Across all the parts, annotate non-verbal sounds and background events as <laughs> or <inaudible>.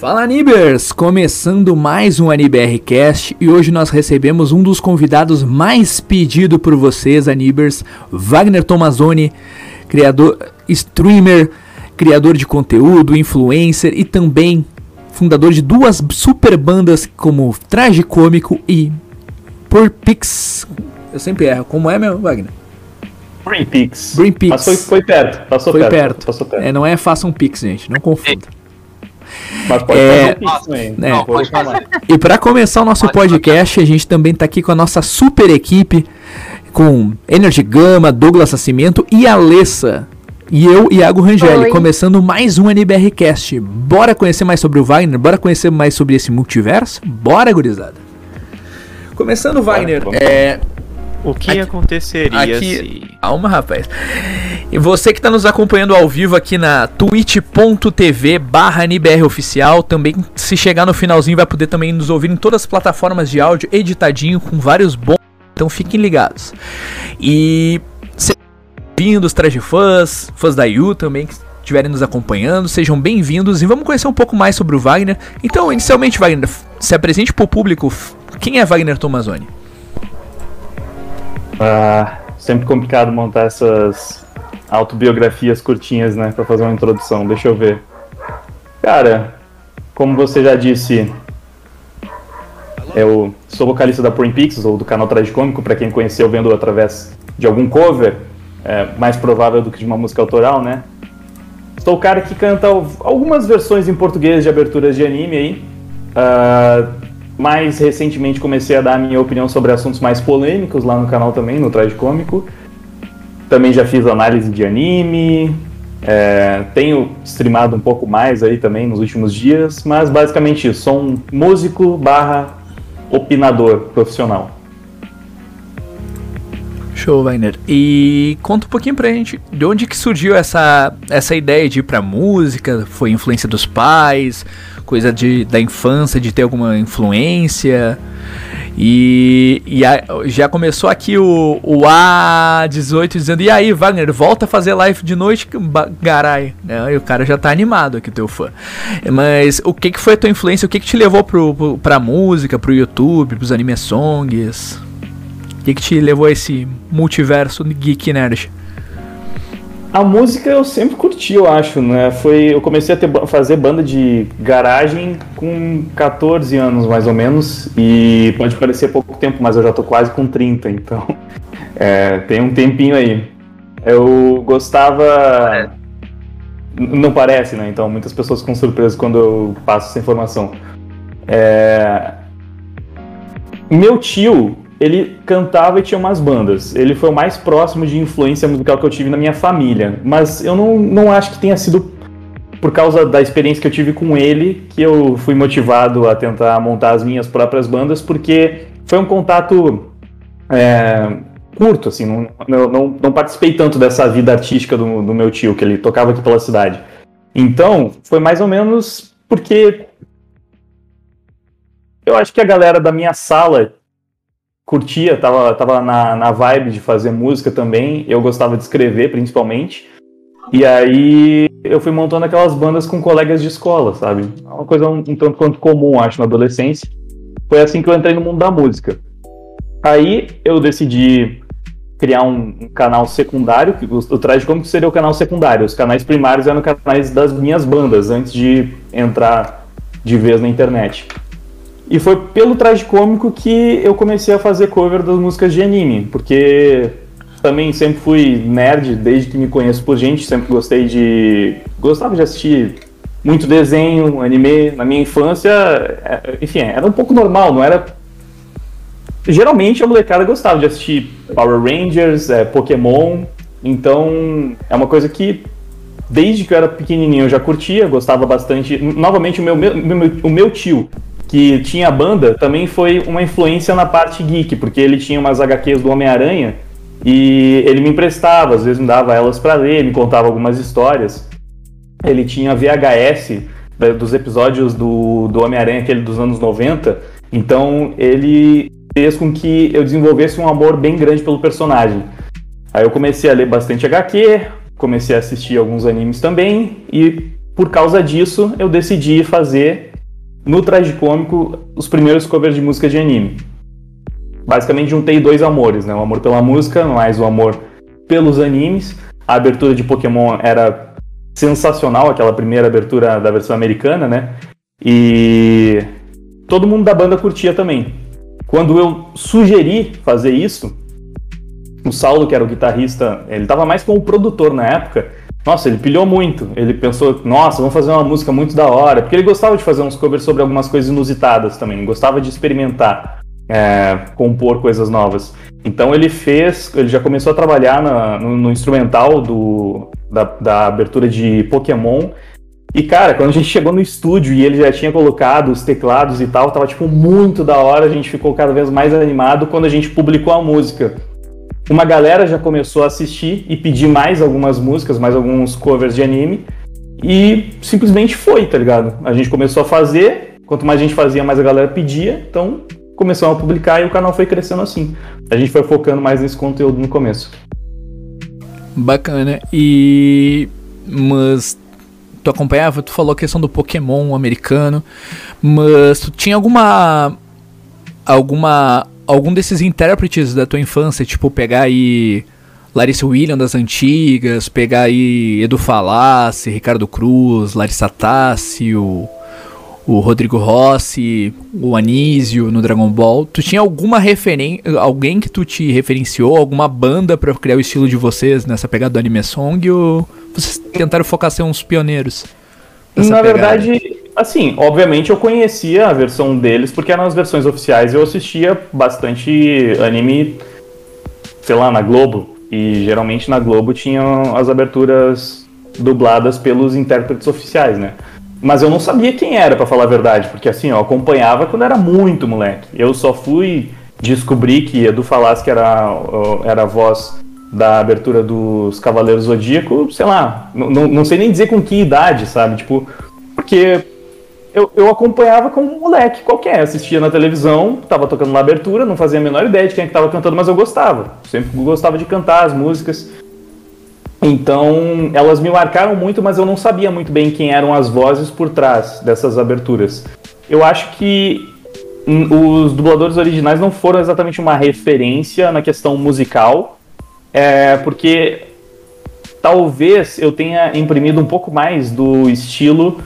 Fala Anibers! Começando mais um AniBRcast e hoje nós recebemos um dos convidados mais pedido por vocês, Anibers, Wagner Tomazoni, criador, streamer, criador de conteúdo, influencer e também fundador de duas super bandas como Traje Cômico e Por Pix. Eu sempre erro. Como é, meu Wagner? Green Pix. Green Pix. Mas foi, foi perto. Passou Foi perto. perto. Passou perto. É, não é faça um Pix, gente. Não confunda. Mas pode É, fazer um é. Não, pode falar. E para começar o nosso podcast, a gente também tá aqui com a nossa super equipe, com Energy Gama, Douglas Nascimento e Alessa. E eu, Iago Rangel, Oi. começando mais um NBRcast. Bora conhecer mais sobre o Wagner? Bora conhecer mais sobre esse multiverso? Bora, gurizada! Começando, Wagner, vamos. é, O que Aqui- aconteceria aqui- se. Calma, rapaz. E você que está nos acompanhando ao vivo aqui na twitch.tv barra Oficial, também se chegar no finalzinho vai poder também nos ouvir em todas as plataformas de áudio, editadinho, com vários bons. Então fiquem ligados. E sejam bem-vindos, traje fãs, fãs da Yu também que estiverem nos acompanhando, sejam bem-vindos e vamos conhecer um pouco mais sobre o Wagner. Então, inicialmente, Wagner, se apresente para o público. Quem é Wagner Tomazoni? Ah, sempre complicado montar essas autobiografias curtinhas, né? Pra fazer uma introdução. Deixa eu ver. Cara, como você já disse, eu sou vocalista da Prime Pixels, ou do canal Tragicômico, pra quem conheceu vendo através de algum cover, é, mais provável do que de uma música autoral, né? Sou o cara que canta al- algumas versões em português de aberturas de anime aí. Ah, mais recentemente comecei a dar a minha opinião sobre assuntos mais polêmicos lá no canal também, no Traje Cômico. Também já fiz análise de anime. é, tenho streamado um pouco mais aí também nos últimos dias, mas basicamente isso. Sou um músico barra opinador profissional. Show, Wagner. E conta um pouquinho pra gente de onde que surgiu essa, essa ideia de ir pra música? Foi influência dos pais? Coisa de, da infância, de ter alguma influência? E, e a- já começou aqui o, o A18 dizendo: E aí, Wagner, volta a fazer live de noite, garai. Né? E o cara já tá animado aqui, teu fã. Mas o que, que foi a tua influência? O que, que te levou pro, pro, pra música, pro YouTube, pros anime songs? O que, que te levou a esse multiverso geek nerd? A música eu sempre curti, eu acho, né? Foi, eu comecei a ter, fazer banda de garagem com 14 anos, mais ou menos, e pode parecer pouco tempo, mas eu já tô quase com 30, então <laughs> é, tem um tempinho aí. Eu gostava... Não parece, né? Então muitas pessoas ficam surpresas quando eu passo essa informação. É, Meu tio, ele cantava e tinha umas bandas. Ele foi o mais próximo de influência musical que eu tive na minha família. Mas eu não, não acho que tenha sido por causa da experiência que eu tive com ele que eu fui motivado a tentar montar as minhas próprias bandas, porque foi um contato é, curto, assim. Não, não, não, participei tanto dessa vida artística do, do meu tio, que ele tocava aqui pela cidade. Então, foi mais ou menos porque eu acho que a galera da minha sala curtia, tava, tava na, na vibe de fazer música também. Eu gostava de escrever, principalmente. E aí eu fui montando aquelas bandas com colegas de escola, sabe? É Uma coisa um, um tanto quanto comum, acho, na adolescência. Foi assim que eu entrei no mundo da música. Aí eu decidi criar um, canal secundário, que o, o Traje Cômico seria o canal secundário. Os canais primários eram canais das minhas bandas, antes de entrar de vez na internet. E foi pelo traje cômico que eu comecei a fazer cover das músicas de anime, porque também sempre fui nerd desde que me conheço por gente, sempre gostei de. gostava de assistir muito desenho, anime. Na minha infância, é, enfim, era um pouco normal, não era. Geralmente a molecada gostava de assistir Power Rangers, é, Pokémon, então é uma coisa que desde que eu era pequenininho eu já curtia, gostava bastante. Novamente, o meu, meu- meu- o meu tio, que tinha banda, também foi uma influência na parte geek, porque ele tinha umas HQs do Homem-Aranha e ele me emprestava, às vezes me dava elas pra ler, me contava algumas histórias. Ele tinha VHS dos episódios do, do Homem-Aranha, aquele dos anos 90, então ele fez com que eu desenvolvesse um amor bem grande pelo personagem. Aí eu comecei a ler bastante HQ, comecei a assistir alguns animes também, e por causa disso eu decidi fazer no Tragicômico os primeiros covers de música de anime. Basicamente juntei dois amores, né? O amor pela música, mais o amor pelos animes. A abertura de Pokémon era sensacional, aquela primeira abertura da versão americana, né? E todo mundo da banda curtia também. Quando eu sugeri fazer isso, o Saulo, que era o guitarrista, ele estava mais como produtor na época. Nossa, ele pilhou muito. Ele pensou, nossa, vamos fazer uma música muito da hora. Porque ele gostava de fazer uns covers sobre algumas coisas inusitadas também. Gostava de experimentar, é, compor coisas novas. Então ele fez, ele já começou a trabalhar na, no, no, instrumental do, da, da abertura de Pokémon. E cara, quando a gente chegou no estúdio e ele já tinha colocado os teclados e tal, tava tipo muito da hora, a gente ficou cada vez mais animado quando a gente publicou a música uma galera já começou a assistir e pedir mais algumas músicas, mais alguns covers de anime. E simplesmente foi, tá ligado? A gente começou a fazer, quanto mais a gente fazia, mais a galera pedia, então começamos a publicar e o canal foi crescendo assim. A gente foi focando mais nesse conteúdo no começo. Bacana. E. Mas. Tu acompanhava, tu falou a questão do Pokémon americano, mas tu tinha alguma. alguma algum desses intérpretes da tua infância, tipo pegar aí Larissa William das antigas, pegar aí Edu Falassi, Ricardo Cruz, Larissa Tassi, o, o Rodrigo Rossi, o Anísio no Dragon Ball. Tu tinha alguma referência, alguém que tu te referenciou, alguma banda para criar o estilo de vocês nessa pegada do anime song ou vocês tentaram focar ser uns pioneiros? Na pegada? verdade, Assim, obviamente eu conhecia a versão deles porque eram as versões oficiais eu assistia bastante anime, sei lá, na Globo. E geralmente na Globo tinham as aberturas dubladas pelos intérpretes oficiais, né? Mas eu não sabia quem era, para falar a verdade, porque assim, eu acompanhava quando era muito moleque. Eu só fui descobrir que Edu Falaschi era, era a voz da abertura dos Cavaleiros Zodíaco, sei lá, não, não sei nem dizer com que idade, sabe? Tipo, porque eu, eu acompanhava como um moleque qualquer, assistia na televisão, tava tocando na abertura, não fazia a menor ideia de quem é que tava cantando, mas eu gostava. Sempre gostava de cantar as músicas. Então, elas me marcaram muito, mas eu não sabia muito bem quem eram as vozes por trás dessas aberturas. Eu acho que os dubladores originais não foram exatamente uma referência na questão musical, é, porque talvez eu tenha imprimido um pouco mais do estilo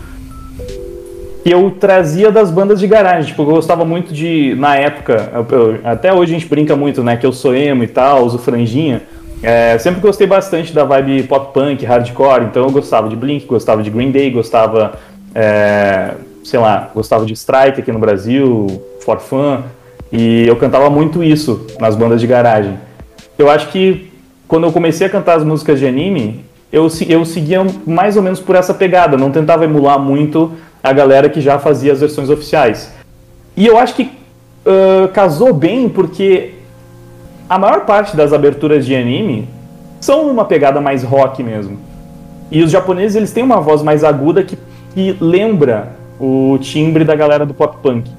que eu trazia das bandas de garagem. Tipo, eu gostava muito de, na época, eu, até hoje a gente brinca muito, né? Que eu sou emo e tal, uso franjinha. É, sempre gostei bastante da vibe pop punk, hardcore, então eu gostava de Blink, gostava de Green Day, gostava, é, sei lá, gostava de Strike aqui no Brasil, For Fun, e eu cantava muito isso nas bandas de garagem. Eu acho que quando eu comecei a cantar as músicas de anime, eu, eu seguia mais ou menos por essa pegada, não tentava emular muito a galera que já fazia as versões oficiais. E eu acho que uh, casou bem porque a maior parte das aberturas de anime são uma pegada mais rock mesmo. E os japoneses eles têm uma voz mais aguda que, que lembra o timbre da galera do pop punk.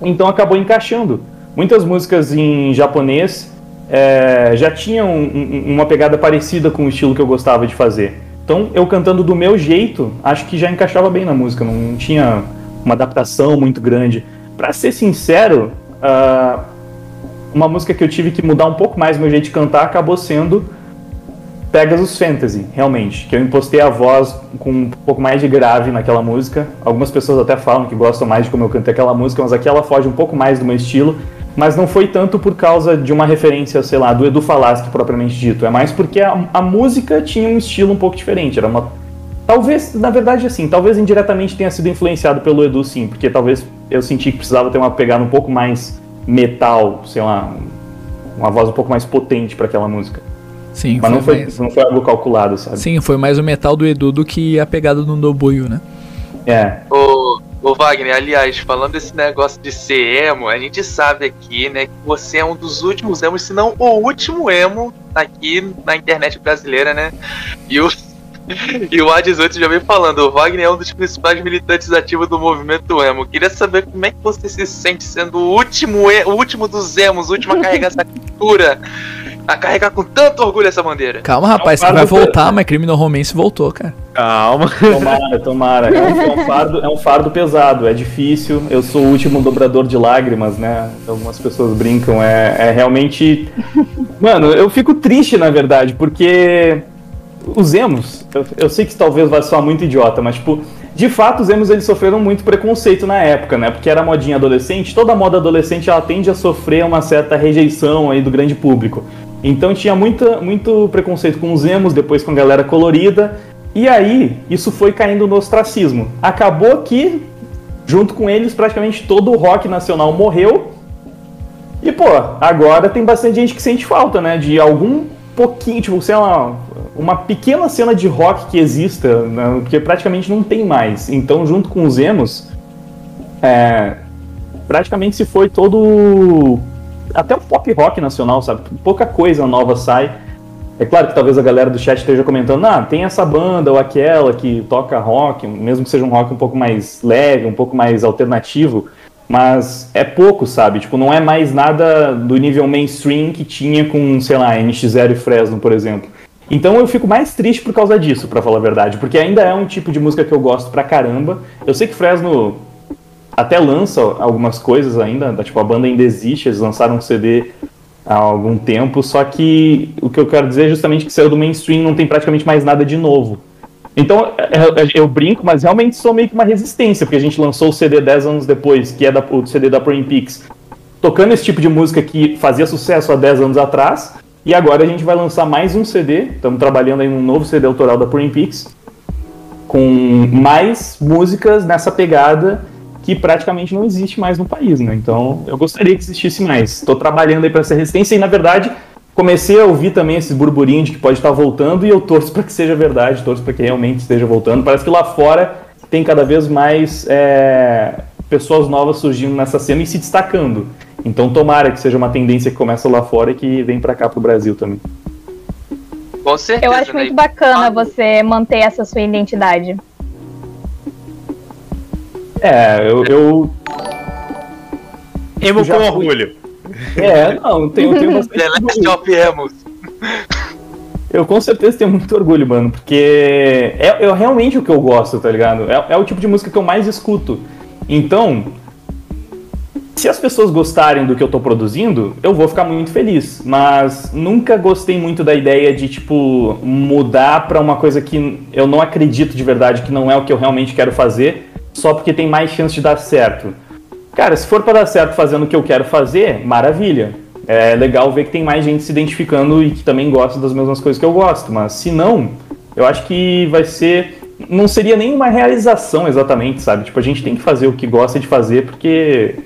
Então acabou encaixando. Muitas músicas em japonês é, já tinham um, uma pegada parecida com o estilo que eu gostava de fazer. Então, eu cantando do meu jeito, acho que já encaixava bem na música, não tinha uma adaptação muito grande. Para ser sincero, uh, uma música que eu tive que mudar um pouco mais meu jeito de cantar acabou sendo Pegasus Fantasy, realmente. Que eu impostei a voz com um pouco mais de grave naquela música. Algumas pessoas até falam que gostam mais de como eu cantei aquela música, mas aqui ela foge um pouco mais do meu estilo mas não foi tanto por causa de uma referência, sei lá, do Edu Falaschi propriamente dito. É mais porque a, a, música tinha um estilo um pouco diferente. Era uma. Talvez, na verdade, assim, talvez indiretamente tenha sido influenciado pelo Edu, sim, porque talvez eu senti que precisava ter uma pegada um pouco mais metal, sei lá, uma voz um pouco mais potente para aquela música. Sim, mas não foi, mais... não foi algo calculado, sabe? Sim, foi mais o metal do Edu do que a pegada do Nobuyo, né? É. O, Ô Wagner, aliás, falando desse negócio de ser emo, a gente sabe aqui, né, que você é um dos últimos emos, se não o último emo aqui na internet brasileira, né? E o, e o A18 já vem falando, o Wagner é um dos principais militantes ativos do movimento emo. Queria saber como é que você se sente sendo o último, o último dos emos, o último a carregar essa cultura a carregar com tanto orgulho essa bandeira. Calma, rapaz, É um você vai fardo voltar, mas Criminal Romance voltou, cara. Calma. Tomara, tomara. É um, é um fardo, é um fardo pesado, é difícil. Eu sou o último dobrador de lágrimas, né? Algumas pessoas brincam. É, é realmente. Mano, eu fico triste, na verdade, porque os emos, eu, eu sei que talvez vai soar muito idiota, mas tipo, de fato os emos eles sofreram muito preconceito na época, né? Porque era modinha adolescente, toda moda adolescente ela tende a sofrer uma certa rejeição aí do grande público. Então tinha muita, muito preconceito com os emos, depois com a galera colorida, e aí isso foi caindo no ostracismo. Acabou que, junto com eles, praticamente todo o rock nacional morreu, e, pô, agora tem bastante gente que sente falta, né? De algum pouquinho, tipo, sei lá, uma pequena cena de rock que exista, né, que praticamente não tem mais. Então, junto com os emos, é, praticamente se foi todo. Até o pop rock nacional, sabe? Pouca coisa nova sai. É claro que talvez a galera do chat esteja comentando, ah, tem essa banda ou aquela que toca rock, mesmo que seja um rock um pouco mais leve, um pouco mais alternativo, mas é pouco, sabe? Tipo, não é mais nada do nível mainstream que tinha com, sei lá, NX0 e Fresno, por exemplo. Então eu fico mais triste por causa disso, pra falar a verdade, porque ainda é um tipo de música que eu gosto pra caramba. Eu sei que Fresno até lança algumas coisas ainda, tipo, a banda ainda existe, eles lançaram um CD há algum tempo, só que o que eu quero dizer é justamente que saiu do mainstream não tem praticamente mais nada de novo. Então eu, eu brinco, mas realmente sou meio que uma resistência, porque a gente lançou o CD 10 anos depois, que é da, o CD da Prime Pix, tocando esse tipo de música que fazia sucesso há 10 anos atrás, e agora a gente vai lançar mais um CD, estamos trabalhando aí num novo CD autoral da Prime Pix, com mais músicas nessa pegada que praticamente não existe mais no país, né? Então eu gostaria que existisse mais. Estou trabalhando aí para essa resistência e na verdade comecei a ouvir também esse burburinho de que pode estar voltando e eu torço para que seja verdade, torço para que realmente esteja voltando. Parece que lá fora tem cada vez mais é, pessoas novas surgindo nessa cena e se destacando. Então tomara que seja uma tendência que começa lá fora e que vem para cá pro Brasil também. Com certeza. Eu acho né? muito bacana você manter essa sua identidade. É, eu, eu Emo Já com fui. orgulho. É, não, tenho, tenho <laughs> bastante The Last of Emos. Eu com certeza tenho muito orgulho, mano, porque é, é realmente o que eu gosto, tá ligado? É, é o tipo de música que eu mais escuto. Então, se as pessoas gostarem do que eu tô produzindo, eu vou ficar muito feliz. Mas nunca gostei muito da ideia de, tipo, mudar pra uma coisa que eu não acredito de verdade, que não é o que eu realmente quero fazer, só porque tem mais chance de dar certo. Cara, se for pra dar certo fazendo o que eu quero fazer, maravilha. É legal ver que tem mais gente se identificando e que também gosta das mesmas coisas que eu gosto. Mas se não, eu acho que vai ser. Não seria nem uma realização exatamente, sabe? Tipo, a gente tem que fazer o que gosta de fazer porque.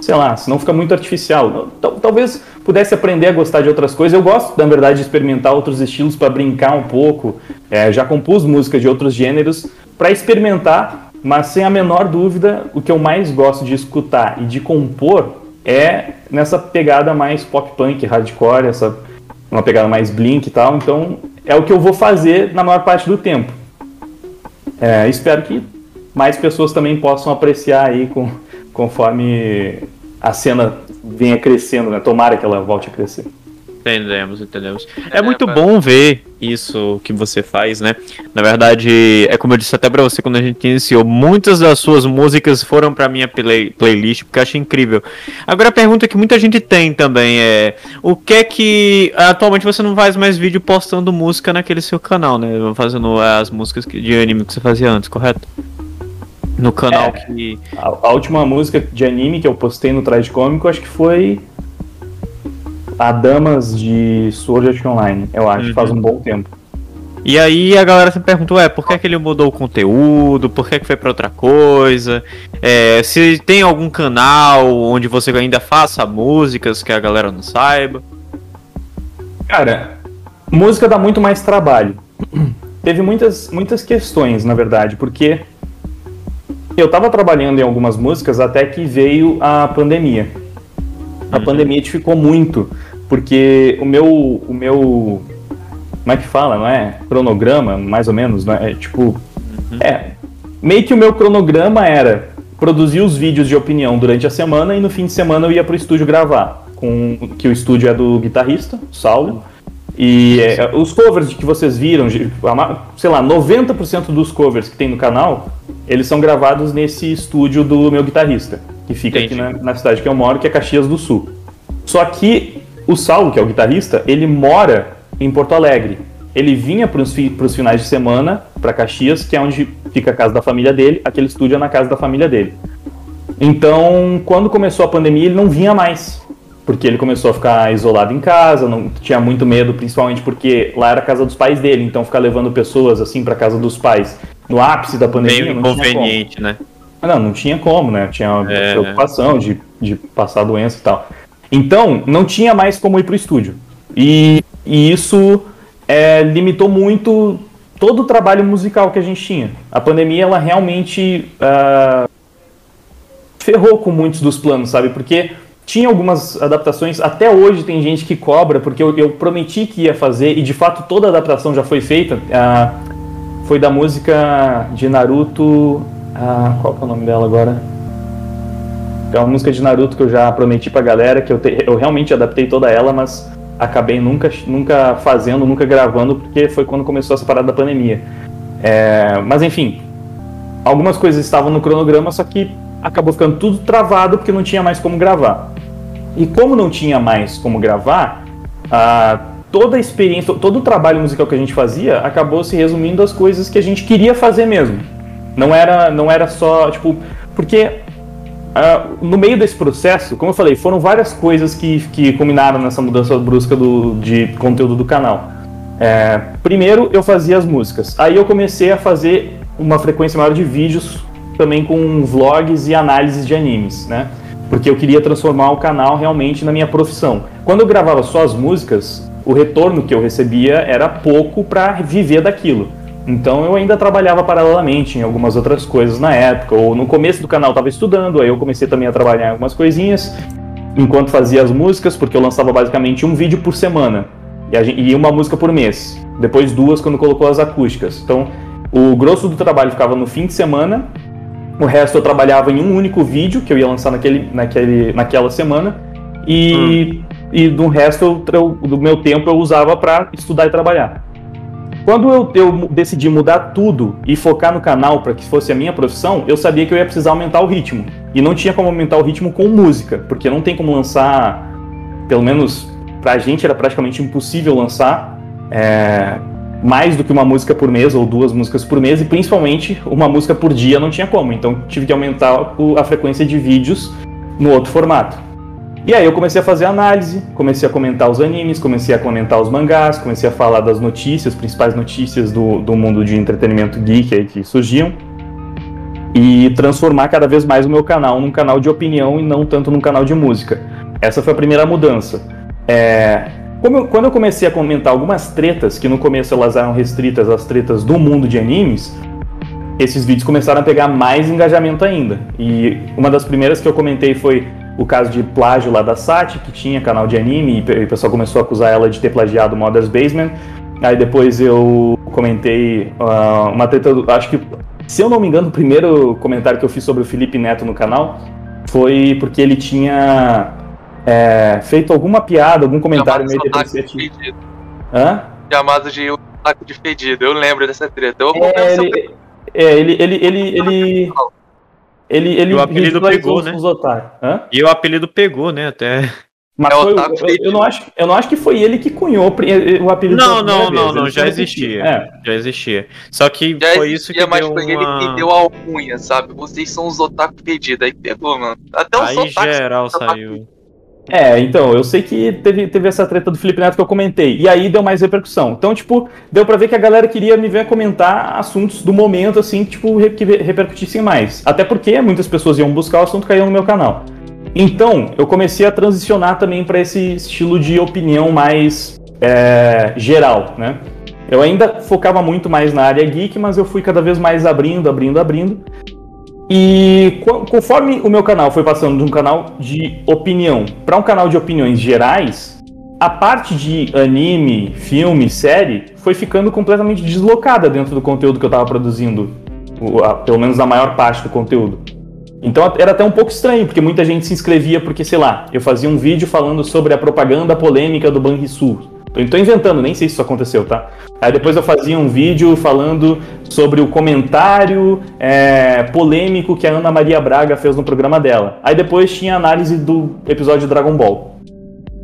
Sei lá, senão fica muito artificial. Tal- Talvez pudesse aprender a gostar de outras coisas. Eu gosto, na verdade, de experimentar outros estilos para brincar um pouco. É, já compus músicas de outros gêneros para experimentar, mas sem a menor dúvida, o que eu mais gosto de escutar e de compor é nessa pegada mais pop punk, hardcore, essa uma pegada mais blink e tal. Então é o que eu vou fazer na maior parte do tempo. É, espero que mais pessoas também possam apreciar aí com, conforme a cena venha crescendo, né? Tomara que ela volte a crescer. Entendemos, entendemos. É, É muito bom ver isso que você faz, né? Na verdade, é como eu disse até pra você quando a gente iniciou, muitas das suas músicas foram pra minha play- playlist, porque eu achei incrível. Agora a pergunta que muita gente tem também é: o que é que. Atualmente você não faz mais vídeo postando música naquele seu canal, né? Fazendo as músicas de anime que você fazia antes, correto? No canal É. que. A, a última música de anime que eu postei no Traje Cômico, acho que foi a Damas de Sword Art Online, eu acho, Uhum. faz um bom tempo. E aí a galera se pergunta, ué, por que, que ele mudou o conteúdo? Por que, que foi pra outra coisa? É, se tem algum canal onde você ainda faça músicas que a galera não saiba. Cara, música dá muito mais trabalho. Teve muitas, muitas questões, na verdade, porque eu tava trabalhando em algumas músicas até que veio a pandemia. A Uhum. pandemia dificultou muito, porque o meu, o meu, como é que fala, não é? Cronograma, mais ou menos, não é? É, Tipo, é, meio que o meu cronograma era produzir os vídeos de opinião durante a semana e no fim de semana eu ia pro estúdio gravar. com que o estúdio é do guitarrista, Saulo. E é, os covers que vocês viram, sei lá, 90% dos covers que tem no canal, eles são gravados nesse estúdio do meu guitarrista, que fica Entendi. aqui na, na cidade que eu moro, que é Caxias do Sul. Só que o Saulo, que é o guitarrista, ele mora em Porto Alegre. Ele vinha para os finais de semana para Caxias, que é onde fica a casa da família dele. Aquele estúdio é na casa da família dele. Então, quando começou a pandemia, ele não vinha mais. Porque ele começou a ficar isolado em casa, não tinha muito medo, principalmente porque lá era a casa dos pais dele, então ficar levando pessoas assim para casa dos pais no ápice da pandemia Meio não tinha como. inconveniente, né? Não, não tinha como, né? Tinha É. preocupação de, de passar doença e tal. Então, não tinha mais como ir pro estúdio. E, e isso é, limitou muito todo o trabalho musical que a gente tinha. A pandemia, ela realmente ah, ferrou com muitos dos planos, sabe? Porque tinha algumas adaptações, até hoje tem gente que cobra, porque eu, eu prometi que ia fazer, e de fato toda a adaptação já foi feita. ah, foi da música de Naruto. ah, qual que é o nome dela agora? É uma música de Naruto que eu já prometi pra galera, que eu, te- eu realmente adaptei toda ela, mas acabei nunca, nunca fazendo, nunca gravando, porque foi quando começou essa parada da pandemia. É, mas enfim, algumas coisas estavam no cronograma, só que acabou ficando tudo travado porque não tinha mais como gravar. E como não tinha mais como gravar, toda a experiência, todo o trabalho musical que a gente fazia acabou se resumindo às coisas que a gente queria fazer mesmo. Não era, não era só, tipo, porque ah, no meio desse processo, como eu falei, foram várias coisas que, que culminaram nessa mudança brusca do, de conteúdo do canal. É, primeiro, eu fazia as músicas. Aí eu comecei a fazer uma frequência maior de vídeos, também com vlogs e análises de animes, né? Porque eu queria transformar o canal realmente na minha profissão. Quando eu gravava só as músicas, o retorno que eu recebia era pouco para viver daquilo. Então eu ainda trabalhava paralelamente em algumas outras coisas na época, ou no começo do canal eu estava estudando, aí eu comecei também a trabalhar em algumas coisinhas, enquanto fazia as músicas, porque eu lançava basicamente um vídeo por semana e, e uma música por mês. Depois duas quando colocou as acústicas. Então o grosso do trabalho ficava no fim de semana, o resto eu trabalhava em um único vídeo que eu ia lançar naquele, naquele, naquela semana e, e do resto eu do meu tempo eu usava para estudar e trabalhar. Quando eu, eu decidi mudar tudo e focar no canal para que fosse a minha profissão, eu sabia que eu ia precisar aumentar o ritmo. E não tinha como aumentar o ritmo com música, porque não tem como lançar, pelo menos pra gente era praticamente impossível lançar é, mais do que uma música por mês ou duas músicas por mês, e principalmente uma música por dia não tinha como. Então tive que aumentar a frequência de vídeos no outro formato. E aí eu comecei a fazer análise, comecei a comentar os animes, comecei a comentar os mangás, comecei a falar das notícias, principais notícias do, do mundo de entretenimento geek aí que surgiam. E transformar cada vez mais o meu canal num canal de opinião e não tanto num canal de música. Essa foi a primeira mudança. É, eu- quando eu comecei a comentar algumas tretas, que no começo elas eram restritas às tretas do mundo de animes, esses vídeos começaram a pegar mais engajamento ainda. E uma das primeiras que eu comentei foi o caso de plágio lá da Sati, que tinha canal de anime, e o pessoal começou a acusar ela de ter plagiado Mother's Basement. Aí depois eu comentei ah, uma treta, do- acho que, se eu não me engano, o primeiro comentário que eu fiz sobre o Felipe Neto no canal foi porque ele tinha é, feito alguma piada, algum comentário meio de depreciativo. fedido. Hã? Chamado de saco de fedido. Eu lembro dessa treta. Eu É, ele, é, ele, ele, ele, ele, ele, ele E o apelido pegou, né? os otários. Hã? E o apelido pegou, né? Até. Mas É foi, otaku eu, eu, não acho, eu não acho que foi ele que cunhou o apelido Não, não, não, não, ele já existia. É. Já existia. Só que já foi isso existia, que mas deu foi ele uma... que deu a alcunha, sabe? Vocês são os otaku pedidos. Aí pegou, mano. Até os Aí geral saiu. É, então, eu sei que teve, teve essa treta do Felipe Neto que eu comentei, e aí deu mais repercussão. Então, tipo, deu pra ver que a galera queria me ver comentar assuntos do momento, assim, tipo, que repercutissem mais. Até porque muitas pessoas iam buscar o assunto caiu no meu canal. Então, eu comecei a transicionar também pra esse estilo de opinião mais é, geral, né? Eu ainda focava muito mais na área geek, mas eu fui cada vez mais abrindo, abrindo, abrindo. E co- conforme o meu canal foi passando de um canal de opinião para um canal de opiniões gerais, a parte de anime, filme, série foi ficando completamente deslocada dentro do conteúdo que eu estava produzindo, pelo menos a maior parte do conteúdo. Então era até um pouco estranho, porque muita gente se inscrevia porque, sei lá, eu fazia um vídeo falando sobre a propaganda polêmica do Banrisul. Eu tô inventando, nem sei se isso aconteceu, tá? Aí depois eu fazia um vídeo falando sobre o comentário é, polêmico que a Ana Maria Braga fez no programa dela. Aí depois tinha análise do episódio de Dragon Ball.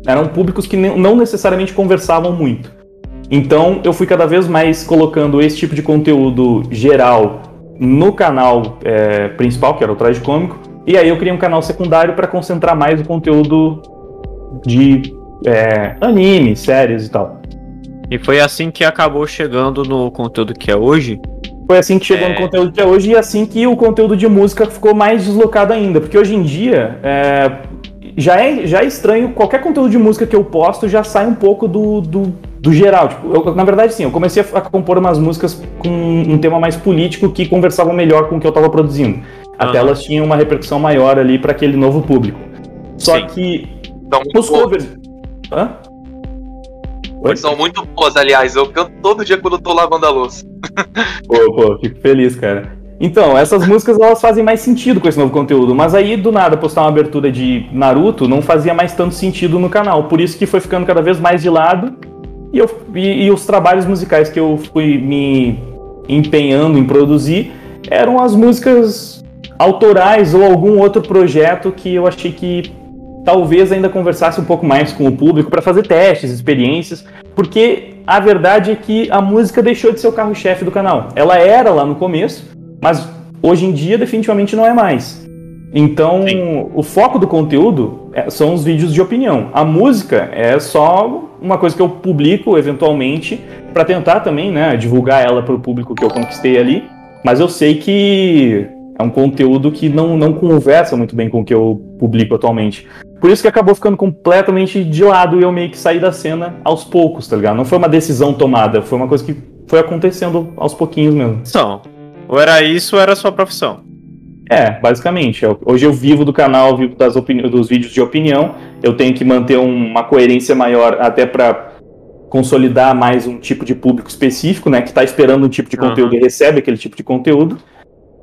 Eram públicos que não necessariamente conversavam muito. Então eu fui cada vez mais colocando esse tipo de conteúdo geral no canal é, principal, que era o Traje Cômico, e aí eu criei um canal secundário para concentrar mais o conteúdo de é, anime, séries e tal. E foi assim que acabou chegando no conteúdo que é hoje? Foi assim que chegou é... no conteúdo que é hoje e assim que o conteúdo de música ficou mais deslocado ainda. Porque hoje em dia é, já, é, já é estranho, qualquer conteúdo de música que eu posto já sai um pouco do, do, do geral. Tipo, eu, na verdade, sim, eu comecei a, compor umas músicas com um tema mais político que conversavam melhor com o que eu estava produzindo. Até uhum. elas tinham uma repercussão maior ali para aquele novo público. Só sim. que então, os covers. Hã? Oi? São muito boas, aliás. Eu canto todo dia quando eu tô lavando a louça. Pô, pô, fico feliz, cara. Então, essas músicas elas fazem mais sentido com esse novo conteúdo, mas aí do nada postar uma abertura de Naruto não fazia mais tanto sentido no canal, por isso que foi ficando cada vez mais de lado. E, eu, e, e os trabalhos musicais que eu fui me empenhando em produzir eram as músicas autorais ou algum outro projeto que eu achei que talvez ainda conversasse um pouco mais com o público para fazer testes, experiências, porque a verdade é que a música deixou de ser o carro-chefe do canal. Ela era lá no começo, mas hoje em dia definitivamente não é mais. Então, Sim. o foco do conteúdo é, são os vídeos de opinião. A música é só uma coisa que eu publico eventualmente para tentar também, né, divulgar ela para o público que eu conquistei ali. Mas eu sei que é um conteúdo que não, não conversa muito bem com o que eu publico atualmente. Por isso que acabou ficando completamente de lado e eu meio que saí da cena aos poucos, tá ligado? Não foi uma decisão tomada, foi uma coisa que foi acontecendo aos pouquinhos mesmo. São. Ou era isso ou era sua profissão? É, basicamente. Hoje eu vivo do canal, vivo das dos vídeos de opinião. Eu tenho que manter uma coerência maior até para consolidar mais um tipo de público específico, né? Que está esperando um tipo de conteúdo uhum. e recebe aquele tipo de conteúdo.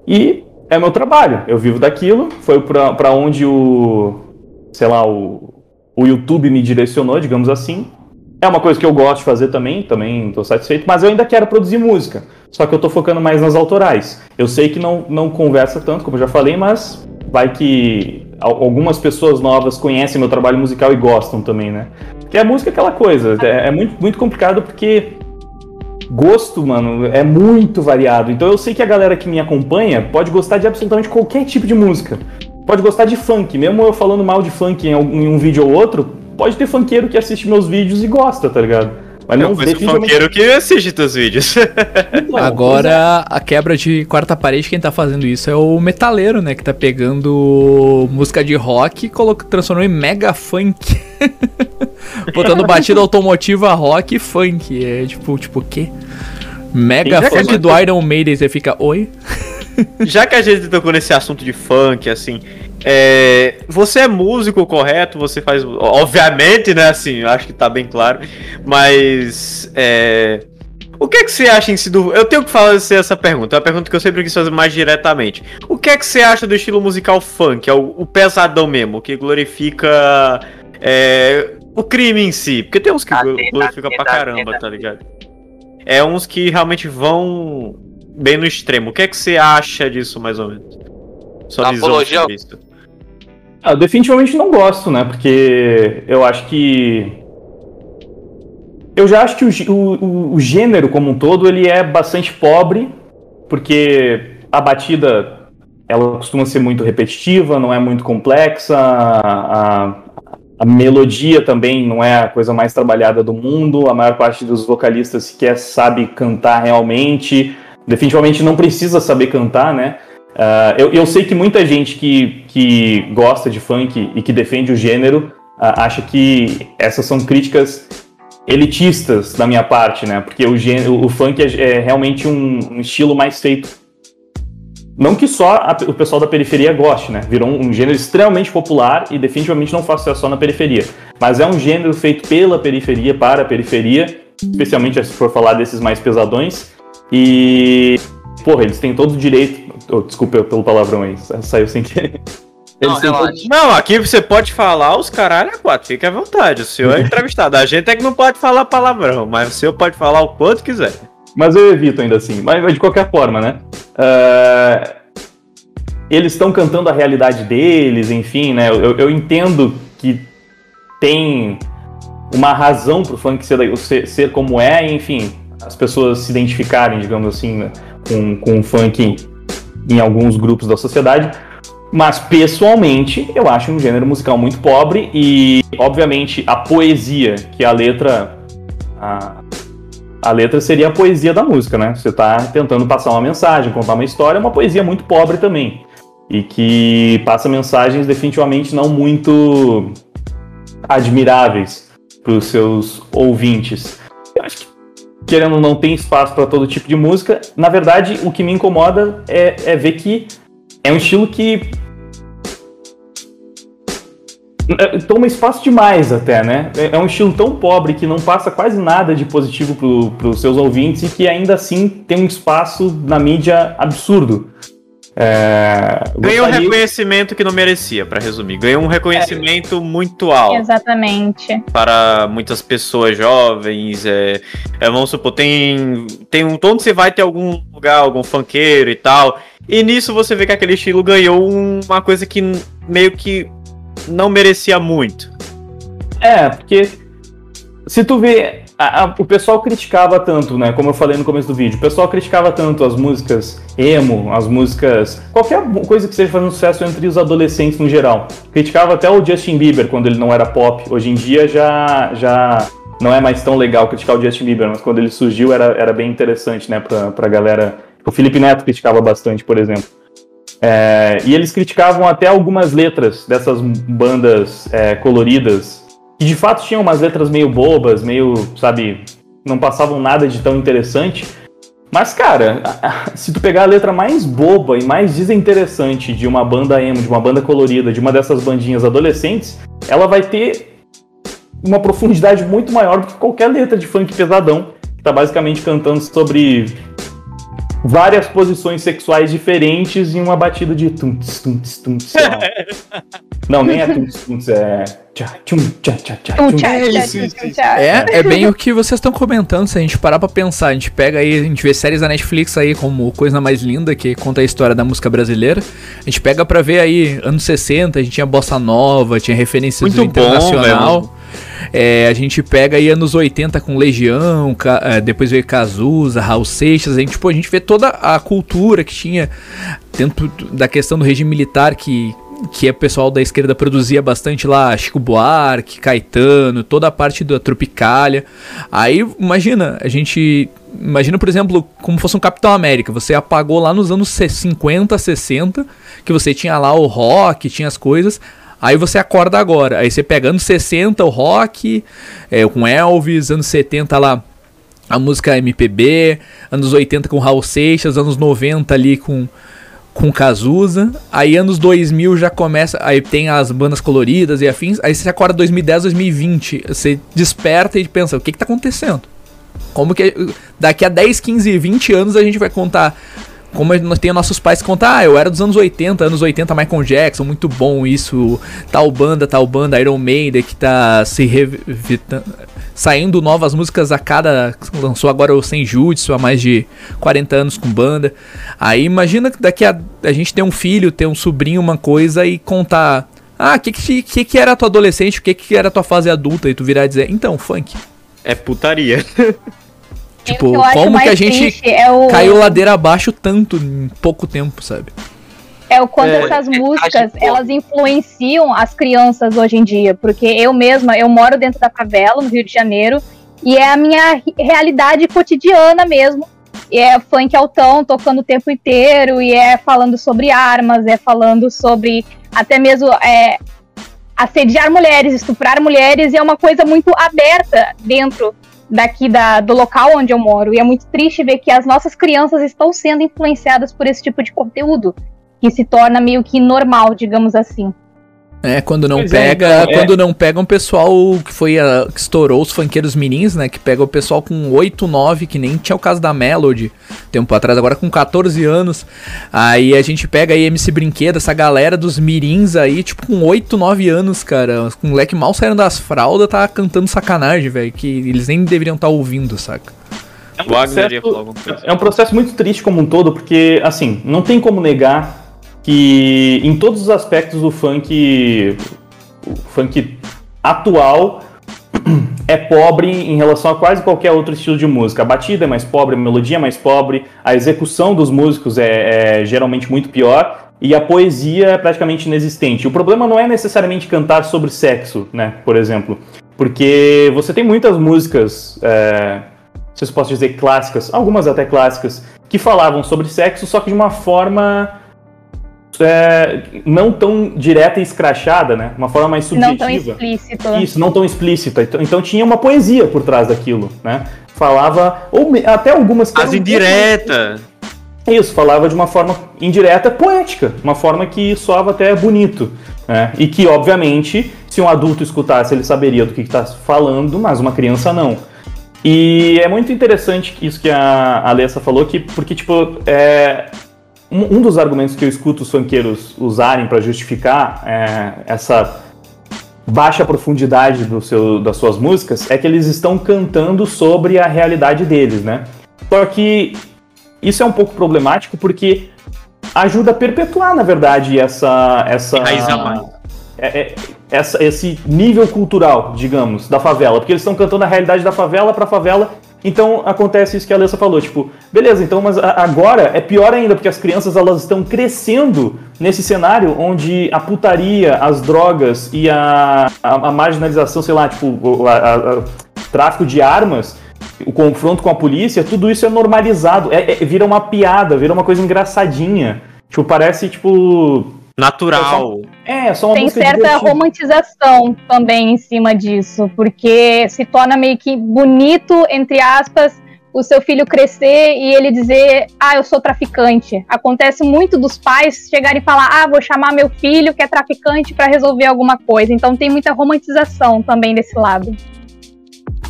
E é meu trabalho. Eu vivo daquilo. Foi para onde o, sei lá, o, o YouTube me direcionou, digamos assim. É uma coisa que eu gosto de fazer também, também estou satisfeito, mas eu ainda quero produzir música. Só que eu estou focando mais nas autorais. Eu sei que não, não conversa tanto, como eu já falei, mas vai que algumas pessoas novas conhecem meu trabalho musical e gostam também, né? Porque a música é aquela coisa, é, é muito, muito complicado porque gosto, mano, é muito variado. Então eu sei que a galera que me acompanha pode gostar de absolutamente qualquer tipo de música. Pode gostar de funk, mesmo eu falando mal de funk em, um vídeo ou outro, pode ter funkeiro que assiste meus vídeos e gosta, tá ligado? Mas não eu funkeiro que assiste teus vídeos. Então, <laughs> Agora, é. a quebra de quarta parede, quem tá fazendo isso é o metaleiro, né? Que tá pegando música de rock e transformou em mega funk. <laughs> Botando <laughs> batida automotiva rock e funk. É tipo, tipo o quê? Mega funk do Iron Maiden, você fica, oi? Já que a gente tocou nesse assunto de funk, assim, é, você é músico correto, você faz. Obviamente, né? Assim, eu acho que tá bem claro. Mas. É, o que é que você acha em si do. Eu tenho que fazer essa pergunta, é uma pergunta que eu sempre quis fazer mais diretamente. O que é que você acha do estilo musical funk? É o, o pesadão mesmo, que glorifica. É, o crime em si. Porque tem uns que glorificam pra caramba, tá ligado? É uns que realmente vão bem no extremo. O que é que você acha disso, mais ou menos? Sua visão apologia... sobre isso. Ah, eu definitivamente não gosto, né? Porque eu acho que. Eu já acho que o, o, o gênero como um todo ele é bastante pobre, porque a batida ela costuma ser muito repetitiva, não é muito complexa, a, a melodia também não é a coisa mais trabalhada do mundo, a maior parte dos vocalistas sequer sabe cantar realmente, definitivamente não precisa saber cantar, né? Uh, eu, eu, sei que muita gente que, que gosta de funk e que defende o gênero uh, acha que essas são críticas elitistas da minha parte, né? Porque o, gênero, o funk é, é realmente um, um, estilo mais feito. Não que só a, o pessoal da periferia goste, né? Virou um, um, gênero extremamente popular e definitivamente não faz sucesso só na periferia. Mas é um gênero feito pela periferia, para a periferia, especialmente se for falar desses mais pesadões. E porra, eles têm todo o direito. Oh, desculpa pelo palavrão aí, saiu sem querer. Não, Eles têm todo-. Não, aqui você pode falar os caralho a quatro, fique à vontade. O senhor é entrevistado. A gente é que não pode falar palavrão, mas o senhor pode falar o quanto quiser. Mas eu evito ainda assim. Mas, mas de qualquer forma, né? Ah, eles estão cantando a realidade deles, enfim, né? Eu, eu entendo que tem uma razão pro funk ser, ser, ser como é, enfim, as pessoas se identificarem, digamos assim, né, com, com o funk em alguns grupos da sociedade. Mas pessoalmente, eu acho um gênero musical muito pobre e, obviamente, a poesia, que a letra. A, a letra seria a poesia da música, né? Você tá tentando passar uma mensagem, contar uma história, é uma poesia muito pobre também. E que passa mensagens definitivamente não muito admiráveis para os seus ouvintes. Querendo não, tem espaço para todo tipo de música. Na verdade, o que me incomoda é, é ver que é um estilo que é, toma espaço demais até, né? É é um estilo tão pobre que não passa quase nada de positivo para os seus ouvintes e que ainda assim tem um espaço na mídia absurdo. É, Ganhou um gostaria- reconhecimento que não merecia, pra resumir. Ganhou um reconhecimento muito alto Exatamente. para muitas pessoas jovens. É, é, vamos supor, tem, tem um. Onde você vai ter algum lugar, algum funkeiro e tal. E nisso você vê que aquele estilo ganhou uma coisa que meio que não merecia muito. É, porque se tu vê, a- a- o pessoal criticava tanto, né? Como eu falei no começo do vídeo, o pessoal criticava tanto as músicas emo, as músicas. qualquer coisa que seja fazendo sucesso entre os adolescentes no geral. Criticava até o Justin Bieber quando ele não era pop. Hoje em dia já. já não é mais tão legal criticar o Justin Bieber, mas quando ele surgiu era, era bem interessante, né, pra, pra galera. O Felipe Neto criticava bastante, por exemplo. É, e eles criticavam até algumas letras dessas bandas é, coloridas, que de fato tinham umas letras meio bobas, meio, sabe, não passavam nada de tão interessante. Mas, cara, se tu pegar a letra mais boba e mais desinteressante de uma banda emo, de uma banda colorida, de uma dessas bandinhas adolescentes, ela vai ter uma profundidade muito maior do que qualquer letra de funk pesadão, que tá basicamente cantando sobre várias posições sexuais diferentes em uma batida de tunts, tunts, tunts. Não, nem é tunts, tunts, é É. É, é bem o que vocês estão comentando, se a gente parar pra pensar, a gente pega aí, a gente vê séries da Netflix aí como Coisa Mais Linda, que conta a história da música brasileira. A gente pega pra ver aí, anos 60, a gente tinha Bossa Nova, tinha referências Muito do bom, internacional. É, a gente pega aí anos 80 com Legião, é, depois veio Cazuza, Raul Seixas, a gente, pô, a gente vê toda a cultura que tinha dentro da questão do regime militar que que o pessoal da esquerda produzia bastante lá, Chico Buarque, Caetano, toda a parte da Tropicália. Aí, imagina, a gente imagina, por exemplo, como fosse um Capitão América, você apagou lá nos anos 50, 60, que você tinha lá o rock, tinha as coisas. Aí você acorda agora. Aí você pega anos 60 o rock, é, com Elvis, anos 70 lá a música MPB, anos 80 com Raul Seixas, anos 90 ali com com Cazuza, aí anos 2000 já começa, aí tem as bandas coloridas e afins, aí você acorda 2010, 2020, você desperta e pensa, o que que tá acontecendo? Como que daqui a 10, 15, 20 anos a gente vai contar como nós tem nossos pais que contar, ah, eu era dos anos 80, anos 80 Michael Jackson, muito bom isso, tal banda, tal banda, Iron Maiden que tá se revitando, saindo novas músicas a cada, lançou agora o Senjutsu há mais de 40 anos com banda. Aí imagina que daqui a a gente ter um filho, ter um sobrinho, uma coisa e contar, ah, o que que, que que era a tua adolescente, o que que era a tua fase adulta e tu virar e dizer, então, funk. É putaria. <laughs> Tipo, que eu acho como que a gente é o, caiu ladeira abaixo tanto em pouco tempo, sabe? É o quanto É, essas é, músicas, que- elas influenciam as crianças hoje em dia. Porque eu mesma, eu moro dentro da favela, no Rio de Janeiro, e é a minha realidade cotidiana mesmo. E é funk altão, tocando o tempo inteiro, e é falando sobre armas, é falando sobre até mesmo é, assediar mulheres, estuprar mulheres, e é uma coisa muito aberta dentro daqui da, do local onde eu moro. E é muito triste ver que as nossas crianças estão sendo influenciadas por esse tipo de conteúdo que se torna meio que normal, digamos assim. É, quando não Pois é, pega, então, é. quando não pega um pessoal que foi a, que estourou os funkeiros mirins, né, que pega o pessoal com 8, 9, que nem tinha o caso da Melody, tempo atrás, agora com 14 anos. Aí a gente pega aí MC Brinquedo, essa galera dos mirins aí, tipo com 8, 9 anos, cara, com moleque mal saindo das fraldas, tá cantando sacanagem, velho, que eles nem deveriam estar ouvindo, saca? É um, O Wagner ia processo, falar alguma coisa. é um processo muito triste como um todo, porque, assim, não tem como negar que em todos os aspectos do funk, o funk atual <clears throat> é pobre em relação a quase qualquer outro estilo de música. A batida é mais pobre, a melodia é mais pobre, a execução dos músicos é, é geralmente muito pior e a poesia é praticamente inexistente. O problema não é necessariamente cantar sobre sexo, né, por exemplo, porque você tem muitas músicas, é, se eu posso dizer clássicas, algumas até clássicas, que falavam sobre sexo, só que de uma forma é, não tão direta e escrachada, né? Uma forma mais Não tão subjetiva. explícito. Isso, não tão explícita. Então, então tinha uma poesia por trás daquilo, né? Falava, ou me- até algumas As indiretas. Isso, falava de uma forma indireta, poética, uma forma que soava até bonito. Né? E que, obviamente, se um adulto escutasse, ele saberia do que está falando, mas uma criança não. E é muito interessante isso que a Alessa falou, que, porque, tipo, é, um, um dos argumentos que eu escuto os funkeiros usarem para justificar é, essa baixa profundidade do seu, das suas músicas é que eles estão cantando sobre a realidade deles, né? Só que isso é um pouco problemático porque ajuda a perpetuar, na verdade, essa essa é- é- essa- esse nível cultural, digamos, da favela, porque eles estão cantando a realidade da favela pra favela. Então acontece isso que a Alessa falou, tipo, beleza, então, mas agora é pior ainda, porque as crianças elas estão crescendo nesse cenário onde a putaria, as drogas e a, a, a marginalização, sei lá, tipo, o tráfico de armas, o confronto com a polícia, tudo isso é normalizado, é, é- vira uma piada, vira uma coisa engraçadinha. Tipo, parece, tipo. Natural. É, só uma Tem certa divertida. romantização também em cima disso, porque se torna meio que bonito, entre aspas, o seu filho crescer e ele dizer, ah, eu sou traficante. Acontece muito dos pais chegarem e falar, ah, vou chamar meu filho que é traficante para resolver alguma coisa. Então tem muita romantização também desse lado.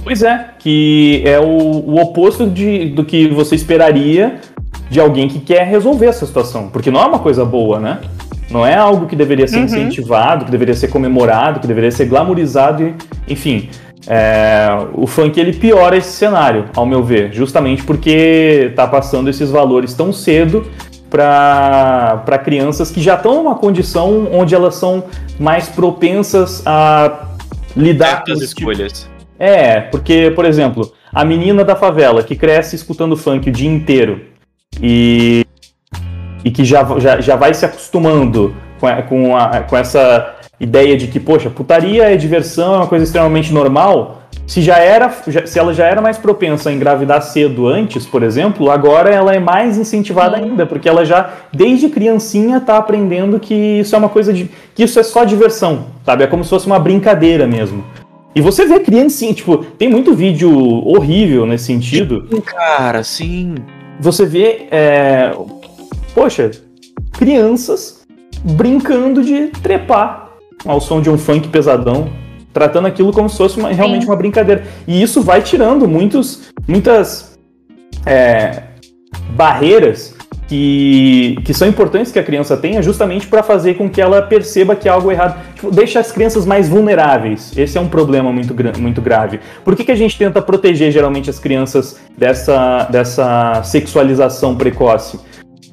Pois é, que é o, o oposto de, do que você esperaria de alguém que quer resolver essa situação. Porque não é uma coisa boa, né? Não é algo que deveria ser Uhum. incentivado, que deveria ser comemorado, que deveria ser glamourizado, e, enfim. é, o funk ele piora esse cenário, ao meu ver, justamente porque tá passando esses valores tão cedo para crianças que já estão numa condição onde elas são mais propensas a lidar Certas esse tipo- escolhas. é, porque, por exemplo, a menina da favela que cresce escutando funk o dia inteiro e, e que já, já, já vai se acostumando com, a- com, a- com essa ideia de que, poxa, putaria é diversão, é uma coisa extremamente normal. Se, já era, já- se ela já era mais propensa a engravidar cedo antes, por exemplo, agora ela é mais incentivada ainda, porque ela já, desde criancinha, tá aprendendo que isso é uma coisa de. que isso é só diversão, sabe? É como se fosse uma brincadeira mesmo. E você vê criancinha, tipo, tem muito vídeo horrível nesse sentido. Cara, sim. Você vê, é, poxa, crianças brincando de trepar ao som de um funk pesadão, tratando aquilo como se fosse uma- realmente Sim. uma brincadeira. E isso vai tirando muitos, muitas é, barreiras que, que são importantes que a criança tenha justamente para fazer com que ela perceba que há algo errado. Tipo, deixa as crianças mais vulneráveis. Esse é um problema muito, muito grave. Por que, que a gente tenta proteger geralmente as crianças dessa, dessa sexualização precoce?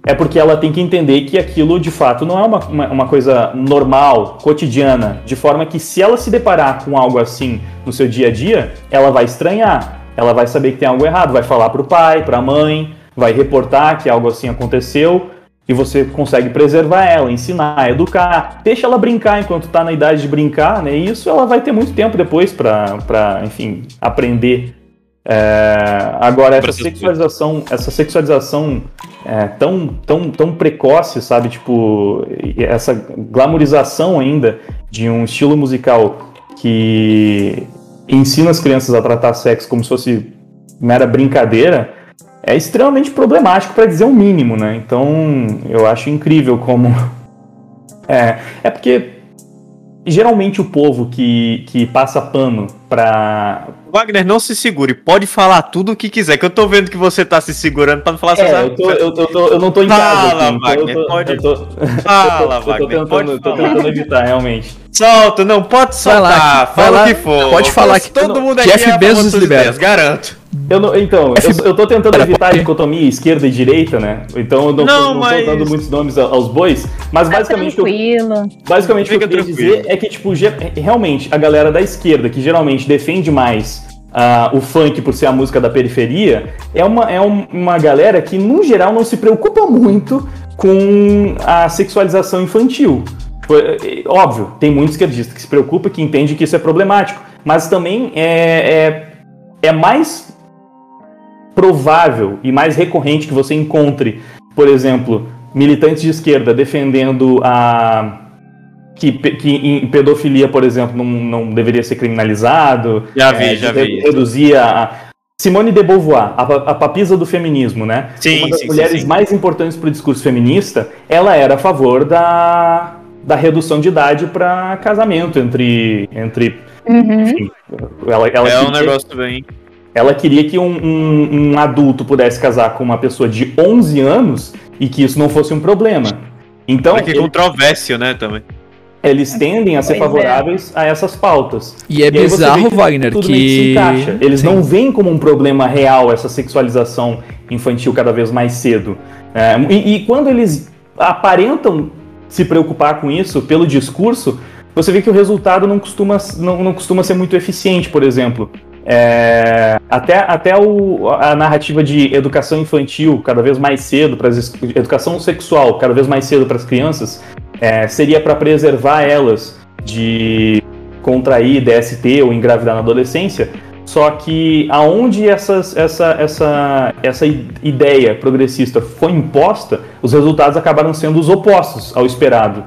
É porque ela tem que entender que aquilo de fato não é uma, uma, uma coisa normal, cotidiana, de forma que se ela se deparar com algo assim no seu dia a dia, ela vai estranhar, ela vai saber que tem algo errado, vai falar para o pai, para a mãe, vai reportar que algo assim aconteceu e você consegue preservar ela, ensinar, educar, deixa ela brincar enquanto está na idade de brincar, né? E isso ela vai ter muito tempo depois para, enfim, aprender. É, agora essa sexualização, essa sexualização é, tão, tão, tão precoce, sabe? Tipo, essa glamorização ainda de um estilo musical que ensina as crianças a tratar sexo como se fosse mera brincadeira é extremamente problemático para dizer o mínimo, né? Então eu acho incrível como <laughs> é, é porque geralmente o povo que, que passa pano pra. Wagner, não se segure, pode falar tudo o que quiser, que eu tô vendo que você tá se segurando pra não falar É, eu, tô, eu, eu tô- eu não tô em casa. Fala, aqui, então Wagner, eu tô, pode- tô, Fala, eu tô, eu tô Wagner, tentando, pode eu tô tentando evitar, realmente. Solta, não, pode lá, soltar, fala lá, o que for. pode falar que- todo mundo Jeff aqui é a favor Bezos libera. ideias, garanto. Eu não- então, eu, eu tô tentando evitar a dicotomia esquerda e direita, né? Então eu não, Não, tô, não mas- tô dando muitos nomes aos bois, mas Tá basicamente o que eu tranquilo. Basicamente, o que Fica eu queria tranquilo. dizer é que, tipo, realmente, a galera da esquerda, que geralmente defende mais ah, o funk por ser a música da periferia, é uma, é um- uma galera que, no geral, não se preocupa muito com a sexualização infantil. É- é- Óbvio, tem muito esquerdista que se preocupa, que entende que isso é problemático, mas também é, é, é mais provável e mais recorrente que você encontre, por exemplo, militantes de esquerda defendendo a que, que em pedofilia, por exemplo, não, não deveria ser criminalizado. Já vi, é, já re- vi. Reduzir a. Simone de Beauvoir, a, a papisa do feminismo, né? Sim, Uma das sim, sim, mulheres sim. mais importantes para o discurso feminista, ela era a favor da, da redução de idade para casamento entre. entre Uhum. enfim, ela, ela É um negócio bem. Ela queria que um, um- um adulto pudesse casar com uma pessoa de 11 anos e que isso não fosse um problema. Então, Olha que ele- controvérsia, né, também. eles tendem a ser Pois é. favoráveis a essas pautas. E é você bizarro, que Wagner, tudo que. encaixa. Eles Sim. não veem como um problema real essa sexualização infantil cada vez mais cedo. É, e, e quando eles aparentam se preocupar com isso pelo discurso, você vê que o resultado não costuma, não, não costuma ser muito eficiente, por exemplo. É, até até o, a narrativa de educação infantil cada vez mais cedo, para educação sexual cada vez mais cedo para as crianças, é, seria para preservar elas de contrair DST ou engravidar na adolescência. Só que aonde essas, essa, essa, essa ideia progressista foi imposta, os resultados acabaram sendo os opostos ao esperado.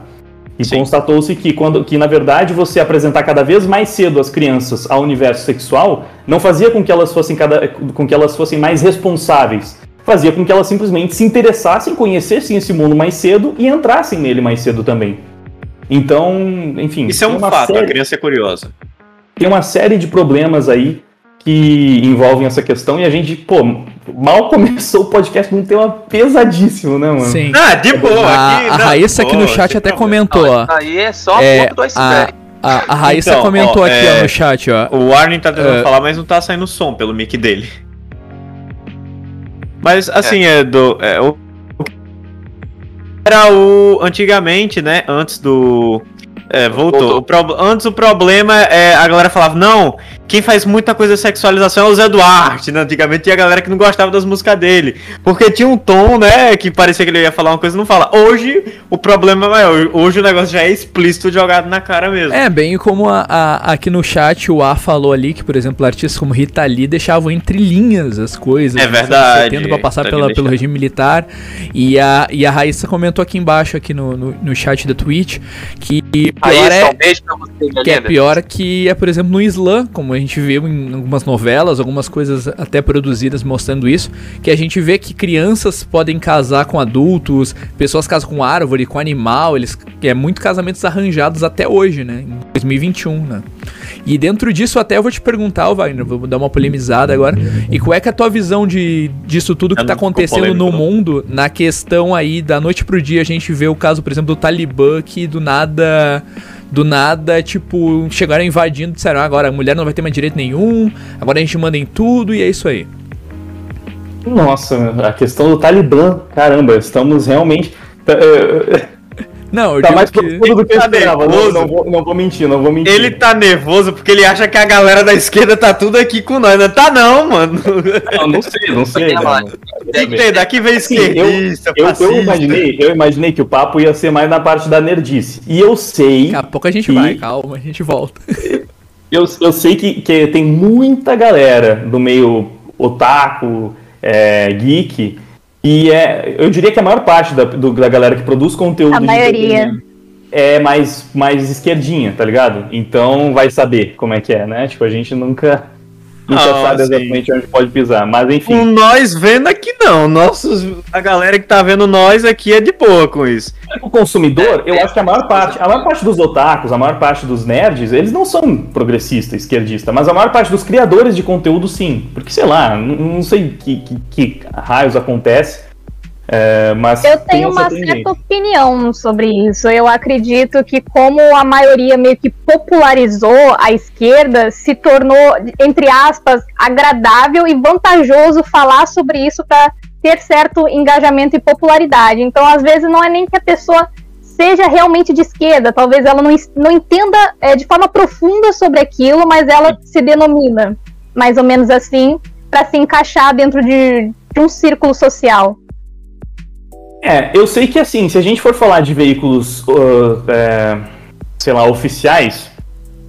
E constatou-se que, quando, que, na verdade, você apresentar cada vez mais cedo as crianças ao universo sexual não fazia com que elas fossem, cada, com que elas fossem mais responsáveis. Fazia com que elas simplesmente se interessassem, conhecessem esse mundo mais cedo e entrassem nele mais cedo também. Então, enfim. Isso é um fato, a série- criança é curiosa. tem uma série de problemas aí que envolvem essa questão e a gente, pô, mal <laughs> começou o podcast num tema pesadíssimo, né, mano? Sim. Ah, de boa. A, aqui, a Raíssa aqui no chat até problema. comentou, ó. Aí é só É, a ponta do iceberg. a, a Raíssa Então, comentou ó, aqui ó, é- no chat, ó. O Warren tá tentando É. falar, mas não tá saindo som pelo mic dele. Mas assim, é, do. é, o, era o. Antigamente, né? Antes do. É, voltou. Voltou. O prob- antes o problema é a galera falava, não, quem faz muita coisa de sexualização é o Zé Duarte, né? Antigamente tinha a galera que não gostava das músicas dele. Porque tinha um tom, né? Que parecia que ele ia falar uma coisa e não fala. Hoje o problema é maior. Hoje o negócio já é explícito jogado na cara mesmo. É, bem como a- a- aqui no chat o A falou ali que, por exemplo, artistas como Rita Lee deixavam entre linhas as coisas. É anos verdade, 70 pra passar pela, pelo regime militar. E a, e a Raíssa comentou aqui embaixo, aqui no, no, no chat da Twitch, que pior Aí, é, um beijo pra você, que é pior que é, por exemplo, no Islã, como a gente viu em algumas novelas, algumas coisas até produzidas mostrando isso, que a gente vê que crianças podem casar com adultos, pessoas casam com árvore, com animal, eles é muito casamentos arranjados até hoje, né, em 2021, né? E dentro disso até eu vou te perguntar, ô Wagner, vou dar uma polemizada agora, e qual é que é a tua visão de disso tudo que tá ficou acontecendo no mundo, na questão aí da noite pro dia a gente vê o caso, por exemplo, do Talibã que do nada do nada, tipo, chegaram invadindo, disseram, "Ah, agora a mulher não vai ter mais direito nenhum, agora a gente manda em tudo e é isso aí. Nossa, a questão do Talibã, caramba, estamos realmente. Tá, Não, eu tá digo mais que... profundo do que eu Tá esperava. Não, nervoso. não vou, não vou mentir, não vou mentir. Ele tá nervoso porque ele acha que a galera da esquerda tá tudo aqui com nós. Não tá não, mano. Não, não sei, não sei. Tem cara. Tem que ter, daqui vem Assim, eu, esquerdista, eu, eu, imaginei, eu imaginei que o papo ia ser mais na parte da nerdice. E eu sei. Daqui a pouco a gente E- vai, calma, a gente volta. Eu, eu sei que, que tem muita galera do meio otaku, é, geek, e é, eu diria que a maior parte da, do- da galera que produz conteúdo A de maioria. é mais, mais esquerdinha, tá ligado? Então vai saber como é que é, né? Tipo, a gente nunca. Nunca Ah, sabe sim. exatamente onde pode pisar. Mas enfim. Com nós vendo aqui não. Nossos, a galera que tá vendo nós aqui é de boa com isso. O consumidor, É, eu é, acho que a maior parte, a maior parte dos otakus, a maior parte dos nerds, eles não são progressista, esquerdista, mas a maior parte dos criadores de conteúdo sim. Porque, sei lá, não, não sei que, que, que raios acontece, é, mas Eu tenho uma tendência. certa opinião sobre isso. Eu acredito que, como a maioria meio que popularizou a esquerda, se tornou, entre aspas, agradável e vantajoso falar sobre isso para ter certo engajamento e popularidade. Então, às vezes, não é nem que a pessoa seja realmente de esquerda, talvez ela não, não entenda é, de forma profunda sobre aquilo, mas ela se denomina mais ou menos assim para se encaixar dentro de, de um círculo social. É, eu sei que assim, se a gente for falar de veículos, uh, é, sei lá, oficiais,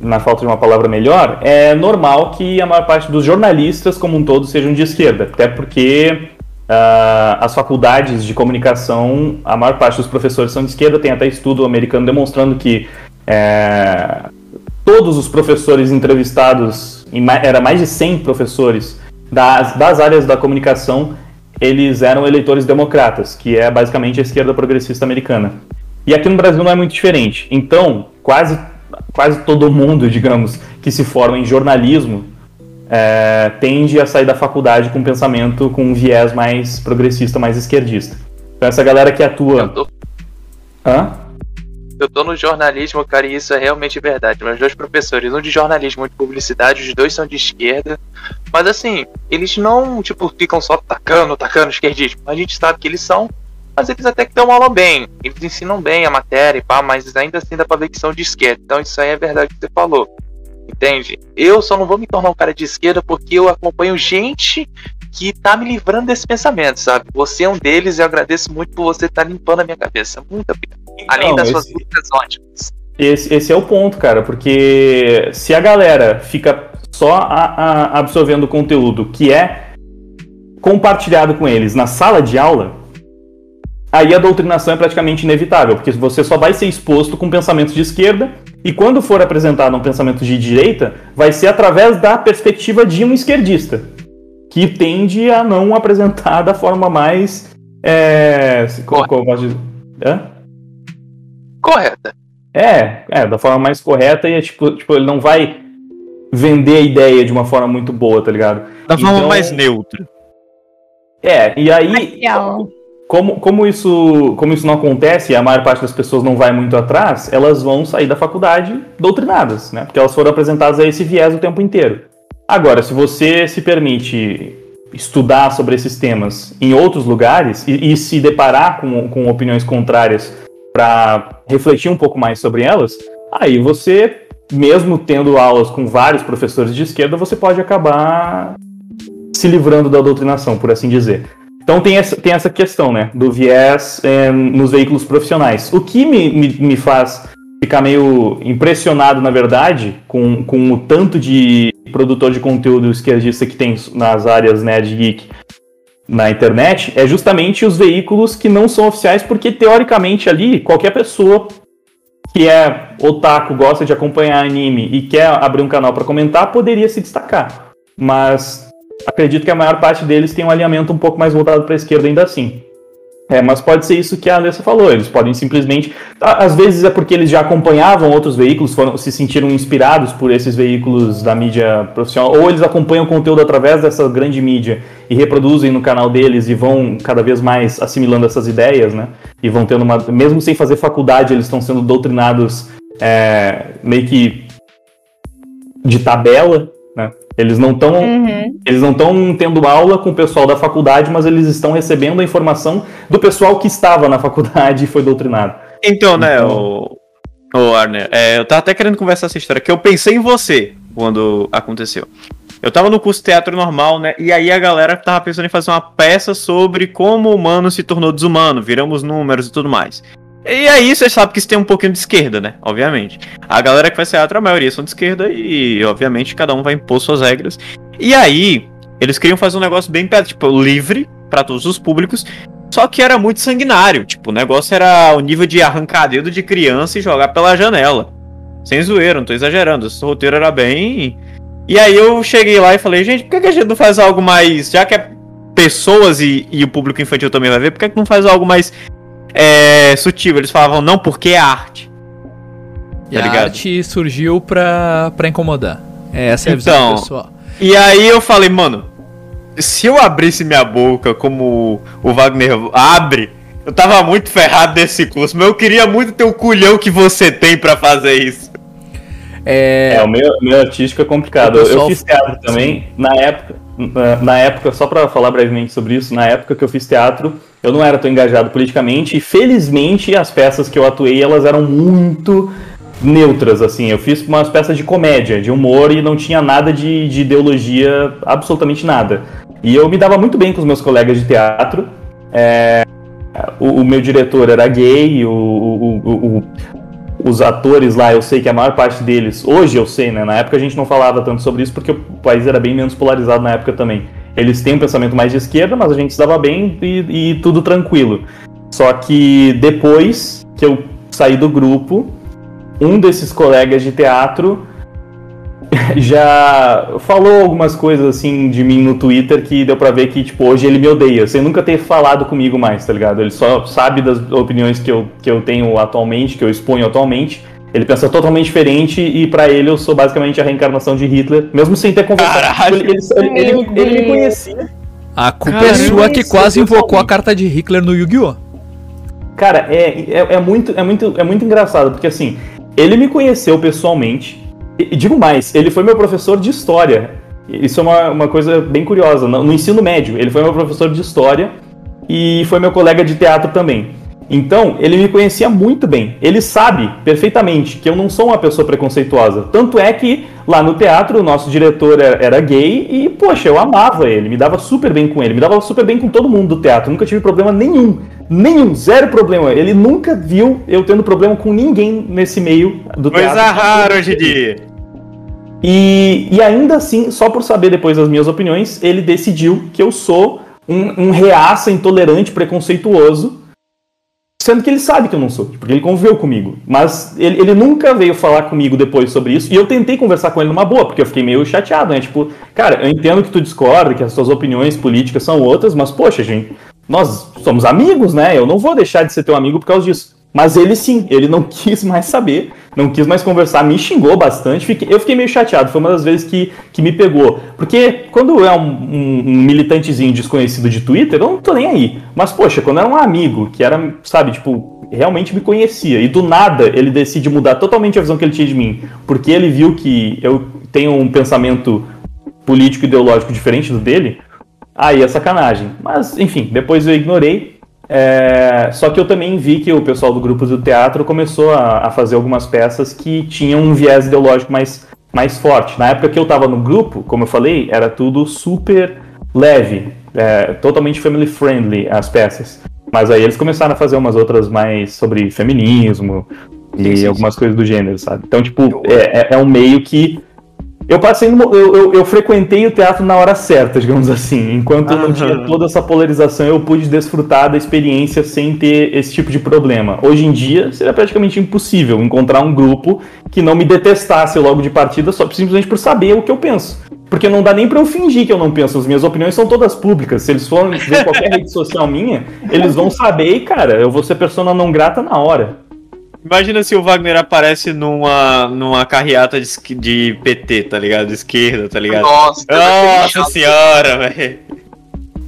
na falta de uma palavra melhor, é normal que a maior parte dos jornalistas, como um todo, sejam de esquerda. Até porque ah, as faculdades de comunicação, a maior parte dos professores são de esquerda, tem até estudo americano demonstrando que é, todos os professores entrevistados, era mais de 100 professores das, das áreas da comunicação, eles eram eleitores democratas, que é basicamente a esquerda progressista americana. E aqui no Brasil não é muito diferente. Então, quase, quase todo mundo, <laughs> digamos, que se forma em jornalismo é, tende a sair da faculdade com um pensamento com um viés mais progressista, mais esquerdista. Então, essa galera que atua. Hã? Eu tô no jornalismo, cara, e isso é realmente verdade. Meus dois professores, um de jornalismo e um de publicidade, os dois são de esquerda. Mas assim, eles não, tipo, ficam só tacando, tacando esquerdismo. A gente sabe que eles são, mas eles até que dão aula bem. Eles ensinam bem a matéria e pá, mas ainda assim dá pra ver que são de esquerda. Então isso aí é verdade que você falou. Entende? Eu só não vou me tornar um cara de esquerda porque eu acompanho gente que tá me livrando desse pensamento, sabe? Você é um deles e eu agradeço muito por você estar limpando a minha cabeça. Muito obrigado. Além Então, das suas esse- músicas ótimas. Esse, esse é o ponto, cara, porque se a galera fica só a- a- absorvendo o conteúdo que é compartilhado com eles na sala de aula, aí a doutrinação é praticamente inevitável, porque você só vai ser exposto com pensamentos de esquerda, e quando for apresentado um pensamento de direita, vai ser através da perspectiva de um esquerdista, que tende a não apresentar da forma mais. É, como, como eu posso dizer? Hã? Correta. É, é, da forma mais correta e é tipo, tipo, ele não vai vender a ideia de uma forma muito boa, tá ligado? Da forma Então- mais neutra. É, e aí, como, como, isso, como isso não acontece e a maior parte das pessoas não vai muito atrás, elas vão sair da faculdade doutrinadas, né? Porque elas foram apresentadas a esse viés o tempo inteiro. Agora, se você se permite estudar sobre esses temas em outros lugares e, e se deparar com, com opiniões contrárias para refletir um pouco mais sobre elas, aí você, mesmo tendo aulas com vários professores de esquerda, você pode acabar se livrando da doutrinação, por assim dizer. Então tem essa, tem essa questão, né, do viés eh, nos veículos profissionais. O que me, me, me faz ficar meio impressionado, na verdade, com, com o tanto de produtor de conteúdo esquerdista que tem nas áreas nerd geek na internet, é justamente os veículos que não são oficiais, porque teoricamente ali, qualquer pessoa que é otaku, gosta de acompanhar anime e quer abrir um canal para comentar, poderia se destacar. Mas acredito que a maior parte deles tem um alinhamento um pouco mais voltado para a esquerda ainda assim. É, mas pode ser isso que a Alessa falou. Eles podem simplesmente. Às vezes é porque eles já acompanhavam outros veículos, foram, se sentiram inspirados por esses veículos da mídia profissional, ou eles acompanham o conteúdo através dessa grande mídia e reproduzem no canal deles e vão cada vez mais assimilando essas ideias, né? E vão tendo uma. Mesmo sem fazer faculdade, eles estão sendo doutrinados é, meio que de tabela? Eles não estão Uhum. eles não estão tendo aula com o pessoal da faculdade, mas eles estão recebendo a informação do pessoal que estava na faculdade e foi doutrinado. Então, né, Então- o, o Arner, é, eu tava até querendo conversar essa história, que eu pensei em você quando aconteceu. Eu tava no curso de teatro normal, né, e aí a galera tava pensando em fazer uma peça sobre como o humano se tornou desumano, viramos números e tudo mais. E aí você sabe que isso tem um pouquinho de esquerda, né, obviamente. A galera que faz teatro, a maioria são de esquerda e, obviamente, cada um vai impor suas regras. E aí, eles queriam fazer um negócio bem, tipo, livre pra todos os públicos, só que era muito sanguinário. Tipo, o negócio era o nível de arrancar dedo de criança e jogar pela janela. Sem zoeira, não tô exagerando. Esse roteiro era bem. E aí eu cheguei lá e falei, gente, por que, a gente não faz algo mais. Já que é pessoas e, e o público infantil também vai ver, por que não faz algo mais é, sutil? Eles falavam, não, porque é arte. E Tá a ligado? arte surgiu pra, pra incomodar. É, essa é a visão Então, do pessoal. E aí eu falei, mano, se eu abrisse minha boca como o Wagner abre, eu tava muito ferrado desse curso, mas eu queria muito ter o culhão que você tem pra fazer isso. É, É, o meu, meu artístico é complicado. Eu, pessoal- fiz teatro também. Na época, na, na época, só pra falar brevemente sobre isso, na época que eu fiz teatro, eu não era tão engajado politicamente e felizmente as peças que eu atuei, elas eram muito neutras, assim. Eu fiz umas peças de comédia, de humor e não tinha nada de, de ideologia, absolutamente nada. E eu me dava muito bem com os meus colegas de teatro. É, o, o meu diretor era gay, o- o- os atores lá, eu sei que a maior parte deles, hoje eu sei, né? Na época a gente não falava tanto sobre isso porque o país era bem menos polarizado na época também. Eles têm um pensamento mais de esquerda, mas a gente se dava bem e, e tudo tranquilo. Só que depois que eu saí do grupo, um desses colegas de teatro <laughs> já falou algumas coisas assim de mim no Twitter que deu pra ver que, tipo, hoje ele me odeia, sem nunca ter falado comigo mais, tá ligado? Ele só sabe das opiniões que eu, que eu tenho atualmente, que eu exponho atualmente. Ele pensa totalmente diferente e pra ele eu sou basicamente a reencarnação de Hitler, mesmo sem ter conversado. Caralho. Ele, ele, ele, ele, me- ele me conhecia. a culpa Caramba, é sua que isso, quase invocou a carta de Hitler no Yu-Gi-Oh! Cara, é, é, é muito, é, muito, é muito engraçado, porque assim, ele me conheceu pessoalmente, e, e digo mais, ele foi meu professor de história. Isso é uma, uma coisa bem curiosa. No, no ensino médio, ele foi meu professor de história e foi meu colega de teatro também. Então, ele me conhecia muito bem. Ele sabe perfeitamente que eu não sou uma pessoa preconceituosa. Tanto é que lá no teatro o nosso diretor era, gay e, poxa, eu amava ele, me dava super bem com ele, me dava super bem com todo mundo do teatro. Nunca tive problema nenhum. Nenhum, zero problema. Ele nunca viu eu tendo problema com ninguém nesse meio do Coisa teatro. rara hoje em dia. E, e ainda assim, só por saber depois das minhas opiniões, ele decidiu que eu sou um, um reaça intolerante, preconceituoso, sendo que ele sabe que eu não sou, porque ele conviveu comigo. Mas ele, ele nunca veio falar comigo depois sobre isso, e eu tentei conversar com ele numa boa, porque eu fiquei meio chateado, né? Tipo, cara, eu entendo que tu discorda, que as suas opiniões políticas são outras, mas poxa, gente, nós somos amigos, né? Eu não vou deixar de ser teu amigo por causa disso. Mas ele sim, ele não <laughs> quis mais saber, não quis mais conversar, me xingou bastante. fiquei- eu fiquei meio chateado, foi uma das vezes que, que me pegou. Porque quando é um, um- um militantezinho desconhecido de Twitter, eu não tô nem aí. Mas, poxa, quando era um amigo, que era, sabe, tipo, realmente me conhecia, e do nada ele decide mudar totalmente a visão que ele tinha de mim, porque ele viu que eu tenho um pensamento político e ideológico diferente do dele, aí é sacanagem. Mas, enfim, depois eu ignorei. É, só que eu também vi que o pessoal do grupo do teatro começou a, a fazer algumas peças que tinham um viés ideológico mais, mais forte. Na época que eu estava no grupo, como eu falei, era tudo super leve, é, totalmente family friendly as peças. Mas aí eles começaram a fazer umas outras mais sobre feminismo e Sim, sim, algumas coisas do gênero, sabe? Então, tipo, é, é- é um meio que eu passei no, eu, eu, eu frequentei o teatro na hora certa, digamos assim. Enquanto não tinha toda essa polarização, eu pude desfrutar da experiência sem ter esse tipo de problema. Hoje em dia, seria praticamente impossível encontrar um grupo que não me detestasse logo de partida só simplesmente por saber o que eu penso. Porque não dá nem pra eu fingir que eu não penso. As minhas opiniões são todas públicas. Se eles forem ver qualquer <laughs> rede social minha, eles vão saber e, cara, eu vou ser persona não grata na hora. Imagina se o Wagner aparece numa, numa carreata de, de PT, tá ligado? De esquerda, tá ligado? Nossa, Nossa senhora, velho.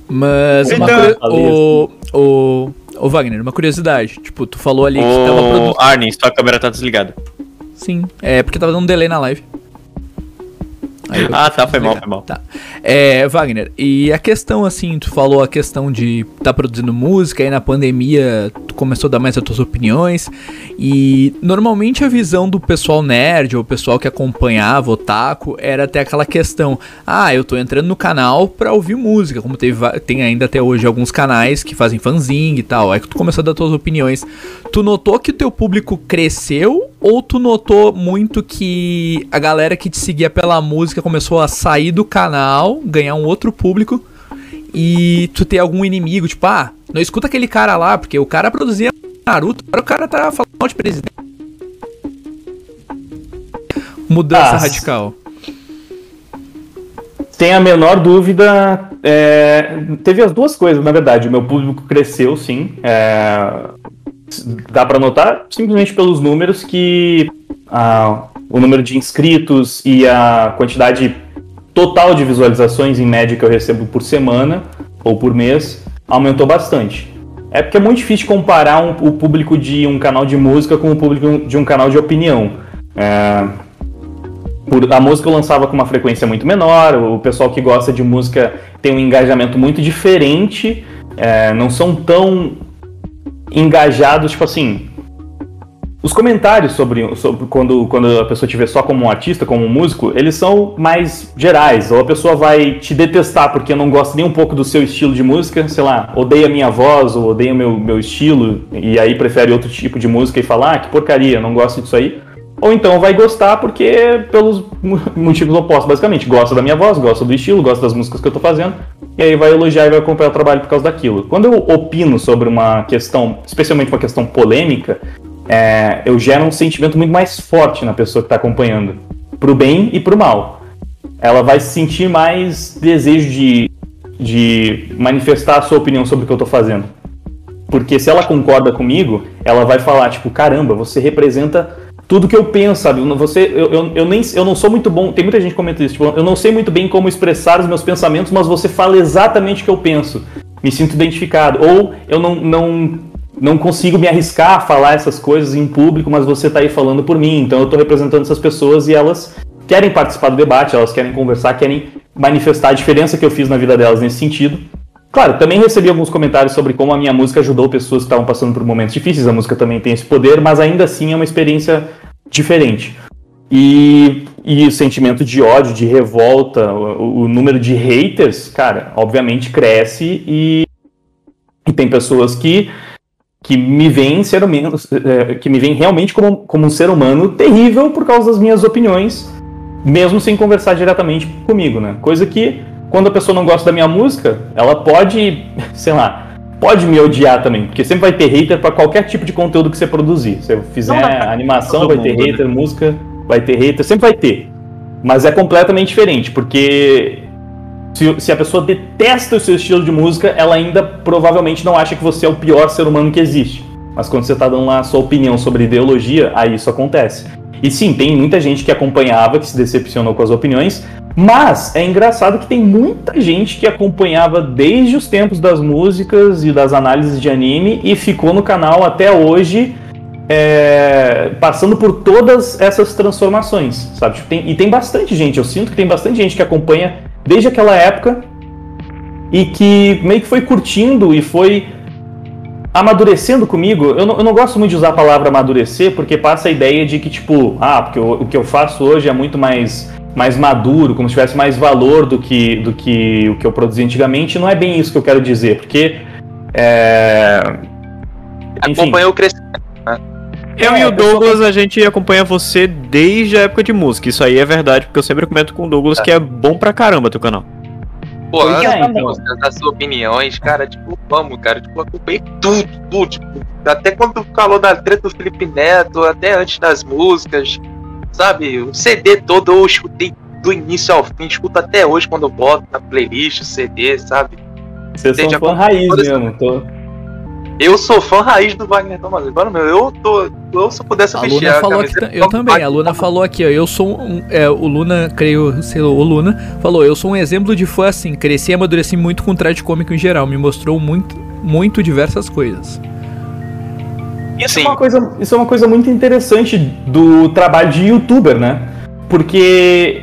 Mas uma Então- curi- o, o, o Wagner, uma curiosidade. Tipo, tu falou ali que tava produzindo. Arne, sua câmera tá desligada. Sim, é porque tava dando um delay na live. Eu- Ah, tá, foi mal, foi mal. Tá. É, Wagner, e a questão assim, tu falou a questão de tá produzindo música, aí na pandemia tu começou a dar mais as tuas opiniões, e normalmente a visão do pessoal nerd, ou o pessoal que acompanhava o Taco, era até aquela questão, ah, eu tô entrando no canal pra ouvir música, como teve, tem ainda até hoje alguns canais que fazem fanzine e tal, aí que tu começou a dar tuas opiniões. Tu notou que o teu público cresceu, ou tu notou muito que a galera que te seguia pela música começou a sair do canal, ganhar um outro público e tu ter algum inimigo, tipo, ah, não escuta aquele cara lá, porque o cara produzia Naruto, agora o cara tá falando mal de presidente. Mudança Ah, radical. sem a menor dúvida, é, teve as duas coisas, na verdade. O meu público cresceu, sim. É, dá para notar simplesmente pelos números que a, o número de inscritos e a quantidade total de visualizações em média que eu recebo por semana ou por mês aumentou bastante. É porque é muito difícil comparar um, o público de um canal de música com o público de um canal de opinião. É, por, a música eu lançava com uma frequência muito menor, o pessoal que gosta de música tem um engajamento muito diferente, é, não são tão engajados, tipo assim. Os comentários sobre, sobre quando, quando a pessoa te vê só como um artista, como um músico, eles são mais gerais. Ou a pessoa vai te detestar porque não gosta nem um pouco do seu estilo de música, sei lá, odeia minha voz ou odeia meu, meu estilo, e aí prefere outro tipo de música e falar, ah, que porcaria, não gosto disso aí. Ou então vai gostar porque pelos motivos opostos, basicamente. Gosta da minha voz, gosta do estilo, gosta das músicas que eu tô fazendo. E aí vai elogiar e vai acompanhar o trabalho por causa daquilo. Quando eu opino sobre uma questão, especialmente uma questão polêmica, é, eu gero um sentimento muito mais forte na pessoa que está acompanhando. Pro bem e pro mal. Ela vai sentir mais desejo de, de manifestar a sua opinião sobre o que eu tô fazendo. Porque se ela concorda comigo, ela vai falar, tipo, caramba, você representa tudo que eu penso, sabe? Você, eu, eu, eu, nem, eu não sou muito bom. Tem muita gente que comenta isso. Tipo, eu não sei muito bem como expressar os meus pensamentos, mas você fala exatamente o que eu penso. Me sinto identificado. Ou eu não, não, não consigo me arriscar a falar essas coisas em público, mas você está aí falando por mim. Então eu estou representando essas pessoas e elas querem participar do debate, elas querem conversar, querem manifestar a diferença que eu fiz na vida delas nesse sentido. Claro, também recebi alguns comentários sobre como a minha música ajudou pessoas que estavam passando por momentos difíceis. A música também tem esse poder, mas ainda assim é uma experiência diferente. E, e o sentimento de ódio, de revolta, o, o número de haters, cara, obviamente cresce e, e tem pessoas que que me veem ser humano, é, que me veem realmente como, como um ser humano terrível por causa das minhas opiniões, mesmo sem conversar diretamente comigo, né? Coisa que quando a pessoa não gosta da minha música, ela pode, <laughs> sei lá, pode me odiar também, porque sempre vai ter hater para qualquer tipo de conteúdo que você produzir. Se eu fizer animação, vai ter mundo, né? hater, né? música, vai ter hater, sempre vai ter. Mas é completamente diferente, porque se, se, a pessoa detesta o seu estilo de música, ela ainda provavelmente não acha que você é o pior ser humano que existe. Mas quando você está dando lá a sua opinião sobre ideologia, aí isso acontece. E sim, tem muita gente que acompanhava, que se decepcionou com as opiniões, mas é engraçado que tem muita gente que acompanhava desde os tempos das músicas e das análises de anime e ficou no canal até hoje, é, passando por todas essas transformações, sabe? Tipo, tem, e tem bastante gente, eu sinto que tem bastante gente que acompanha desde aquela época e que meio que foi curtindo e foi amadurecendo comigo. Eu não, eu não gosto muito de usar a palavra amadurecer porque passa a ideia de que, tipo, ah, porque o, o que eu faço hoje é muito mais mais maduro, como se tivesse mais valor do que, do que o que eu produzi antigamente. Não é bem isso que eu quero dizer, porque. É... Acompanhou o crescimento. Né? Eu é, e o Douglas, a gente acompanha você desde a época de música. Isso aí é verdade, porque eu sempre comento com o Douglas é. que é bom pra caramba teu canal. Pô, antes é, então. das suas opiniões, cara, tipo, vamos, cara, tipo, acompanhei tudo, tudo, tipo, até quando falou da treta do Felipe Neto, até antes das músicas, sabe? O CD todo eu escutei do início ao fim, escuto até hoje quando eu boto na playlist o CD, sabe? Você é fã raiz mesmo, tô... Eu sou fã raiz do Wagner Thomas. Agora, meu, eu tô. Eu se eu pudesse a Luna a falou que, Eu também, a Luna falou aqui, ó. Eu sou um. É, o Luna, creio, sei lá, o Luna falou, eu sou um exemplo de fã assim. Cresci e amadureci muito com traje cômico em geral. Me mostrou muito, muito diversas coisas. Isso é, uma coisa, isso é uma coisa muito interessante do trabalho de youtuber, né? Porque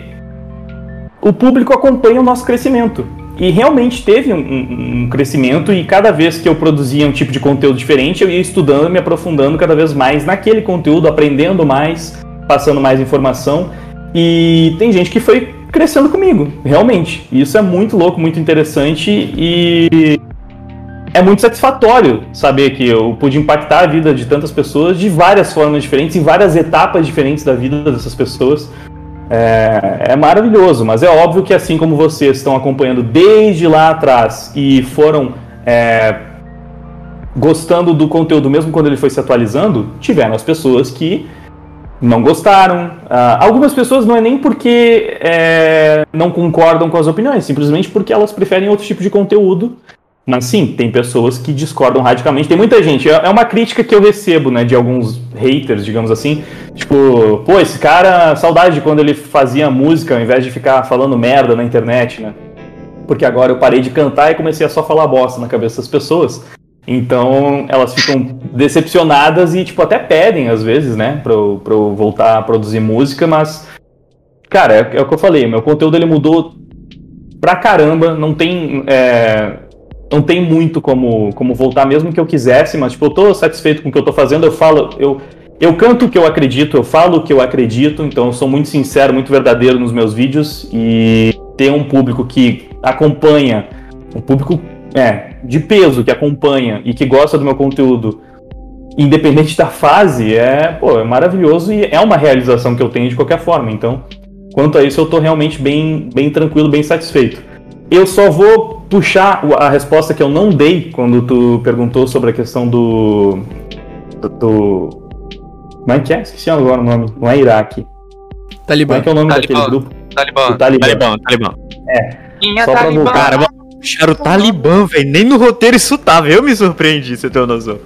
o público acompanha o nosso crescimento. E realmente teve um, um, um, crescimento, e cada vez que eu produzia um tipo de conteúdo diferente, eu ia estudando, me aprofundando cada vez mais naquele conteúdo, aprendendo mais, passando mais informação. E tem gente que foi crescendo comigo, realmente. E isso é muito louco, muito interessante e é muito satisfatório saber que eu pude impactar a vida de tantas pessoas de várias formas diferentes, em várias etapas diferentes da vida dessas pessoas. É, é, maravilhoso, mas é óbvio que assim como vocês estão acompanhando desde lá atrás e foram é, gostando do conteúdo mesmo quando ele foi se atualizando, tiveram as pessoas que não gostaram. Ah, algumas pessoas não é nem porque é, não concordam com as opiniões, simplesmente porque elas preferem outro tipo de conteúdo. Mas sim, tem pessoas que discordam radicalmente. Tem muita gente. É é uma crítica que eu recebo, né, de alguns haters, digamos assim. Tipo, pô, esse cara, saudade de quando ele fazia música ao invés de ficar falando merda na internet, né? Porque agora eu parei de cantar e comecei a só falar bosta na cabeça das pessoas. Então elas ficam decepcionadas e, tipo, até pedem às vezes, né, pra eu, pra eu voltar a produzir música, mas. Cara, é, é o que eu falei, meu conteúdo ele mudou pra caramba, não tem. é, não tem muito como, como voltar, mesmo que eu quisesse, mas, tipo, eu tô satisfeito com o que eu tô fazendo, eu falo. Eu, eu canto o que eu acredito, eu falo o que eu acredito, então eu sou muito sincero, muito verdadeiro nos meus vídeos e ter um público que acompanha, um público é, de peso que acompanha e que gosta do meu conteúdo, independente da fase, é, pô, é maravilhoso e é uma realização que eu tenho de qualquer forma. Então, quanto a isso, eu tô realmente bem, bem tranquilo, bem satisfeito. Eu só vou puxar a resposta que eu não dei quando tu perguntou sobre a questão do. do. do- como é que é? Esqueci agora o nome. Não é Iraque. Como é Talibã. que é o nome Talibã. daquele grupo? Talibã. Do Talibã. Talibã, Talibã. É Só pra Talibã? voltar. Cara, puxaram o Talibã, velho. Nem no roteiro isso tava. Eu me surpreendi, você tem uma noção.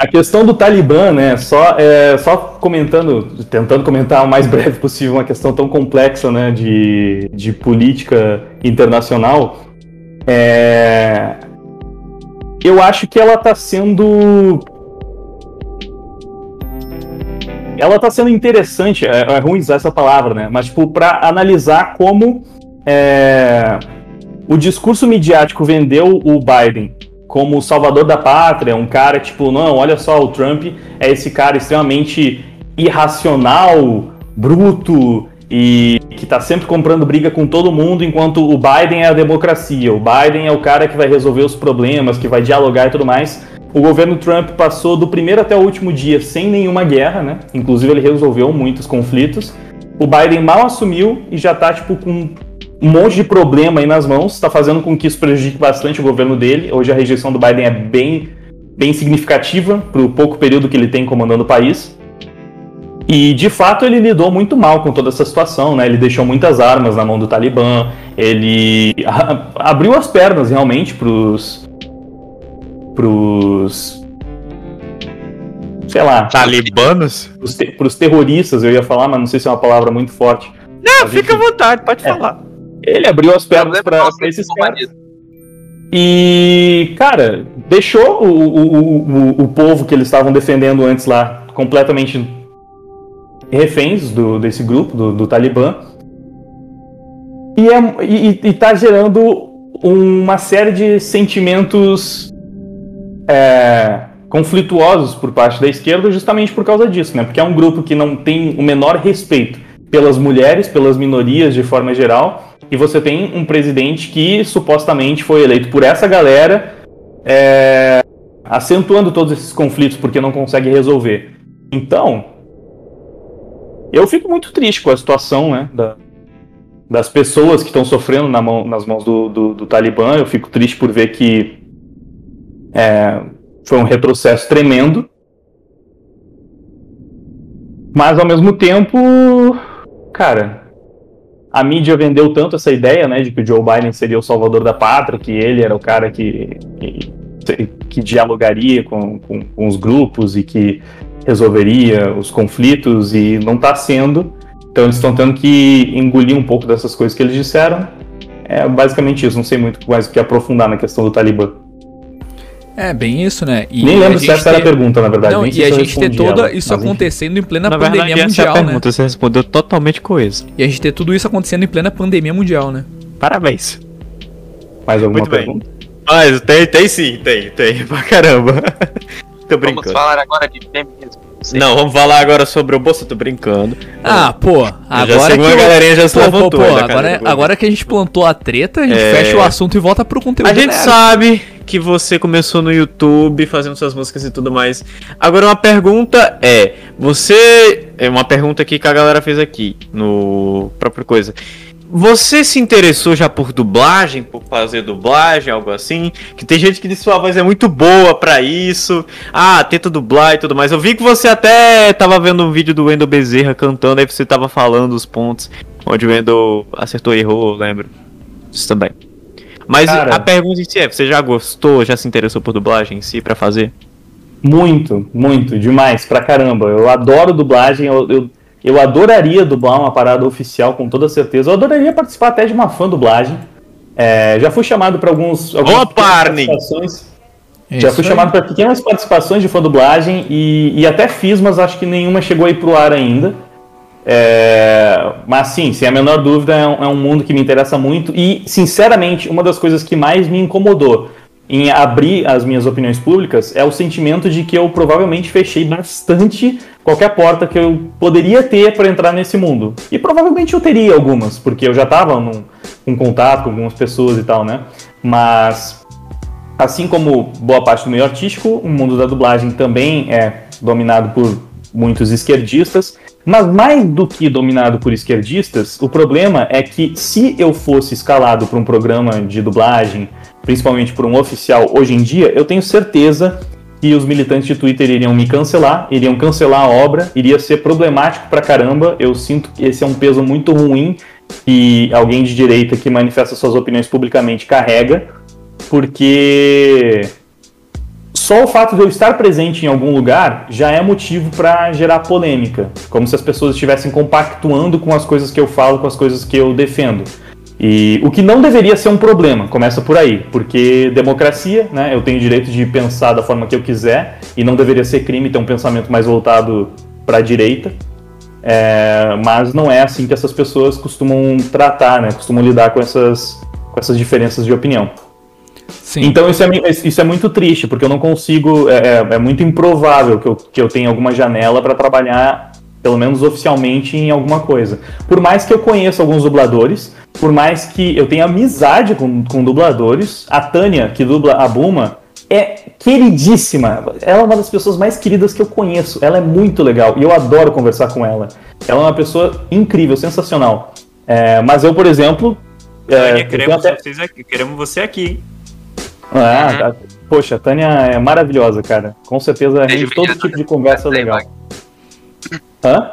A questão do Talibã, né? Só, é, só comentando, tentando comentar o mais <laughs> breve possível uma questão tão complexa, né? De, de política internacional. É, eu acho que ela tá sendo. Ela tá sendo interessante, é, é ruim usar essa palavra, né? Mas, tipo, pra analisar como é, o discurso midiático vendeu o Biden como o salvador da pátria, um cara tipo, não, olha só, o Trump é esse cara extremamente irracional, bruto e que tá sempre comprando briga com todo mundo, enquanto o Biden é a democracia, o Biden é o cara que vai resolver os problemas, que vai dialogar e tudo mais. O governo Trump passou do primeiro até o último dia sem nenhuma guerra, né? Inclusive ele resolveu muitos conflitos. O Biden mal assumiu e já tá tipo com um monte de problema aí nas mãos, está fazendo com que isso prejudique bastante o governo dele. Hoje a rejeição do Biden é bem, bem significativa para o pouco período que ele tem comandando o país. E de fato ele lidou muito mal com toda essa situação, né? Ele deixou muitas armas na mão do Talibã, ele a- abriu as pernas realmente pros. pros. sei lá, Talibanos? pros, te- pros terroristas, eu ia falar, mas não sei se é uma palavra muito forte. Não, fica à vontade, pode É. falar. Ele abriu as pernas para esses esse caras. E, cara, deixou o, o, o, o povo que eles estavam defendendo antes lá completamente reféns do, desse grupo, do, do Talibã. E, é, e, e tá gerando uma série de sentimentos é, conflituosos por parte da esquerda justamente por causa disso, né? Porque é um grupo que não tem o menor respeito pelas mulheres, pelas minorias de forma geral, e você tem um presidente que supostamente foi eleito por essa galera, é, acentuando todos esses conflitos porque não consegue resolver. Então, eu fico muito triste com a situação né, da- das pessoas que estão sofrendo na mão- nas mãos do, do- do Talibã. Eu fico triste por ver que é, foi um retrocesso tremendo. Mas ao mesmo tempo, cara, a mídia vendeu tanto essa ideia, né, de que o Joe Biden seria o salvador da pátria, que ele era o cara que, que, que dialogaria com, com, com os grupos e que resolveria os conflitos, e não está sendo. Então eles estão tendo que engolir um pouco dessas coisas que eles disseram. É basicamente isso, não sei muito mais o que aprofundar na questão do Talibã. É, bem isso, né? E Nem lembro se essa era a ter- pergunta, na verdade. Não, nem e a gente ter toda ela, isso mas enfim. acontecendo em plena Na pandemia verdade, essa é a mundial, né? pergunta. Você respondeu totalmente coeso. E a gente ter tudo isso acontecendo em plena pandemia mundial, né? Parabéns. Mais alguma Muito bem. pergunta? Mas tem, tem sim, tem, tem. <laughs> Pra caramba. Tô Vamos brincando. falar agora de feminismo. Sim. Não, vamos falar agora sobre o Bolsa, tô brincando. Ah, pô, agora que eu- galerinha já se Pô, levantou. pô, aí da agora, que a gente plantou a treta, a gente É. fecha o assunto e volta pro conteúdo. A gente né? sabe que você começou no YouTube fazendo suas músicas e tudo mais. Agora uma pergunta é, você é uma pergunta aqui que a galera fez aqui no próprio coisa. Você se interessou já por dublagem, por fazer dublagem, algo assim? Que tem gente que diz que sua voz é muito boa para isso. Ah, tenta dublar e tudo mais. Eu vi que você até tava vendo um vídeo do Wendel Bezerra cantando, aí você tava falando os pontos onde o Wendel acertou e errou, eu lembro. Isso também. Mas Cara. a pergunta em si é, você já gostou, já se interessou por dublagem em si pra fazer? Muito, muito, demais, pra caramba. Eu adoro dublagem, eu, eu, eu adoraria dublar uma parada oficial com toda certeza. Eu adoraria participar até de uma fã dublagem. É, já fui chamado para alguns, algumas Opa, participações. É já isso fui aí. chamado para pequenas participações de fã dublagem e, e até fiz, mas acho que nenhuma chegou aí pro ar ainda. É, mas sim, sem a menor dúvida, é um, é um mundo que me interessa muito. E, sinceramente, uma das coisas que mais me incomodou em abrir as minhas opiniões públicas é o sentimento de que eu provavelmente fechei bastante qualquer porta que eu poderia ter para entrar nesse mundo. E provavelmente eu teria algumas, porque eu já estava em contato com algumas pessoas e tal, né? Mas Assim como boa parte do meio artístico, o mundo da dublagem também é dominado por muitos esquerdistas. Mas mais do que dominado por esquerdistas, o problema é que se eu fosse escalado para um programa de dublagem, principalmente por um oficial hoje em dia, eu tenho certeza que os militantes de Twitter iriam me cancelar, iriam cancelar a obra, iria ser problemático pra caramba. Eu sinto que esse é um peso muito ruim que alguém de direita que manifesta suas opiniões publicamente carrega porque só o fato de eu estar presente em algum lugar já é motivo para gerar polêmica, como se as pessoas estivessem compactuando com as coisas que eu falo, com as coisas que eu defendo. E o que não deveria ser um problema, começa por aí, porque democracia, né, eu tenho o direito de pensar da forma que eu quiser e não deveria ser crime ter um pensamento mais voltado para a direita. É, mas não é assim que essas pessoas costumam tratar, né, costumam lidar com essas, com essas diferenças de opinião. Sim. Então isso é, isso é muito triste, porque eu não consigo. É, é- é muito improvável que eu, que eu tenha alguma janela para trabalhar, pelo menos oficialmente, em alguma coisa. Por mais que eu conheça alguns dubladores, por mais que eu tenha amizade com, com dubladores, a Tânia, que dubla a Buma, é queridíssima. Ela é uma das pessoas mais queridas que eu conheço. Ela é muito legal e eu adoro conversar com ela. Ela é uma pessoa incrível, sensacional. É, mas eu, por exemplo. é, eu tenho até- vocês aqui, queremos você aqui, hein? ah, Uhum. tá. poxa, a Tânia é maravilhosa, cara. Com certeza rende todo tipo de conversa legal. Hã?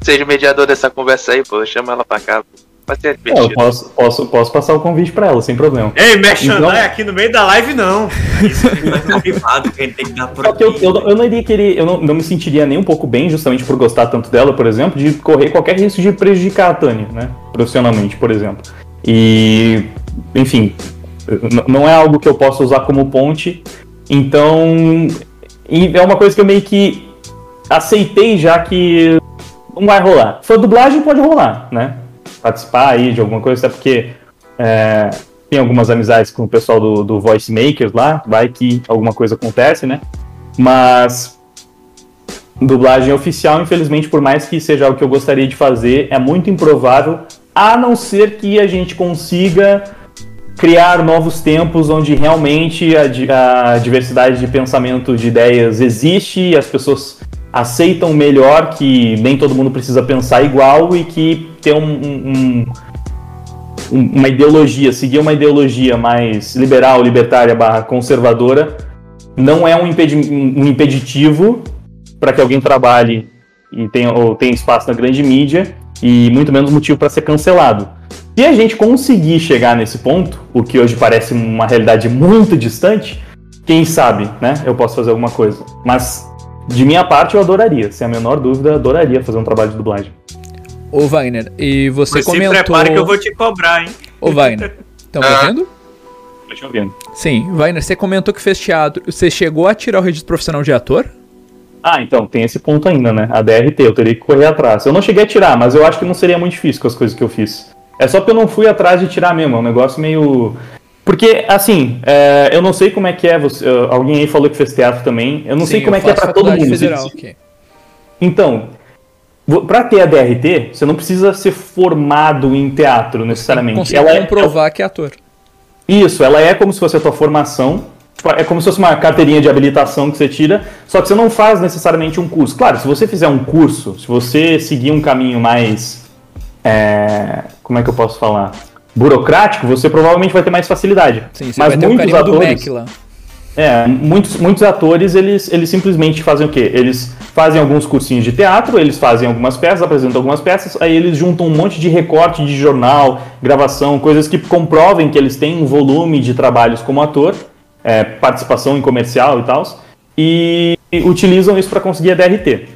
Seja o mediador dessa conversa aí, pô. Chama ela pra cá. Vai ser É, eu posso, posso, posso passar o convite pra ela, sem problema. Ei, merchandise Então- aqui no meio da live não. Isso vai no privado que a gente tem que dar por Só que eu, aqui. eu, não- eu não iria querer, eu não, não me sentiria nem um pouco bem, justamente por gostar tanto dela, por exemplo, de correr qualquer risco de prejudicar a Tânia, né? Profissionalmente, por exemplo. E, enfim, não é algo que eu possa usar como ponte. Então, e é uma coisa que eu meio que aceitei já que não vai rolar. For dublagem, pode rolar, né? Participar aí de alguma coisa, até porque é, tem algumas amizades com o pessoal do, do Voice Makers lá, vai que alguma coisa acontece, né? Mas dublagem oficial, infelizmente, por mais que seja algo que eu gostaria de fazer, é muito improvável, a não ser que a gente consiga criar novos tempos onde realmente a, a diversidade de pensamento, de ideias existe e as pessoas aceitam melhor que nem todo mundo precisa pensar igual e que ter um- um- um- um- uma ideologia, seguir uma ideologia mais liberal, libertária, barra conservadora, não é um, impedi um impeditivo para que alguém trabalhe e tenha, ou tenha espaço na grande mídia e muito menos motivo para ser cancelado. Se a gente conseguir chegar nesse ponto, o que hoje parece uma realidade muito distante, quem sabe, né? Eu posso fazer alguma coisa. Mas de minha parte eu adoraria, sem a menor dúvida, adoraria fazer um trabalho de dublagem. Ô Wagner, e você Mas se comentou. prepare que eu vou te cobrar, hein? Ô Wagner, estão Ah. ouvindo? Tô te ouvindo. Sim, Wagner, você comentou que fez teatro. Você chegou a tirar o registro profissional de ator? Ah, então, tem esse ponto ainda, né? A DRT, eu teria que correr atrás. Eu não cheguei a tirar, mas eu acho que não seria muito difícil com as coisas que eu fiz. É só porque eu não fui atrás de tirar mesmo, é um negócio meio. Porque, assim, é, eu não sei como é que é. Você, uh, alguém aí falou que fez teatro também. Eu não sei Sim, como eu é que é pra todo mundo. Federal, Se- ok. Então, pra ter a DRT, você não precisa ser formado em teatro necessariamente. Consegue Ela é, comprovar que é ator. isso, ela é como se fosse a tua formação. É como se fosse uma carteirinha de habilitação que você tira, só que você não faz necessariamente um curso. Claro, se você fizer um curso, se você seguir um caminho mais é, como é que eu posso falar? Burocrático, você provavelmente vai ter mais facilidade. Sim, você Mas vai ter muitos do atores- Mac lá. É, muitos, muitos atores, eles, eles simplesmente fazem o quê? Eles fazem alguns cursinhos de teatro, eles fazem algumas peças, apresentam algumas peças, aí eles juntam um monte de recorte de jornal, gravação, coisas que comprovem que eles têm um volume de trabalhos como ator, é, participação em comercial e tal, e utilizam isso para conseguir a DRT.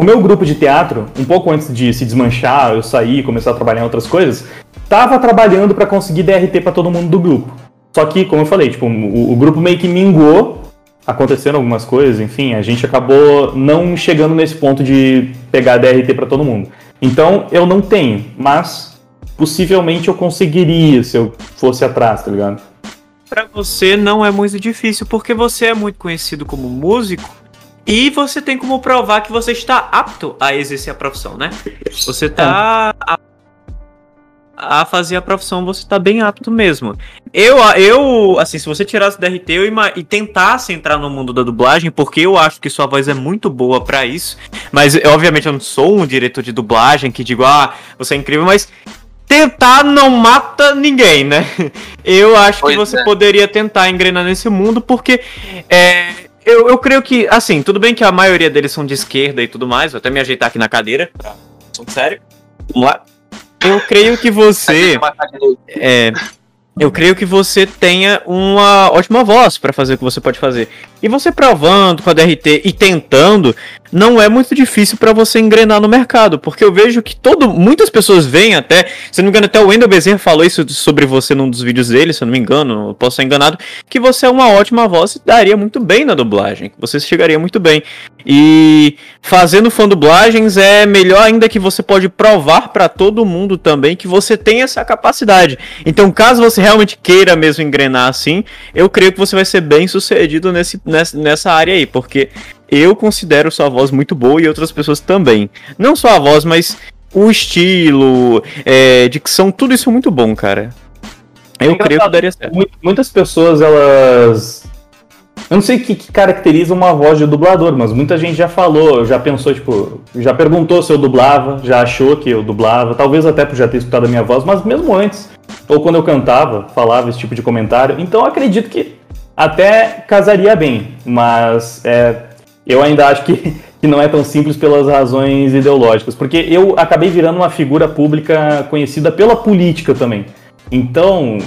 O meu grupo de teatro, um pouco antes de se desmanchar, eu sair e começar a trabalhar em outras coisas, estava trabalhando para conseguir DRT para todo mundo do grupo. Só que, como eu falei, tipo, o, o grupo meio que minguou, aconteceram algumas coisas, enfim, a gente acabou não chegando nesse ponto de pegar DRT para todo mundo. Então, eu não tenho, mas possivelmente eu conseguiria se eu fosse atrás, tá ligado? Pra você não é muito difícil, porque você é muito conhecido como músico e você tem como provar que você está apto a exercer a profissão, né? Você tá a, a fazer a profissão, você tá bem apto mesmo. Eu, eu assim, se você tirasse o DRT eu e tentasse entrar no mundo da dublagem, porque eu acho que sua voz é muito boa pra isso, mas eu, obviamente eu não sou um diretor de dublagem que digo, ah, você é incrível, mas tentar não mata ninguém, né? <laughs> Eu acho que Pois você é. poderia tentar engrenar nesse mundo, porque é, eu, eu creio que, assim, tudo bem que a maioria deles são de esquerda e tudo mais, vou até me ajeitar aqui na cadeira, assunto sério. Vamos lá. Eu creio que você. É, eu creio que você tenha uma ótima voz pra fazer o que você pode fazer. E você provando com a DRT e tentando, não é muito difícil pra você engrenar no mercado, porque eu vejo que todo, muitas pessoas veem até, se não me engano, até o Wendel Bezerra falou isso sobre você num dos vídeos dele, se eu não me engano, posso estar enganado, que você é uma ótima voz e daria muito bem na dublagem, que você chegaria muito bem. E fazendo fã dublagens é melhor ainda que você pode provar pra todo mundo também que você tem essa capacidade. Então, caso você realmente queira mesmo engrenar assim, eu creio que você vai ser bem sucedido nesse, nessa área aí, porque eu considero sua voz muito boa e outras pessoas também. Não só a voz, mas o estilo, é, dicção, tudo isso é muito bom, cara. Eu Engraçado. creio que daria certo. Mu- Muitas pessoas, elas. Eu não sei o que, que caracteriza uma voz de dublador, mas muita gente já falou, já pensou, tipo, já perguntou se eu dublava, já achou que eu dublava, talvez até por já ter escutado a minha voz, mas mesmo antes, ou quando eu cantava, falava esse tipo de comentário. Então eu acredito que até casaria bem, mas é, eu ainda acho que, <laughs> que não é tão simples pelas razões ideológicas, porque eu acabei virando uma figura pública conhecida pela política também. Então,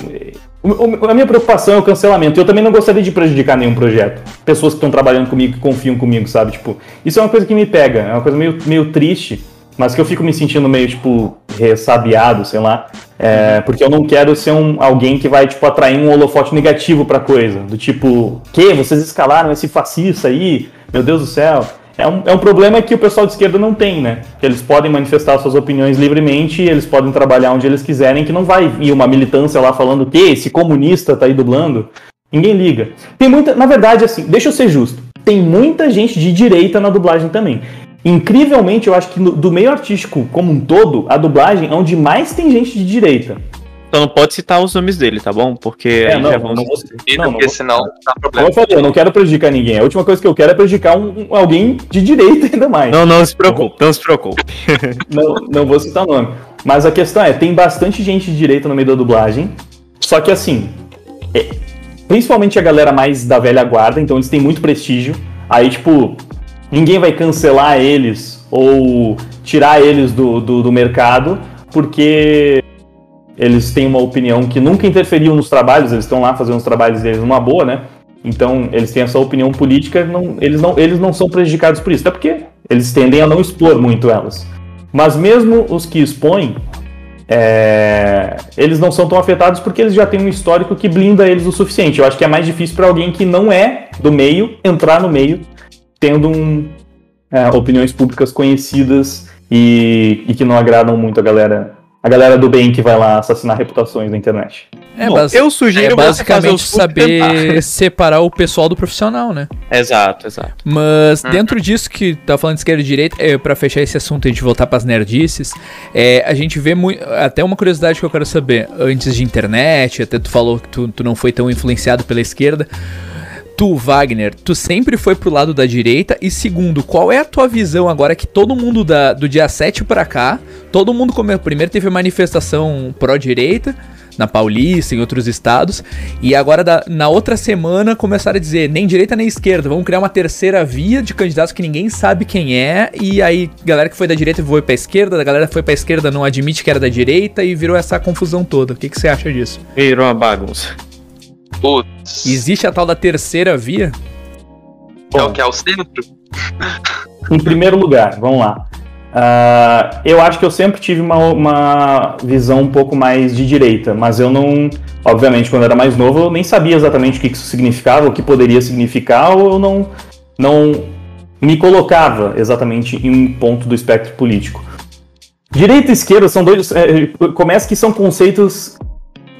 a minha preocupação é o cancelamento. Eu também não gostaria de prejudicar nenhum projeto. Pessoas que estão trabalhando comigo, que confiam comigo, sabe? Tipo, isso é uma coisa que me pega, é uma coisa meio, meio triste, mas que eu fico me sentindo meio, tipo, ressabiado, sei lá. É, porque eu não quero ser um, alguém que vai, tipo, atrair um holofote negativo pra coisa. Do tipo, que? Vocês escalaram esse fascista aí? Meu Deus do céu. É um, é um problema que o pessoal de esquerda não tem, né? Que eles podem manifestar suas opiniões livremente, eles podem trabalhar onde eles quiserem, que não vai vir uma militância lá falando que esse comunista tá aí dublando. Ninguém liga. Tem muita. Na verdade, assim, deixa eu ser justo. Tem muita gente de direita na dublagem também. Incrivelmente, eu acho que no- do meio artístico como um todo, a dublagem é onde mais tem gente de direita. Então não pode citar os nomes dele, tá bom? Porque É, aí não, já vamos... não vou- Porque não, não vou- senão dá Como problema. eu falei, eu não quero prejudicar ninguém. A última coisa que eu quero é prejudicar um- um- alguém de direita ainda mais. Não, não se preocupe, não se preocupe. <laughs> Não, não vou citar nome. Mas a questão é, tem bastante gente de direita no meio da dublagem. Só que assim, é, principalmente a galera mais da velha guarda, então eles têm muito prestígio. Aí, tipo, ninguém vai cancelar eles ou tirar eles do, do, do mercado, porque eles têm uma opinião que nunca interferiu nos trabalhos, eles estão lá fazendo os trabalhos deles numa boa, né? Então, eles têm essa opinião política, não, eles, não, eles não são prejudicados por isso, até porque eles tendem a não expor muito elas. Mas mesmo os que expõem, é, eles não são tão afetados porque eles já têm um histórico que blinda eles o suficiente. Eu acho que é mais difícil para alguém que não é do meio entrar no meio, tendo um, é, opiniões públicas conhecidas e, e que não agradam muito a galera, a galera do bem que vai lá assassinar reputações na internet. É, Bom, eu sugiro é basicamente saber <laughs> separar o pessoal do profissional, né? Exato, exato. Mas dentro disso que tá falando de esquerda e direita, é, para fechar esse assunto e de voltar pras nerdices, é, a gente vê muito. Até uma curiosidade que eu quero saber, antes de internet, até tu falou que tu, tu não foi tão influenciado pela esquerda. Tu, Wagner, tu sempre foi pro lado da direita? E segundo, qual é a tua visão agora que todo mundo da, do dia 7 pra cá, todo mundo como primeiro teve manifestação pró-direita, na Paulista, em outros estados, e agora da, na outra semana começaram a dizer nem direita nem esquerda, vamos criar uma terceira via de candidatos que ninguém sabe quem é, e aí galera que foi da direita foi pra esquerda, a galera que foi pra esquerda não admite que era da direita e virou essa confusão toda. O que, que você acha disso? Virou uma bagunça. Putz. Existe a tal da terceira via? É o que é o centro? em primeiro lugar, vamos lá. Uh, eu acho que eu sempre tive uma, uma visão um pouco mais de direita, mas eu não. Obviamente, quando eu era mais novo, eu nem sabia exatamente o que isso significava, o que poderia significar, ou eu não, não me colocava exatamente em um ponto do espectro político. Direita e esquerda são dois. É, começa que são conceitos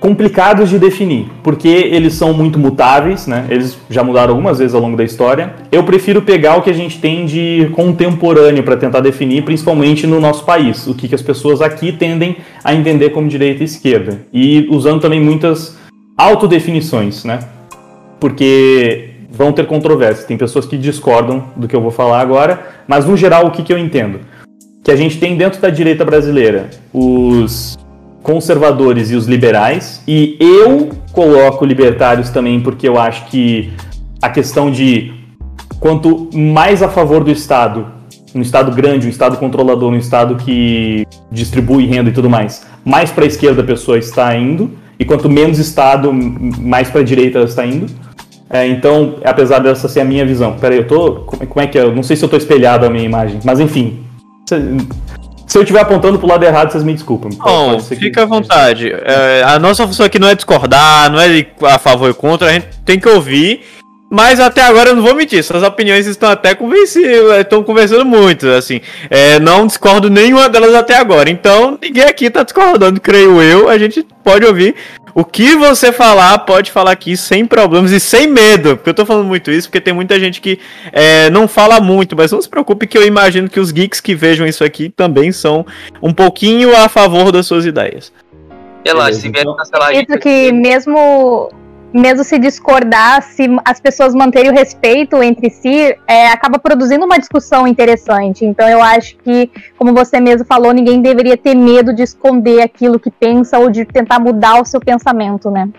complicados de definir, porque eles são muito mutáveis, né? Eles já mudaram algumas vezes ao longo da história. Eu prefiro pegar o que a gente tem de contemporâneo para tentar definir, principalmente no nosso país, o que, que as pessoas aqui tendem a entender como direita e esquerda. E usando também muitas autodefinições, né? Porque vão ter controvérsias. Tem pessoas que discordam do que eu vou falar agora, mas no geral o que, que eu entendo? Que a gente tem dentro da direita brasileira os conservadores e os liberais, e eu coloco libertários também porque eu acho que a questão de quanto mais a favor do Estado, um Estado grande, um Estado controlador, um Estado que distribui renda e tudo mais, mais para a esquerda a pessoa está indo, e quanto menos Estado, mais para a direita ela está indo. É, então, apesar dessa ser a minha visão, peraí, eu tô. Como é que é? Eu não sei se eu tô espelhado a minha imagem, mas enfim. Se eu estiver apontando pro lado errado, vocês me desculpem. Bom, fica à vontade. É, a nossa função aqui não é discordar, não é a favor e contra, a gente tem que ouvir. Mas até agora eu não vou mentir, suas opiniões estão até convencidas, estão conversando muito, assim. É, não discordo nenhuma delas até agora. Então, ninguém aqui está discordando, creio eu. A gente pode ouvir o que você falar, pode falar aqui sem problemas e sem medo. Porque eu tô falando muito isso, porque tem muita gente que é, não fala muito, mas não se preocupe que eu imagino que os geeks que vejam isso aqui também são um pouquinho a favor das suas ideias. Relaxa, se vier cancelar Acredito que mesmo mesmo se discordar, se as pessoas manterem o respeito entre si, é, acaba produzindo uma discussão interessante. Então eu acho que, como você mesmo falou, ninguém deveria ter medo de esconder aquilo que pensa ou de tentar mudar o seu pensamento, né?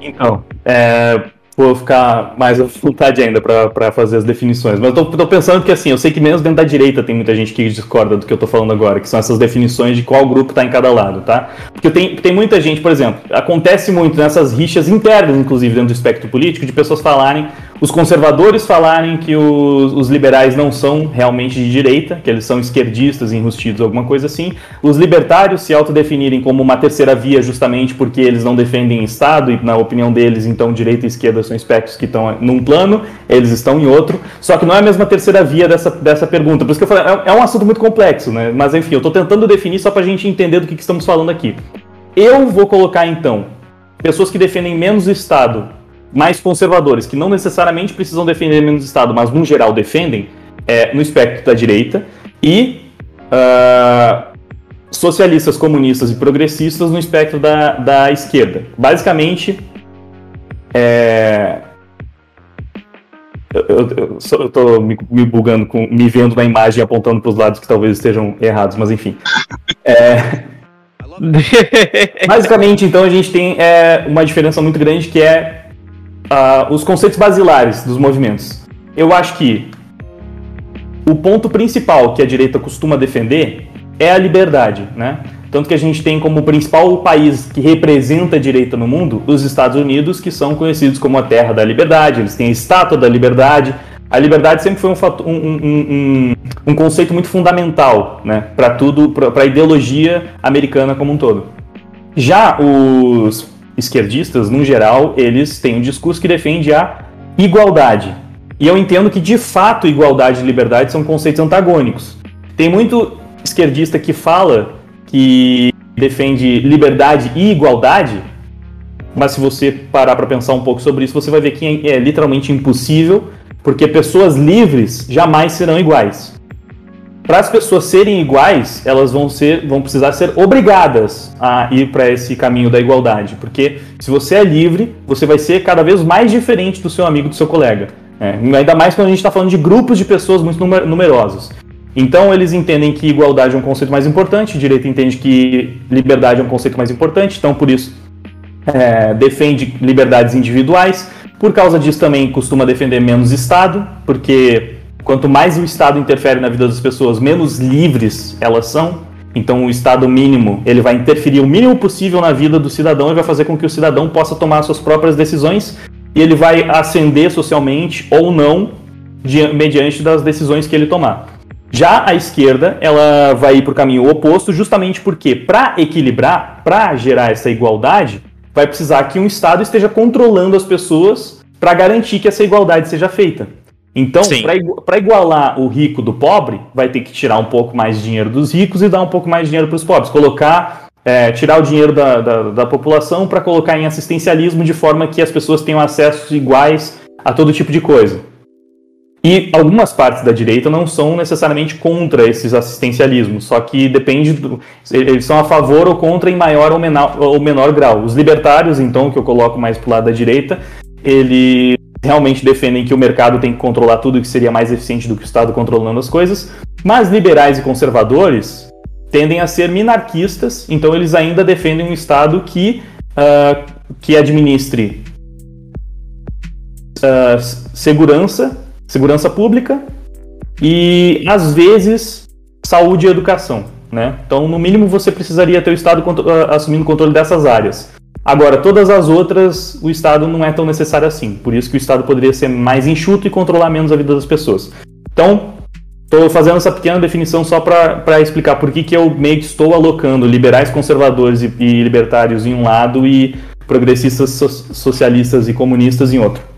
Então, é, vou ficar mais à vontade ainda para fazer as definições. Mas eu tô, tô, pensando que assim, eu sei que menos dentro da direita tem muita gente que discorda do que eu tô falando agora, que são essas definições de qual grupo tá em cada lado, tá? Porque tem, tem muita gente, por exemplo, acontece muito nessas rixas internas, inclusive dentro do espectro político, de pessoas falarem os conservadores falarem que os, os, liberais não são realmente de direita, que eles são esquerdistas, enrustidos, alguma coisa assim. Os libertários se autodefinirem como uma terceira via justamente porque eles não defendem Estado e, na opinião deles, então direita e esquerda são espectros que estão num plano, eles estão em outro. Só que não é a mesma terceira via dessa, dessa pergunta. Por isso que eu falei, é, é um assunto muito complexo, né? Mas enfim, eu estou tentando definir só para a gente entender do que, que estamos falando aqui. Eu vou colocar então pessoas que defendem menos Estado mais conservadores, que não necessariamente precisam defender menos Estado, mas no geral defendem, é, no espectro da direita, e uh, socialistas, comunistas e progressistas no espectro da, da esquerda. Basicamente, é, eu, tô me, me, bugando, com, me vendo na imagem apontando para os lados que talvez estejam errados, mas enfim. É, <laughs> basicamente, então, a gente tem é, uma diferença muito grande que é uh, os conceitos basilares dos movimentos. Eu acho que o ponto principal que a direita costuma defender é a liberdade, né? Tanto que a gente tem como principal país que representa a direita no mundo os Estados Unidos, que são conhecidos como a terra da liberdade, eles têm a estátua da liberdade. A liberdade sempre foi um, fator, um, um, um conceito muito fundamental né, para tudo, para a ideologia americana como um todo. Já os esquerdistas, no geral, eles têm um discurso que defende a igualdade. E eu entendo que, de fato, igualdade e liberdade são conceitos antagônicos. Tem muito esquerdista que fala que defende liberdade e igualdade, mas se você parar para pensar um pouco sobre isso, você vai ver que é literalmente impossível, porque pessoas livres jamais serão iguais. Para as pessoas serem iguais, elas vão ser, vão precisar ser obrigadas a ir para esse caminho da igualdade, porque se você é livre, você vai ser cada vez mais diferente do seu amigo, do seu colega. É, ainda mais quando a gente está falando de grupos de pessoas muito numer numerosos. Então eles entendem que igualdade é um conceito mais importante, direito entende que liberdade é um conceito mais importante, então por isso é, defende liberdades individuais. Por causa disso também costuma defender menos Estado, porque quanto mais o Estado interfere na vida das pessoas, menos livres elas são. Então o Estado mínimo ele vai interferir o mínimo possível na vida do cidadão e vai fazer com que o cidadão possa tomar suas próprias decisões e ele vai ascender socialmente ou não mediante das decisões que ele tomar. Já a esquerda, ela vai ir para o caminho oposto, justamente porque, para equilibrar, para gerar essa igualdade, vai precisar que um Estado esteja controlando as pessoas para garantir que essa igualdade seja feita. Então, para igualar o rico do pobre, vai ter que tirar um pouco mais de dinheiro dos ricos e dar um pouco mais de dinheiro para os pobres. Colocar, é, tirar o dinheiro da, da, da população para colocar em assistencialismo de forma que as pessoas tenham acessos iguais a todo tipo de coisa. E algumas partes da direita não são necessariamente contra esses assistencialismos, só que depende do. Eles são a favor ou contra em maior ou menor, ou menor grau. Os libertários, então, que eu coloco mais para o lado da direita, eles realmente defendem que o mercado tem que controlar tudo que seria mais eficiente do que o Estado controlando as coisas. Mas liberais e conservadores tendem a ser minarquistas, então eles ainda defendem um Estado que, uh, que administre uh, segurança segurança pública e, às vezes, saúde e educação. Né? Então, no mínimo, você precisaria ter o Estado ah, assumindo controle dessas áreas. Agora, todas as outras, o Estado não é tão necessário assim. Por isso que o Estado poderia ser mais enxuto e controlar menos a vida das pessoas. Então, estou fazendo essa pequena definição só para explicar por que, que eu meio que estou alocando liberais, conservadores e, e libertários em um lado e progressistas, so, socialistas e comunistas em outro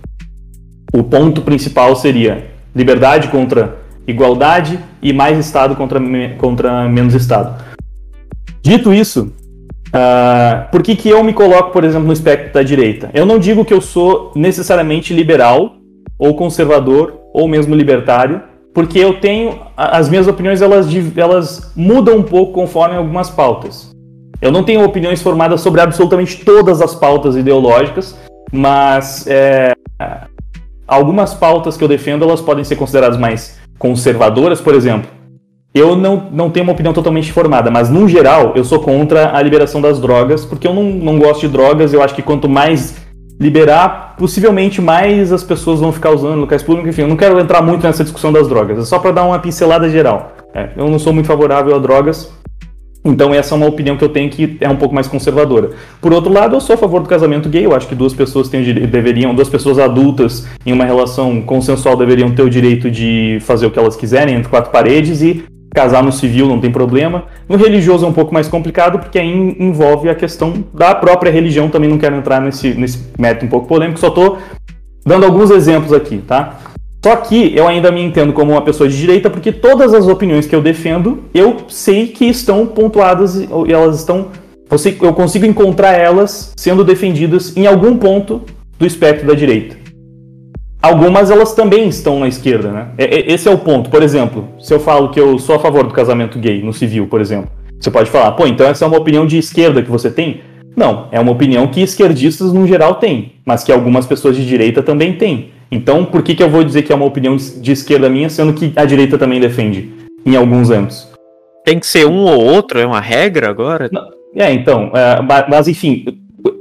o ponto principal seria liberdade contra igualdade e mais Estado contra, contra menos Estado. Dito isso, uh, por que, que eu me coloco, por exemplo, no espectro da direita? Eu não digo que eu sou necessariamente liberal ou conservador ou mesmo libertário, porque eu tenho as minhas opiniões elas, elas mudam um pouco conforme algumas pautas. Eu não tenho opiniões formadas sobre absolutamente todas as pautas ideológicas, mas é, algumas pautas que eu defendo elas podem ser consideradas mais conservadoras, por exemplo. Eu não, não tenho uma opinião totalmente formada, mas no geral eu sou contra a liberação das drogas, porque eu não, não gosto de drogas. Eu acho que quanto mais liberar, possivelmente mais as pessoas vão ficar usando locais públicos. Enfim, eu não quero entrar muito nessa discussão das drogas, é só para dar uma pincelada geral. É, eu não sou muito favorável a drogas, então essa é uma opinião que eu tenho que é um pouco mais conservadora. Por outro lado, eu sou a favor do casamento gay. Eu acho que duas pessoas têm, deveriam, duas pessoas adultas em uma relação consensual deveriam ter o direito de fazer o que elas quiserem entre quatro paredes e casar no civil não tem problema. No religioso é um pouco mais complicado porque aí envolve a questão da própria religião. Também não quero entrar nesse, nesse método um pouco polêmico. Só estou dando alguns exemplos aqui, tá? Só que eu ainda me entendo como uma pessoa de direita porque todas as opiniões que eu defendo, eu sei que estão pontuadas e elas estão. Eu consigo encontrar elas sendo defendidas em algum ponto do espectro da direita. Algumas elas também estão na esquerda, né? Esse é o ponto. Por exemplo, se eu falo que eu sou a favor do casamento gay no civil, por exemplo, você pode falar, pô, então essa é uma opinião de esquerda que você tem? Não, é uma opinião que esquerdistas no geral têm, mas que algumas pessoas de direita também têm. Então, por que, que eu vou dizer que é uma opinião de esquerda minha, sendo que a direita também defende, em alguns âmbitos? Tem que ser um ou outro? É uma regra agora? Não, é, então. É, mas, enfim,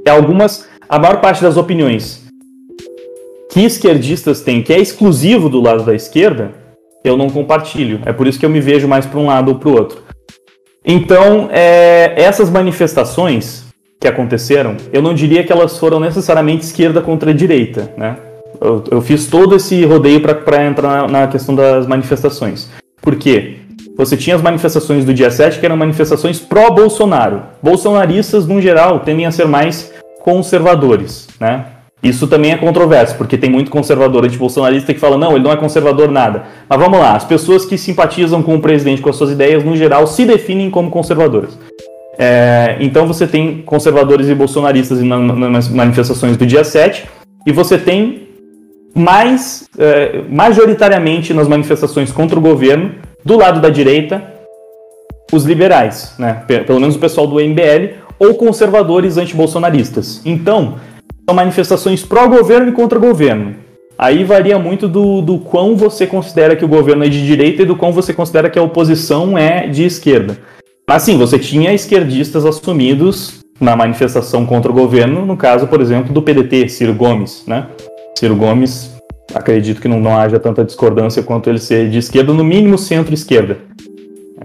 é algumas. A maior parte das opiniões que esquerdistas têm, que é exclusivo do lado da esquerda, eu não compartilho. É por isso que eu me vejo mais para um lado ou para o outro. Então, é, essas manifestações que aconteceram, eu não diria que elas foram necessariamente esquerda contra direita, né? Eu, eu fiz todo esse rodeio para entrar na, na questão das manifestações. Por quê? Você tinha as manifestações do dia 7, que eram manifestações pró-Bolsonaro. Bolsonaristas, no geral, tendem a ser mais conservadores, né? Isso também é controverso, porque tem muito conservador anti-bolsonarista que fala, não, ele não é conservador nada. Mas vamos lá, as pessoas que simpatizam com o presidente, com as suas ideias, no geral, se definem como conservadoras. É, então você tem conservadores e bolsonaristas nas manifestações do dia 7, e você tem mais, é, majoritariamente nas manifestações contra o governo, Do lado da direita, os liberais, né? Pelo menos o pessoal do MBL, ou conservadores antibolsonaristas. Então, são manifestações pró-governo e contra governo. Aí varia muito do, do quão você considera que o governo é de direita e do quão você considera que a oposição é de esquerda. Mas sim, você tinha esquerdistas assumidos na manifestação contra o governo, no caso, por exemplo, do PDT, Ciro Gomes, né? Ciro Gomes, acredito que não, não haja tanta discordância quanto ele ser de esquerda, no mínimo centro-esquerda.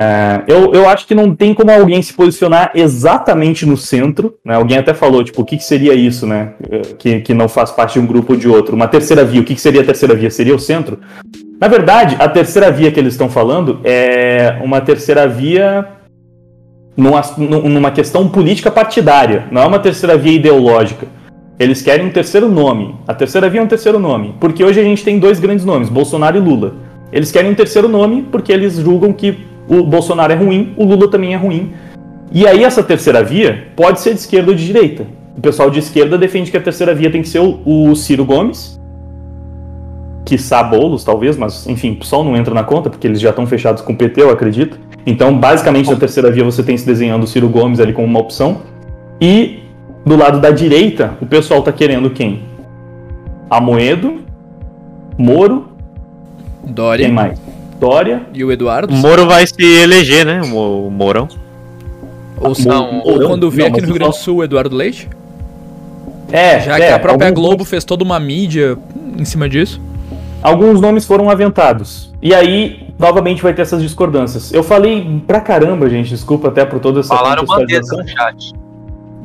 É, eu, eu acho que não tem como alguém se posicionar exatamente no centro. Né? Alguém até falou, tipo, o que, que seria isso, né? Que, que não faz parte de um grupo ou de outro. Uma terceira via, o que, que seria a terceira via? Seria o centro? Na verdade, a terceira via que eles estão falando é uma terceira via numa, numa questão política partidária, não é uma terceira via ideológica. Eles querem um terceiro nome. A terceira via é um terceiro nome. Porque hoje a gente tem dois grandes nomes, Bolsonaro e Lula. Eles querem um terceiro nome porque eles julgam que o Bolsonaro é ruim, o Lula também é ruim. E aí essa terceira via pode ser de esquerda ou de direita. O pessoal de esquerda defende que a terceira via tem que ser o, o Ciro Gomes, que Boulos, talvez, mas enfim, o PSOL não entra na conta, porque eles já estão fechados com o PT, eu acredito. Então, basicamente, na terceira via você tem se desenhando o Ciro Gomes ali como uma opção. E do lado da direita, o pessoal tá querendo quem? Amoedo, Moro, Dória. Quem mais? Dória. E o Eduardo? O Moro vai se eleger, né? O Mourão. Ou, não, ou quando vê aqui no Rio Grande do Sul o Eduardo Leite? É, já é, que a própria Globo fez toda uma mídia em cima disso. Alguns nomes foram aventados. E aí, novamente, vai ter essas discordâncias. Eu falei pra caramba, gente, desculpa até por toda essa Falaram Mandetta no chat.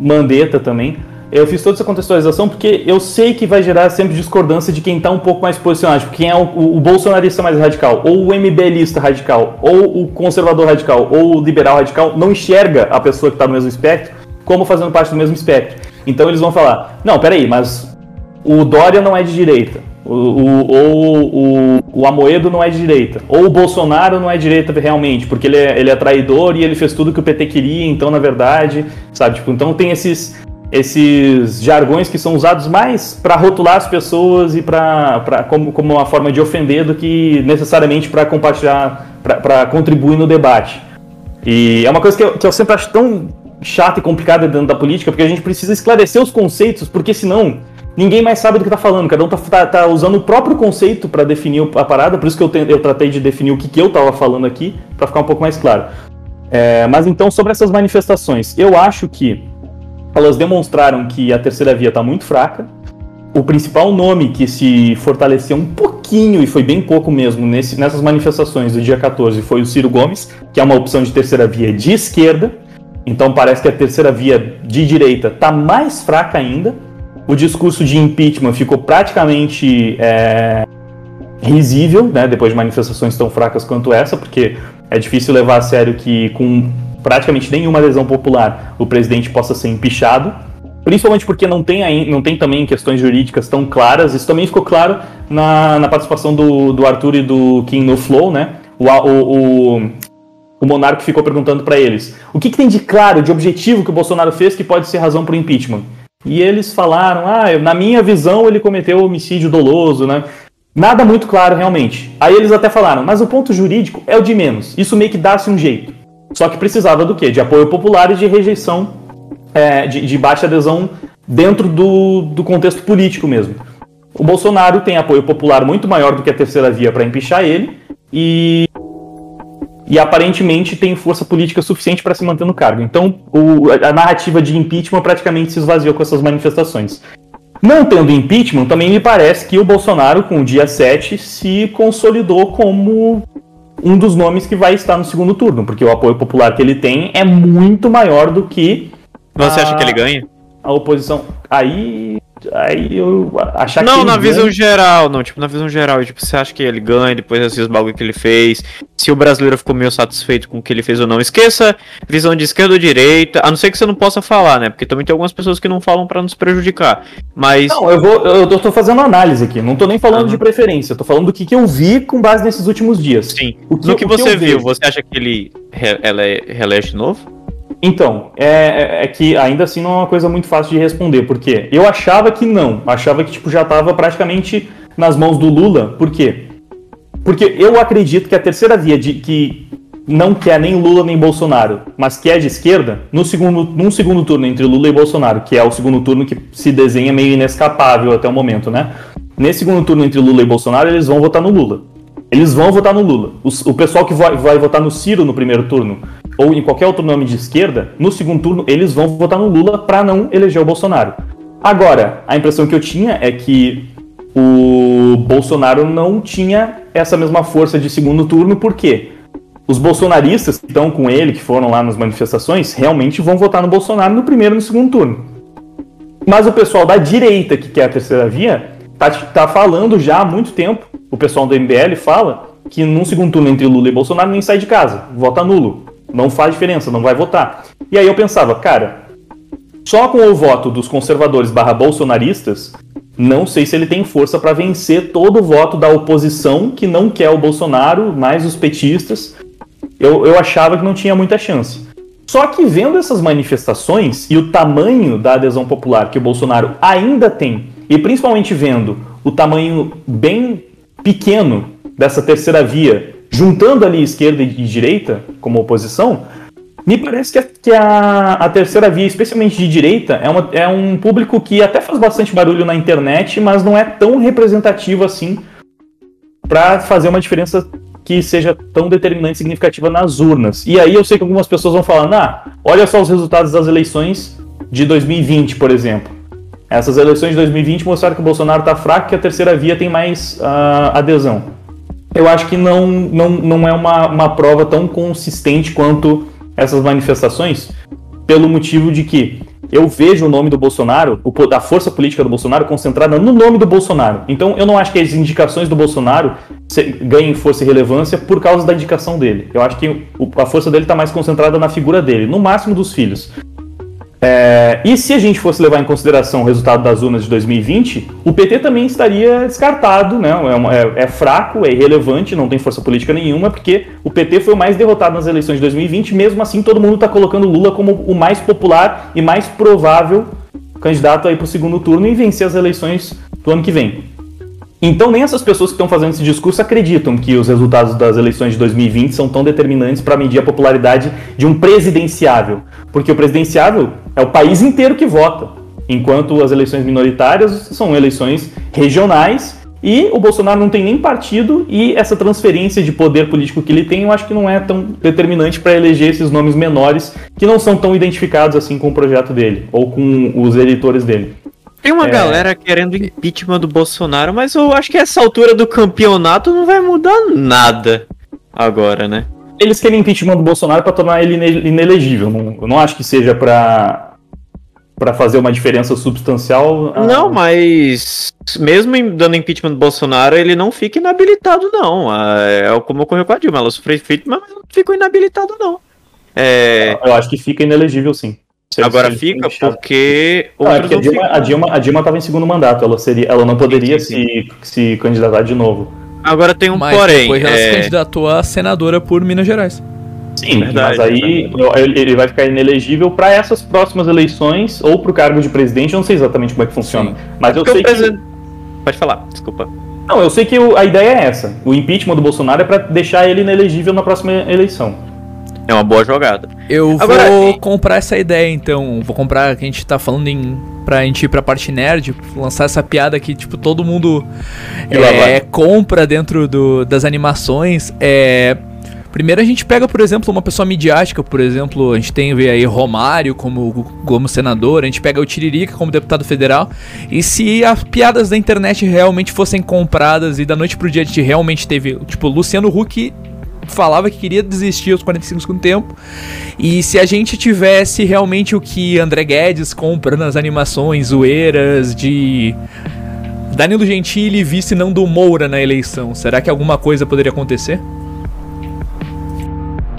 Mandetta também. Eu fiz toda essa contextualização porque eu sei que vai gerar sempre discordância de quem está um pouco mais posicionado, tipo, quem é o, o, bolsonarista mais radical, ou o MBLista radical, ou o conservador radical, ou o liberal radical, não enxerga a pessoa que está no mesmo espectro como fazendo parte do mesmo espectro. Então eles vão falar: não, peraí, mas o Dória não é de direita, o, o, ou o, o Amoedo não é de direita, ou o Bolsonaro não é de direita realmente, porque ele é, ele é traidor e ele fez tudo que o PT queria, então na verdade, sabe? Tipo, então tem esses esses jargões que são usados mais para rotular as pessoas e para como, como uma forma de ofender do que necessariamente para compartilhar, para contribuir no debate. E é uma coisa que eu, que eu sempre acho tão chata e complicada dentro da política, porque a gente precisa esclarecer os conceitos, porque senão ninguém mais sabe do que está falando, cada um está tá, tá, usando o próprio conceito para definir a parada, por isso que eu, te, eu tratei de definir o que, que eu estava falando aqui, para ficar um pouco mais claro. É, mas então, sobre essas manifestações, eu acho que elas demonstraram que a terceira via está muito fraca. O principal nome que se fortaleceu um pouquinho, e foi bem pouco mesmo, nesse, nessas manifestações do dia 14 foi o Ciro Gomes, que é uma opção de terceira via de esquerda. Então parece que a terceira via de direita está mais fraca ainda. O discurso de impeachment ficou praticamente é, risível, né, depois de manifestações tão fracas quanto essa, porque é difícil levar a sério que com praticamente nenhuma adesão popular o presidente possa ser empichado, principalmente porque não tem, não tem também questões jurídicas tão claras. Isso também ficou claro na, na participação do, do Arthur e do Kim no Flow, né? O, o, o, o Monarco ficou perguntando para eles o que, que, tem de claro, de objetivo que o Bolsonaro fez que pode ser razão para o impeachment. E eles falaram, ah, na minha visão ele cometeu homicídio doloso, né? Nada muito claro realmente. Aí eles até falaram, mas o ponto jurídico é o de menos. Isso meio que dá-se um jeito. Só que precisava do quê? De apoio popular e de rejeição, é, de, de, baixa adesão dentro do, do contexto político mesmo. O Bolsonaro tem apoio popular muito maior do que a terceira via para empichar ele e, e aparentemente tem força política suficiente para se manter no cargo. Então o, a narrativa de impeachment praticamente se esvaziou com essas manifestações. Não tendo impeachment, também me parece que o Bolsonaro, com o dia 7, se consolidou como um dos nomes que vai estar no segundo turno, porque o apoio popular que ele tem é muito maior do que. Você a, acha que ele ganha? A oposição. Aí Aí eu achar não, que. Não, na visão geral, não. Tipo, na visão geral. Tipo, você acha que ele ganha depois desses bagulho que ele fez? Se o brasileiro ficou meio satisfeito com o que ele fez ou não. Esqueça visão de esquerda ou direita. A não ser que você não possa falar, né? Porque também tem algumas pessoas que não falam para nos prejudicar. Mas. Não, eu vou. Eu tô fazendo análise aqui. Não tô nem falando uhum. de preferência. Eu tô falando do que, que eu vi com base nesses últimos dias. Sim. O que, no que, você viu, vejo. você acha que ele ela é relege de novo? Então, é, é, é, que ainda assim não é uma coisa muito fácil de responder, porque eu achava que não, achava que tipo, já estava praticamente nas mãos do Lula, por quê? Porque eu acredito que a terceira via de que não quer nem Lula nem Bolsonaro, mas que é de esquerda, no segundo, num segundo turno entre Lula e Bolsonaro, que é o segundo turno que se desenha meio inescapável até o momento, né? Nesse segundo turno entre Lula e Bolsonaro, eles vão votar no Lula. Eles vão votar no Lula. o pessoal que vai, vai votar no Ciro no primeiro turno, ou em qualquer outro nome de esquerda, no segundo turno eles vão votar no Lula para não eleger o Bolsonaro. Agora, a impressão que eu tinha é que o Bolsonaro não tinha essa mesma força de segundo turno, por quê? Os bolsonaristas que estão com ele, que foram lá nas manifestações, realmente vão votar no Bolsonaro no primeiro e no segundo turno. Mas o pessoal da direita, que quer a terceira via, tá, tá falando já há muito tempo, o pessoal do MBL fala que num segundo turno entre Lula e Bolsonaro nem sai de casa, vota nulo. Não faz diferença, não vai votar. E aí eu pensava, cara, só com o voto dos conservadores barra bolsonaristas, não sei se ele tem força para vencer todo o voto da oposição que não quer o Bolsonaro, mais os petistas. Eu, eu achava que não tinha muita chance. Só que vendo essas manifestações e o tamanho da adesão popular que o Bolsonaro ainda tem, e principalmente vendo o tamanho bem pequeno dessa terceira via, juntando ali esquerda e direita como oposição, me parece que, a, que a, a, terceira via, especialmente de direita, é, uma, é um público que até faz bastante barulho na internet, mas não é tão representativo assim para fazer uma diferença que seja tão determinante e significativa nas urnas. E aí eu sei que algumas pessoas vão falar, ah, olha só os resultados das eleições de 2020, por exemplo. Essas eleições de 2020 mostraram que o Bolsonaro está fraco e que a terceira via tem mais uh, adesão. Eu acho que não, não, não é uma, uma prova tão consistente quanto essas manifestações pelo motivo de que eu vejo o nome do Bolsonaro, a força política do Bolsonaro concentrada no nome do Bolsonaro. Então eu não acho que as indicações do Bolsonaro ganhem força e relevância por causa da indicação dele. Eu acho que a força dele está mais concentrada na figura dele, no máximo dos filhos. É, e se a gente fosse levar em consideração o resultado das urnas de 2020, o PT também estaria descartado, né? É, é, é, fraco, é irrelevante, não tem força política nenhuma, porque o PT foi o mais derrotado nas eleições de 2020, mesmo assim todo mundo está colocando Lula como o mais popular e mais provável candidato aí para o segundo turno e vencer as eleições do ano que vem. Então, nem essas pessoas que estão fazendo esse discurso acreditam que os resultados das eleições de 2020 são tão determinantes para medir a popularidade de um presidenciável. Porque o presidenciável é o país inteiro que vota, enquanto as eleições minoritárias são eleições regionais e o Bolsonaro não tem nem partido e essa transferência de poder político que ele tem, eu acho que não é tão determinante para eleger esses nomes menores que não são tão identificados assim com o projeto dele ou com os eleitores dele. Tem uma é... galera querendo impeachment do Bolsonaro, mas eu acho que essa altura do campeonato não vai mudar nada agora, né? Eles querem impeachment do Bolsonaro para tornar ele inelegível. Não, eu não acho que seja para para fazer uma diferença substancial. Não, mas mesmo dando impeachment do Bolsonaro, ele não fica inabilitado, não. É como ocorreu com a Dilma. Ela sofreu impeachment, mas não ficou inabilitado, não. É... Eu acho que fica inelegível, sim. Agora fica porque. Não, é porque a Dilma, a, Dilma, a Dilma estava em segundo mandato, ela, seria, ela não poderia sim, sim, sim. Se, se candidatar de novo. Agora tem um mas porém. Depois ela é... se candidatou a senadora por Minas Gerais. Sim, verdade, mas aí verdade. ele vai ficar inelegível para essas próximas eleições ou para o cargo de presidente. Eu não sei exatamente como é que funciona. Sim. Mas eu sei que. Pode falar, desculpa. Não, eu sei que a ideia é essa. O impeachment do Bolsonaro é para deixar ele inelegível na próxima eleição. É uma boa jogada. Eu Agora, vou e... comprar essa ideia, então. Vou comprar, que a gente tá falando em. Pra gente ir pra parte nerd, lançar essa piada que, tipo, todo mundo é, compra dentro do, das animações. É. Primeiro a gente pega, por exemplo, uma pessoa midiática, por exemplo, a gente tem aí Romário como, como senador, a gente pega o Tiririca como deputado federal, e se as piadas da internet realmente fossem compradas e da noite pro dia a gente realmente teve, tipo, Luciano Huck falava que queria desistir aos 45 segundos tempo. E se a gente tivesse realmente o que André Guedes compra nas animações zoeiras de Danilo Gentili vice não do Moura na eleição, será que alguma coisa poderia acontecer?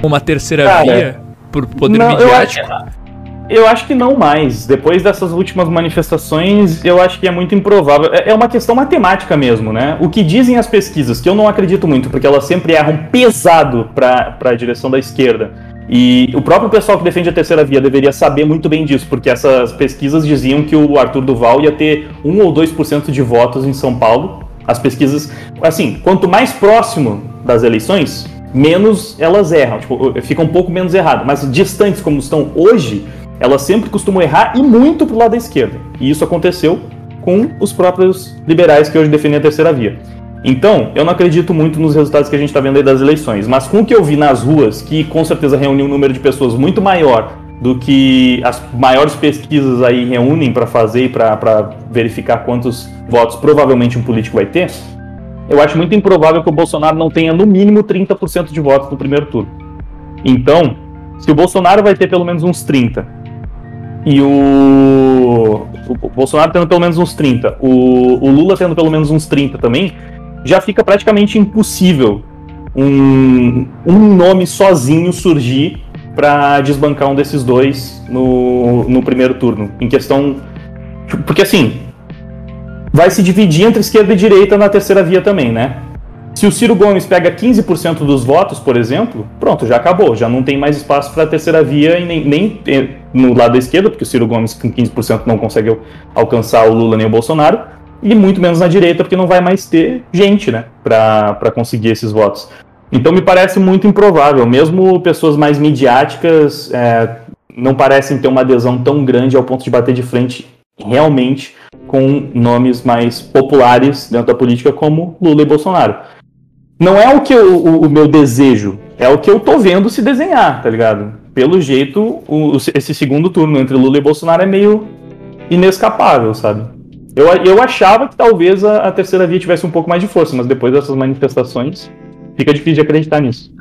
Uma terceira Cara, via por poder não, midiático? Eu acho, eu acho que não mais. Depois dessas últimas manifestações, eu acho que é muito improvável. É, é uma questão matemática mesmo, né? O que dizem as pesquisas, que eu não acredito muito, porque elas sempre erram pesado para a direção da esquerda. E o próprio pessoal que defende a terceira via deveria saber muito bem disso, porque essas pesquisas diziam que o Arthur Duval ia ter 1 ou 2% de votos em São Paulo, As pesquisas, assim, quanto mais próximo das eleições, menos elas erram, tipo, fica um pouco menos errado. Mas distantes como estão hoje, elas sempre costumam errar e muito pro lado da esquerda. E isso aconteceu com os próprios liberais que hoje defendem a terceira via. Então, eu não acredito muito nos resultados que a gente está vendo aí das eleições, mas com o que eu vi nas ruas, que com certeza reuniu um número de pessoas muito maior do que as maiores pesquisas aí reúnem para fazer e para verificar quantos votos provavelmente um político vai ter, eu acho muito improvável que o Bolsonaro não tenha no mínimo 30% de votos no primeiro turno. Então, se o Bolsonaro vai ter pelo menos uns 30 e o, o Bolsonaro tendo pelo menos uns 30, o, o Lula tendo pelo menos uns 30 também, já fica praticamente impossível um, um nome sozinho surgir para desbancar um desses dois no, no primeiro turno. Em questão. Porque assim. Vai se dividir entre esquerda e direita na terceira via também, né? Se o Ciro Gomes pega 15% dos votos, por exemplo, pronto, já acabou. Já não tem mais espaço para a terceira via e nem, nem no lado da esquerda, porque o Ciro Gomes com 15% não consegue alcançar o Lula nem o Bolsonaro, e muito menos na direita, porque não vai mais ter gente, né, para conseguir esses votos. Então me parece muito improvável, mesmo pessoas mais midiáticas é, não parecem ter uma adesão tão grande ao ponto de bater de frente realmente com nomes mais populares dentro da política como Lula e Bolsonaro. Não é o que eu, o, o, meu desejo, é o que eu tô vendo se desenhar, tá ligado? Pelo jeito, o, esse segundo turno entre Lula e Bolsonaro é meio inescapável, sabe? Eu, eu achava que talvez a, a terceira via tivesse um pouco mais de força, mas depois dessas manifestações fica difícil de acreditar nisso.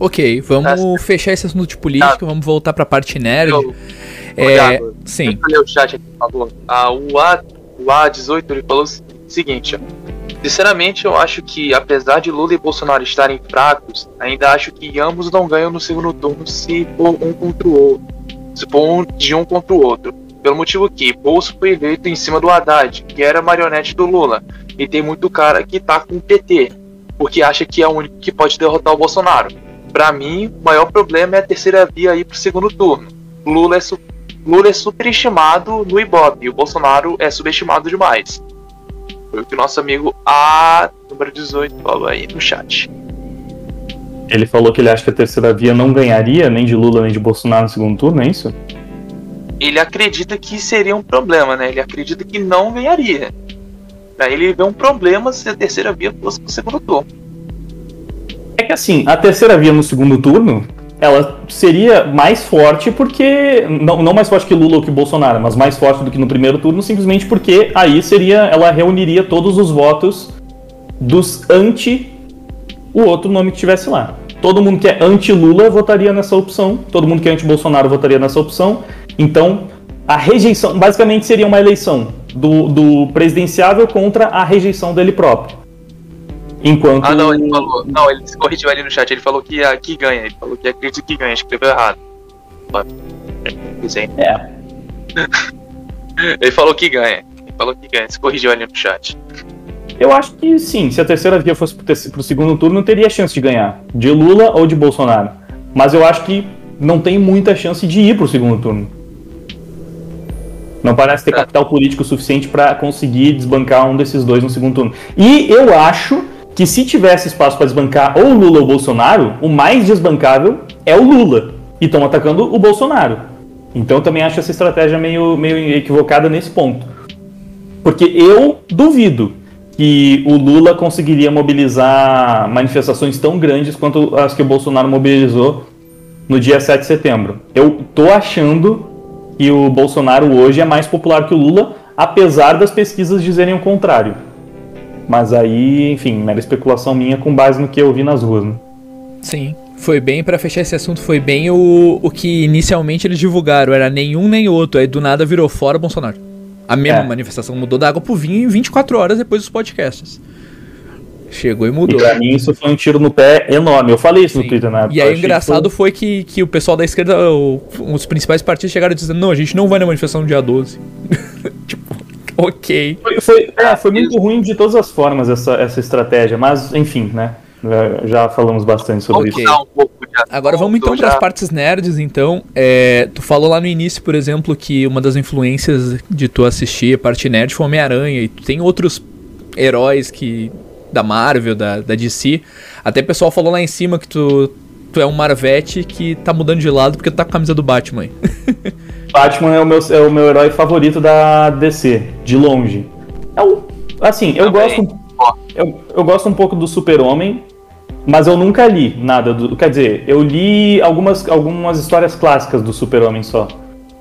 Ok, vamos tá. fechar esse assunto de política, tá. vamos voltar para a parte nerd. Eu, é, sim. Eu ler o chat aqui, por favor. Ah, o, A, o A18 ele falou o seguinte: Sinceramente, eu acho que, apesar de Lula e Bolsonaro estarem fracos, ainda acho que ambos não ganham no segundo turno se for um contra o outro. Se for um, de um contra o outro. Pelo motivo que Bolso foi eleito em cima do Haddad, que era marionete do Lula. E tem muito cara que tá com o PT porque acha que é o único que pode derrotar o Bolsonaro. Para mim, o maior problema é a terceira via aí pro segundo turno. Lula é, su Lula é superestimado no Ibope e o Bolsonaro é subestimado demais. Foi o que o nosso amigo A, número 18, falou aí no chat. Ele falou que ele acha que a terceira via não ganharia nem de Lula nem de Bolsonaro no segundo turno, é isso? Ele acredita que seria um problema, né? Ele acredita que não ganharia. Aí ele vê um problema se a terceira via fosse pro segundo turno. É que assim, a terceira via no segundo turno, ela seria mais forte porque. Não, não mais forte que Lula ou que Bolsonaro, mas mais forte do que no primeiro turno, simplesmente porque aí seria. Ela reuniria todos os votos dos anti o outro nome que tivesse lá. Todo mundo que é anti-Lula votaria nessa opção, todo mundo que é anti-Bolsonaro votaria nessa opção. Então, a rejeição, basicamente seria uma eleição do, do presidenciável contra a rejeição dele próprio. Enquanto. Ah, não, ele falou. Não, ele se corrigiu ali no chat. Ele falou que, a, que ganha. Ele falou que acredita que ganha. Escreveu errado. É. ele falou que ganha. Ele falou que ganha. Se corrigiu ali no chat. Eu acho que sim. Se a terceira via fosse pro, pro segundo turno, não teria chance de ganhar. De Lula ou de Bolsonaro. Mas eu acho que não tem muita chance de ir pro segundo turno. Não parece ter é. capital político suficiente para conseguir desbancar um desses dois no segundo turno. E eu acho que se tivesse espaço para desbancar ou Lula ou Bolsonaro, o mais desbancável é o Lula. E estão atacando o Bolsonaro. Então eu também acho essa estratégia meio, meio equivocada nesse ponto. Porque eu duvido que o Lula conseguiria mobilizar manifestações tão grandes quanto as que o Bolsonaro mobilizou no dia 7 de setembro. Eu tô achando que o Bolsonaro hoje é mais popular que o Lula, apesar das pesquisas dizerem o contrário. Mas aí, enfim, mera especulação minha com base no que eu vi nas ruas. Né? Sim. Foi bem, para fechar esse assunto, foi bem o, o que inicialmente eles divulgaram. Era nenhum nem outro. Aí do nada virou fora Bolsonaro. A mesma é. manifestação mudou da água pro vinho em 24 horas depois dos podcasts. Chegou e mudou. E pra mim isso foi um tiro no pé enorme. Eu falei isso Sim. no Twitter na época. E aí o engraçado foi... foi que, que o pessoal da esquerda, o, os principais partidos chegaram dizendo, não, a gente não vai na manifestação dia 12. <laughs> tipo, <laughs> ok. Foi, foi, é, foi muito ruim de todas as formas essa, essa estratégia, mas enfim, né? Já falamos bastante sobre okay. isso. Agora vamos então para as partes nerds, então. É, tu falou lá no início, por exemplo, que uma das influências de tu assistir a parte nerd foi Homem-Aranha, e tu tem outros heróis que da Marvel, da, da DC. Até o pessoal falou lá em cima que tu, tu é um Marvete que tá mudando de lado porque tu tá com a camisa do Batman. <laughs> Batman é o, meu, é o meu herói favorito da DC, de longe. É o, assim, eu gosto, eu, eu gosto um pouco do Super-Homem, mas eu nunca li nada do. Quer dizer, eu li algumas, algumas histórias clássicas do Super-Homem só.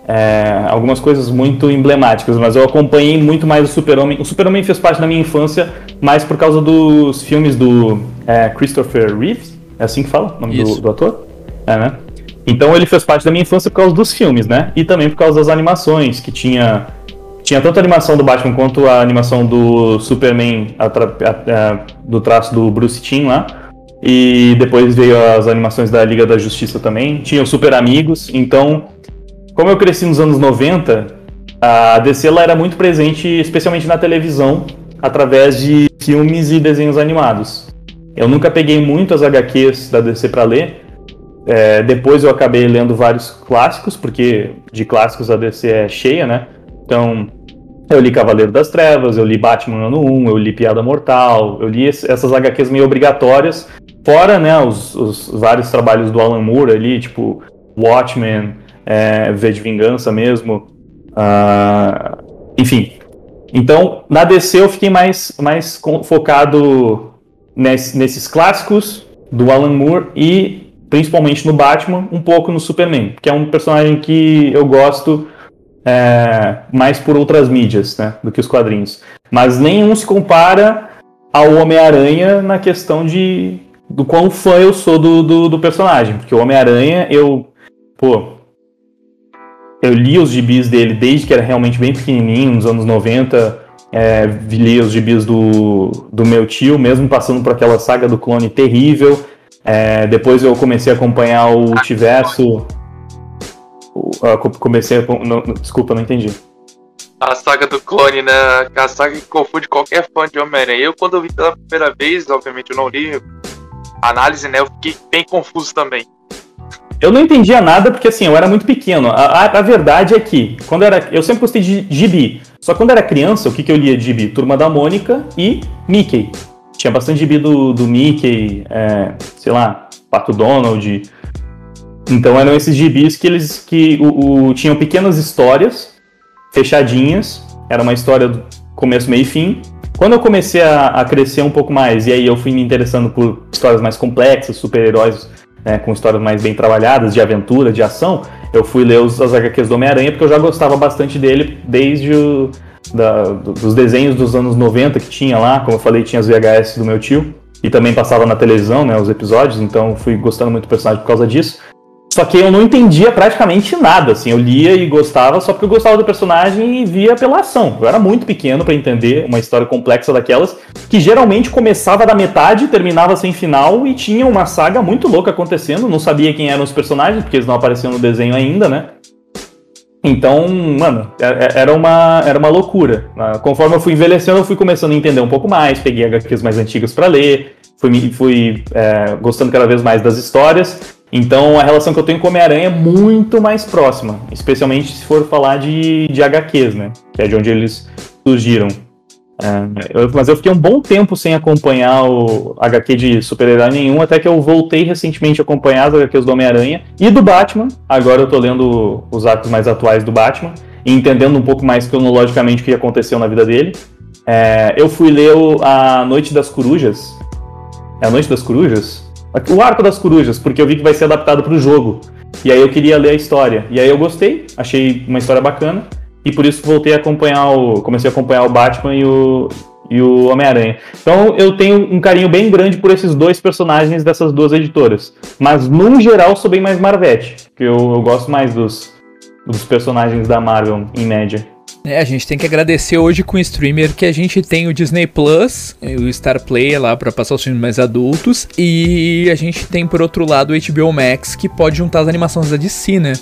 É, algumas coisas muito emblemáticas, mas eu acompanhei muito mais o Super-Homem. O Super-Homem fez parte da minha infância mais por causa dos filmes do é, Christopher Reeves, é assim que fala o nome do, do, ator? É, né? Então ele fez parte da minha infância por causa dos filmes, né? E também por causa das animações, que tinha. Tinha tanto a animação do Batman quanto a animação do Superman a, a, a, do traço do Bruce Timm lá. E depois veio as animações da Liga da Justiça também. Tinha Super Amigos. Então, como eu cresci nos anos 90, a DC ela era muito presente, especialmente na televisão, através de filmes e desenhos animados. Eu nunca peguei muitas HQs da DC para ler. É, depois eu acabei lendo vários clássicos, porque de clássicos a DC é cheia, né? Então, eu li Cavaleiro das Trevas, eu li Batman ano 1, eu li Piada Mortal, eu li essas HQs meio obrigatórias, fora, né, os, os vários trabalhos do Alan Moore ali, tipo Watchmen, é, V de Vingança mesmo. Uh, enfim. Então, na DC eu fiquei mais, mais focado nesse, nesses clássicos do Alan Moore e principalmente no Batman, um pouco no Superman, que é um personagem que eu gosto é, mais por outras mídias né, do que os quadrinhos. Mas nenhum se compara ao Homem-Aranha na questão de do quão fã eu sou do, do, do personagem. Porque o Homem-Aranha, eu. Pô, eu li os gibis dele desde que era realmente bem pequenininho, nos anos 90. É, li os gibis do, do meu tio, mesmo passando por aquela saga do clone terrível. É, depois eu comecei a acompanhar o Multiverso. Comecei a. Não, desculpa, não entendi. A saga do clone, né? A saga que confunde qualquer fã de Homem-Aranha. Eu, quando eu vi pela primeira vez, obviamente eu não li análise, né? Eu fiquei bem confuso também. Eu não entendia nada porque assim, eu era muito pequeno. A, a, a, verdade é que, quando era. Eu sempre gostei de gibi. Só quando era criança, o que, que eu lia de gibi? Turma da Mônica e Mickey. Tinha bastante gibi do, do Mickey, é, sei lá, Pato Donald. Então eram esses gibis que eles que o, o, tinham pequenas histórias fechadinhas. Era uma história do começo, meio e fim. Quando eu comecei a, a crescer um pouco mais, e aí eu fui me interessando por histórias mais complexas, super-heróis né, com histórias mais bem trabalhadas, de aventura, de ação, eu fui ler os, as HQs do Homem-Aranha porque eu já gostava bastante dele desde o, da, dos desenhos dos anos 90 que tinha lá, como eu falei, tinha as VHS do meu tio, e também passava na televisão, né, os episódios, então fui gostando muito do personagem por causa disso. Só que eu não entendia praticamente nada, assim, eu lia e gostava só porque eu gostava do personagem e via pela ação. Eu era muito pequeno para entender uma história complexa daquelas, que geralmente começava da metade, terminava sem final e tinha uma saga muito louca acontecendo. Não sabia quem eram os personagens, porque eles não apareciam no desenho ainda, né? Então, mano, é, é, era uma, era uma loucura. Conforme eu fui envelhecendo, eu fui começando a entender um pouco mais, peguei HQs mais antigas para ler, fui, fui é, gostando cada vez mais das histórias. Então a relação que eu tenho com Homem-Aranha é muito mais próxima, especialmente se for falar de, de HQs, né? Que é de onde eles surgiram. É, eu, mas eu fiquei um bom tempo sem acompanhar o HQ de super-herói nenhum, até que eu voltei recentemente a acompanhar as HQs do Homem-Aranha e do Batman. Agora eu tô lendo os arcos mais atuais do Batman e entendendo um pouco mais cronologicamente o que aconteceu na vida dele. É, eu fui ler o, A Noite das Corujas. É a Noite das Corujas? O Arco das Corujas, porque eu vi que vai ser adaptado para o jogo. E aí eu queria ler a história. E aí eu gostei, achei uma história bacana. E por isso voltei a acompanhar o. Comecei a acompanhar o Batman e o, e o Homem-Aranha. Então eu tenho um carinho bem grande por esses dois personagens dessas duas editoras. Mas, no geral, sou bem mais Marvete. Porque eu, eu gosto mais dos, dos personagens da Marvel, em média. É, a gente tem que agradecer hoje com o streamer que a gente tem o Disney Plus, o Star Play lá para passar os filmes mais adultos, e a gente tem por outro lado o HBO Max que pode juntar as animações da DC, né?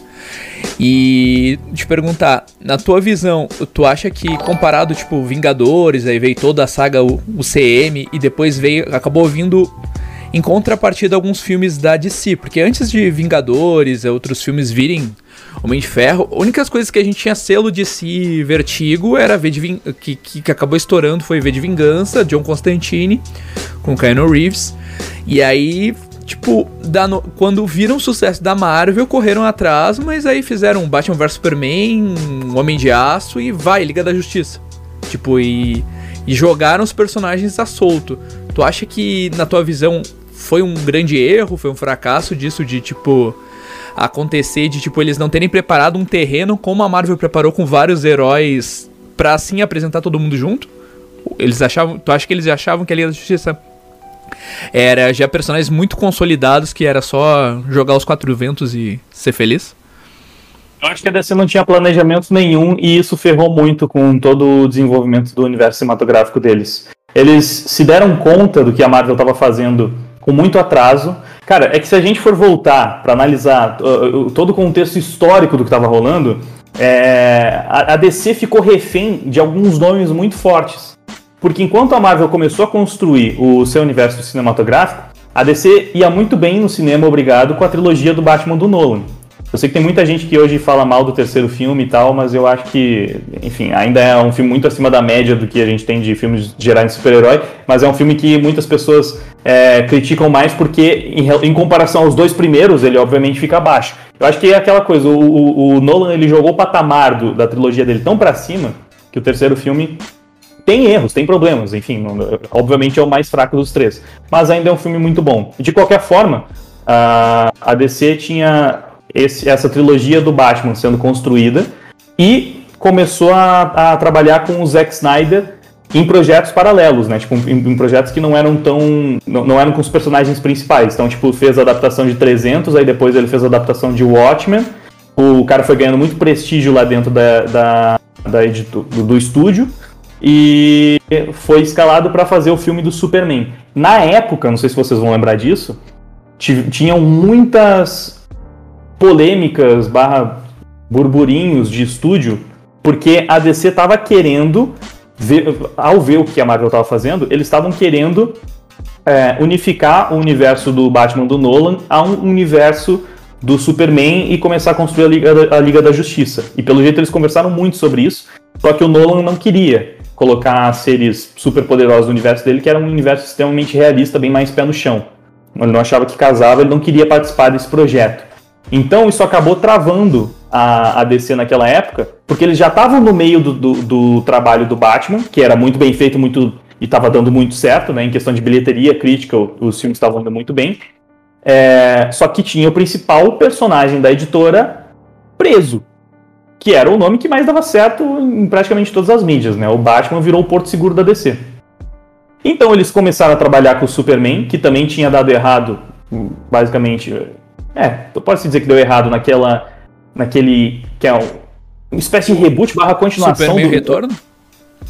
E te perguntar, na tua visão, tu acha que comparado tipo Vingadores, aí veio toda a saga o, o CM e depois veio acabou vindo em contrapartida alguns filmes da DC, porque antes de Vingadores, outros filmes virem Homem de Ferro. A única coisas que a gente tinha selo de si vertigo era V de que, que, que acabou estourando foi V de Vingança, John Constantine, com Keanu Reeves. E aí, tipo, no... quando viram o sucesso da Marvel, correram atrás, mas aí fizeram Batman vs Superman, Homem de Aço e vai, Liga da Justiça. Tipo, e, e jogaram os personagens a solto. Tu acha que, na tua visão, foi um grande erro, foi um fracasso disso de, tipo acontecer de tipo eles não terem preparado um terreno como a Marvel preparou com vários heróis para assim apresentar todo mundo junto? Eles achavam, tu acha que eles achavam que a Liga da Justiça era já personagens muito consolidados que era só jogar os quatro ventos e ser feliz? Eu acho que a DC não tinha planejamento nenhum e isso ferrou muito com todo o desenvolvimento do universo cinematográfico deles. Eles se deram conta do que a Marvel estava fazendo com muito atraso Cara, é que se a gente for voltar para analisar uh, uh, todo o contexto histórico do que estava rolando, é, a, a DC ficou refém de alguns nomes muito fortes. Porque enquanto a Marvel começou a construir o seu universo cinematográfico, a DC ia muito bem no cinema, obrigado, com a trilogia do Batman do Nolan. Eu sei que tem muita gente que hoje fala mal do terceiro filme e tal, mas eu acho que, enfim, ainda é um filme muito acima da média do que a gente tem de filmes gerais de super-herói, mas é um filme que muitas pessoas é, criticam mais porque, em, em, comparação aos dois primeiros, ele obviamente fica abaixo. Eu acho que é aquela coisa, o, o, o Nolan ele jogou o patamar do, da trilogia dele tão para cima que o terceiro filme tem erros, tem problemas, enfim, obviamente é o mais fraco dos três, mas ainda é um filme muito bom. De qualquer forma, a, a DC tinha esse, essa trilogia do Batman sendo construída e começou a, a, trabalhar com o Zack Snyder em projetos paralelos, né? Tipo, em, em projetos que não eram tão. Não, não, eram com os personagens principais. Então, tipo, fez a adaptação de 300, aí depois ele fez a adaptação de Watchmen. O cara foi ganhando muito prestígio lá dentro da, da, da edito, do, do estúdio e foi escalado para fazer o filme do Superman. Na época, não sei se vocês vão lembrar disso, tinham muitas polêmicas barra burburinhos de estúdio, porque a DC estava querendo, ver, ao ver o que a Marvel estava fazendo, eles estavam querendo é, unificar o universo do Batman do Nolan a um universo do Superman e começar a construir a Liga, a Liga da Justiça. E pelo jeito eles conversaram muito sobre isso, só que o Nolan não queria colocar seres super poderosos no universo dele, que era um universo extremamente realista, bem mais pé no chão. Ele não achava que casava, ele não queria participar desse projeto. Então isso acabou travando a, a DC naquela época, porque eles já estavam no meio do, do, do, trabalho do Batman, que era muito bem feito muito e estava dando muito certo, né? Em questão de bilheteria crítica, os filmes estavam indo muito bem. É, só que tinha o principal personagem da editora preso, que era o nome que mais dava certo em praticamente todas as mídias, né? O Batman virou o porto seguro da DC. Então eles começaram a trabalhar com o Superman, que também tinha dado errado, basicamente é, pode-se dizer que deu errado naquela. naquele. que é um, uma espécie de reboot barra continuação. Superman do Retorno?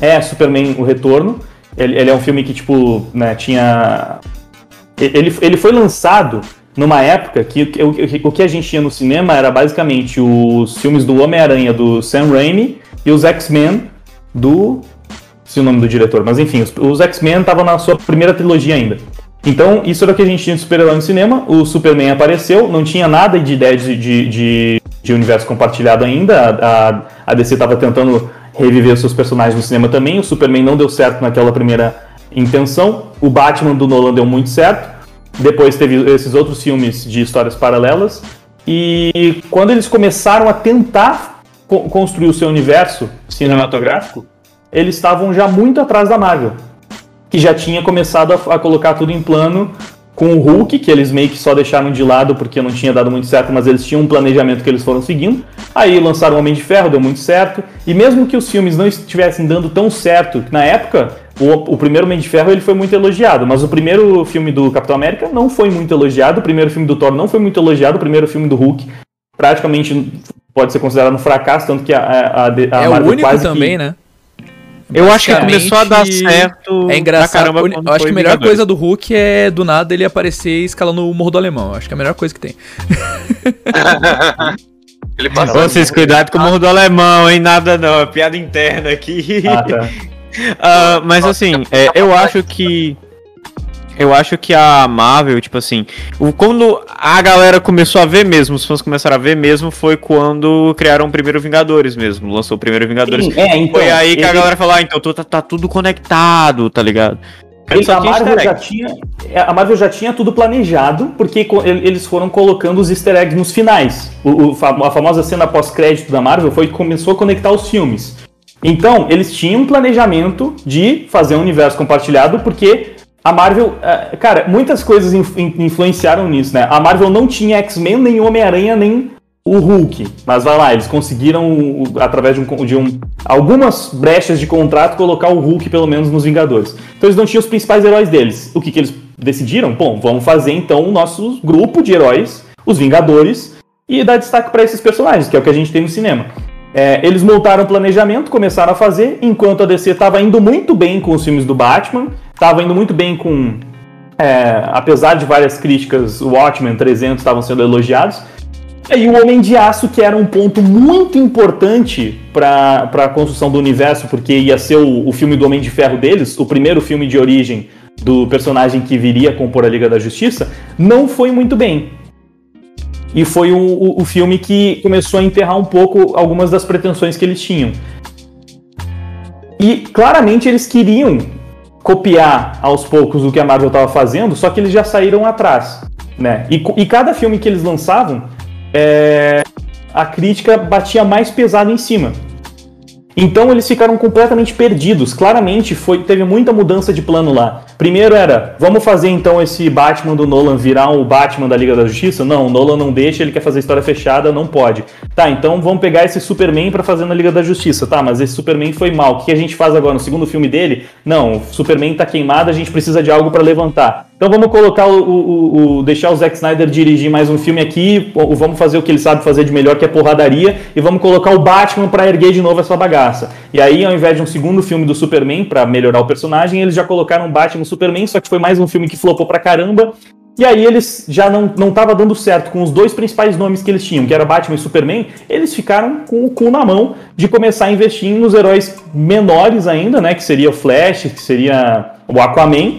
É, Superman o Retorno. Ele, ele, é um filme que, tipo, né, tinha. Ele, ele foi lançado numa época que o, o que a gente tinha no cinema era basicamente os filmes do Homem-Aranha do Sam Raimi e os X-Men do. se o nome do diretor, mas enfim, os, os X-Men estavam na sua primeira trilogia ainda. Então, isso era o que a gente tinha de super-herói no cinema. O Superman apareceu, não tinha nada de ideia de, de, de universo compartilhado ainda. A, a DC estava tentando reviver seus personagens no cinema também. O Superman não deu certo naquela primeira intenção. O Batman do Nolan deu muito certo. Depois teve esses outros filmes de histórias paralelas. E quando eles começaram a tentar co construir o seu universo cinematográfico, eles estavam já muito atrás da Marvel que já tinha começado a, a, colocar tudo em plano com o Hulk, que eles meio que só deixaram de lado porque não tinha dado muito certo, mas eles tinham um planejamento que eles foram seguindo. Aí lançaram o Homem de Ferro, deu muito certo. E mesmo que os filmes não estivessem dando tão certo, na época, o, o, primeiro Homem de Ferro ele foi muito elogiado, mas o primeiro filme do Capitão América não foi muito elogiado, o primeiro filme do Thor não foi muito elogiado, o primeiro filme do Hulk praticamente pode ser considerado um fracasso, tanto que a, a, a, a é Marvel o único também, que... né? Eu acho que começou a dar certo. É engraçado. Eu acho que a melhor coisa do Hulk é do nada ele aparecer escalando o Morro do Alemão. Eu acho que é a melhor coisa que tem. <laughs> ele passou. Vocês, cuidado com o Morro do Alemão, hein? Nada não. É piada interna aqui. Ah, tá. uh, <laughs> mas assim, é, eu acho que. Eu acho que a Marvel, tipo assim, o, quando a galera começou a ver mesmo, os fãs começaram a ver mesmo, foi quando criaram o primeiro Vingadores mesmo. Lançou o primeiro Vingadores. Sim, é, então, foi aí que a ele- galera falou, ah, então tá, tá tudo conectado, tá ligado? Ele- a, Marvel já tinha, a Marvel já tinha tudo planejado, porque eles foram colocando os easter eggs nos finais. O, o a famosa cena pós-crédito da Marvel foi que começou a conectar os filmes. Então, eles tinham um planejamento de fazer um universo compartilhado, porque a Marvel. eh, Cara, muitas coisas in- in- influenciaram nisso, né? A Marvel não tinha X-Men, nem Homem-Aranha, nem o Hulk. Mas vai lá, eles conseguiram, através de, um, de um- algumas brechas de contrato, colocar o Hulk pelo menos nos Vingadores. Então eles não tinham os principais heróis deles. O que, que eles decidiram? Bom, vamos fazer então o nosso grupo de heróis, os Vingadores, e dar destaque para esses personagens, que é o que a gente tem no cinema. É, eles montaram o planejamento, começaram a fazer, enquanto a DC estava indo muito bem com os filmes do Batman, estava indo muito bem com. é, apesar de várias críticas, o Watchmen 300 estavam sendo elogiados. E o Homem de Aço, que era um ponto muito importante para a construção do universo, porque ia ser o, o filme do Homem de Ferro deles, o primeiro filme de origem do personagem que viria a compor a Liga da Justiça, não foi muito bem. E foi o, o, o filme que começou a enterrar um pouco algumas das pretensões que eles tinham. E claramente eles queriam copiar aos poucos o que a Marvel estava fazendo, só que eles já saíram atrás. Né? E, e cada filme que eles lançavam, é, a crítica batia mais pesado em cima. Então eles ficaram completamente perdidos. Claramente foi, teve muita mudança de plano lá. Primeiro era, vamos fazer então esse Batman do Nolan virar o Batman da Liga da Justiça? Não, o Nolan não deixa, ele quer fazer história fechada, não pode. Tá, então vamos pegar esse Superman pra fazer na Liga da Justiça. Tá, mas esse Superman foi mal. O que a gente faz agora no segundo filme dele? Não, o Superman tá queimado, a gente precisa de algo pra levantar. Então vamos colocar o, o- o- o- deixar o Zack Snyder dirigir mais um filme aqui, o- vamos fazer o que ele sabe fazer de melhor, que é porradaria, e vamos colocar o Batman pra erguer de novo essa bagaça. E aí, ao invés de um segundo filme do Superman pra melhorar o personagem, eles já colocaram um Batman e Superman, só que foi mais um filme que flopou pra caramba. E aí eles já não não tava dando certo com os dois principais nomes que eles tinham, que era Batman e Superman, eles ficaram com o cu na mão de começar a investir nos heróis menores ainda, né, que seria o Flash, que seria o Aquaman,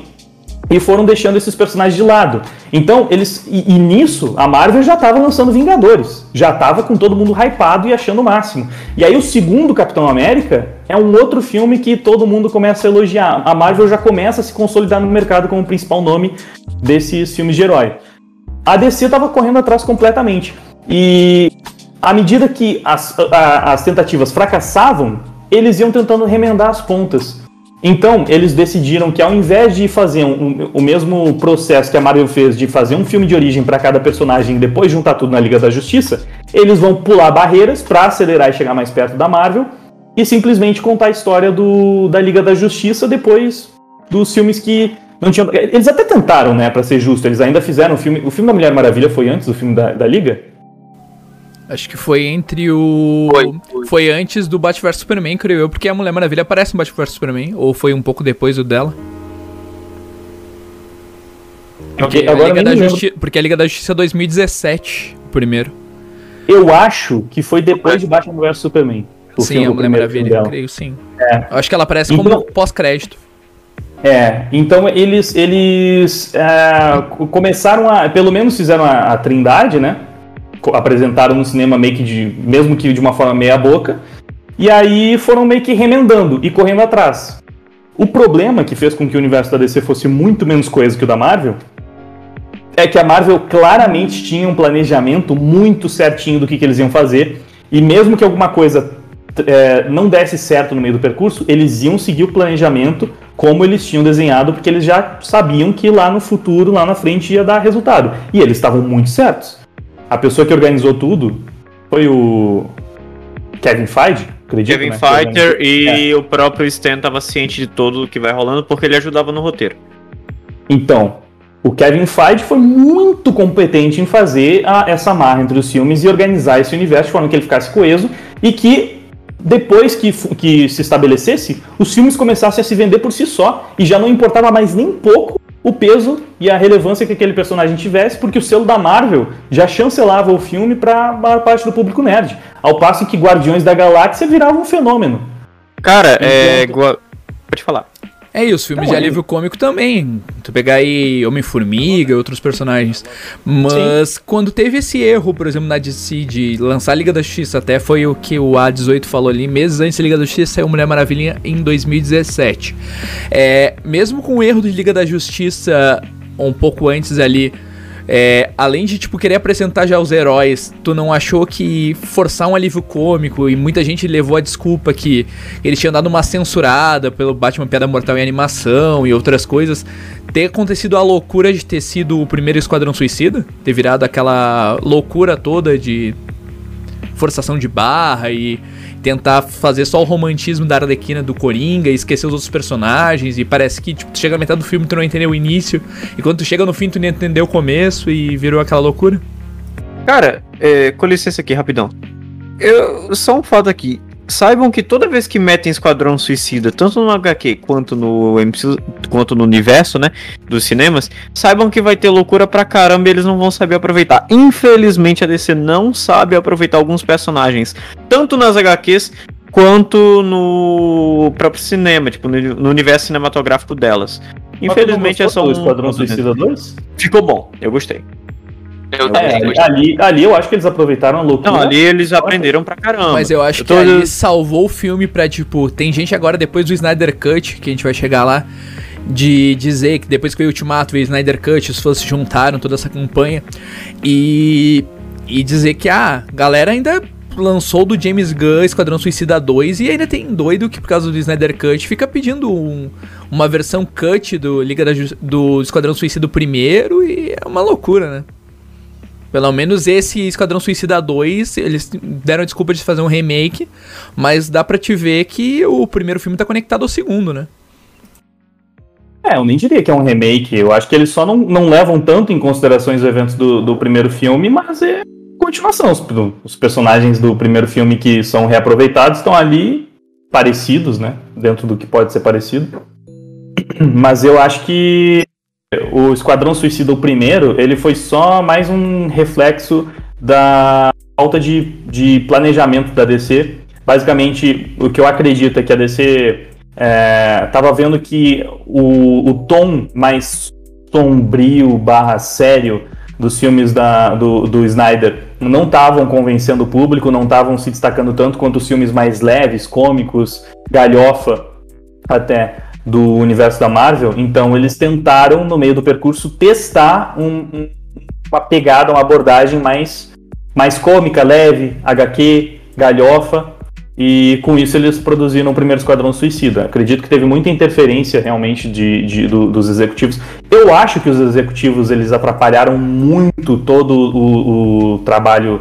e foram deixando esses personagens de lado. Então, eles. E, e nisso, a Marvel já estava lançando Vingadores. Já estava com todo mundo hypado e achando o máximo. E aí, o segundo Capitão América é um outro filme que todo mundo começa a elogiar. A Marvel já começa a se consolidar no mercado como o principal nome desses filmes de herói. A DC estava correndo atrás completamente. E à medida que as, a- as tentativas fracassavam, eles iam tentando remendar as pontas. Então, eles decidiram que ao invés de fazer um- o mesmo processo que a Marvel fez de fazer um filme de origem para cada personagem e depois juntar tudo na Liga da Justiça, eles vão pular barreiras para acelerar e chegar mais perto da Marvel e simplesmente contar a história do, da Liga da Justiça depois dos filmes que não tinham. Eles até tentaram, né, para ser justo, eles ainda fizeram o filme. O filme da Mulher Maravilha foi antes do filme da, da Liga? Acho que foi entre o. Foi, foi. Foi antes do Batman vs Superman, creio eu, porque a Mulher Maravilha aparece no Batman vs Superman, ou foi um pouco depois o dela. Porque a agora Liga da. Justi- Porque a Liga da Justiça é 2017, o primeiro. Eu acho que foi depois de Batman vs Superman. sim, a Mulher Maravilha, creio sim. É. Eu acho que ela aparece Então- como pós-crédito. É, então eles, eles é, co- começaram a, pelo menos fizeram a, a trindade, né? Apresentaram no cinema meio que de, mesmo que de uma forma meia boca, e aí foram meio que remendando e correndo atrás. O problema que fez com que o universo da DC fosse muito menos coeso que o da Marvel é que a Marvel claramente tinha um planejamento muito certinho do que, que eles iam fazer, e mesmo que alguma coisa é, não desse certo no meio do percurso, eles iam seguir o planejamento como eles tinham desenhado, porque eles já sabiam que lá no futuro, lá na frente, ia dar resultado. E eles estavam muito certos. A pessoa que organizou tudo foi o Kevin Feige, acredito, Kevin né? Fighter e o próprio Stan tava ciente de tudo o que vai rolando porque ele ajudava no roteiro. Então, o Kevin Feige foi muito competente em fazer a- essa marra entre os filmes e organizar esse universo de forma que ele ficasse coeso e que depois que, que se estabelecesse, os filmes começassem a se vender por si só e já não importava mais nem pouco o peso e a relevância que aquele personagem tivesse, porque o selo da Marvel já chancelava o filme para a maior parte do público nerd, ao passo que Guardiões da Galáxia virava um fenômeno. Cara, é. Então- gua- Pode falar. É, e os filmes Não, de ele- alívio cômico também. Tu pegar aí Homem-Formiga e outros personagens. Mas quando teve esse erro, por exemplo, na DC de lançar Liga da Justiça, até foi o que o A18 falou ali, meses antes da Liga da Justiça saiu Mulher Maravilha em 2017. É, mesmo com o erro de Liga da Justiça um pouco antes ali, é, além de, tipo, querer apresentar já os heróis, tu não achou que forçar um alívio cômico e muita gente levou a desculpa que eles tinham dado uma censurada pelo Batman Piada Mortal em animação e outras coisas, ter acontecido a loucura de ter sido o primeiro Esquadrão Suicida? Ter virado aquela loucura toda de forçação de barra e tentar fazer só o romantismo da Arlequina do Coringa e esquecer os outros personagens e parece que tipo, tu chega na metade do filme tu não entendeu o início e quando tu chega no fim tu não entendeu o começo e virou aquela loucura. Cara, é, com licença aqui, rapidão. Eu, só um fato aqui. Saibam que toda vez que metem Esquadrão Suicida, tanto no HQ quanto no MCU, quanto no universo, né, dos cinemas, saibam que vai ter loucura pra caramba e eles não vão saber aproveitar. Infelizmente a DC não sabe aproveitar alguns personagens, tanto nas HQs quanto no próprio cinema, tipo, no, universo cinematográfico delas. Infelizmente é só o um... Esquadrão Suicida 2? Ficou bom, eu gostei. Eu É, ali, ali eu acho que eles aproveitaram a loucura. Não, ali eles aprenderam pra caramba. Mas eu acho Eu que tô- ali salvou o filme pra, tipo, tem gente agora depois do Snyder Cut, que a gente vai chegar lá, de dizer que depois que veio o Ultimato veio o Snyder Cut, os fãs se juntaram, toda essa campanha, e, e dizer que a galera ainda lançou do James Gunn Esquadrão Suicida 2 e ainda tem doido que por causa do Snyder Cut fica pedindo um- uma versão cut do Liga da do Esquadrão Suicida primeiro e é uma loucura, né? Pelo menos esse Esquadrão Suicida 2, eles deram a desculpa de fazer um remake, mas dá pra te ver que o primeiro filme tá conectado ao segundo, né? É, eu nem diria que é um remake. Eu acho que eles só não, não levam tanto em consideração os eventos do, do primeiro filme, mas é continuação. Os, os personagens do primeiro filme que são reaproveitados estão ali parecidos, né? Dentro do que pode ser parecido. <clears throat> Mas eu acho que o Esquadrão Suicida, o primeiro, ele foi só mais um reflexo da falta de, de planejamento da DC. Basicamente, o que eu acredito é que a DC estava vendo que o, o tom mais sombrio barra sério dos filmes da, do, do Snyder não estavam convencendo o público, não estavam se destacando tanto quanto os filmes mais leves, cômicos, galhofa até do universo da Marvel. Então eles tentaram, no meio do percurso, testar um- um- uma pegada, uma abordagem mais, mais cômica, leve, HQ, galhofa. E com isso eles produziram o primeiro Esquadrão Suicida. Acredito que teve muita interferência realmente de, de- do- dos executivos. Eu acho que os executivos eles atrapalharam muito todo o, o trabalho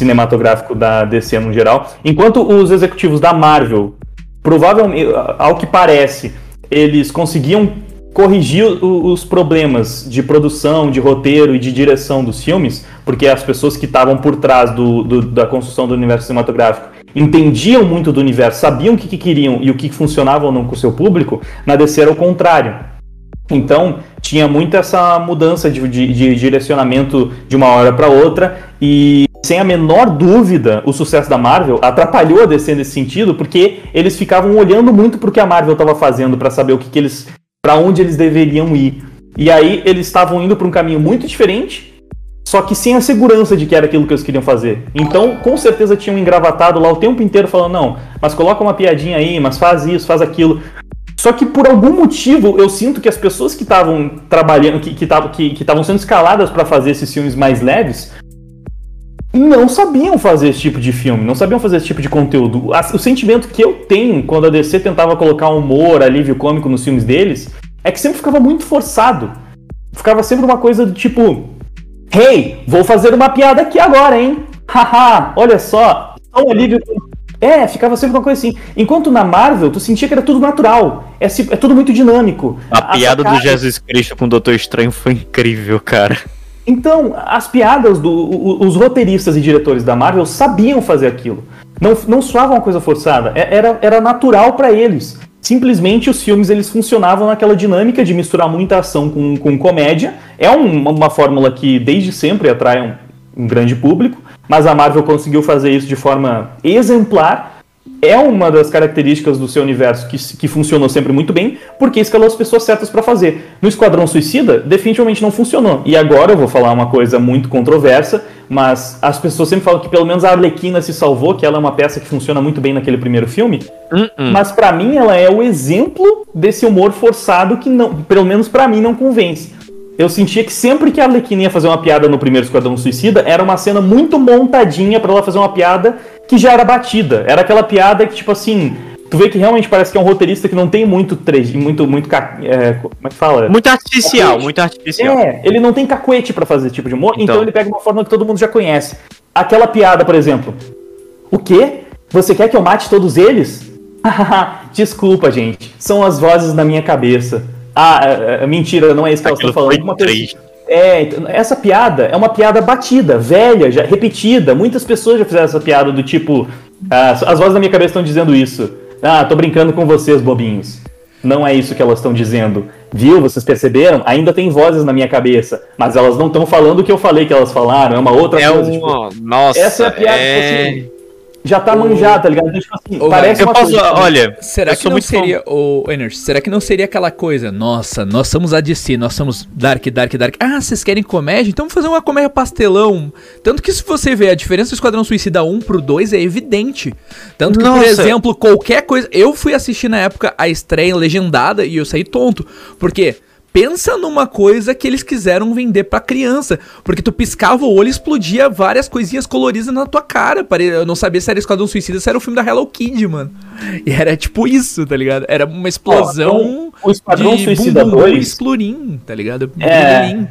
cinematográfico da DC no geral. Enquanto os executivos da Marvel, provavelmente, ao que parece, eles conseguiam corrigir os problemas de produção, de roteiro e de direção dos filmes, porque as pessoas que estavam por trás do- do- da construção do universo cinematográfico entendiam muito do universo, sabiam o que, que queriam e o que funcionava ou não com o seu público, na DC era o contrário. Então, tinha muito essa mudança de, de- de direcionamento de uma hora para outra e, sem a menor dúvida, o sucesso da Marvel atrapalhou a DC nesse sentido, porque eles ficavam olhando muito pro que a Marvel estava fazendo para saber o que, que eles, para onde eles deveriam ir. E aí eles estavam indo para um caminho muito diferente, só que sem a segurança de que era aquilo que eles queriam fazer. Então, com certeza tinham engravatado lá o tempo inteiro falando, não, mas coloca uma piadinha aí, mas faz isso, faz aquilo. Só que por algum motivo eu sinto que as pessoas que estavam trabalhando, que estavam que, que estavam sendo escaladas para fazer esses filmes mais leves, não sabiam fazer esse tipo de filme, não sabiam fazer esse tipo de conteúdo. O sentimento que eu tenho quando a DC tentava colocar humor, alívio cômico nos filmes deles, é que sempre ficava muito forçado. Ficava sempre uma coisa do tipo, Hey, vou fazer uma piada aqui agora, hein? Haha, olha só. Só um alívio. É, ficava sempre uma coisa assim. Enquanto na Marvel, tu sentia que era tudo natural. É, é tudo muito dinâmico. A As piada do sacadas- Jesus Cristo com o Doutor Estranho foi incrível, cara. Então, as piadas dos roteiristas e diretores da Marvel sabiam fazer aquilo. Não, não soava uma coisa forçada. É- Era, era natural pra eles. Simplesmente os filmes eles funcionavam naquela dinâmica de misturar muita ação com, com comédia. É um- uma fórmula que desde sempre atrai um, um grande público, mas a Marvel conseguiu fazer isso de forma exemplar é uma das características do seu universo que, que funcionou sempre muito bem, porque escalou as pessoas certas para fazer. No Esquadrão Suicida, definitivamente não funcionou. E agora eu vou falar uma coisa muito controversa, mas as pessoas sempre falam que pelo menos a Arlequina se salvou, que ela é uma peça que funciona muito bem naquele primeiro filme. Uh-uh. Mas para mim ela é o exemplo desse humor forçado que não, pelo menos para mim não convence. Eu sentia que sempre que a Arlequina ia fazer uma piada no primeiro Esquadrão Suicida, era uma cena muito montadinha para ela fazer uma piada que já era batida. Era aquela piada que, tipo assim, tu vê que realmente parece que é um roteirista que não tem muito trecho, muito, muito, é, como é que fala? Muito artificial, Cacuete. muito artificial. É, ele não tem cacuete pra fazer esse tipo de humor, então. Então. ele pega uma forma que todo mundo já conhece. Aquela piada, por exemplo. O quê? Você quer que eu mate todos eles? <laughs> Desculpa, gente. São as vozes na minha cabeça. Ah, é, é, mentira, não é isso que elas Aquilo estão falando. Alguma coisa assim. É, então, essa piada é uma piada batida, velha, já repetida. Muitas pessoas já fizeram essa piada do tipo. ah, as vozes na minha cabeça estão dizendo isso. Ah, tô brincando com vocês, bobinhos. Não é isso que elas estão dizendo. Viu? Vocês perceberam? Ainda tem vozes na minha cabeça. Mas elas não estão falando o que eu falei que elas falaram. É uma outra É coisa. tipo, uma. Nossa, essa é a piada, é... tipo assim, já tá manjada, tá ligado? Então, tipo assim, Ô, parece Eu uma posso. coisa. Olha, Será eu que não seria, o Energy, será que não seria aquela coisa, nossa, nós somos a DC, nós somos Dark, Dark, Dark. Ah, vocês querem comédia? Então vamos fazer uma comédia pastelão. Tanto que se você ver a diferença do Esquadrão Suicida 1 pro 2 é evidente. Tanto que, por Nossa. exemplo, qualquer coisa, eu fui assistir na época a estreia legendada e eu saí tonto, porque Pensa numa coisa que eles quiseram vender pra criança. Porque tu piscava o olho e explodia várias coisinhas coloridas na tua cara. Pare- Eu não sabia se era Esquadrão Suicida, se era o filme da Hello Kid, mano. E era tipo isso, tá ligado? Era uma explosão o Esquadrão de Suicida bum, bum, bum 2 e explorim, tá ligado? É.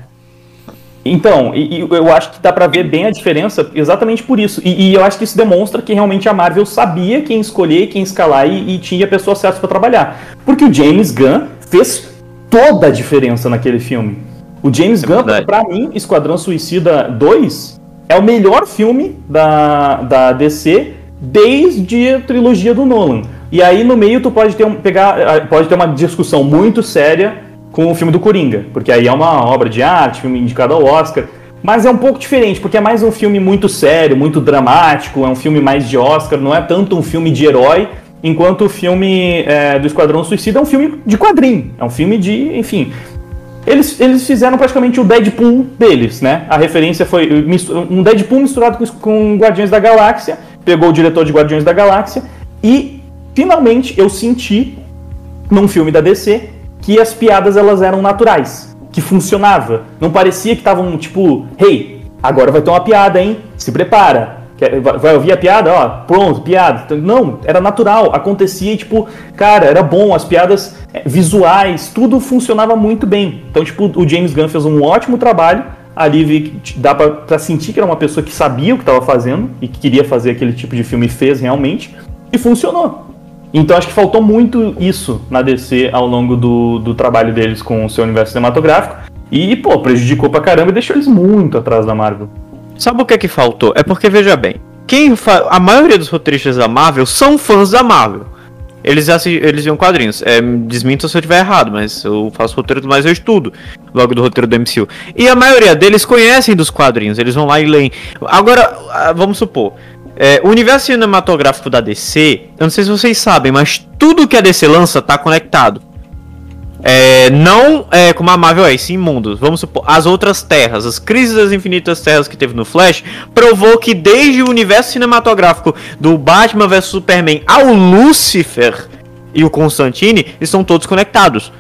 Então, e, e eu acho que dá pra ver bem a diferença exatamente por isso. E, e eu acho que isso demonstra que realmente a Marvel sabia quem escolher, quem escalar e, e tinha pessoas certas pra trabalhar. Porque o James Gunn fez toda a diferença naquele filme. O James Gunn, verdade. pra mim, Esquadrão Suicida 2 é o melhor filme da, da DC desde a trilogia do Nolan. E aí no meio tu pode ter um, pegar, eh, pode ter uma discussão muito séria com o filme do Coringa, porque aí é uma obra de arte, filme indicado ao Oscar. Mas é um pouco diferente, porque é mais um filme muito sério, muito dramático, é um filme mais de Oscar, não é tanto um filme de herói, enquanto o filme eh, do Esquadrão Suicida é um filme de quadrinho, é um filme de, enfim. Eles, eles fizeram praticamente o Deadpool deles, né? A referência foi um Deadpool misturado com, com Guardiões da Galáxia, pegou o diretor de Guardiões da Galáxia, e finalmente eu senti num filme da DC que as piadas elas eram naturais, que funcionava. Não parecia que estavam tipo, hey, agora vai ter uma piada, hein? Se prepara. Quer- vai- ouvir a piada? Ó, pronto, piada. Então, Não, era natural, acontecia tipo, cara, era bom, as piadas eh, visuais, tudo funcionava muito bem. Então, tipo, o James Gunn fez um ótimo trabalho. Ali dá pra, pra sentir que era uma pessoa que sabia o que estava fazendo e que queria fazer aquele tipo de filme e fez realmente. E funcionou. Então acho que faltou muito isso na DC ao longo do, do trabalho deles com o seu universo cinematográfico. E, pô, prejudicou pra caramba e deixou eles muito atrás da Marvel. Sabe o que é que faltou? É porque, veja bem, quem fa... a maioria dos roteiristas da Marvel são fãs da Marvel. Eles, eles viam quadrinhos. É, me desmintam se eu estiver errado, mas eu faço roteiro, mas eu estudo logo do roteiro do MCU. E a maioria deles conhecem dos quadrinhos, eles vão lá e leem. Agora, vamos supor, é, o universo cinematográfico da DC, eu não sei se vocês sabem, mas tudo que a DC lança tá conectado. É, não é como a Marvel é, e sim mundos. Vamos supor, as outras terras, as crises das infinitas terras que teve no Flash, provou que desde o universo cinematográfico do Batman vs Superman ao Lucifer e o Constantine, estão todos conectados.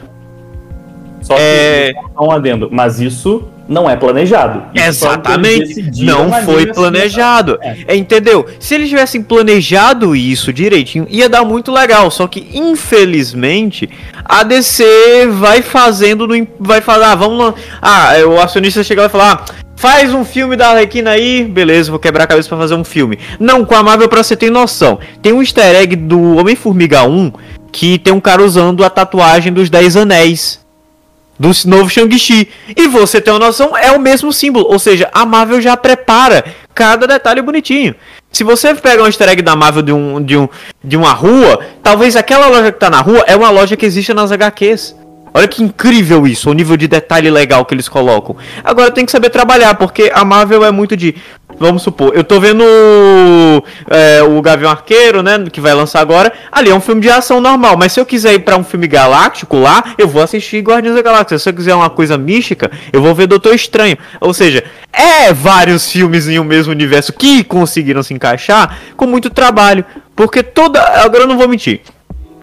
Só que É. um adendo, mas isso não é planejado. Exatamente, não foi planejado. É. Entendeu? Se eles tivessem planejado isso direitinho, ia dar muito legal. Só que, infelizmente, a DC vai fazendo, no vai falar, ah, vamos lá. Ah, é, o acionista chega lá e falar, ah, faz um filme da Arlequina aí, beleza, vou quebrar a cabeça pra fazer um filme. Não, com a Marvel, pra você ter noção, tem um easter egg do Homem-Formiga 1 que tem um cara usando a tatuagem dos Dez Anéis do novo Shang-Chi. E você tem uma noção, é o mesmo símbolo. Ou seja, a Marvel já prepara cada detalhe bonitinho. Se você pegar um easter egg da Marvel de, um, de, um, de uma rua, talvez aquela loja que tá na rua é uma loja que existe nas HQs. Olha que incrível isso, o nível de detalhe legal que eles colocam. Agora tem que saber trabalhar, porque a Marvel é muito de. Vamos supor, eu tô vendo é, o Gavião Arqueiro, né? Que vai lançar agora. Ali é um filme de ação normal, mas se eu quiser ir pra um filme galáctico lá, eu vou assistir Guardiões da Galáxia. Se eu quiser uma coisa mística, eu vou ver Doutor Estranho. Ou seja, é vários filmes em um mesmo universo que conseguiram se encaixar com muito trabalho. Porque toda. Agora eu não vou mentir.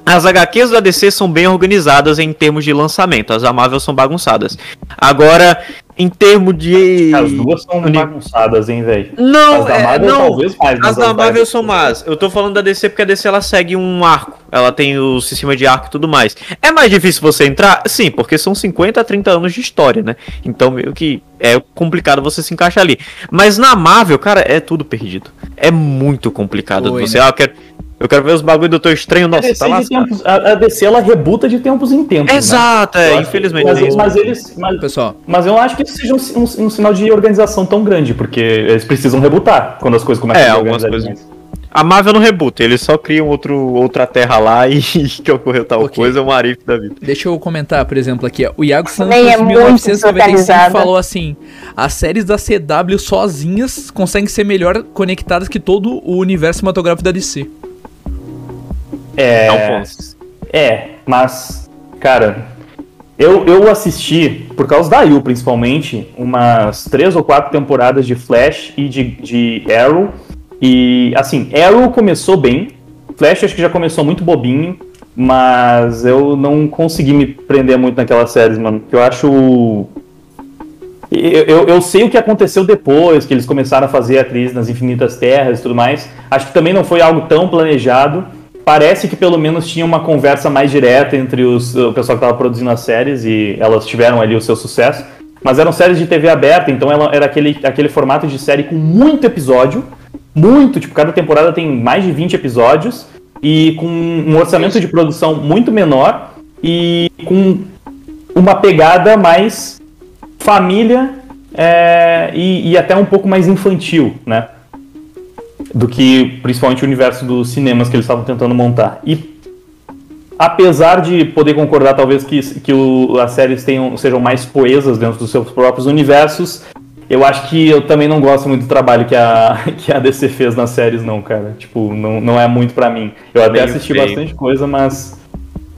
As HQs da DC são bem organizadas em termos de lançamento, as da Marvel são bagunçadas. Agora, em termos de. As duas são bagunçadas, hein, velho? Não, As da é, Marvel, não. talvez mais, As da Marvel são más. Eu tô falando da DC porque a DC ela segue um arco. Ela tem o sistema de arco e tudo mais. É mais difícil você entrar? Sim, porque são 50 a 30 anos de história, né? Então meio que é complicado você se encaixar ali. Mas na Marvel, cara, é tudo perdido. É muito complicado. Foi, você, né? ah, eu quero, eu quero ver os bagulho do Doutor Estranho. A Nossa, DC, tá lascado. tempos- a, a DC ela rebuta de tempos em tempos. né? Exato, Eu é, infelizmente. Mas, é isso. mas eles. Mas, Pessoal, mas eu não acho que isso seja um, um- um sinal de organização tão grande, porque eles precisam rebutar quando as coisas começam É, a algumas organizar coisas. A Marvel não rebuta, eles só criam outro, outra terra lá <laughs> e que ocorreu tal Ok. coisa, é um arife da vida. deixa eu comentar, por exemplo, aqui, ó. O Iago Santos, Também é de muito 1995, desorganizada. falou assim: as séries da CW sozinhas conseguem ser melhor conectadas que todo o universo cinematográfico da DC. É, É um ponto. É, mas, cara, eu, eu assisti, por causa da Yu principalmente, umas três ou quatro temporadas de Flash e de, de Arrow. E, assim, Arrow começou bem, Flash acho que já começou muito bobinho, mas eu não consegui me prender muito naquelas séries, mano. que Eu acho. Eu, eu, eu sei o que aconteceu depois, que eles começaram a fazer a crise nas Infinitas Terras e tudo mais. Acho que também não foi algo tão planejado. Parece que pelo menos tinha uma conversa mais direta entre os, o pessoal que estava produzindo as séries e elas tiveram ali o seu sucesso. Mas eram séries de TV aberta, então ela, era aquele, aquele formato de série com muito episódio. Muito, tipo, cada temporada tem mais de 20 episódios. E com um orçamento de produção muito menor. E com uma pegada mais família é, e, e até um pouco mais infantil, né? Do que principalmente o universo dos cinemas que eles estavam tentando montar. E apesar de poder concordar talvez que, que o- as séries tenham, sejam mais poesas dentro dos seus próprios universos, eu acho que eu também não gosto muito do trabalho que a, <laughs> que a DC fez nas séries, não, cara. Tipo, não, não é muito pra mim. Eu até assisti bastante coisa, mas.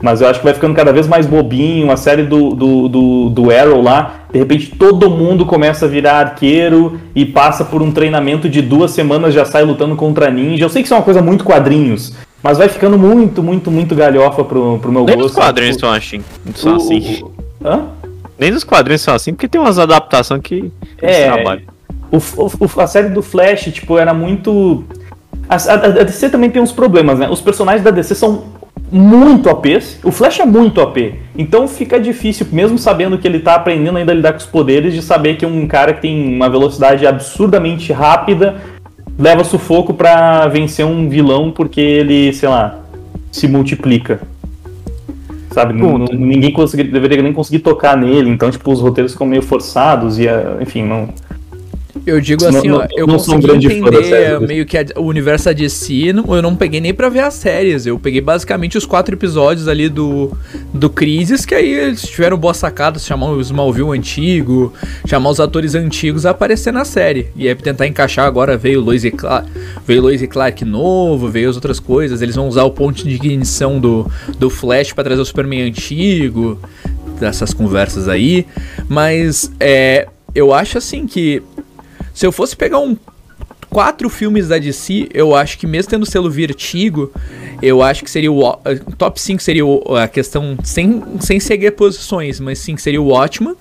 Mas eu acho que vai ficando cada vez mais bobinho. A série do, do, do, do Arrow lá, de repente todo mundo começa a virar arqueiro e passa por um treinamento de duas semanas, já sai lutando contra ninja. Eu sei que isso é uma coisa muito quadrinhos, mas vai ficando muito, muito, muito galhofa pro, pro meu Nem gosto. os quadrinhos são assim. São o- assim. o- Hã? Nem nos quadrinhos são assim, porque tem umas adaptações que. É. trabalho. O, o- a série do Flash, tipo, era muito. A, a- a DC também tem uns problemas, né? Os personagens da DC são muito OPs. O Flash é muito OP. Então fica difícil, mesmo sabendo que ele tá aprendendo ainda a lidar com os poderes, de saber que um cara que tem uma velocidade absurdamente rápida leva sufoco pra vencer um vilão porque ele, sei lá, se multiplica. Sabe? Puta. ninguém consegui- deveria nem conseguir tocar nele, então, tipo, os roteiros ficam meio forçados e, ah, enfim, não. Eu digo assim, não- ó, eu não um consegui série, entender mas- meio que a- o universo DC, não- eu não peguei nem pra ver as séries, eu peguei basicamente os quatro episódios ali do, do Crisis, que aí eles tiveram boa sacada, chamar o Smallville antigo, chamar os atores antigos a aparecer na série, e aí tentar encaixar agora veio o Lois e Clark, veio Lois e Clark novo, veio as outras coisas, eles vão usar o ponto de ignição do, do Flash pra trazer o Superman antigo, dessas conversas aí, mas é, eu acho assim que se eu fosse pegar um quatro filmes da DC, eu acho que mesmo tendo selo Vertigo, eu acho que seria o top 5 seria o- a questão sem sem seguir posições, mas sim seria o Watchman,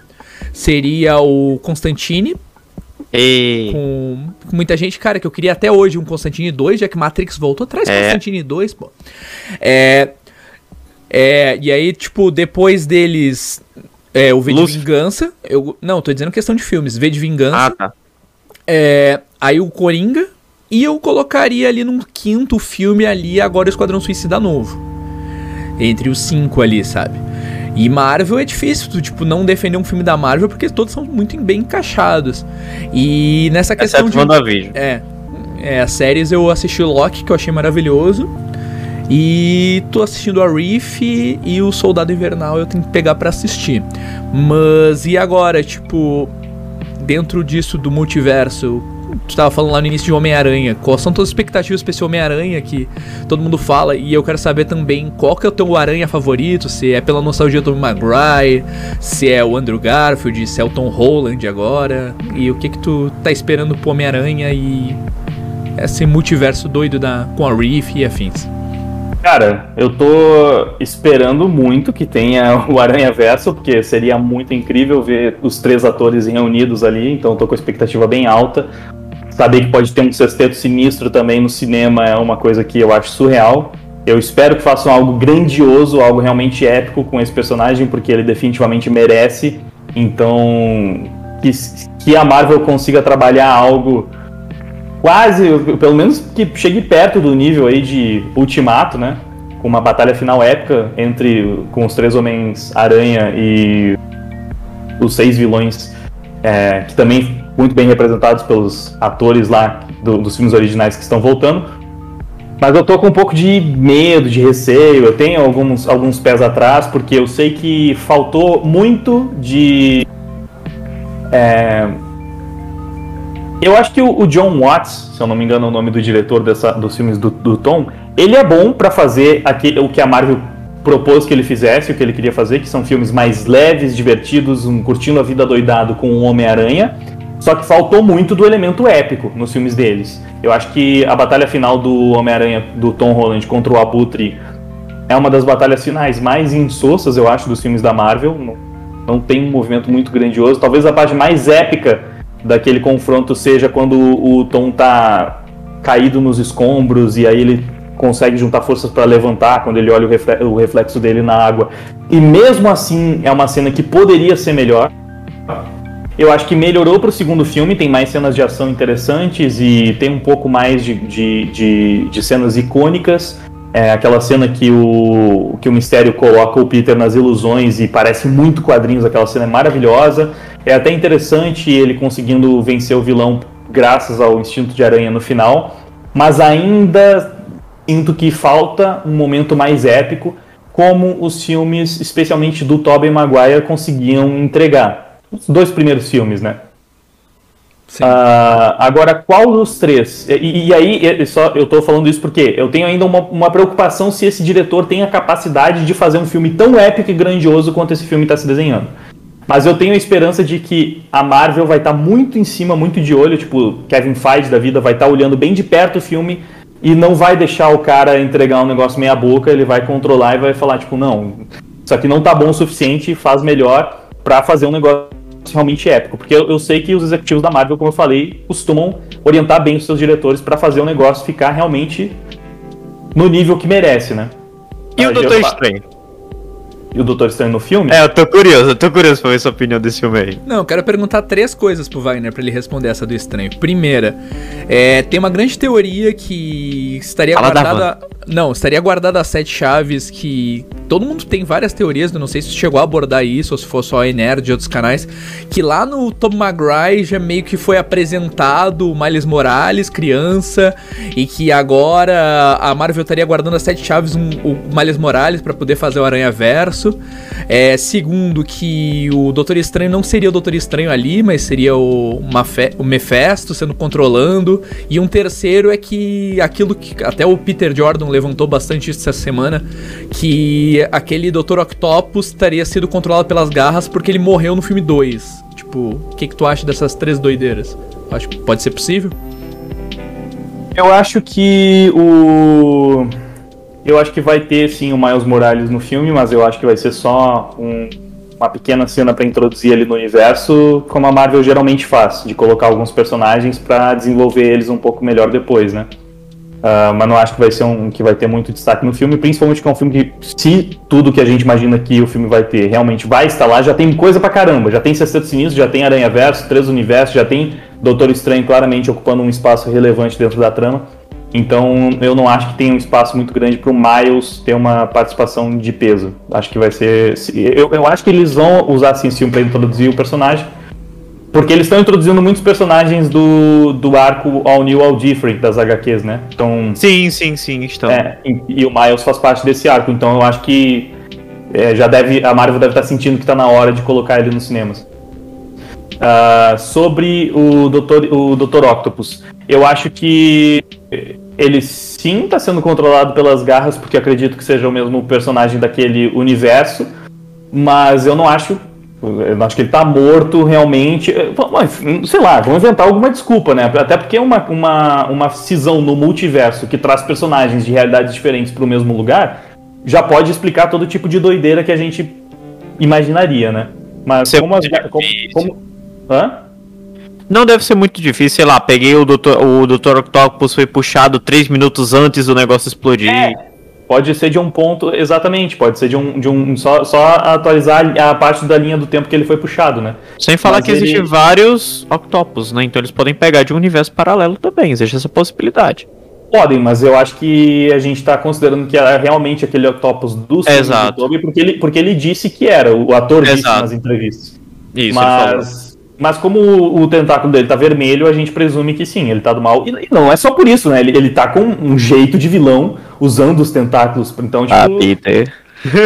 seria o Constantine E... com, com muita gente, cara, que eu queria até hoje um Constantine 2, já que Matrix voltou, traz É. Constantine 2, pô. É, é, e aí, tipo, depois deles, é, o V de Lucifer. Vingança, eu, não, tô dizendo questão de filmes, V de Vingança, Ah, tá. É, aí o Coringa, e eu colocaria ali num quinto filme ali, agora o Esquadrão Suicida novo. Entre os cinco ali, sabe? E Marvel é difícil, tu, tipo, não defender um filme da Marvel, porque todos são muito bem encaixados. E nessa questão Exceto de... WandaVision. É, é, as séries eu assisti Loki, que eu achei maravilhoso. E tô assistindo a Reef e o Soldado Invernal eu tenho que pegar para assistir. Mas e agora, tipo, dentro disso do multiverso, tu tava falando lá no início de Homem-Aranha, quais são todas as expectativas pra esse Homem-Aranha que todo mundo fala, e eu quero saber também qual que é o teu Aranha favorito, se é pela nostalgia do Maguire, se é o Andrew Garfield, se é o Tom Holland agora, e o que que tu tá esperando pro Homem-Aranha e esse multiverso doido da, com a Reef e afins. Cara, eu tô esperando muito que tenha <laughs> o Aranha Verso, porque seria muito incrível ver os três atores reunidos ali, então tô com a expectativa bem alta. Saber que pode ter um sexteto sinistro também no cinema é uma coisa que eu acho surreal. Eu espero que façam algo grandioso, algo realmente épico com esse personagem, porque ele definitivamente merece. Então, que, que a Marvel consiga trabalhar algo quase, pelo menos que chegue perto do nível aí de Ultimato, né? Com uma batalha final épica entre com os três homens aranha e os seis vilões, é, que também muito bem representados pelos atores lá do, dos filmes originais que estão voltando. Mas eu tô com um pouco de medo, de receio, eu tenho alguns, alguns pés atrás, porque eu sei que faltou muito de. É... Eu acho que o, John Watts, se eu não me engano é o nome do diretor dessa, dos filmes do, do Tom, ele é bom para fazer aquele, o que a Marvel propôs que ele fizesse, o que ele queria fazer, que são filmes mais leves, divertidos, um curtindo a vida doidado com o Homem-Aranha só que faltou muito do elemento épico nos filmes deles. Eu acho que a batalha final do Homem-Aranha do Tom Holland contra o Abutre é uma das batalhas finais mais insossas, eu acho, dos filmes da Marvel. Não, não tem um movimento muito grandioso. Talvez a parte mais épica daquele confronto seja quando o Tom tá caído nos escombros e aí ele consegue juntar forças para levantar quando ele olha o reflexo dele na água. E mesmo assim é uma cena que poderia ser melhor. Eu acho que melhorou para o segundo filme, tem mais cenas de ação interessantes e tem um pouco mais de, de, de, de cenas icônicas. É aquela cena que o, que o Mistério coloca o Peter nas ilusões e parece muito quadrinhos, aquela cena é maravilhosa. É até interessante ele conseguindo vencer o vilão graças ao instinto de aranha no final, mas ainda sinto que falta um momento mais épico, como os filmes, especialmente do Tobey Maguire, conseguiam entregar os dois primeiros filmes, né? Uh, agora, qual dos três? E, e aí, só, eu estou falando isso porque eu tenho ainda uma, uma, preocupação se esse diretor tem a capacidade de fazer um filme tão épico e grandioso quanto esse filme está se desenhando. Mas eu tenho a esperança de que a Marvel vai estar tá muito em cima, muito de olho, tipo, Kevin Feige da vida vai estar tá olhando bem de perto o filme e não vai deixar o cara entregar um negócio meia boca, ele vai controlar e vai falar, tipo, não, isso aqui não tá bom o suficiente, faz melhor para fazer um negócio realmente épico, porque eu, eu, sei que os executivos da Marvel, como eu falei, costumam orientar bem os seus diretores para fazer o negócio ficar realmente no nível que merece, né? E o Doutor Estranho? E o Doutor Estranho no filme? É, eu tô curioso, eu tô curioso pra ver sua opinião desse filme aí. Não, eu quero perguntar três coisas pro Wagner pra ele responder essa do Estranho. Primeira, é, tem uma grande teoria que estaria Fala guardada. Não, estaria guardada as sete chaves que todo mundo tem várias teorias, eu não sei se chegou a abordar isso ou se for só a Nerd de outros canais, que lá no Tom McGrath já meio que foi apresentado o Miles Morales, criança, e que agora a Marvel estaria guardando as sete chaves um, o Miles Morales para poder fazer o Aranha Verso. É, segundo, que o Doutor Estranho não seria o Doutor Estranho ali, mas seria o, Mafe o sendo controlando. E um terceiro é que aquilo que até o Peter Jordan levantou bastante isso essa semana, que aquele Dr. Octopus teria sido controlado pelas garras porque ele morreu no filme 2. Tipo, o que, que tu acha dessas três doideiras? Acho que pode ser possível? Eu acho que o. Eu acho que vai ter sim o Miles Morales no filme, mas eu acho que vai ser só um, uma pequena cena para introduzir ele no universo, como a Marvel geralmente faz, de colocar alguns personagens para desenvolver eles um pouco melhor depois, né? Uh, mas não acho que vai ser um que vai ter muito destaque no filme, principalmente que é um filme que, se tudo que a gente imagina que o filme vai ter realmente vai estar lá, já tem coisa pra caramba. Já tem Sexteto Sinistro, já tem Aranha Verso, Três Universos, já tem Doutor Estranho claramente ocupando um espaço relevante dentro da trama. Então eu não acho que tem um espaço muito grande para o Miles ter uma participação de peso. Acho que vai ser. Eu, eu acho que eles vão usar assim, filme para introduzir o personagem Porque eles estão introduzindo muitos personagens do, do arco All New, All Different das HQs, né? Então, Sim, sim, sim, estão. é, e, e o Miles faz parte desse arco, então eu acho que é, já deve. A Marvel deve estar sentindo que está na hora de colocar ele nos cinemas. Ah, sobre o Dr. o Dr. Octopus, eu acho que ele sim está sendo controlado pelas garras, porque acredito que seja o mesmo personagem daquele universo, mas eu não acho. Eu não acho que ele tá morto realmente. Mas, Sei lá, vamos inventar alguma desculpa, né? Até porque uma, uma, uma cisão no multiverso que traz personagens de realidades diferentes para o mesmo lugar já pode explicar todo tipo de doideira que a gente imaginaria, né? Mas é como as. Como, como- Hã? Não deve ser muito difícil, sei lá, peguei o Dr. o Dr. Octopus foi puxado três minutos antes do negócio explodir. É, Pode ser de um ponto, exatamente, pode ser de um. De um só, só atualizar a parte da linha do tempo que ele foi puxado, né? Sem falar Mas que existem ele- vários Octopus, né? Então eles podem pegar de um universo paralelo também, existe essa possibilidade. Podem, mas eu acho que a gente tá considerando que é realmente aquele Octopus do filme Exato. Toby, porque ele, porque ele disse que era, o ator disse Exato. nas entrevistas. Isso, mas, mas como o, o tentáculo dele tá vermelho, a gente presume que sim, ele tá do mal. E, e não é só por isso, né? Ele, ele tá com um jeito de vilão usando os tentáculos. Então, tipo, Ah, Peter.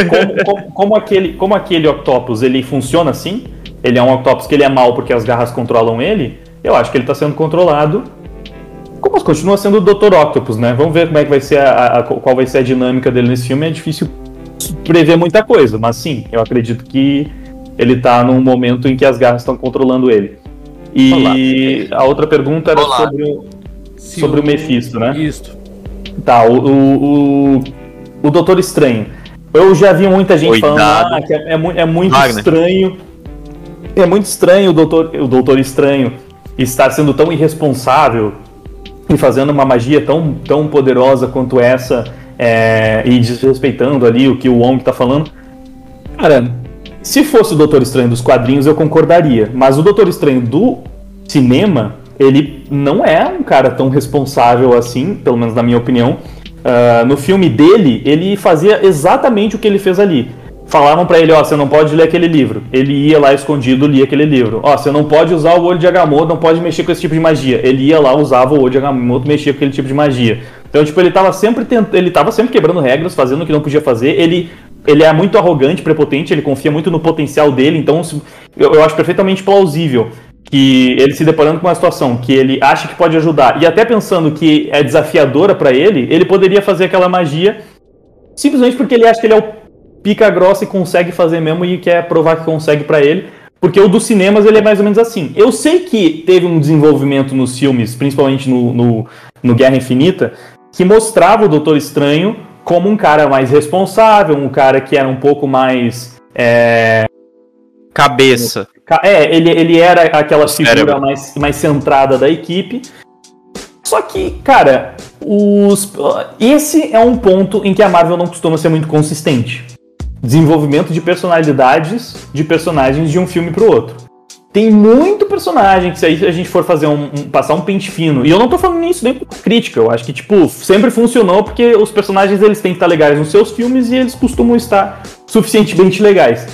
como, como- como aquele, como aquele Octopus ele funciona assim, ele é um Octopus que ele é mal porque as garras controlam ele, eu acho que ele tá sendo controlado. Como continua sendo o Dr. Octopus, né? Vamos ver como é que vai ser a, a- a- qual vai ser a dinâmica dele nesse filme. É difícil prever muita coisa, mas sim, eu acredito que ele tá num momento em que as garras estão controlando ele. E a outra pergunta era Olá. sobre, o- Se sobre o Mephisto, né? Isso. Tá, o, o, o, o Doutor Estranho. Eu já vi muita gente falando ah, que é, é é muito Wagner. estranho. É muito estranho o Doutor, o Doutor Estranho estar sendo tão irresponsável e fazendo uma magia tão, tão poderosa quanto essa é, e desrespeitando ali o que o Wong tá falando. Cara, se fosse o Doutor Estranho dos quadrinhos, eu concordaria. Mas o Doutor Estranho do cinema, ele não é um cara tão responsável assim, pelo menos na minha opinião. Ah, no filme dele, ele fazia exatamente o que ele fez ali. Falavam pra ele, ó, você não pode ler aquele livro. Ele ia lá escondido, lia aquele livro. Ó, você não pode usar o olho de Agamotto, não pode mexer com esse tipo de magia. Ele ia lá, usava o olho de Agamotto, mexia com aquele tipo de magia. Então, tipo, ele tava sempre tent... ele tava sempre quebrando regras, fazendo o que não podia fazer. Ele ele é muito arrogante, prepotente, ele confia muito no potencial dele, então eu, eu acho perfeitamente plausível que ele se deparando com uma situação que ele acha que pode ajudar e até pensando que é desafiadora pra ele, ele poderia fazer aquela magia simplesmente porque ele acha que ele é o pica grossa e consegue fazer mesmo e quer provar que consegue pra ele. Porque o dos cinemas ele é mais ou menos assim. Eu sei que teve um desenvolvimento nos filmes, principalmente no, no, no Guerra Infinita, que mostrava o Doutor Estranho como um cara mais responsável, um cara que era um pouco mais. É, Cabeça. Ca- É, ele, ele era aquela figura mais, mais centrada da equipe. Só que, cara, os, esse é um ponto em que a Marvel não costuma ser muito consistente. Desenvolvimento de personalidades de personagens de um filme pro outro. Tem muito personagem que se a gente for fazer um, um- passar um pente fino, e eu não tô falando isso nem como crítica, eu acho que tipo, sempre funcionou porque os personagens eles têm que estar legais nos seus filmes e eles costumam estar suficientemente legais.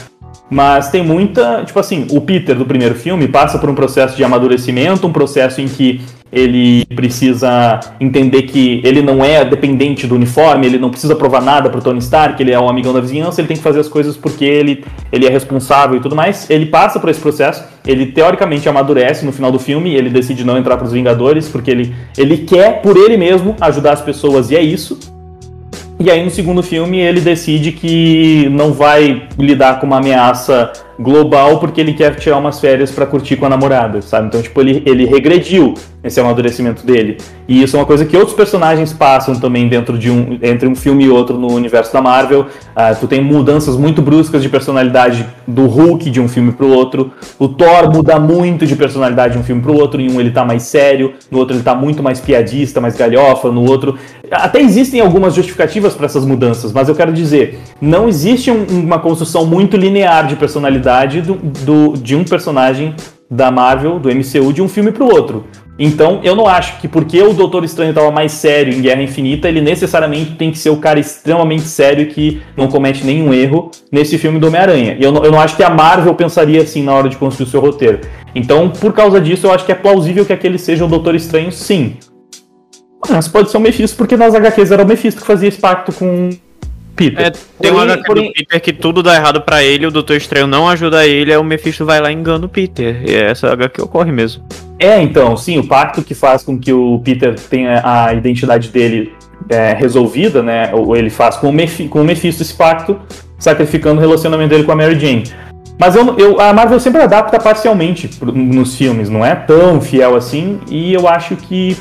Mas tem muita. Tipo assim, o Peter do primeiro filme passa por um processo de amadurecimento, um processo em que ele precisa entender que ele não é dependente do uniforme, ele não precisa provar nada pro Tony Stark, ele é um amigão da vizinhança, ele tem que fazer as coisas porque ele, ele é responsável e tudo mais. Ele passa por esse processo, ele teoricamente amadurece no final do filme, ele decide não entrar pros Vingadores, porque ele, ele quer, por ele mesmo, ajudar as pessoas, e é isso. E aí no segundo filme ele decide que não vai lidar com uma ameaça global porque ele quer tirar umas férias pra curtir com a namorada, sabe? Então, tipo, ele, ele regrediu esse amadurecimento dele. E isso é uma coisa que outros personagens passam também dentro de um entre um filme e outro no universo da Marvel. Ah, tu tem mudanças muito bruscas de personalidade do Hulk de um filme pro outro. O Thor muda muito de personalidade de um filme pro outro. Em um ele tá mais sério, no outro ele tá muito mais piadista, mais galhofa, no outro até existem algumas justificativas para essas mudanças, mas eu quero dizer, não existe um- uma construção muito linear de personalidade do, do- de um personagem da Marvel, do MCU, de um filme para o outro. Então, eu não acho que porque o Doutor Estranho estava mais sério em Guerra Infinita, ele necessariamente tem que ser o cara extremamente sério que não comete nenhum erro nesse filme do Homem-Aranha. Eu não, eu não acho que a Marvel pensaria assim na hora de construir o seu roteiro. Então, por causa disso, eu acho que é plausível que aquele seja o Doutor Estranho, sim. Mas pode ser o Mephisto, porque nas HQs era o Mephisto que fazia esse pacto com Peter. É, tem uma HQ do Peter que tudo dá errado pra ele, o Doutor Estranho não ajuda ele, aí o Mephisto vai lá e engana o Peter. E é essa HQ ocorre mesmo. É, então, sim, o pacto que faz com que o Peter tenha a identidade dele é, resolvida, né? Ou ele faz com o, Meph com o Mephisto esse pacto, sacrificando o relacionamento dele com a Mary Jane. Mas eu, eu, a Marvel sempre adapta parcialmente nos filmes, não é tão fiel assim, e eu acho que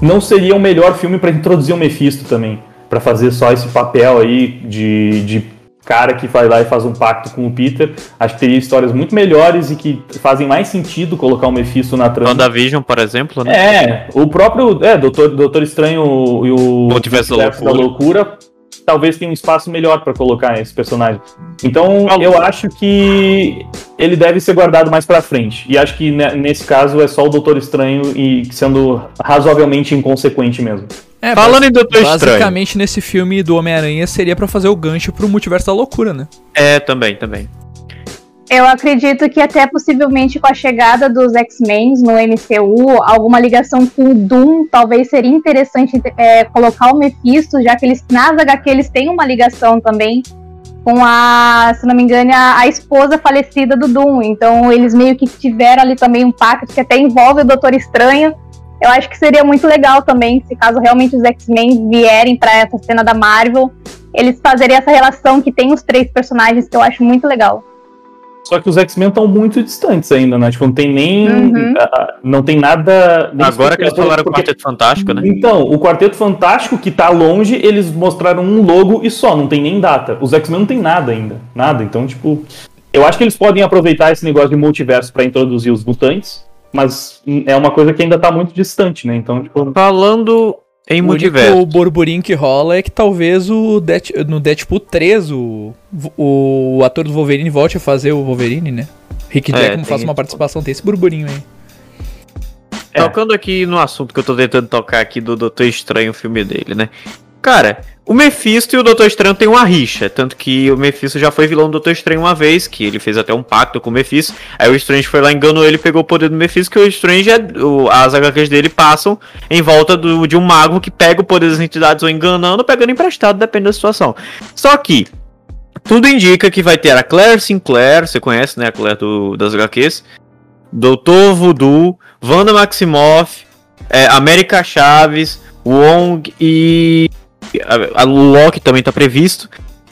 não seria o melhor filme para introduzir o Mephisto também, para fazer só esse papel aí de, de cara que vai lá e faz um pacto com o Peter. Acho que teria histórias muito melhores e que fazem mais sentido colocar o Mephisto na trama. WandaVision, por exemplo, né? É, o próprio é, Doutor, Doutor Estranho e o Multiverso da Loucura. da Loucura talvez tenha um espaço melhor para colocar esse personagem. Então, eu acho que ele deve ser guardado mais para frente. E acho que nesse caso é só o Doutor Estranho e sendo razoavelmente inconsequente mesmo. É, Falando em Doutor Estranho. Basicamente, nesse filme do Homem-Aranha seria para fazer o gancho pro multiverso da loucura, né? É, também, também. Eu acredito que até possivelmente com a chegada dos X-Men no MCU, alguma ligação com o Doom, talvez seria interessante é, colocar o Mephisto, já que eles nas HQ eles têm uma ligação também com a, se não me engano, a, a, esposa falecida do Doom. Então eles meio que tiveram ali também um pacto que até envolve o Doutor Estranho. Eu acho que seria muito legal também, se caso realmente os X-Men vierem para essa cena da Marvel, eles fazerem essa relação que tem os três personagens, que eu acho muito legal. Só que os X-Men estão muito distantes ainda, né? Tipo, não tem nem. Uhum. Uh, não tem nada. Agora que eles falaram porque... Quarteto Fantástico, né? Então, o Quarteto Fantástico, que tá longe, eles mostraram um logo e só, não tem nem data. Os X-Men não tem nada ainda. Nada. Então, tipo. Eu acho que eles podem aproveitar esse negócio de multiverso para introduzir os mutantes, mas é uma coisa que ainda tá muito distante, né? Então, tipo. Falando em o multiverso. O burburinho que rola é que talvez o no Deadpool 3 o, o, o ator do Wolverine volte a fazer o Wolverine, né? Rick é, Jackman faça uma participação, tem esse burburinho aí. É. Tocando aqui no assunto que eu tô tentando tocar aqui do Doutor Estranho, o filme dele, né? Cara, o Mephisto e o Doutor Estranho têm uma rixa, tanto que o Mephisto já foi vilão do Doutor Estranho uma vez, que ele fez até um pacto com o Mephisto, aí o Strange foi lá, enganou ele, pegou o poder do Mephisto, que o Strange, é, o, as HQs dele passam em volta do, de um mago que pega o poder das entidades ou enganando, ou pegando emprestado, depende da situação. Só que, tudo indica que vai ter a Claire Sinclair, você conhece, né, a Claire do, das HQs, Doutor Voodoo, Wanda Maximoff, é, América Chaves, Wong e a, a Loki também tá previsto.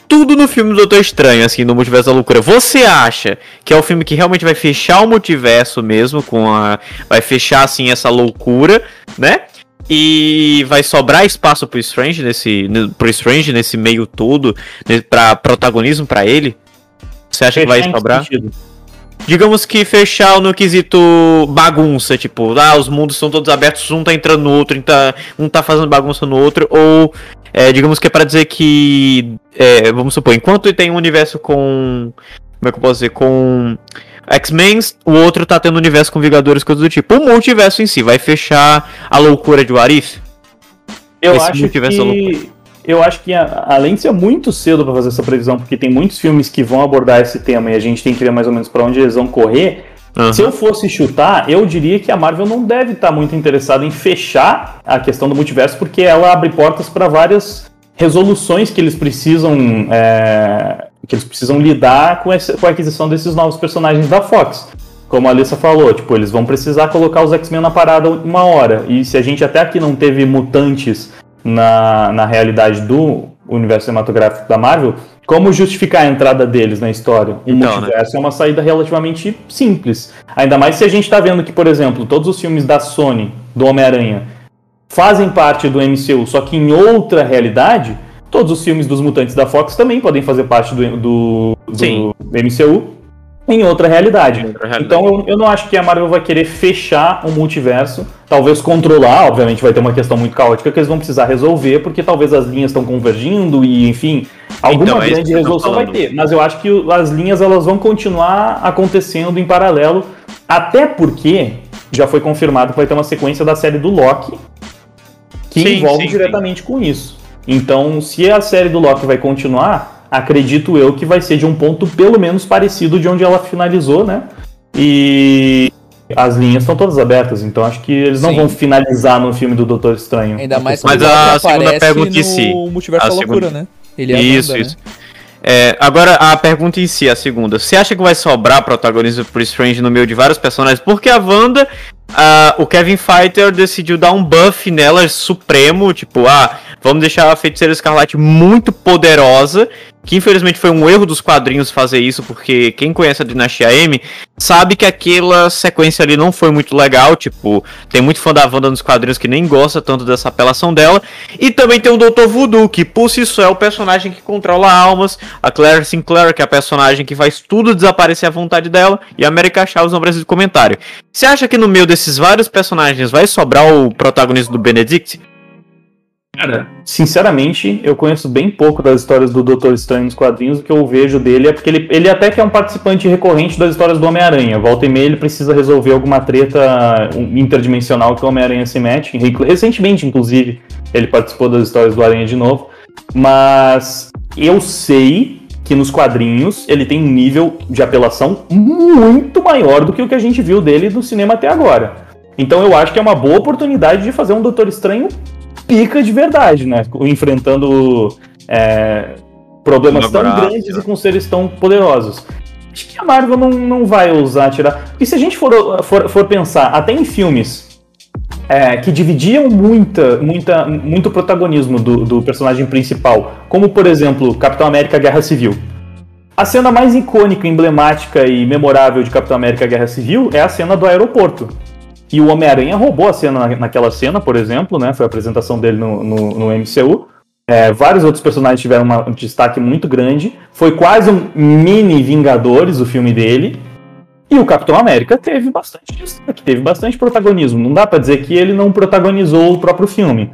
Tudo no filme do Doutor Estranho, assim, no Multiverso da Loucura. Você acha que é o filme que realmente vai fechar o multiverso mesmo, com a. Vai fechar, assim, essa loucura, né? E vai sobrar espaço pro Strange nesse. Pro Strange nesse meio todo, para protagonismo para ele? Você acha que vai sobrar? Sentido digamos que fechar no quesito bagunça, tipo, ah, os mundos são todos abertos, um tá entrando no outro, um tá, um tá fazendo bagunça no outro, ou é, digamos que é para dizer que, é, vamos supor, enquanto tem um universo com, como é que eu posso dizer, com X-Men, o outro tá tendo um universo com Vingadores, coisas do tipo. O multiverso em si vai fechar a loucura de Warif? Eu Esse acho que eu acho que além de ser muito cedo para fazer essa previsão, porque tem muitos filmes que vão abordar esse tema e a gente tem que ver mais ou menos para onde eles vão correr. Uhum. Se eu fosse chutar, eu diria que a Marvel não deve estar tá muito interessada em fechar a questão do multiverso, porque ela abre portas para várias resoluções que eles precisam é, que eles precisam lidar com, com a aquisição desses novos personagens da Fox. Como a Alissa falou, tipo, eles vão precisar colocar os X-Men na parada uma hora. E se a gente até aqui não teve mutantes na, na realidade do universo cinematográfico da Marvel, como justificar a entrada deles na história? O então, multiverso né? é uma saída relativamente simples. Ainda mais se a gente está vendo que, por exemplo, todos os filmes da Sony, do Homem-Aranha, fazem parte do MCU, só que em outra realidade, todos os filmes dos mutantes da Fox também podem fazer parte do, do, do MCU em outra realidade. outra realidade. Então eu, eu, não acho que a Marvel vai querer fechar o multiverso, talvez controlar, obviamente vai ter uma questão muito caótica que eles vão precisar resolver, porque talvez as linhas estão convergindo e, enfim, alguma então, é grande resolução vai ter. Mas eu acho que as linhas elas vão continuar acontecendo em paralelo, até porque já foi confirmado que vai ter uma sequência da série do Loki que sim, envolve sim, diretamente sim. com isso. Então, se a série do Loki vai continuar, acredito eu que vai ser de um ponto pelo menos parecido de onde ela finalizou, né? E as linhas estão todas abertas, então acho que eles não Sim. vão finalizar no filme do Doutor Estranho. Ainda mais Mas quando a ele segunda pergunta em si. Multiverso A da Loucura, segunda- né? Ele é isso, isso. né? É, agora a pergunta em si, a segunda. Você acha que vai sobrar protagonismo pro Strange no meio de vários personagens? Porque a Wanda, ah, o Kevin Feige decidiu dar um buff nela supremo, tipo, ah, vamos deixar a Feiticeira Escarlate muito poderosa, que infelizmente foi um erro dos quadrinhos fazer isso, porque quem conhece a Dinastia M sabe que aquela sequência ali não foi muito legal, tipo, tem muito fã da Wanda nos quadrinhos que nem gosta tanto dessa apelação dela, e também tem o Dr. Voodoo, que por si só é o personagem que controla almas, a Claire Sinclair, que é a personagem que faz tudo desaparecer à vontade dela, e a América Chaves no Brasil de comentário. Você acha que no meio desses vários personagens vai sobrar o protagonismo do Benedict? Cara, sinceramente, eu conheço bem pouco das histórias do Doutor Estranho nos quadrinhos. O que eu vejo dele é porque ele, ele até que é um participante recorrente das histórias do Homem-Aranha. Volta e meia ele precisa resolver alguma treta interdimensional que o Homem-Aranha se mete. Recentemente, inclusive, ele participou das histórias do Aranha de novo. Mas eu sei que nos quadrinhos ele tem um nível de apelação muito maior do que o que a gente viu dele no cinema até agora. Então eu acho que é uma boa oportunidade de fazer um Doutor Estranho pica de verdade, né? Enfrentando é, problemas tão grandes e com seres tão poderosos. Acho que a Marvel não, não vai ousar tirar. Porque se a gente for, for, for pensar, até em filmes é, que dividiam muita, muita, muito protagonismo do, do personagem principal, como por exemplo Capitão América Guerra Civil. A cena mais icônica, emblemática e memorável de Capitão América Guerra Civil é a cena do aeroporto. E o Homem-Aranha roubou a cena na- naquela cena, por exemplo, né? Foi a apresentação dele no, no, no MCU. É, vários outros personagens tiveram uma- um destaque muito grande. Foi quase um mini Vingadores o filme dele. E o Capitão América teve bastante destaque, teve bastante protagonismo. Não dá pra dizer que ele não protagonizou o próprio filme.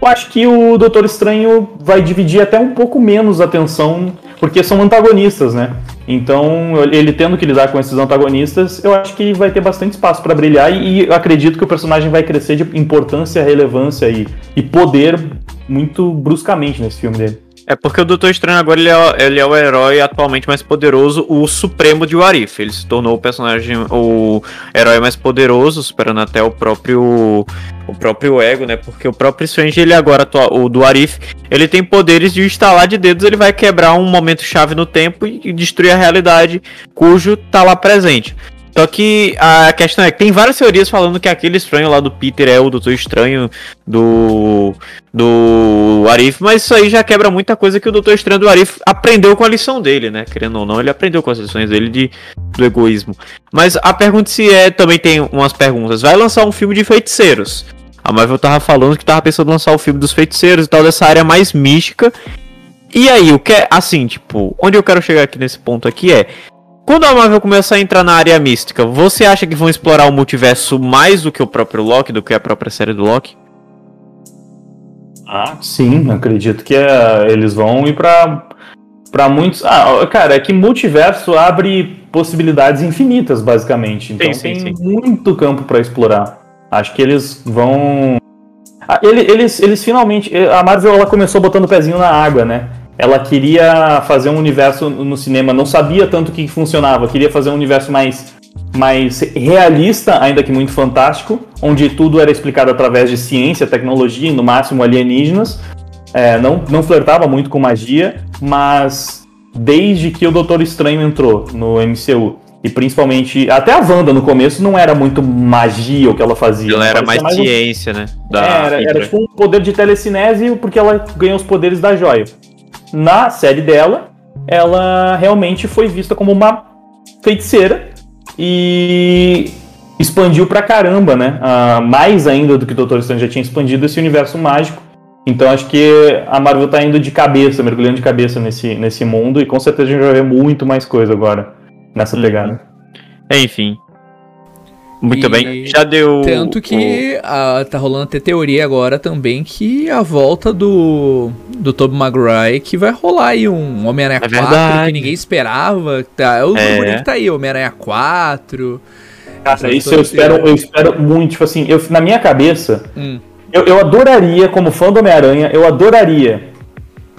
Eu acho que o Doutor Estranho vai dividir até um pouco menos a atenção, porque são antagonistas, né? Então, ele tendo que lidar com esses antagonistas, eu acho que vai ter bastante espaço pra brilhar e eu acredito que o personagem vai crescer de importância, relevância e, e poder muito bruscamente nesse filme dele. É porque o Doutor Estranho agora ele é, ele é o herói atualmente mais poderoso, o supremo de Warif. Ele se tornou o personagem, o herói mais poderoso, superando até o próprio o próprio ego, né? Porque o próprio Strange, ele agora, o do Arif, ele tem poderes de instalar de dedos, ele vai quebrar um momento chave no tempo e e destruir a realidade cujo tá lá presente. Só que a questão é que tem várias teorias falando que aquele estranho lá do Peter é o Doutor Estranho do do Arif, mas isso aí já quebra muita coisa que o Doutor Estranho do Arif aprendeu com a lição dele, né? Querendo ou não, ele aprendeu com as lições dele de, do egoísmo. Mas a pergunta se é, também tem umas perguntas. Vai lançar um filme de feiticeiros. A Marvel tava falando que tava pensando em lançar o filme dos feiticeiros e tal, dessa área mais mística. E aí, o que é, assim, tipo, onde eu quero chegar aqui nesse ponto aqui é, quando a Marvel começar a entrar na área mística, você acha que vão explorar o multiverso mais do que o próprio Loki, do que a própria série do Loki? Ah, sim, acredito que é, eles vão ir pra, pra muitos. Ah, cara, é que multiverso abre possibilidades infinitas, basicamente. Então sim, tem sim. muito campo pra explorar. Acho que eles vão. Ah, ele- eles, eles finalmente. A Marvel ela começou botando o pezinho na água, né? Ela queria fazer um universo no cinema, não sabia tanto que funcionava, queria fazer um universo mais, mais realista, ainda que muito fantástico, onde tudo era explicado através de ciência, tecnologia e no máximo alienígenas. É, não, não flertava muito com magia, mas desde que o Doutor Estranho entrou no MCU, e principalmente. Até a Wanda no começo não era muito magia o que ela fazia. Ela era mais um- ciência, né? Da é, era, era tipo um poder de telecinese porque ela ganhou os poderes da joia. Na série dela, ela realmente foi vista como uma feiticeira e expandiu pra caramba, né? Ah, mais ainda do que o Doutor Estranho já tinha expandido esse universo mágico. Então acho que a Marvel tá indo de cabeça, mergulhando de cabeça nesse, nesse mundo e com certeza a gente vai ver muito mais coisa agora nessa pegada. Enfim. Muito E bem. Já deu. Tanto que ah, tá rolando até teoria agora também que a volta do, do Tobey Maguire que vai rolar aí um Homem-Aranha É 4 verdade. que ninguém esperava. Tá, o É. burburinho que tá aí, Homem-Aranha 4. Cara, isso eu espero, eu espero muito, tipo assim, eu, na minha cabeça, Hum. eu, eu adoraria, como fã do Homem-Aranha, eu adoraria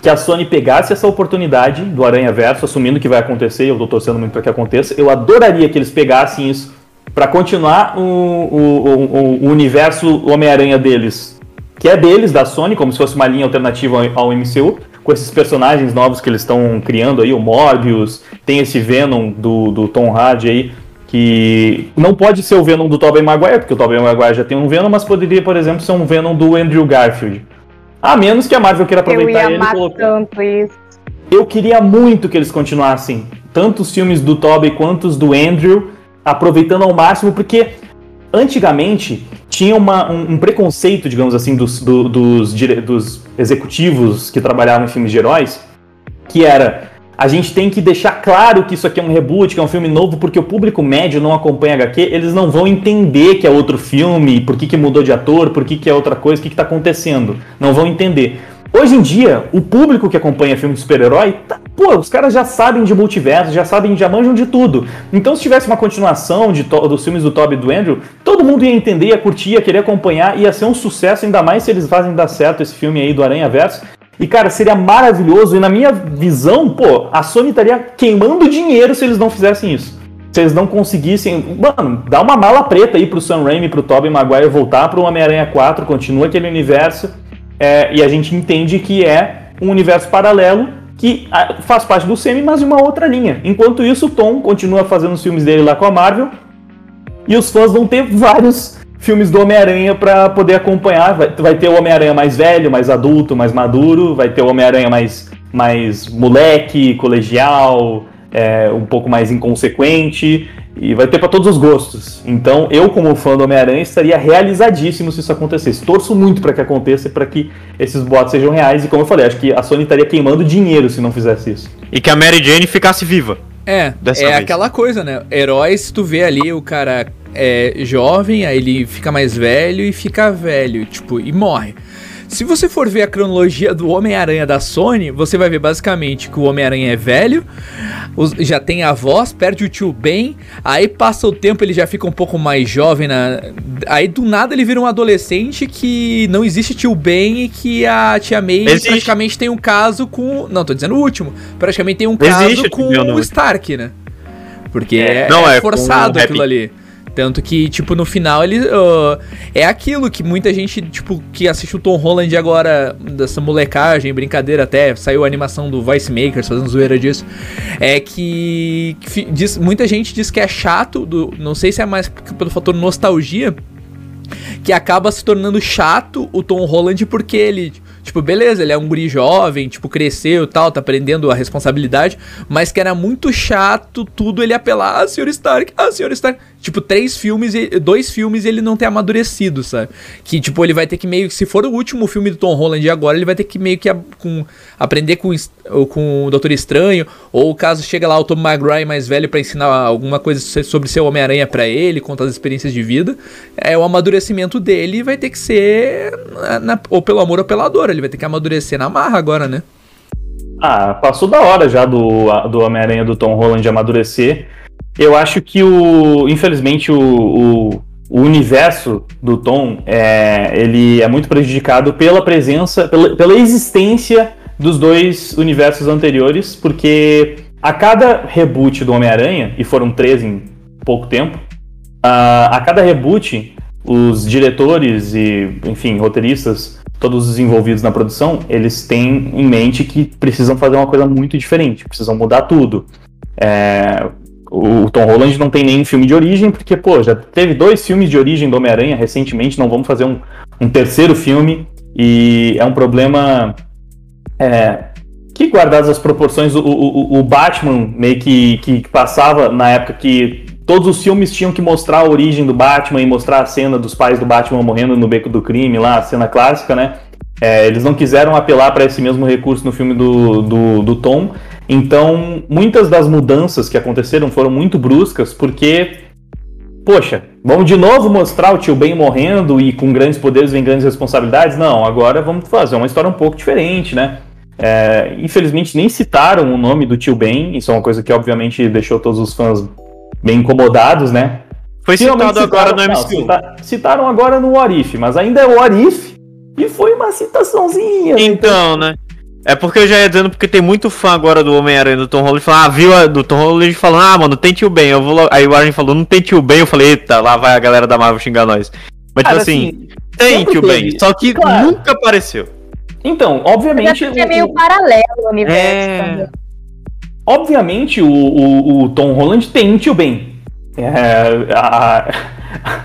que a Sony pegasse essa oportunidade do Aranha Verso, assumindo que vai acontecer, eu tô torcendo muito pra que aconteça, eu adoraria que eles pegassem isso para continuar o, o, o, o universo Homem-Aranha deles, que é deles, da Sony, como se fosse uma linha alternativa ao, ao MCU, com esses personagens novos que eles estão criando aí, o Morbius, tem esse Venom do, do Tom Hardy aí, que não pode ser o Venom do Tobey Maguire, porque o Tobey Maguire já tem um Venom, mas poderia, por exemplo, ser um Venom do Andrew Garfield. A menos que a Marvel queira aproveitar Eu ia ele e colocar. tanto isso. Eu queria muito que eles continuassem, tanto os filmes do Tobey quanto os do Andrew, aproveitando ao máximo, porque antigamente tinha uma- um, um preconceito, digamos assim, dos, do- dos, dire- dos executivos que trabalhavam em filmes de heróis, que era a gente tem que deixar claro que isso aqui é um reboot, que é um filme novo, porque o público médio não acompanha HQ, eles não vão entender que é outro filme, por que, que mudou de ator, por que, que é outra coisa, o que, que tá acontecendo. Não vão entender. Hoje em dia, o público que acompanha filme de super-herói, tá- pô, os caras já sabem de multiverso, já sabem, já manjam de tudo. Então, se tivesse uma continuação de dos filmes do Toby e do Andrew, todo mundo ia entender, ia curtir, ia querer acompanhar, ia ser um sucesso, ainda mais se eles fazem dar certo esse filme aí do Aranha Verso. E, cara, seria maravilhoso. E na minha visão, pô, a Sony estaria queimando dinheiro se eles não fizessem isso. Se eles não conseguissem. Mano, dá uma mala preta aí pro Sam Raimi, pro Tobey Maguire voltar pro Homem-Aranha 4, continua aquele universo. É, e a gente entende que é um universo paralelo que ah, faz parte do semi, mas de uma outra linha. Enquanto isso, o Tom continua fazendo os filmes dele lá com a Marvel. E os fãs vão ter vários filmes do Homem-Aranha pra poder acompanhar. Vai, vai ter o Homem-Aranha mais velho, mais adulto, mais maduro. Vai ter o Homem-Aranha mais, mais moleque, colegial, é, um pouco mais inconsequente. E vai ter pra todos os gostos. Então, eu, como fã do Homem-Aranha, estaria realizadíssimo se isso acontecesse. Torço muito pra que aconteça e pra que esses boatos sejam reais. E como eu falei, acho que a Sony estaria queimando dinheiro se não fizesse isso. E que a Mary Jane ficasse viva. É, Dessa é vez. aquela coisa, né? Heróis, tu vê ali o cara é jovem, aí ele fica mais velho e fica velho, tipo, e morre. Se você for ver a cronologia do Homem-Aranha da Sony, você vai ver basicamente que o Homem-Aranha é velho, já tem a voz, perde o tio Ben, aí passa o tempo, ele já fica um pouco mais jovem, na... aí do nada ele vira um adolescente que não existe tio Ben e que a tia May Existe. praticamente tem um caso com... Não, tô dizendo o último. Praticamente tem um Existe caso com o Stark, né? Porque É. é, Não, é forçado aquilo ali. Tanto que, tipo, no final ele. ah, é aquilo que muita gente, tipo, que assiste o Tom Holland agora, dessa molecagem, brincadeira até, saiu a animação do Vice Makers fazendo zoeira disso. É que. que diz- muita gente diz que é chato, do, não sei se é mais pelo fator nostalgia, que acaba se tornando chato o Tom Holland porque ele, tipo, beleza, ele é um guri jovem, tipo, cresceu e tal, tá aprendendo a responsabilidade, mas que era muito chato tudo ele apelar, ah, Sr. Stark, ah, Sr. Stark. Tipo, três filmes, dois filmes ele não ter amadurecido, sabe? Que, tipo, ele vai ter que meio que, se for o último filme do Tom Holland agora, ele vai ter que meio que a- com, aprender com, com o Doutor Estranho, ou caso chega lá o Tom Maguire mais velho pra ensinar alguma coisa so- sobre seu Homem-Aranha pra ele, contar as experiências de vida, é o amadurecimento dele vai ter que ser na- na- ou pelo amor ou pela dor, ele vai ter que amadurecer na marra agora, né? Ah, passou da hora já do, do Homem-Aranha do Tom Holland amadurecer. Eu acho que o. Infelizmente, o, o, o universo do Tom é, ele é muito prejudicado pela presença, pela, pela existência dos dois universos anteriores, porque a cada reboot do Homem-Aranha, e foram três em pouco tempo, a, a cada reboot, os diretores e, enfim, roteiristas, todos os envolvidos na produção, eles têm em mente que precisam fazer uma coisa muito diferente, precisam mudar tudo. É, o Tom Holland não tem nenhum filme de origem, porque, pô, já teve dois filmes de origem do Homem-Aranha recentemente, não vamos fazer um, um terceiro filme, e é um problema é, que, guardadas as proporções, o, o, o Batman meio que, que passava na época que todos os filmes tinham que mostrar a origem do Batman e mostrar a cena dos pais do Batman morrendo no beco do crime, lá, a cena clássica, né? É, eles não quiseram apelar para esse mesmo recurso no filme do, do, do Tom. Então, muitas das mudanças que aconteceram foram muito bruscas, porque, poxa, vamos de novo mostrar o tio Ben morrendo e com grandes poderes vem grandes responsabilidades? Não, agora vamos fazer uma história um pouco diferente, né? É, infelizmente nem citaram o nome do tio Ben, isso é uma coisa que obviamente deixou todos os fãs bem incomodados, né? Foi Finalmente citado agora no não, MCU. cita- citaram agora no What If, mas ainda é o What If e foi uma citaçãozinha. né? Então, né? É porque eu já ia dizendo, porque tem muito fã agora do Homem-Aranha do Tom Holland falando, ah, viu a- do Tom Holland falando, ah, mano, tem tio Ben. Eu vou logo... Aí o Warren falou, não tem tio Ben. Eu falei, eita, lá vai a galera da Marvel xingar nós. Mas, tipo Cara, assim, tem sempre tio. Ben, só que Claro. nunca apareceu. Então, Mas obviamente. é porque é o- meio paralelo o universo É. também. Obviamente, o, o, o Tom Holland tem tio Ben. É, a,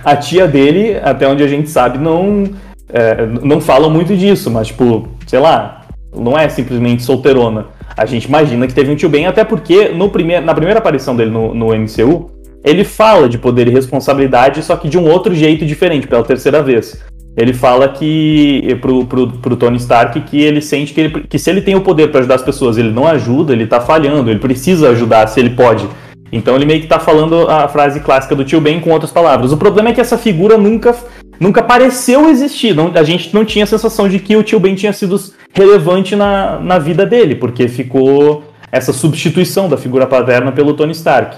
a tia dele, até onde a gente sabe, não, é, não fala muito disso, mas, tipo, sei lá, não é simplesmente solteirona. A gente imagina que teve um tio Ben, até porque no primeir, na primeira aparição dele no, no MCU, ele fala de poder e responsabilidade, só que de um outro jeito diferente, pela terceira vez. Ele fala que pro, pro, pro Tony Stark que ele sente que, ele, que se ele tem o poder para ajudar as pessoas, ele não ajuda, ele tá falhando, ele precisa ajudar se ele pode. Então ele meio que tá falando a frase clássica do tio Ben com outras palavras. O problema é que essa figura nunca, nunca pareceu existir. Não, a gente não tinha a sensação de que o tio Ben tinha sido relevante na, na vida dele, porque ficou essa substituição da figura paterna pelo Tony Stark.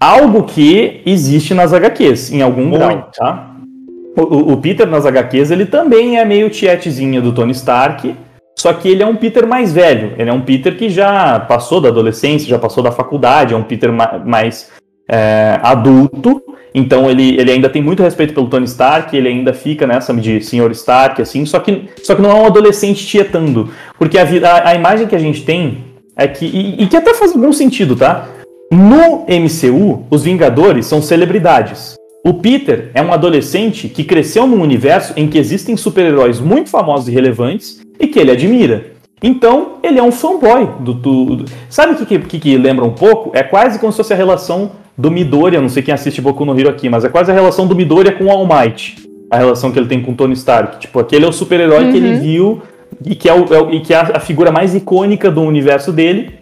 Algo que existe nas HQs, em algum Muito. grau, tá? O, o- Peter nas HQs, ele também é meio tietezinha do Tony Stark, só que ele é um Peter mais velho. Ele é um Peter que já passou da adolescência, já passou da faculdade, é um Peter ma- mais é, adulto. Então ele, ele ainda tem muito respeito pelo Tony Stark, ele ainda fica nessa de Sr. Stark, assim, só que, só que não é um adolescente tietando. Porque a, a, a imagem que a gente tem é que. E, e que até faz algum sentido, tá? No MCU, os Vingadores são celebridades. O Peter é um adolescente que cresceu num universo em que existem super-heróis muito famosos e relevantes e que ele admira. Então, ele é um fanboy do. do- do- Sabe o que, que, que lembra um pouco? É quase como se fosse a relação do Midoriya, não sei quem assiste Boku no Hero aqui, mas é quase a relação do Midoriya com o All Might. A relação que ele tem com o Tony Stark. Tipo, aquele é o super-herói que ele viu e que é, o, é o- e que é a, a figura mais icônica do universo dele,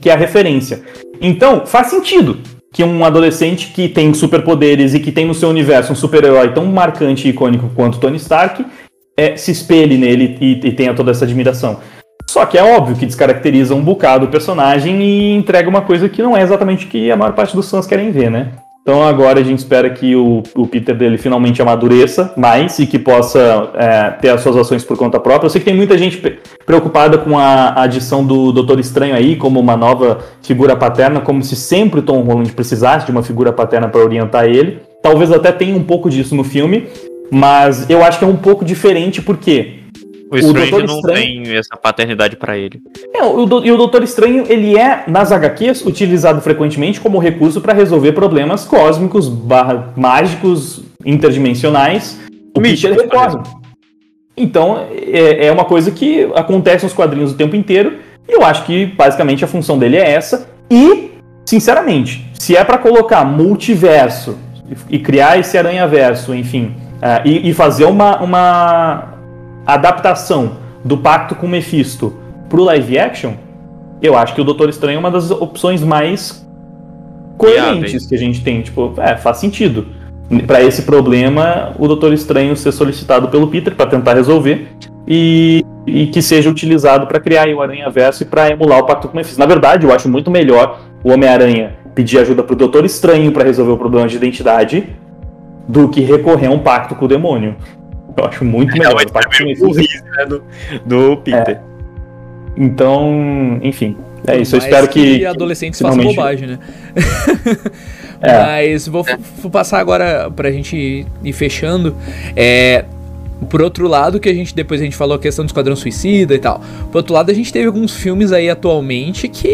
que é a referência. Então, faz sentido que um adolescente que tem superpoderes e que tem no seu universo um super-herói tão marcante e icônico quanto Tony Stark é, se espelhe nele e, e tenha toda essa admiração. Só que é óbvio que descaracteriza um bocado o personagem e entrega uma coisa que não é exatamente o que a maior parte dos fãs querem ver, né? Então agora a gente espera que o, o Peter dele finalmente amadureça mais e que possa é, ter as suas ações por conta própria. Eu sei que tem muita gente preocupada com a, a adição do Doutor Estranho aí como uma nova figura paterna, como se sempre o Tom Holland precisasse de uma figura paterna para orientar ele. Talvez até tenha um pouco disso no filme, mas eu acho que é um pouco diferente porque O Strange Doutor não Estranho- tem essa paternidade pra ele. é, o, do- e o Doutor Estranho, ele é, nas HQs, utilizado frequentemente como recurso para resolver problemas cósmicos, barra, mágicos, interdimensionais. O Místicos, Peter recorre. Então, é, é uma coisa que acontece nos quadrinhos o tempo inteiro, e eu acho que, basicamente, a função dele é essa. E, sinceramente, se é para colocar multiverso e, criar esse aranha-verso, enfim, ah, e, e fazer uma, uma adaptação do pacto com Mephisto pro live action, eu acho que o Doutor Estranho é uma das opções mais coerentes que a gente tem. Tipo, é, faz sentido. Pra esse problema, o Doutor Estranho ser solicitado pelo Peter pra tentar resolver e, e que seja utilizado pra criar o Aranha Verso e pra emular o pacto com Mephisto. Na verdade, eu acho muito melhor o Homem-Aranha pedir ajuda pro Doutor Estranho pra resolver o problema de identidade do que recorrer a um pacto com o demônio. Eu acho muito melhor. Realmente o pacto com é o burrice, né, do, do Peter. Então, enfim. É isso, eu espero que. adolescentes finalmente- façam bobagem, né? <laughs> É. Mas vou, vou passar agora pra gente ir, ir fechando. É. Por outro lado, que a gente depois a gente falou a questão do Esquadrão Suicida e tal. Por outro lado, a gente teve alguns filmes aí atualmente que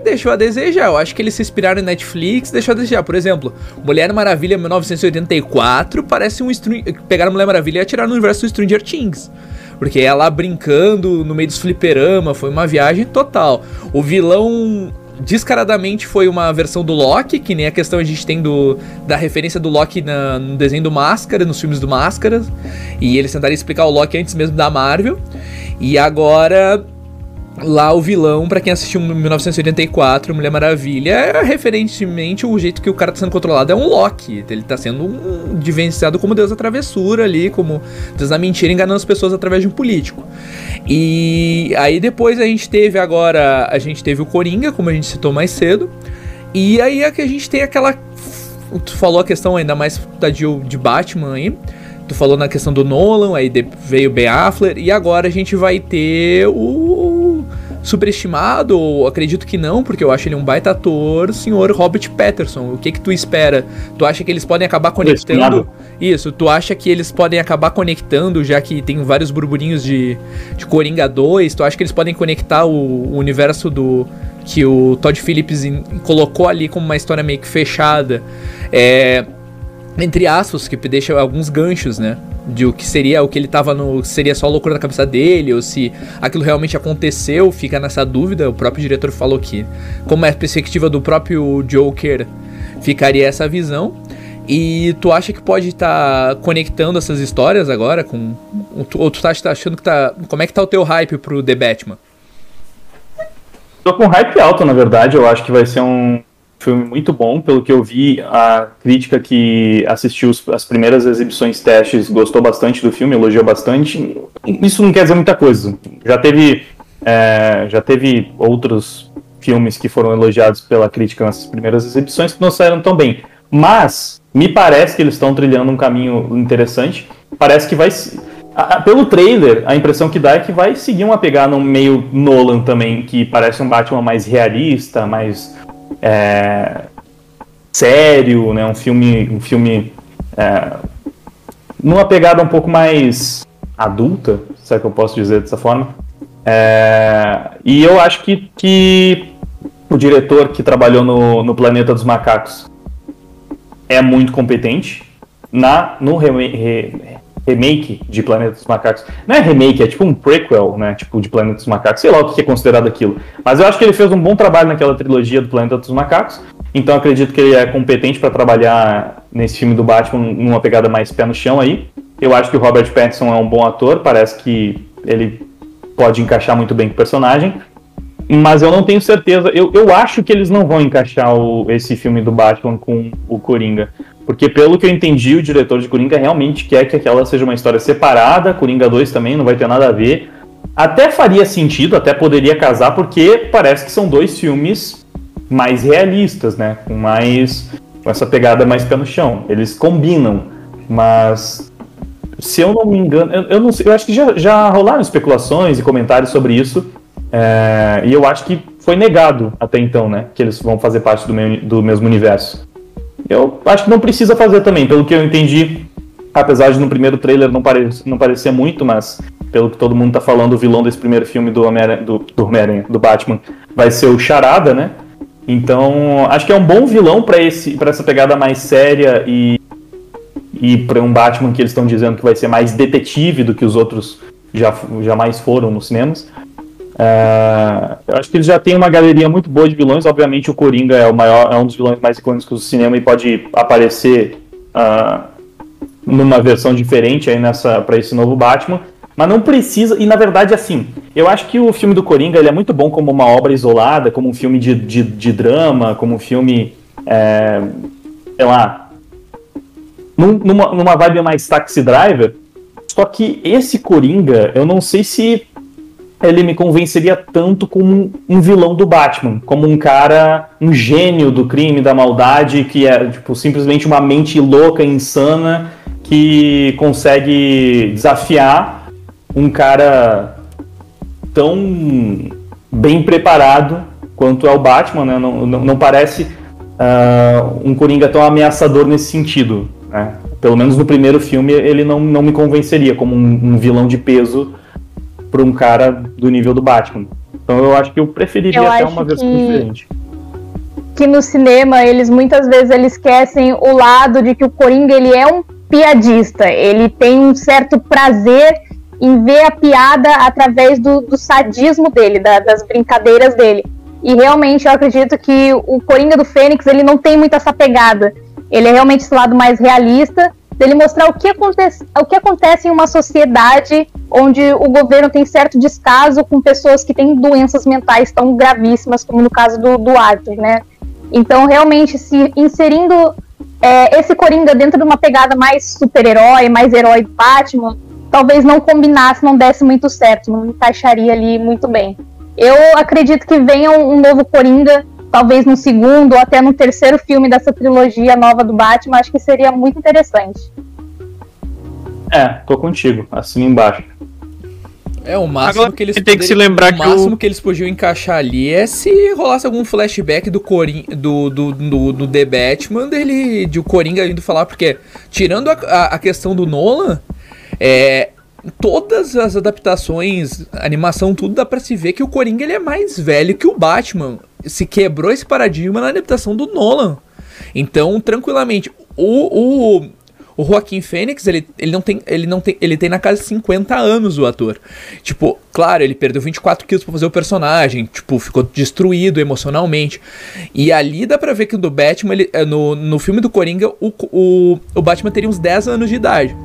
deixou a desejar. Eu acho que eles se inspiraram em Netflix, deixou a desejar. Por exemplo, Mulher Maravilha 1984 parece um Str- pegaram Mulher Maravilha e atiraram no universo do Stranger Things. Porque ela brincando no meio dos fliperama, foi uma viagem total. O vilão descaradamente foi uma versão do Loki, que nem a questão a gente tem do, da referência do Loki na- no desenho do Máscara, nos filmes do Máscara. E eles tentaram explicar o Loki antes mesmo da Marvel. E agora lá o vilão, pra quem assistiu 1984, Mulher Maravilha, é referentemente o jeito que o cara tá sendo controlado é um Loki. Ele tá sendo um, vivenciado como Deus da travessura ali, como Deus da mentira, enganando as pessoas através de um político. E aí depois a gente teve agora, a gente teve o Coringa, como a gente citou mais cedo. E aí é que a gente tem aquela tu falou a questão ainda mais da de, de Batman aí. Tu falou na questão do Nolan, aí veio Ben Affleck, e agora a gente vai ter o superestimado, ou acredito que não, porque eu acho ele um baita ator, senhor Robert Patterson. O que que tu espera? Tu acha que eles podem acabar conectando? Isso, tu acha que eles podem acabar conectando, já que tem vários burburinhos de, de Coringa 2, tu acha que eles podem conectar o, o universo do que o Todd Phillips in, colocou ali como uma história meio que fechada? É, entre aspas, que deixa alguns ganchos, né? de o que seria o que ele tava no. seria só loucura da cabeça dele, ou se aquilo realmente aconteceu, fica nessa dúvida. O próprio diretor falou que, como é a perspectiva do próprio Joker, ficaria essa visão. E tu acha que pode estar tá conectando essas histórias agora com. Ou tu tá, tá achando que tá. Como é que tá o teu hype pro The Batman? Tô com hype alto, na verdade. Eu acho que vai ser um filme muito bom, pelo que eu vi, a crítica que assistiu as primeiras exibições testes gostou bastante do filme, elogiou bastante. Isso não quer dizer muita coisa. Já teve, é, já teve outros filmes que foram elogiados pela crítica nessas primeiras exibições que não saíram tão bem. Mas me parece que eles estão trilhando um caminho interessante. Parece que vai pelo trailer, a impressão que dá é que vai seguir uma pegada meio Nolan também, que parece um Batman mais realista, mais é, sério, né? Um filme, um filme é, numa pegada um pouco mais adulta, se é que eu posso dizer dessa forma. É, e eu acho que, que o diretor que trabalhou no, no Planeta dos Macacos é muito competente na no re, re, remake de Planeta dos Macacos. Não é remake, é tipo um prequel, né? Tipo, de Planeta dos Macacos. Sei lá o que é considerado aquilo. Mas eu acho que ele fez um bom trabalho naquela trilogia do Planeta dos Macacos. Então acredito que ele é competente para trabalhar nesse filme do Batman numa pegada mais pé no chão aí. Eu acho que o Robert Pattinson é um bom ator, parece que ele pode encaixar muito bem com o personagem. Mas eu não tenho certeza. Eu, eu acho que eles não vão encaixar o, esse filme do Batman com o Coringa. Porque, pelo que eu entendi, o diretor de Coringa realmente quer que aquela seja uma história separada. Coringa 2 também não vai ter nada a ver. Até faria sentido, até poderia casar, porque parece que são dois filmes mais realistas, né? Com mais. com essa pegada mais pé no chão. Eles combinam. Mas. Se eu não me engano, eu, eu não sei, eu acho que já, já rolaram especulações e comentários sobre isso. É, e eu acho que foi negado até então, né? Que eles vão fazer parte do, meu, do mesmo universo. Eu acho que não precisa fazer também, pelo que eu entendi, apesar de no primeiro trailer não, pare não parecer muito, mas pelo que todo mundo tá falando, o vilão desse primeiro filme do Homem-Aranha, do, do, do Batman, vai ser o Charada, né? Então, acho que é um bom vilão para essa pegada mais séria e e para um Batman que eles estão dizendo que vai ser mais detetive do que os outros já jamais foram nos cinemas. Uh, eu acho que eles já têm uma galeria muito boa de vilões. Obviamente, o Coringa é o maior, é um dos vilões mais icônicos do cinema e pode aparecer uh, numa versão diferente aí nessa para esse novo Batman. Mas não precisa, e na verdade, assim, eu acho que o filme do Coringa ele é muito bom como uma obra isolada, como um filme de, de, de drama, como um filme, é, sei lá, numa, numa vibe mais taxi driver. Só que esse Coringa, eu não sei se ele me convenceria tanto como um vilão do Batman, como um cara, um gênio do crime, da maldade, que é tipo, simplesmente uma mente louca, insana, que consegue desafiar um cara tão bem preparado quanto é o Batman, né? Não, não, não parece uh, um Coringa tão ameaçador nesse sentido. Né? Pelo menos no primeiro filme ele não, não me convenceria como um, um vilão de peso para um cara do nível do Batman. Então eu acho que eu preferiria eu até uma versão que... diferente que no cinema eles muitas vezes eles esquecem o lado de que o Coringa ele é um piadista, ele tem um certo prazer em ver a piada através do, do sadismo dele, da, das brincadeiras dele. E realmente eu acredito que o Coringa do Fênix ele não tem muito essa pegada. Ele é realmente esse lado mais realista dele mostrar o que, acontece, o que acontece em uma sociedade onde o governo tem certo descaso com pessoas que têm doenças mentais tão gravíssimas, como no caso do, do Arthur, né? Então, realmente, se inserindo é, esse Coringa dentro de uma pegada mais super-herói, mais herói do Batman, talvez não combinasse, não desse muito certo, não encaixaria ali muito bem. Eu acredito que venha um, um novo Coringa talvez no segundo ou até no terceiro filme dessa trilogia nova do Batman, acho que seria muito interessante. É, tô contigo, assim embaixo. É, o máximo Agora, que eles tem que se lembrar o que máximo o- que eles podiam encaixar ali é se rolasse algum flashback do Corin do, do, do, do The Batman dele, de o Coringa indo falar, porque tirando a, a, a questão do Nolan, é, todas as adaptações, animação, tudo dá pra se ver que o Coringa ele é mais velho que o Batman. Se quebrou esse paradigma na adaptação do Nolan. Então, tranquilamente, o, o, o Joaquim Fênix, ele, ele não tem, ele não tem, ele tem na casa de 50 anos o ator. Tipo, claro, ele perdeu 24 quilos pra fazer o personagem, tipo, ficou destruído emocionalmente. E ali dá pra ver que no Batman, ele, eh, no, no filme do Coringa, o, o, o Batman teria uns 10 anos de idade.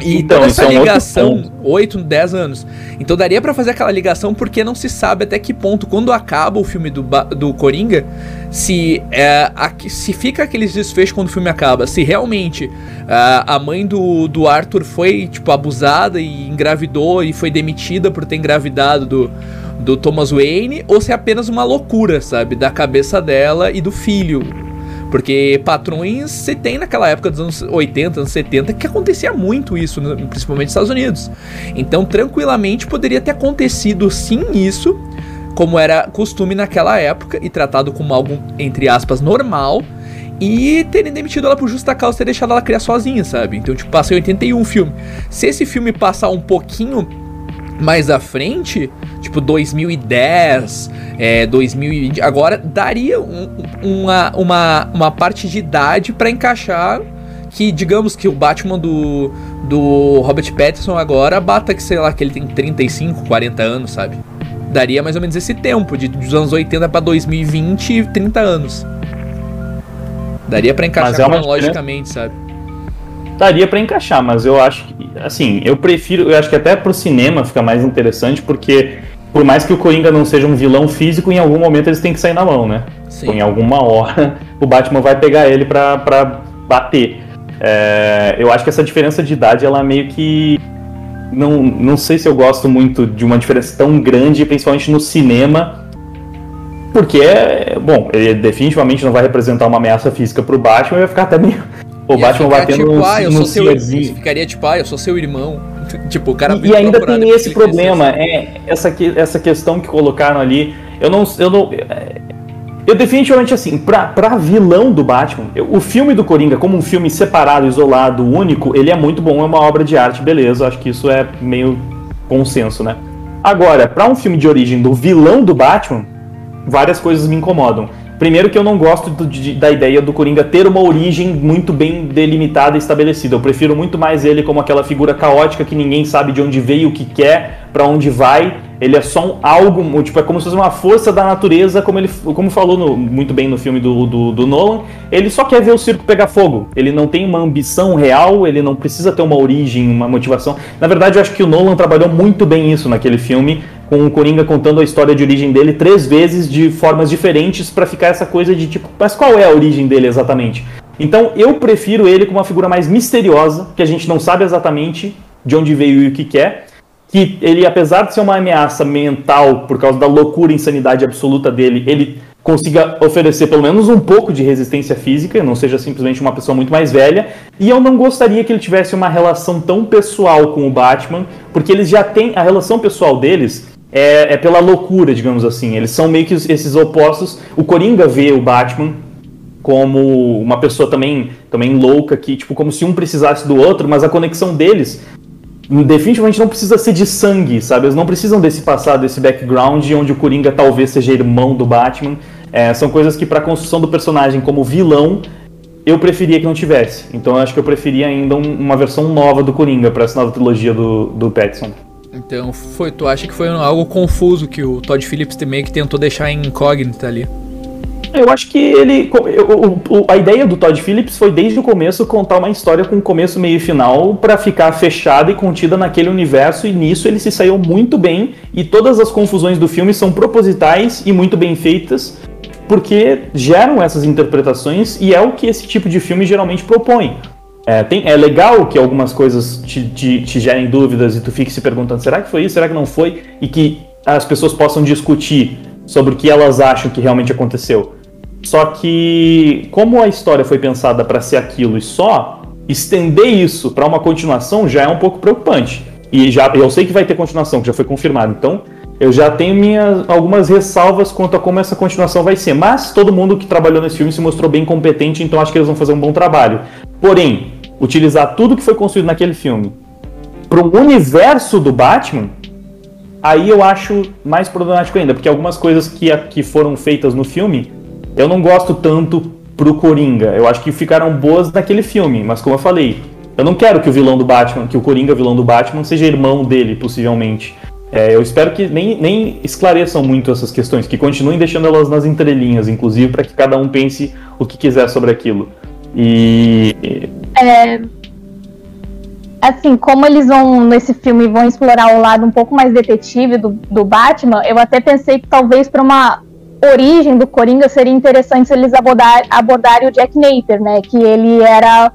E Então, toda isso essa é um ligação, ponto. 8, 10 anos. Então daria pra fazer aquela ligação porque não se sabe até que ponto, quando acaba o filme do, do Coringa, se, é, aqui- se fica aqueles desfechos quando o filme acaba. Se realmente ah, a mãe do, do Arthur foi, tipo, abusada e engravidou e foi demitida por ter engravidado do, do Thomas Wayne, ou se é apenas uma loucura, sabe? Da cabeça dela e do filho. Porque patrões você tem naquela época dos anos 80, anos 70, que acontecia muito isso, principalmente nos Estados Unidos. Então, tranquilamente poderia ter acontecido sim isso, como era costume naquela época, e tratado como algo, entre aspas, normal, e terem demitido ela por justa causa ter deixado ela criar sozinha, sabe? Então, tipo, passa em 81 o filme. Se esse filme passar um pouquinho mais à frente, tipo 2010, é, 2020, agora daria um- uma, uma, uma parte de idade pra encaixar que, digamos que o Batman do, do Robert Pattinson agora bata que, sei lá, que ele tem 35, 40 anos, sabe? Daria mais ou menos esse tempo, de, dos anos 80 pra 2020, 30 anos. Daria pra encaixar é cronologicamente, sabe? Daria pra encaixar, mas eu acho que, assim, eu prefiro, eu acho que até pro cinema fica mais interessante, porque por mais que o Coringa não seja um vilão físico, em algum momento eles têm que sair na mão, né? Sim. Em alguma hora <laughs> o Batman vai pegar ele pra, pra bater. É, eu acho que essa diferença de idade, ela meio que. Não, não sei se eu gosto muito de uma diferença tão grande, principalmente no cinema. Porque, é, bom, ele definitivamente não vai representar uma ameaça física pro Batman, vai ficar até meio. O Batman batendo tipo, ah, eu sou seu. Ficaria tipo, ah, eu sou seu irmão. <laughs> tipo, o cara E, e ainda tem esse problema, é essa, que, essa questão que colocaram ali. Eu não. Eu, não, é, eu definitivamente assim, pra, pra vilão do Batman, eu- o filme do Coringa, como um filme separado, isolado, único, ele é muito bom, é uma obra de arte, beleza. Acho que isso é meio consenso, né? Agora, pra um filme de origem do vilão do Batman, várias coisas me incomodam. Primeiro que eu não gosto do- de- da ideia do Coringa ter uma origem muito bem delimitada e estabelecida. Eu prefiro muito mais ele como aquela figura caótica que ninguém sabe de onde veio, o que quer, pra onde vai. Ele é só um algo, tipo, é como se fosse uma força da natureza, como ele como falou no- muito bem no filme do, do, do Nolan. Ele só quer ver o circo pegar fogo. Ele não tem uma ambição real, ele não precisa ter uma origem, uma motivação. Na verdade, eu acho que o Nolan trabalhou muito bem isso naquele filme, com o Coringa contando a história de origem dele três vezes de formas diferentes pra ficar essa coisa de tipo, mas qual é a origem dele exatamente? Então eu prefiro ele como uma figura mais misteriosa, que a gente não sabe exatamente de onde veio e o que quer. Que ele, apesar de ser uma ameaça mental por causa da loucura e insanidade absoluta dele, ele consiga oferecer pelo menos um pouco de resistência física, não seja simplesmente uma pessoa muito mais velha. E eu não gostaria que ele tivesse uma relação tão pessoal com o Batman, porque eles já têm a relação pessoal deles é, é pela loucura, digamos assim. Eles são meio que esses opostos. O Coringa vê o Batman como uma pessoa também, também louca, que, tipo, como se um precisasse do outro, mas a conexão deles definitivamente não precisa ser de sangue, sabe? Eles não precisam desse passado, desse background, onde o Coringa talvez seja irmão do Batman. É, são coisas que, pra construção do personagem como vilão, eu preferia que não tivesse. Então eu acho que eu preferia ainda um- uma versão nova do Coringa pra essa nova trilogia do, do Pattinson. Então, foi, tu acha que foi algo confuso que o Todd Phillips meio que tentou deixar incógnita ali? Eu acho que ele. eu- o- a ideia do Todd Phillips foi desde o começo contar uma história com começo, meio e final para ficar fechada e contida naquele universo, e nisso ele se saiu muito bem. E todas as confusões do filme são propositais e muito bem feitas, porque geram essas interpretações e é o que esse tipo de filme geralmente propõe. É, tem- é legal que algumas coisas te, te, te gerem dúvidas e tu fique se perguntando: será que foi isso? Será que não foi? E que as pessoas possam discutir sobre o que elas acham que realmente aconteceu. Só que, como a história foi pensada para ser aquilo e só, estender isso para uma continuação já é um pouco preocupante. E já eu sei que vai ter continuação, que já foi confirmado. Então, eu já tenho minhas algumas ressalvas quanto a como essa continuação vai ser. Mas todo mundo que trabalhou nesse filme se mostrou bem competente, então acho que eles vão fazer um bom trabalho. Porém, utilizar tudo que foi construído naquele filme para o universo do Batman, aí eu acho mais problemático ainda, porque algumas coisas que, que foram feitas no filme eu não gosto tanto pro Coringa. Eu acho que ficaram boas naquele filme, mas como eu falei, eu não quero que o vilão do Batman, que o Coringa vilão do Batman, seja irmão dele, possivelmente. É, eu espero que nem, nem esclareçam muito essas questões, que continuem deixando elas nas entrelinhas, inclusive, para que cada um pense o que quiser sobre aquilo. E. É, assim, como eles vão, nesse filme, vão explorar o lado um pouco mais detetive do, do Batman, eu até pensei que talvez para uma origem do Coringa seria interessante se eles abordar, abordarem o Jack Napier, né? Que ele era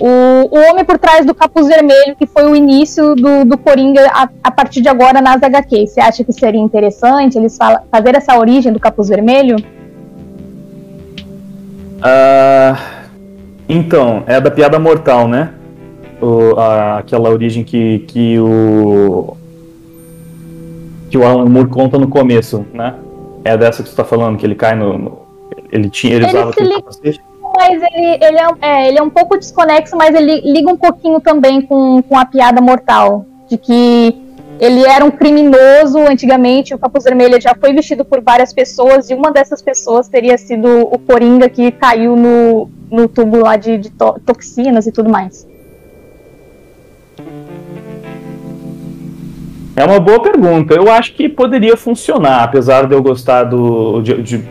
o, o homem por trás do capuz vermelho, que foi o início do, do Coringa a, a partir de agora nas HQ. Você acha que seria interessante eles fala, fazer essa origem do capuz vermelho? Uh, então, é da piada mortal, né? O, a, aquela origem que, que o. que o Alan Moore conta no começo, né? É dessa que você tá falando, que ele cai no. no ele tinha. Ele, ele usava aquele capacete? mas ele, ele, é, é, ele é um pouco desconexo, mas ele liga um pouquinho também com, com a piada mortal. De que ele era um criminoso antigamente, o Capuz Vermelho já foi vestido por várias pessoas, e uma dessas pessoas teria sido o Coringa que caiu no, no tubo lá de, de to toxinas e tudo mais. É uma boa pergunta. Eu acho que poderia funcionar, apesar de eu gostar do, de, de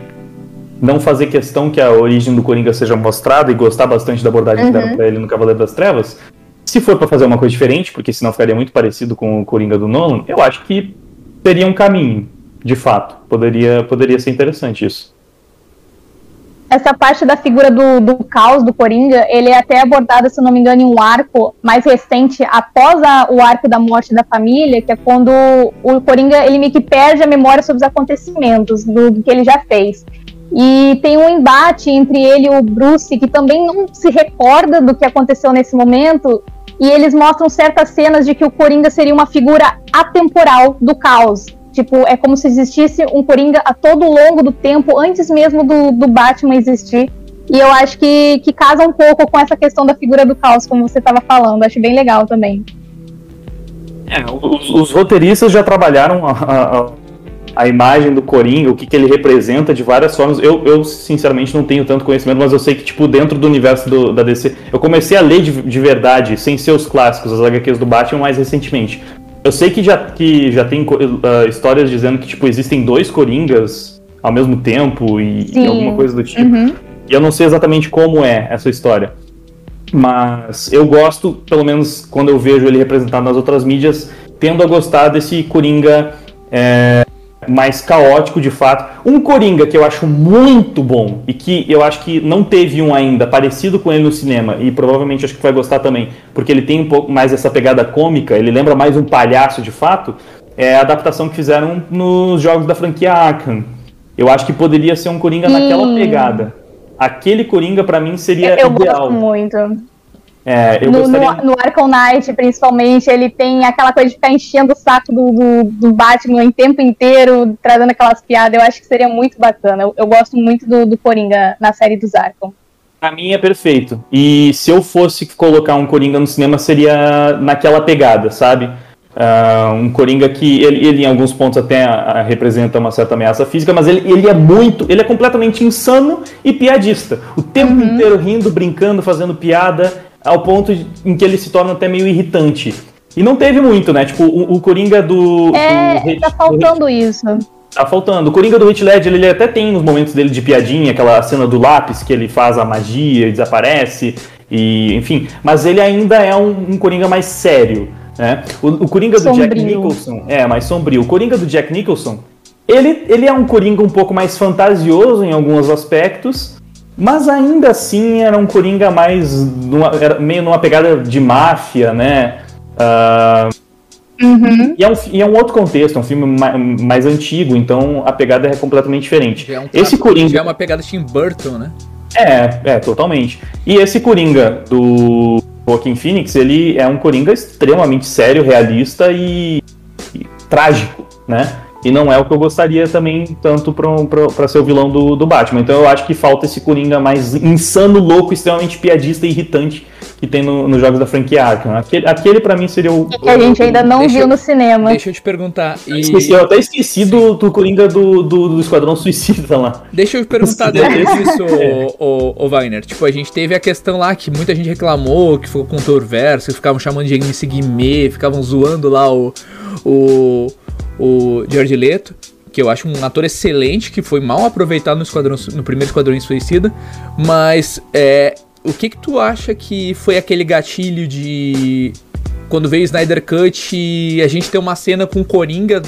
não fazer questão que a origem do Coringa seja mostrada e gostar bastante da abordagem uhum. que deram pra ele no Cavaleiro das Trevas, se for para fazer uma coisa diferente, porque senão ficaria muito parecido com o Coringa do Nolan, eu acho que seria um caminho, de fato. Poderia, poderia ser interessante isso. Essa parte da figura do, do caos do Coringa, ele é até abordado, se não me engano, em um arco mais recente, após a, o arco da morte da família, que é quando o Coringa ele meio que perde a memória sobre os acontecimentos do, do que ele já fez. E tem um embate entre ele e o Bruce, que também não se recorda do que aconteceu nesse momento. E eles mostram certas cenas de que o Coringa seria uma figura atemporal do caos. Tipo, é como se existisse um Coringa a todo longo do tempo, antes mesmo do, do Batman existir. E eu acho que, que casa um pouco com essa questão da figura do caos, como você estava falando. Acho bem legal também. É, os, os, roteiristas já trabalharam a, a, a imagem do Coringa, o que, que ele representa de várias formas. Eu, eu, sinceramente, não tenho tanto conhecimento, mas eu sei que, tipo, dentro do universo do, da DC. Eu comecei a ler de, de verdade, sem ser os clássicos, as HQs do Batman, mais recentemente. Eu sei que já, que já tem uh, histórias dizendo que, tipo, existem dois Coringas ao mesmo tempo e, e alguma coisa do tipo. Uhum. E eu não sei exatamente como é essa história. Mas eu gosto, pelo menos quando eu vejo ele representado nas outras mídias, tendo a gostar desse Coringa. É, mais caótico de fato. Um Coringa que eu acho muito bom e que eu acho que não teve um ainda parecido com ele no cinema e provavelmente acho que vai gostar também, porque ele tem um pouco mais essa pegada cômica, ele lembra mais um palhaço de fato, é a adaptação que fizeram nos jogos da franquia Arkham. Eu acho que poderia ser um Coringa naquela pegada. Aquele Coringa para mim seria eu ideal. Eu gosto muito. É, no, gostaria... no, no Arkham Knight, principalmente, ele tem aquela coisa de ficar enchendo o saco do, do, do Batman em tempo inteiro, trazendo aquelas piadas. Eu acho que seria muito bacana. Eu, eu gosto muito do, do Coringa na série dos Arkham. Pra mim é perfeito. E se eu fosse colocar um Coringa no cinema, seria naquela pegada, sabe? Uh, um Coringa que ele, ele, em alguns pontos até a, a, representa uma certa ameaça física, mas ele, ele é muito, ele é completamente insano e piadista. O tempo uhum. inteiro rindo, brincando, fazendo piada ao ponto em que ele se torna até meio irritante. E não teve muito, né? Tipo, o, o Coringa do. É, do, tá faltando do, isso. Tá faltando. O Coringa do Hit Ledger, ele até tem os momentos dele de piadinha, aquela cena do lápis que ele faz a magia e desaparece, e enfim. Mas ele ainda é um, um Coringa mais sério, né? O, o Coringa sombrio. do Jack Nicholson é mais sombrio. O Coringa do Jack Nicholson, ele, ele é um Coringa um pouco mais fantasioso em alguns aspectos, mas ainda assim era um Coringa mais. Numa, era meio numa pegada de máfia, né? Uh, uhum. e, é um, e é um outro contexto, é um filme mais, mais antigo, então a pegada é completamente diferente. É um esse Coringa. É uma pegada Tim Burton, né? É, é, totalmente. E esse Coringa do, Joaquin Phoenix, ele é um Coringa extremamente sério, realista e, e trágico, né? E não é o que eu gostaria também tanto para ser o vilão do, do Batman. Então eu acho que falta esse Coringa mais insano, louco, extremamente piadista e irritante que tem no, nos jogos da franquia Arkham. Aquele, aquele para mim seria o. Que a gente ainda não viu no cinema. Deixa eu te perguntar. E... Esqueci, eu até esqueci do, do Coringa do, do, do, Esquadrão Suicida lá. Deixa eu te perguntar depois <laughs> disso, o, o, o, Wagner. Tipo, a gente teve a questão lá que muita gente reclamou, que foi com o Torverso, que ficavam chamando de MC Guimê, ficavam zoando lá o. o o George Leto, que eu acho um ator excelente, que foi mal aproveitado no, esquadrão, no primeiro Esquadrão Suicida, mas é, o que que tu acha que foi aquele gatilho de quando veio o Snyder Cut e a gente tem uma cena com o Coringa,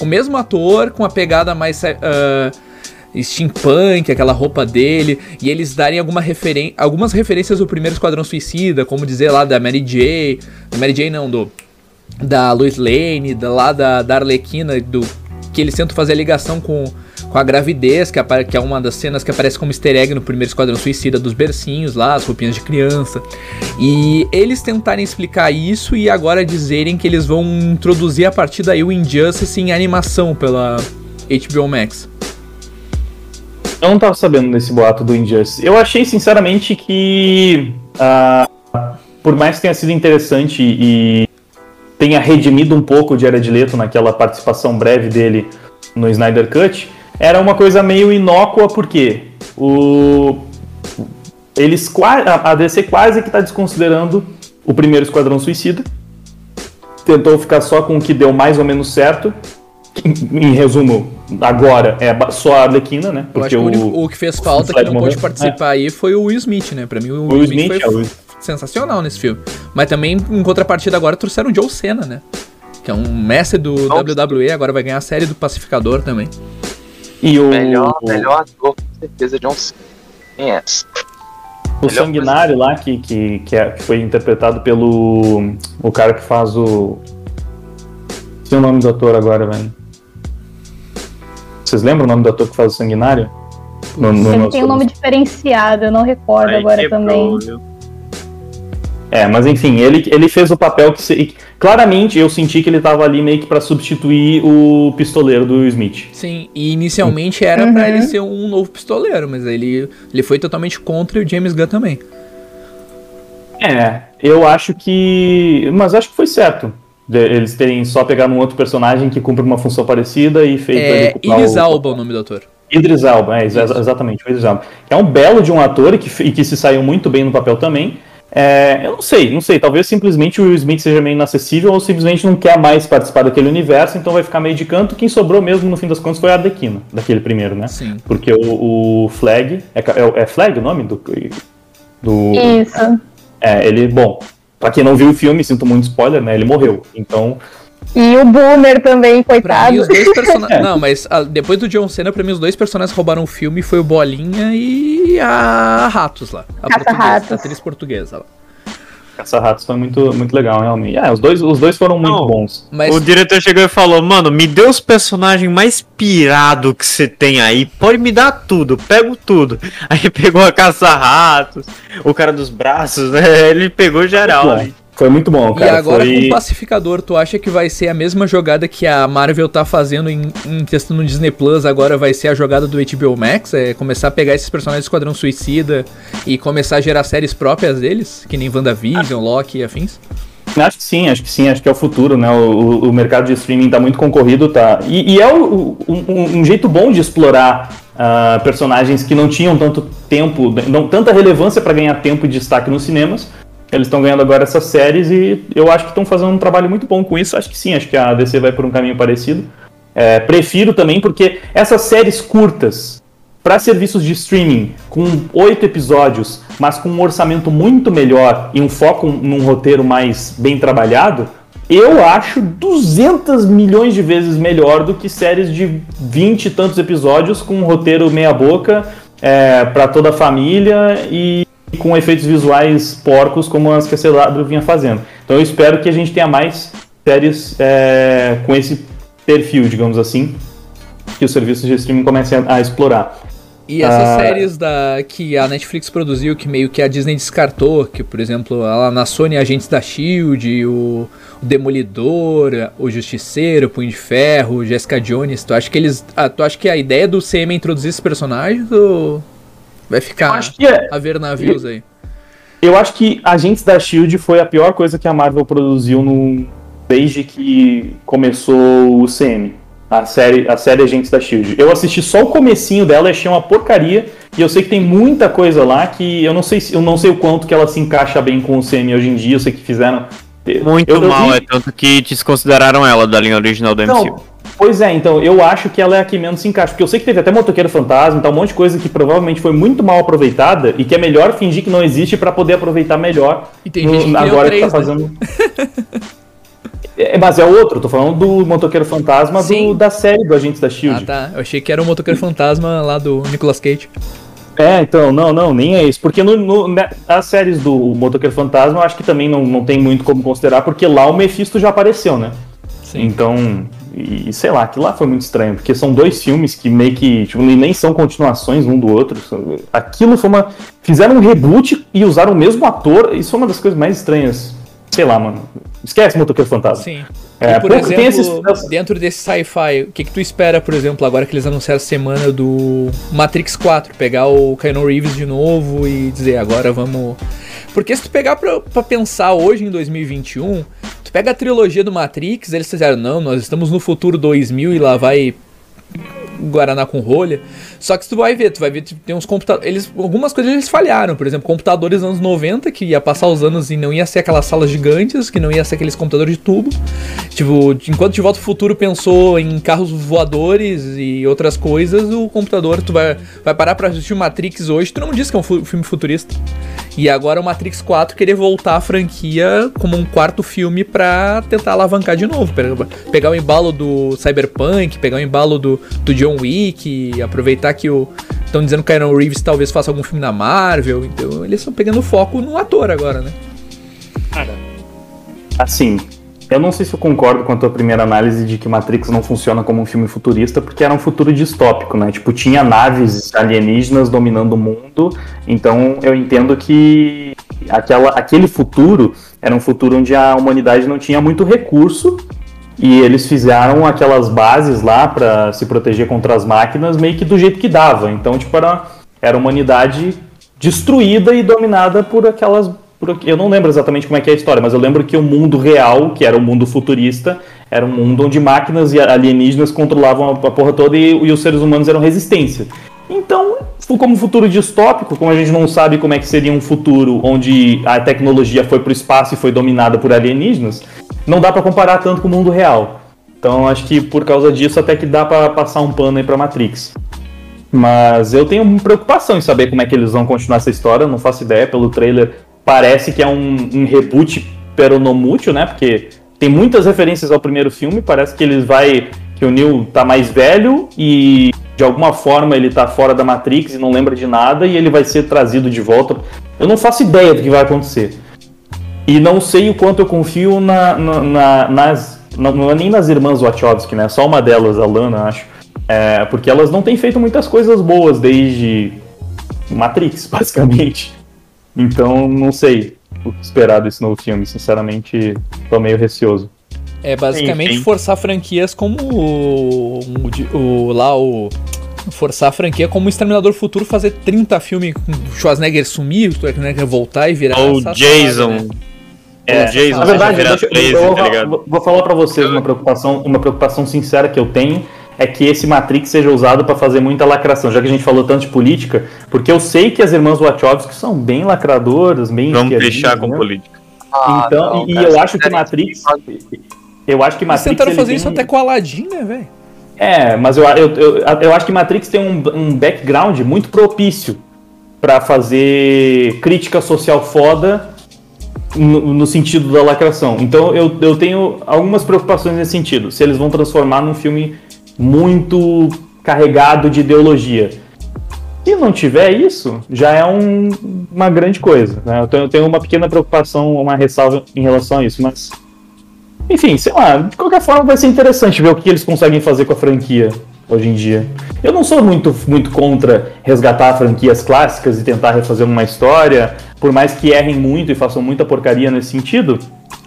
o mesmo ator, com a pegada mais uh, steampunk, aquela roupa dele, e eles darem alguma referen algumas referências do primeiro Esquadrão Suicida, como dizer lá da Mary J, da Mary J não, do da Lois Lane, da, lá da, da Arlequina, do, que eles tentam fazer a ligação com, com a gravidez, que, apare, que é uma das cenas que aparece como easter egg no primeiro Esquadrão Suicida dos bercinhos lá, as roupinhas de criança. E eles tentarem explicar isso e agora dizerem que eles vão introduzir a partir daí o Injustice em animação pela HBO Max. Eu não tava sabendo desse boato do Injustice. Eu achei, sinceramente, que. Uh, por mais que tenha sido interessante e tenha redimido um pouco de Jared Leto naquela participação breve dele no Snyder Cut, era uma coisa meio inócua, porque o, eles, a DC quase que está desconsiderando o primeiro Esquadrão Suicida, tentou ficar só com o que deu mais ou menos certo, em resumo, agora é só a Arlequina, né? Porque o, o, o, que fez falta, que não pôde participar é. aí, foi o Will Smith, né? Pra mim, o, o Will Smith, Smith foi, é, sensacional nesse filme. Mas também, em contrapartida, agora trouxeram o Joe Cena, né? Que é um mestre do Nossa. WWE, agora vai ganhar a série do Pacificador também. E o melhor, melhor ator, com certeza, John Cena. Quem é? O melhor Sanguinário coisa. lá, que, que, que, é, que, foi interpretado pelo. O cara que faz o. Sei o nome do ator agora, velho. Vocês lembram o nome do ator que faz o Sanguinário? No, no Ele tem um nome diferenciado, eu não recordo Ai, agora também. Viu? É, mas enfim, ele, ele fez o papel que. Se, claramente eu senti que ele tava ali meio que pra substituir o pistoleiro do Smith. Sim, e inicialmente era uhum. para ele ser um novo pistoleiro, mas ele, ele foi totalmente contra o James Gunn também. É, eu acho que. Mas acho que foi certo. Eles terem só pegado um outro personagem que cumpre uma função parecida e feito é, Idris Alba o nome do ator. Idris Alba, é, exatamente, o Idris Alba. Que é um belo de um ator e que, e que se saiu muito bem no papel também. É, eu não sei, não sei. Talvez simplesmente o Will Smith seja meio inacessível ou simplesmente não quer mais participar daquele universo, então vai ficar meio de canto. Quem sobrou mesmo, no fim das contas, foi a Arlequina, daquele primeiro, né? Sim. Porque o, o Flag. É, é, é, Flag o nome do. do Isso. É, ele. Bom, pra quem não viu o filme, sinto muito spoiler, né? Ele morreu. Então. E o Boomer também, coitado. Mim, os dois person... <laughs> Não, mas a, depois do John Cena, pra mim, os dois personagens roubaram o filme foi o Bolinha e a Ratos lá. A, Caça a atriz portuguesa lá. Caça-ratos foi muito, muito legal, realmente. É, os dois, os dois foram muito Não, bons. Mas... O diretor chegou e falou, mano, me dê os personagens mais pirado que você tem aí. Pode me dar tudo, pego tudo. <laughs> Aí pegou a caça-ratos, o cara dos braços, né? Ele pegou geral. Foi muito bom, cara. E agora foi... com o Pacificador, tu acha que vai ser a mesma jogada que a Marvel tá fazendo em, em questão no Disney Plus, agora vai ser a jogada do HBO Max? É começar a pegar esses personagens do Esquadrão Suicida e começar a gerar séries próprias deles? Que nem WandaVision, ah. Loki e afins? Acho que sim, acho que sim, acho que é o futuro, né? O, o mercado de streaming tá muito concorrido, tá? E, e é o, um, um, jeito bom de explorar uh, personagens que não tinham tanto tempo, não, tanta relevância para ganhar tempo e destaque nos cinemas eles estão ganhando agora essas séries e eu acho que estão fazendo um trabalho muito bom com isso. Acho que sim, acho que a DC vai por um caminho parecido. É, prefiro também porque essas séries curtas para serviços de streaming com oito episódios, mas com um orçamento muito melhor e um foco num roteiro mais bem trabalhado, eu acho 200 milhões de vezes melhor do que séries de 20 e tantos episódios com um roteiro meia boca é, para toda a família e com efeitos visuais porcos como as que a Celadro vinha fazendo. Então eu espero que a gente tenha mais séries é, com esse perfil, digamos assim, que os serviços de streaming comecem a, a explorar. E essas ah, séries da, que a Netflix produziu, que meio que a Disney descartou, que por exemplo, ela na Sony Agentes da Shield, o, o Demolidor, o Justiceiro, o Punho de Ferro, Jessica Jones, tu acha que eles. Ah, tu acha que a ideia do CM é introduzir esses personagens ou vai ficar é, a ver navios aí? Eu acho que Agentes da Shield foi a pior coisa que a Marvel produziu no, desde que começou o CM a série, a série Agentes da Shield. Eu assisti só o comecinho dela, achei uma porcaria, e eu sei que tem muita coisa lá que eu não sei eu não sei o quanto que ela se encaixa bem com o CM hoje em dia, eu sei que fizeram muito eu, mal, eu vi... é tanto que desconsideraram ela da linha original do então, MCU. Pois é, então eu acho que ela é a que menos se encaixa, porque eu sei que teve até Motoqueiro Fantasma, então um monte de coisa que provavelmente foi muito mal aproveitada e que é melhor fingir que não existe para poder aproveitar melhor. E tem no, gente que agora 3, que tá fazendo. É, mas é outro, tô falando do Motoqueiro Fantasma do, da série do Agentes da Shield. Ah, tá. Eu achei que era o Motoqueiro Fantasma lá do Nicolas Cage. É, então, não, não, nem é isso. Porque no, no, né, as séries do Motoqueiro Fantasma eu acho que também não, não tem muito como considerar, porque lá o Mephisto já apareceu, né? Sim. Então, e sei lá, aquilo lá foi muito estranho, porque são dois filmes que meio que tipo, nem são continuações um do outro. Aquilo foi uma. Fizeram um reboot e usaram o mesmo ator, isso é uma das coisas mais estranhas sei lá, mano. Esquece Motoqueiro Fantasma. Sim. É, e, por exemplo, esses... dentro desse sci-fi, o que, que tu espera, por exemplo, agora que eles anunciaram a semana do Matrix 4? Pegar o Keanu Reeves de novo e dizer, agora vamos. Porque se tu pegar pra, pra pensar hoje em 2021, tu pega a trilogia do Matrix, eles fizeram, não, nós estamos no futuro 2000 e lá vai Guaraná com rolha. Só que tu vai ver, tu vai ver, tem uns computadores. Eles, algumas coisas eles falharam. Por exemplo, computadores anos 90, que ia passar os anos e não ia ser aquelas salas gigantes, que não ia ser aqueles computadores de tubo. Tipo, enquanto De Volta ao Futuro pensou em carros voadores e outras coisas, o computador, tu vai, vai parar pra assistir o Matrix hoje, tu não diz que é um filme futurista. E agora o Matrix 4 querer voltar a franquia como um quarto filme pra tentar alavancar de novo. Pegar o embalo do Cyberpunk, pegar o embalo do, do John Wick, aproveitar que o. Estão dizendo que o Aaron Reeves talvez faça algum filme na Marvel. Então eles estão pegando foco no ator agora, né? Cara. Assim, eu não sei se eu concordo com a tua primeira análise de que Matrix não funciona como um filme futurista, porque era um futuro distópico, né? Tipo, tinha naves alienígenas dominando o mundo, então eu entendo que aquela, aquele futuro era um futuro onde a humanidade não tinha muito recurso e eles fizeram aquelas bases lá para se proteger contra as máquinas meio que do jeito que dava. Então, tipo, era, era a humanidade destruída e dominada por aquelas eu não lembro exatamente como é que é a história, mas eu lembro que o mundo real, que era o mundo futurista, era um mundo onde máquinas e alienígenas controlavam a porra toda e, e os seres humanos eram resistência. Então, como futuro distópico, como a gente não sabe como é que seria um futuro onde a tecnologia foi para o espaço e foi dominada por alienígenas, não dá para comparar tanto com o mundo real. Então, acho que por causa disso até que dá para passar um pano aí para Matrix. Mas eu tenho preocupação em saber como é que eles vão continuar essa história, não faço ideia pelo trailer parece que é um, um reboot peronomútil, né? Porque tem muitas referências ao primeiro filme, parece que ele vai. que o Neo tá mais velho e de alguma forma ele tá fora da Matrix e não lembra de nada e ele vai ser trazido de volta. Eu não faço ideia do que vai acontecer. E não sei o quanto eu confio na, na, na nas. Não é nem nas irmãs Wachowski, né? Só uma delas, a Lana, acho. É, porque elas não têm feito muitas coisas boas desde Matrix, <laughs> basicamente. Então, não sei o que esperar desse novo filme. Sinceramente, tô meio receoso. É basicamente Enfim. forçar franquias como o, o, o, lá o forçar a franquia como o Exterminador Futuro fazer 30 filmes com o Schwarzenegger sumir, o Schwarzenegger voltar e virar Ou Jason. Né? É, Jason, na verdade, deixa, eu, eu, vou, vou falar para vocês uma preocupação, uma preocupação sincera que eu tenho é que esse Matrix seja usado para fazer muita lacração, já que a gente falou tanto de política, porque eu sei que as irmãs Wachowski são bem lacradoras, bem Vamos deixar com né? política. Ah, então, não, e, cara, eu acho que Matrix eu acho que Matrix Eles tentaram fazer isso até com a Aladdin, né, velho? É, mas eu, eu, eu, eu, acho que Matrix tem um, um background muito propício para fazer crítica social foda no, no, sentido da lacração. Então eu, eu tenho algumas preocupações nesse sentido. Se eles vão transformar num filme muito carregado de ideologia. Se não tiver isso, já é um, uma grande coisa. Né? Eu, tenho, eu, tenho, uma pequena preocupação, uma ressalva em relação a isso, mas. Enfim, sei lá, de qualquer forma vai ser interessante ver o que eles conseguem fazer com a franquia. Hoje em dia. Eu não sou muito, muito contra resgatar franquias clássicas e tentar refazer uma história, por mais que errem muito e façam muita porcaria nesse sentido.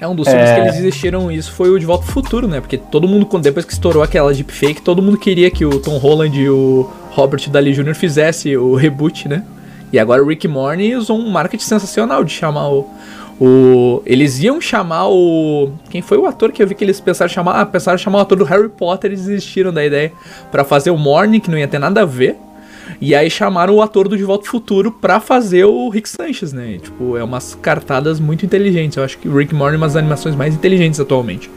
É um dos filmes que eles existiram, isso foi o De Volta ao Futuro, né? Porque todo mundo, depois que estourou aquela deepfake, todo mundo queria que o Tom Holland e o Robert Downey Jr. fizesse o reboot, né? E agora o Rick Morty usou um marketing sensacional de chamar o, o... Eles iam chamar o... Quem foi o ator que eu vi que eles pensaram chamar? Ah, pensaram chamar o ator do Harry Potter e desistiram da ideia pra fazer o Morning, que não ia ter nada a ver. E aí chamaram o ator do De Volta ao Futuro pra fazer o Rick Sanchez, né? E, tipo, é umas cartadas muito inteligentes. Eu acho que o Rick Morty é uma das animações mais inteligentes atualmente.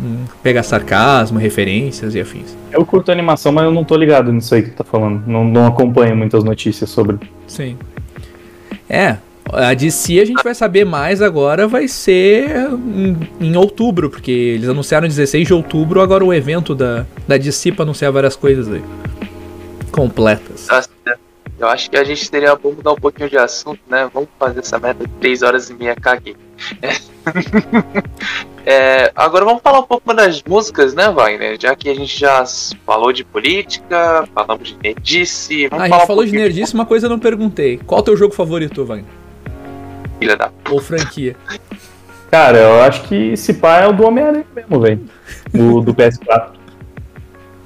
Em pegar sarcasmo, referências e afins. Eu curto animação, mas eu não tô ligado nisso aí que tu tá falando. Não, não acompanho muitas notícias sobre. Sim. É, a DC a gente vai saber mais agora, vai ser em, em outubro, porque eles anunciaram 16 de outubro agora o evento da, da DC pra anunciar várias coisas aí. Completas. Nossa, Eu acho que a gente seria bom mudar um pouquinho de assunto, né? Vamos fazer essa meta de 3 horas e meia caguei. <laughs> É, agora vamos falar um pouco das músicas, né, Wagner? Já que a gente já falou de política, falamos de nerdice. Ah, Vamos a falar gente falou de um nerdice, uma coisa eu não perguntei. Qual o teu jogo favorito, Wagner? Filha da Ou franquia? Cara, eu acho que esse pá é o do Homem-Aranha mesmo, velho. O do PS4.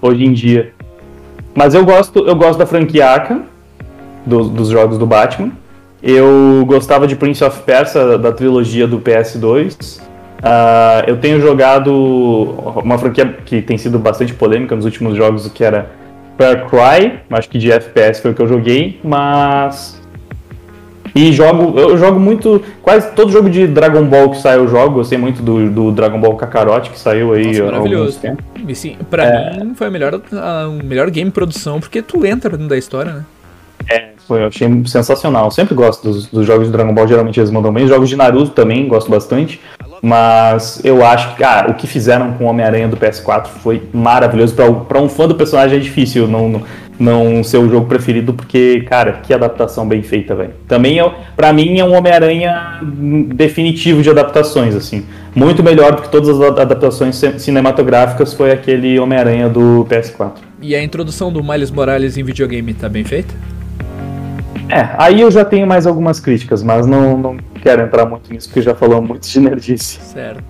Hoje em dia. Mas eu gosto, eu gosto da franquia Arkham, dos, dos jogos do Batman. Eu gostava de Prince of Persia, da trilogia do PS2. Ah, eu tenho jogado uma franquia que tem sido bastante polêmica nos últimos jogos, que era Far Cry. Acho que de FPS foi o que eu joguei, mas e jogo, eu jogo muito. Quase todo jogo de Dragon Ball que saiu eu jogo. Gostei muito do, do Dragon Ball Kakarot que saiu aí Nossa, maravilhoso. tempos. E sim, pra mim foi a melhor, a, o melhor game produção, porque tu entra dentro da história, né? Foi, eu achei sensacional. Eu sempre gosto dos, dos jogos de Dragon Ball, geralmente eles mandam bem. Os jogos de Naruto também, gosto bastante. Mas eu acho que ah, o que fizeram com o Homem-Aranha do PS4 foi maravilhoso. Pra, pra um fã do personagem é difícil não, não, não ser o jogo preferido, porque, cara, que adaptação bem feita, velho. Também, é, pra mim, é um Homem-Aranha definitivo de adaptações, assim. Muito melhor do que todas as adaptações cin- cinematográficas foi aquele Homem-Aranha do PS4. E a introdução do Miles Morales em videogame tá bem feita? É, aí eu já tenho mais algumas críticas, mas não, não quero entrar muito nisso, porque já falamos muito de nerdice. Certo.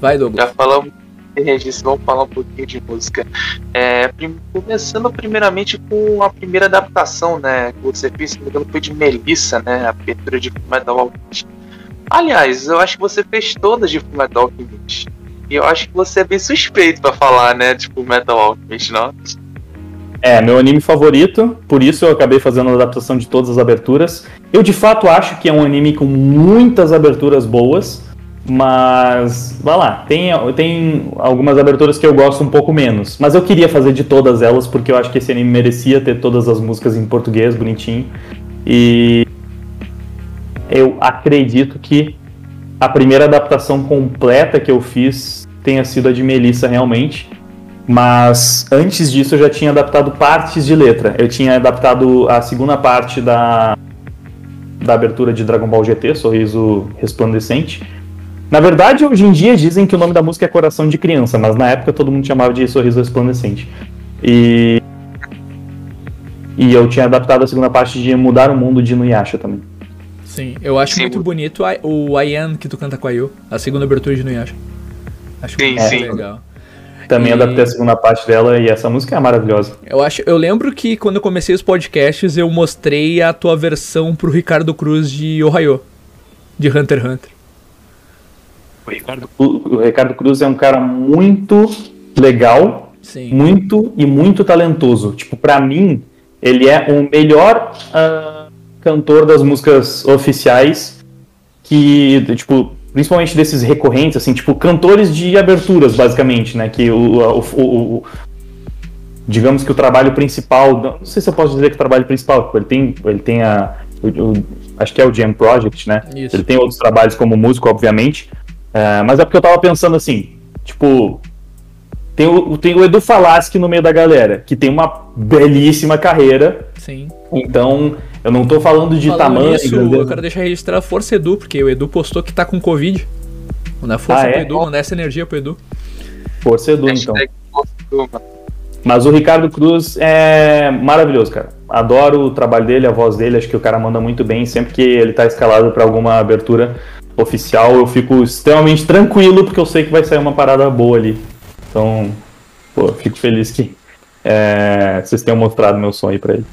Vai, Douglas. Já falamos de nerdice, vamos falar um pouquinho de música. É, começando primeiramente com a primeira adaptação, né? Que você fez, se não foi de Melissa, né? A abertura de Fullmetal Alchemist. Aliás, eu acho que você fez todas de Fullmetal Alchemist. E eu acho que você é bem suspeito pra falar, né? De Fullmetal Alchemist, não? É, meu anime favorito, por isso eu acabei fazendo a adaptação de todas as aberturas. Eu de fato acho que é um anime com muitas aberturas boas, mas vai lá, tem, tem algumas aberturas que eu gosto um pouco menos. Mas eu queria fazer de todas elas, porque eu acho que esse anime merecia ter todas as músicas em português, bonitinho. E eu acredito que a primeira adaptação completa que eu fiz tenha sido a de Melissa realmente. Mas antes disso eu já tinha adaptado partes de letra. Eu tinha adaptado a segunda parte da, da abertura de Dragon Ball GT, Sorriso Resplandecente. Na verdade, hoje em dia dizem que o nome da música é Coração de Criança, mas na época todo mundo chamava de Sorriso Resplandecente. E. E eu tinha adaptado a segunda parte de Mudar o Mundo de Inuyasha também. Sim, eu acho Sim. muito bonito o Ayan que tu canta com a Yu, a segunda abertura de Nuyasha. Acho Sim, muito sim. legal. Também E- adaptei a segunda parte dela e essa música é maravilhosa. Eu acho, eu lembro que quando eu comecei os podcasts eu mostrei a tua versão pro Ricardo Cruz de Ohio, de Hunter x Hunter. O Ricardo, o o Ricardo Cruz é um cara muito legal, Sim. muito e muito talentoso. Tipo, pra mim, ele é o melhor ah, cantor das músicas oficiais que, tipo, principalmente desses recorrentes, assim, tipo, cantores de aberturas, basicamente, né? Que o, o- o- o- digamos que o trabalho principal, não sei se eu posso dizer que o trabalho principal, tipo, ele tem, ele tem a, o- o- acho que é o Jam Project, né? Isso. Ele tem outros trabalhos como músico, obviamente, é, mas é porque eu tava pensando assim, tipo, tem o, tem o Edu Falaschi no meio da galera, que tem uma belíssima carreira, Sim. então eu não tô falando de Falando tamanho. grandeza. eu quero deixar registrado a Força Edu, porque o Edu postou que tá com Covid. Mandar força Ah, pro é? Edu, mandar essa energia pro Edu. Força Edu, então. Mas o Ricardo Cruz é maravilhoso, cara. Adoro o trabalho dele, a voz dele, acho que o cara manda muito bem. Sempre que ele tá escalado para alguma abertura oficial, eu fico extremamente tranquilo, porque eu sei que vai sair uma parada boa ali. Então, pô, fico feliz que é, vocês tenham mostrado meu som aí pra ele.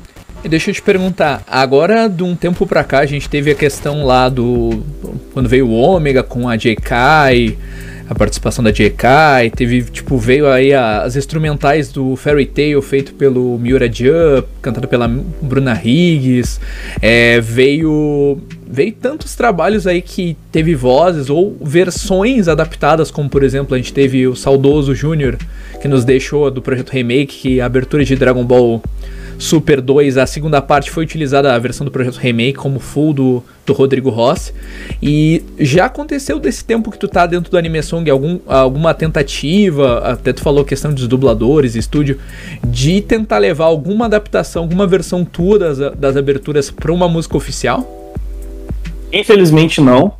Deixa eu te perguntar, agora de um tempo pra cá a gente teve a questão lá do. Quando veio o Ômega com a JK, a participação da JK, teve, tipo, veio aí a, as instrumentais do Fairy Tail feito pelo Miura Jup, cantado pela Bruna Higgs, é, veio veio tantos trabalhos aí que teve vozes ou versões adaptadas, como por exemplo a gente teve o saudoso Júnior que nos deixou do projeto Remake, que a abertura de Dragon Ball Super 2, a segunda parte foi utilizada a versão do projeto Remake como full do, do Rodrigo Rossi. E já aconteceu desse tempo que tu tá dentro do Anime Song algum, alguma tentativa, até tu falou questão dos dubladores, estúdio, de tentar levar alguma adaptação, alguma versão tua das, das aberturas para uma música oficial? Infelizmente não.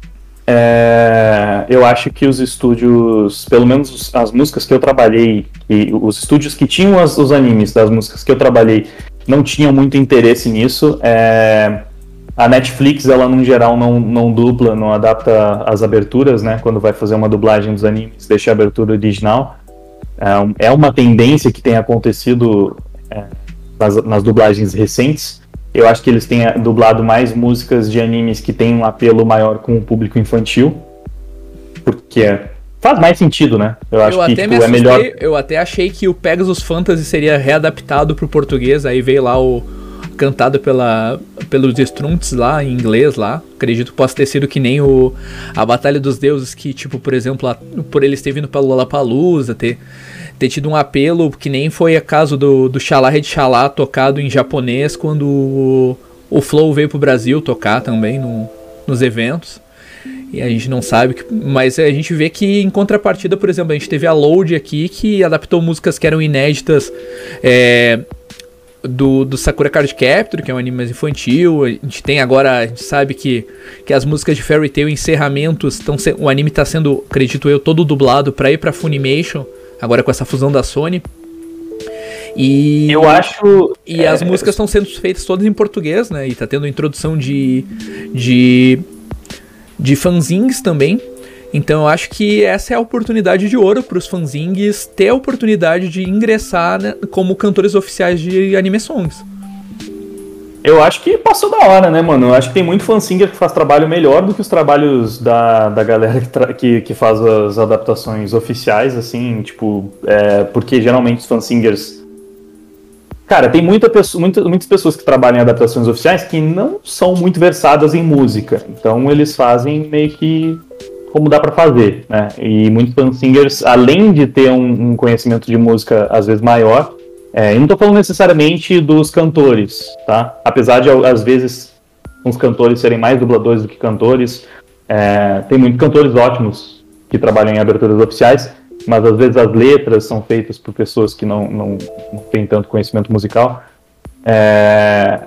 É, eu acho que os estúdios, pelo menos as músicas que eu trabalhei, e os estúdios que tinham as, os animes das músicas que eu trabalhei, não tinham muito interesse nisso. É, a Netflix, ela no geral não, não dupla, não adapta as aberturas, né? Quando vai fazer uma dublagem dos animes, deixa a abertura original. É, é uma tendência que tem acontecido é, nas, nas dublagens recentes. Eu acho que eles têm dublado mais músicas de animes que têm um apelo maior com o público infantil. Porque faz mais sentido, né? Eu acho eu que tipo, é melhor. Eu até achei que o Pegasus Fantasy seria readaptado pro português, aí veio lá o cantado pela pelos Strunts lá em inglês lá. Acredito que possa ter sido que nem o a Batalha dos Deuses que tipo, por exemplo, a, por eles ter vindo para Lollapalooza, ter ter tido um apelo que nem foi a caso do, do Xalá Red Xalá tocado em japonês quando o, o Flow veio pro Brasil tocar também no, nos eventos. E a gente não sabe, que, mas a gente vê que em contrapartida, por exemplo, a gente teve a Load aqui que adaptou músicas que eram inéditas é, do, do Sakura Card Capture, que é um anime mais infantil. A gente tem agora, a gente sabe que, que as músicas de Fairy Tail, encerramentos, tão, o anime está sendo, acredito eu, todo dublado para ir para Funimation agora com essa fusão da Sony. E eu acho. E é, as músicas estão sendo feitas todas em português, né? E tá tendo introdução de. de. de fanzines também. Então eu acho que essa é a oportunidade de ouro para os fanzines ter a oportunidade de ingressar né, como cantores oficiais de anime songs. Eu acho que passou da hora, né, mano? Eu acho que tem muito fansinger que faz trabalho melhor do que os trabalhos da, da galera que, que, que faz as adaptações oficiais, assim, tipo, é, porque geralmente os fansingers. Cara, tem muita pessoa, muita, muitas pessoas que trabalham em adaptações oficiais que não são muito versadas em música. Então eles fazem meio que como dá para fazer, né? E muitos fansingers, além de ter um, um conhecimento de música às vezes maior, é, eu não estou falando necessariamente dos cantores, tá? Apesar de, às vezes, uns cantores serem mais dubladores do que cantores, é, tem muitos cantores ótimos que trabalham em aberturas oficiais, mas às vezes as letras são feitas por pessoas que não, não, não têm tanto conhecimento musical. É,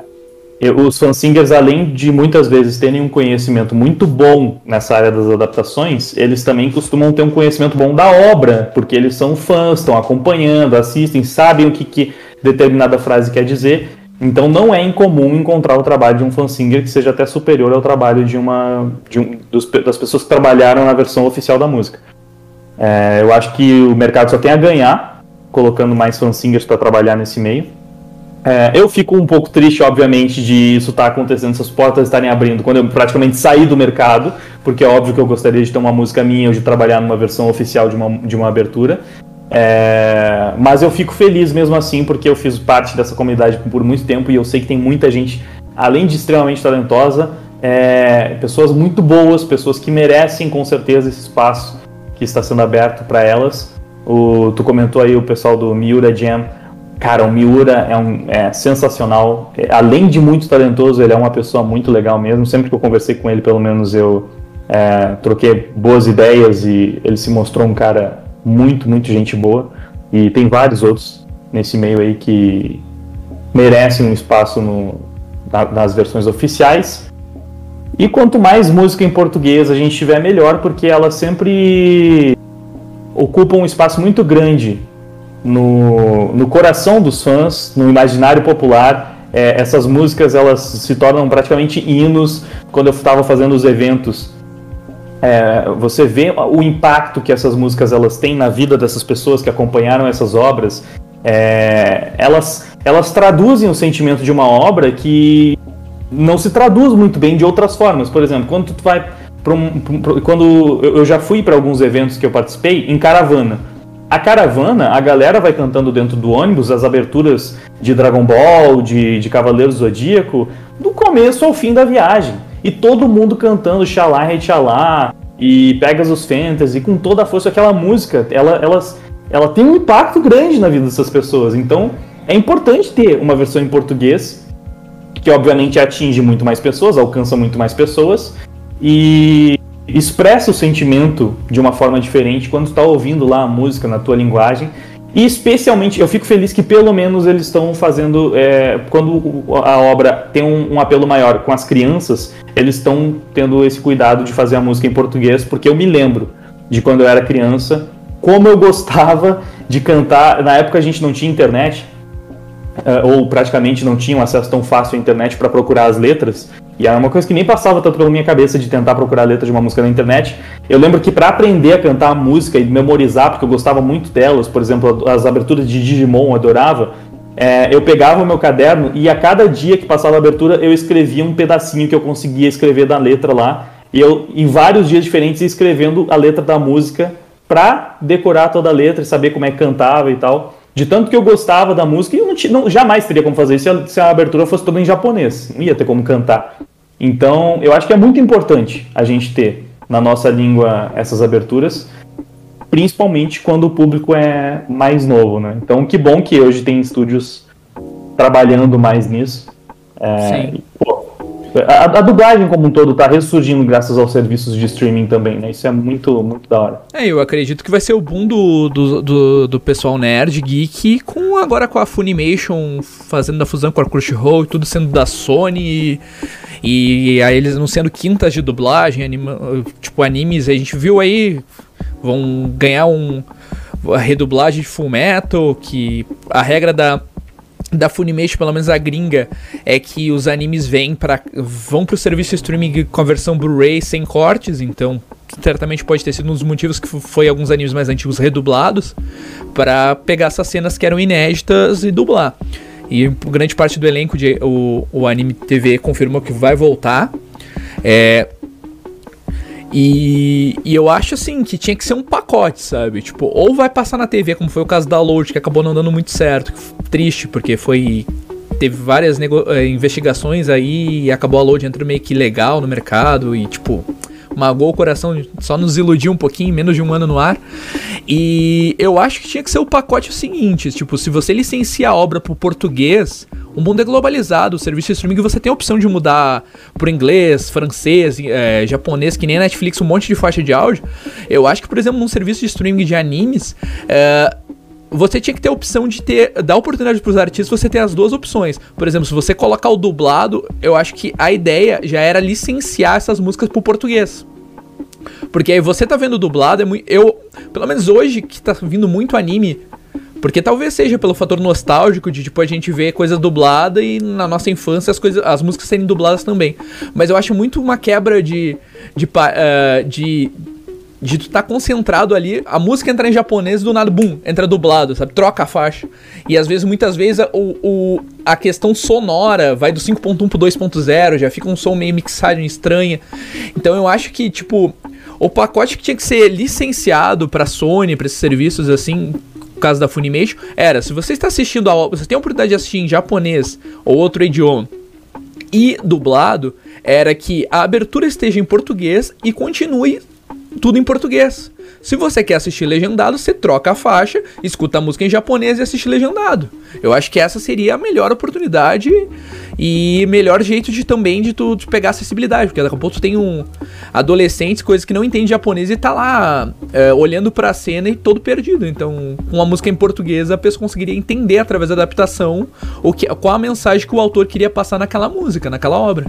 os fansingers, além de muitas vezes terem um conhecimento muito bom nessa área das adaptações, eles também costumam ter um conhecimento bom da obra, porque eles são fãs, estão acompanhando, assistem, sabem o que, que determinada frase quer dizer. Então não é incomum encontrar o trabalho de um fansinger que seja até superior ao trabalho de uma de um, dos, das pessoas que trabalharam na versão oficial da música. É, eu acho que o mercado só tem a ganhar colocando mais fansingers para trabalhar nesse meio. É, eu fico um pouco triste, obviamente, de isso estar tá acontecendo, essas portas estarem abrindo quando eu praticamente saí do mercado, porque é óbvio que eu gostaria de ter uma música minha ou de trabalhar numa versão oficial de uma, de uma abertura. É, mas eu fico feliz mesmo assim, porque eu fiz parte dessa comunidade por muito tempo e eu sei que tem muita gente, além de extremamente talentosa, é, pessoas muito boas, pessoas que merecem com certeza esse espaço que está sendo aberto para elas. O, tu comentou aí o pessoal do Miura Jam. Cara, o Miura é, um, é sensacional. Além de muito talentoso, ele é uma pessoa muito legal mesmo. Sempre que eu conversei com ele, pelo menos eu é, troquei boas ideias e ele se mostrou um cara muito, muito gente boa. E tem vários outros nesse meio aí que merecem um espaço no, nas versões oficiais. E quanto mais música em português a gente tiver, melhor, porque ela sempre ocupa um espaço muito grande no, no coração dos fãs, no imaginário popular. É, essas músicas elas se tornam praticamente hinos quando eu estava fazendo os eventos. É, você vê o impacto que essas músicas elas têm na vida dessas pessoas que acompanharam essas obras. É, elas, elas traduzem o sentimento de uma obra que não se traduz muito bem de outras formas. Por exemplo, quando tu vai um, quando eu já fui para alguns eventos que eu participei em caravana. A caravana, a galera vai cantando dentro do ônibus as aberturas de Dragon Ball, de, de Cavaleiro Zodíaco, do começo ao fim da viagem. E todo mundo cantando Xalá, Rei Xalá, e Pegasus Fantasy, com toda a força. Aquela música, ela, ela, ela tem um impacto grande na vida dessas pessoas. Então, é importante ter uma versão em português, que obviamente atinge muito mais pessoas, alcança muito mais pessoas, e expressa o sentimento de uma forma diferente quando está ouvindo lá a música na tua linguagem. E especialmente, eu fico feliz que pelo menos eles estão fazendo, é, quando a obra tem um, um, apelo maior com as crianças, eles estão tendo esse cuidado de fazer a música em português, porque eu me lembro de quando eu era criança, como eu gostava de cantar. Na época a gente não tinha internet, ou praticamente não tinha um acesso tão fácil à internet para procurar as letras. E era uma coisa que nem passava tanto pela minha cabeça de tentar procurar a letra de uma música na internet. Eu lembro que para aprender a cantar a música e memorizar, porque eu gostava muito delas, por exemplo, as aberturas de Digimon eu adorava, é, eu pegava o meu caderno e a cada dia que passava a abertura eu escrevia um pedacinho que eu conseguia escrever da letra lá. E eu, em vários dias diferentes, ia escrevendo a letra da música para decorar toda a letra e saber como é que cantava e tal. De tanto que eu gostava da música, e eu não, não jamais teria como fazer isso se a, se a abertura fosse toda em japonês. Não ia ter como cantar. Então, eu acho que é muito importante a gente ter na nossa língua essas aberturas, principalmente quando o público é mais novo, né? Então, que bom que hoje tem estúdios trabalhando mais nisso. É, Sim. Pô, a, a, dublagem como um todo está ressurgindo graças aos serviços de streaming também, né? Isso é muito, muito da hora. É, eu acredito que vai ser o boom do, do, do, do pessoal nerd, geek, com agora com a Funimation fazendo a fusão com a Crunchyroll tudo sendo da Sony e, e aí eles não sendo quintas de dublagem, anima, tipo animes, a gente viu aí vão ganhar um a redublagem de Full Metal, que a regra da da Funimation, pelo menos a gringa, é que os animes vêm para vão pro serviço streaming com a versão Blu-ray sem cortes, então certamente pode ter sido um dos motivos que foi alguns animes mais antigos redublados para pegar essas cenas que eram inéditas e dublar. E grande parte do elenco de o, o anime TV confirmou que vai voltar. É, e, e, eu acho assim que tinha que ser um pacote, sabe? Tipo, ou vai passar na TV, como foi o caso da Load, que acabou não dando muito certo. Triste, porque foi. Teve várias eh, investigações aí e acabou a Load entrando meio que legal no mercado e, tipo, magoou o coração, só nos iludiu um pouquinho, menos de um ano no ar. E eu acho que tinha que ser o pacote seguinte: tipo, se você licencia a obra pro português, o mundo é globalizado, o serviço de streaming você tem a opção de mudar pro inglês, francês, é, japonês, que nem a Netflix, um monte de faixa de áudio. Eu acho que, por exemplo, num serviço de streaming de animes, é, você tinha que ter a opção de ter, dar oportunidade para os artistas, você ter as duas opções. Por exemplo, se você colocar o dublado, eu acho que a ideia já era licenciar essas músicas pro português. Porque aí você tá vendo dublado, é muito, eu, pelo menos hoje que tá vindo muito anime porque talvez seja pelo fator nostálgico de tipo a gente ver coisa dublada e na nossa infância as coisas, as músicas serem dubladas também. Mas eu acho muito uma quebra de de, uh, de de tu tá concentrado ali, a música entra em japonês do nada, bum, entra dublado, sabe? Troca a faixa. E às vezes, muitas vezes, o, o a questão sonora vai do 5.1 pro 2.0, já fica um som meio mixagem estranha. Então eu acho que, tipo, o pacote que tinha que ser licenciado pra Sony, pra esses serviços assim, caso da Funimation, era, se você está assistindo a você tem a oportunidade de assistir em japonês ou outro idioma e dublado, era que a abertura esteja em português e continue tudo em português. Se você quer assistir legendado, você troca a faixa, escuta a música em japonês e assiste legendado. Eu acho que essa seria a melhor oportunidade e melhor jeito de também de tu de pegar acessibilidade, porque daqui a pouco tu tem um adolescentes, coisas que não entende japonês e tá lá é, olhando para a cena e todo perdido. Então, com uma música em português, a pessoa conseguiria entender através da adaptação o que qual a mensagem que o autor queria passar naquela música, naquela obra.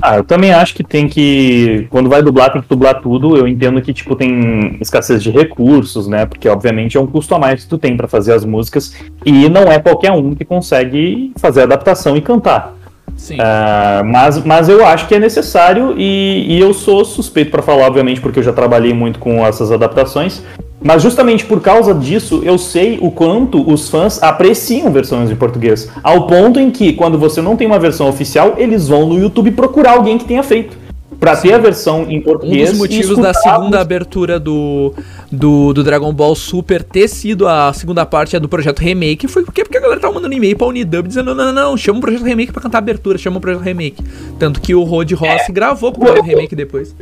Ah, eu também acho que tem que. Quando vai dublar, tem que dublar tudo. Eu entendo que, tipo, tem escassez de recursos, né? Porque, obviamente, é um custo a mais que tu tem para fazer as músicas. E não é qualquer um que consegue fazer a adaptação e cantar. Sim. Uh, mas, mas eu acho que é necessário e, e eu sou suspeito para falar, obviamente, porque eu já trabalhei muito com essas adaptações. Mas justamente por causa disso, eu sei o quanto os fãs apreciam versões em português. Ao ponto em que, quando você não tem uma versão oficial, eles vão no YouTube procurar alguém que tenha feito. Pra ter a versão em português. Um dos motivos da segunda abertura do, do, do, Dragon Ball Super ter sido a segunda parte do projeto Remake foi porque, porque a galera tava mandando e-mail pra Unidub dizendo: não, não, não, chama o projeto Remake pra cantar a abertura, chama o projeto Remake. Tanto que o Rod Ross é, gravou com o projeto Remake depois.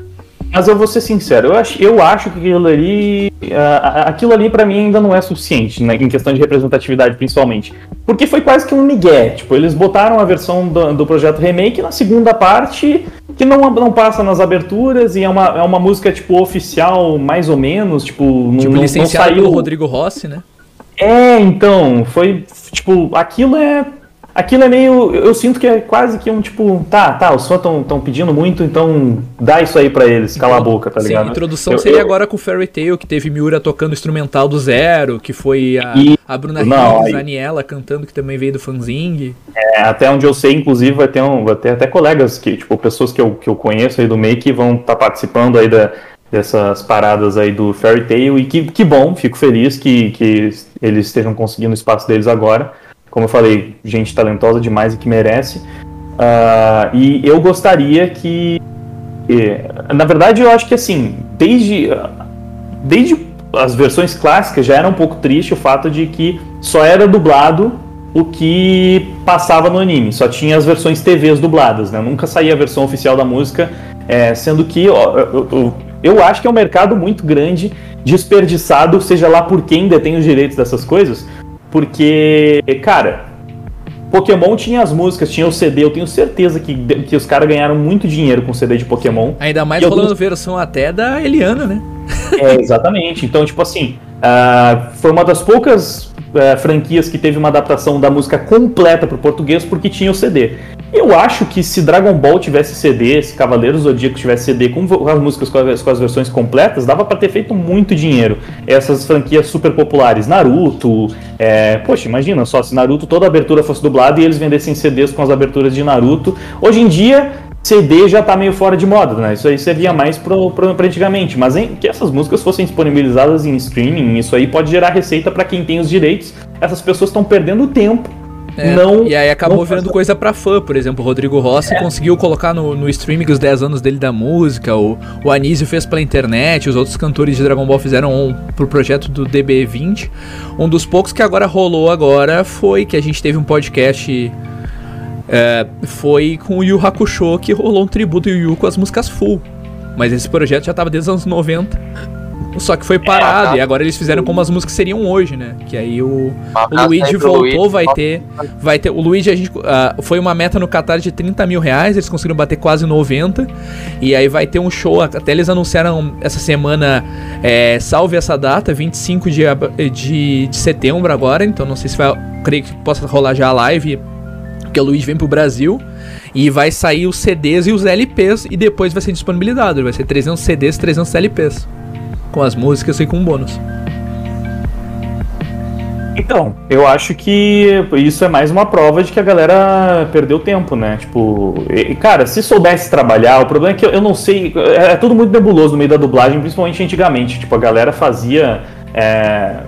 Mas eu vou ser sincero, eu acho, eu acho que aquilo ali. Uh, aquilo ali para mim ainda não é suficiente, né, em questão de representatividade, principalmente. Porque foi quase que um migué. Tipo, eles botaram a versão do, do projeto remake na segunda parte, que não, não passa nas aberturas, e é uma, é uma música, tipo, oficial, mais ou menos. Tipo, tipo, não, licenciado não saiu. pelo Rodrigo Rossi, né? É, então, foi. Tipo, aquilo é Aquilo é meio. Eu sinto que é quase que um tipo. Tá, tá, os fãs estão pedindo muito, então dá isso aí para eles, cala a boca, tá ligado? Sim, a introdução eu, seria eu... agora com Fairy Tail, que teve Miura tocando instrumental do zero, que foi a, e... a Bruna Higgs, a Aniela cantando, que também veio do fanzing. É, até onde eu sei, inclusive, vai ter, um, vai ter até colegas, que, tipo, pessoas que eu, que eu conheço aí do meio que vão estar tá participando aí da, dessas paradas aí do Fairy Tail, e que, que bom, fico feliz que, que eles estejam conseguindo o espaço deles agora como eu falei, gente talentosa demais e que merece. Uh, e eu gostaria que. Na verdade, eu acho que assim, desde, desde as versões clássicas já era um pouco triste o fato de que só era dublado o que passava no anime, só tinha as versões TVs dubladas, né? Nunca saía a versão oficial da música, é, sendo que ó, eu, eu, eu acho que é um mercado muito grande, desperdiçado, seja lá por quem detém os direitos dessas coisas, porque, cara, Pokémon tinha as músicas, tinha o CD, eu tenho certeza que, que os caras ganharam muito dinheiro com o CD de Pokémon. Ainda mais falando tenho... versão até da Eliana, né? É, exatamente. Então, tipo assim, uh, foi uma das poucas uh, franquias que teve uma adaptação da música completa para o português porque tinha o CD. Eu acho que se Dragon Ball tivesse CD, se Cavaleiros Zodíaco tivesse CD com as músicas com as, com as versões completas, dava para ter feito muito dinheiro. Essas franquias super populares, Naruto, é, poxa, imagina só se Naruto toda a abertura fosse dublada e eles vendessem CDs com as aberturas de Naruto. Hoje em dia CD já tá meio fora de moda, né? Isso aí servia mais pro, pro, pra antigamente. Mas em, que essas músicas fossem disponibilizadas em streaming, isso aí pode gerar receita para quem tem os direitos. Essas pessoas estão perdendo tempo. É, não, e aí acabou não virando coisa pra fã, por exemplo, o Rodrigo Rossi é. conseguiu colocar no, no streaming os 10 anos dele da música, o, o Anísio fez pela internet, os outros cantores de Dragon Ball fizeram um, pro projeto do DB20. Um dos poucos que agora rolou agora foi que a gente teve um podcast é, foi com o Yu Hakusho que rolou um tributo ao Yu com as músicas full. Mas esse projeto já tava desde os anos 90. Só que foi parado, é, tá. e agora eles fizeram como as músicas seriam hoje, né? Que aí o, o Luigi voltou, Luigi. vai ter. Vai ter. O Luigi, a gente. Uh, foi uma meta no Qatar de 30 mil reais, eles conseguiram bater quase 90. E aí vai ter um show. Até eles anunciaram essa semana. É, salve essa data, 25 de, de, de setembro agora. Então não sei se vai. Creio que possa rolar já a live porque o Luigi vem pro Brasil e vai sair os CDs e os LPs e depois vai ser disponibilizado. Vai ser 300 CDs, 300 LPs. Com as músicas e com bônus. Então, eu acho que isso é mais uma prova de que a galera perdeu tempo, né? Tipo, cara, se soubesse trabalhar, o problema é que eu, eu não sei. É, é, tudo muito nebuloso no meio da dublagem, principalmente antigamente. Tipo, a galera fazia. É,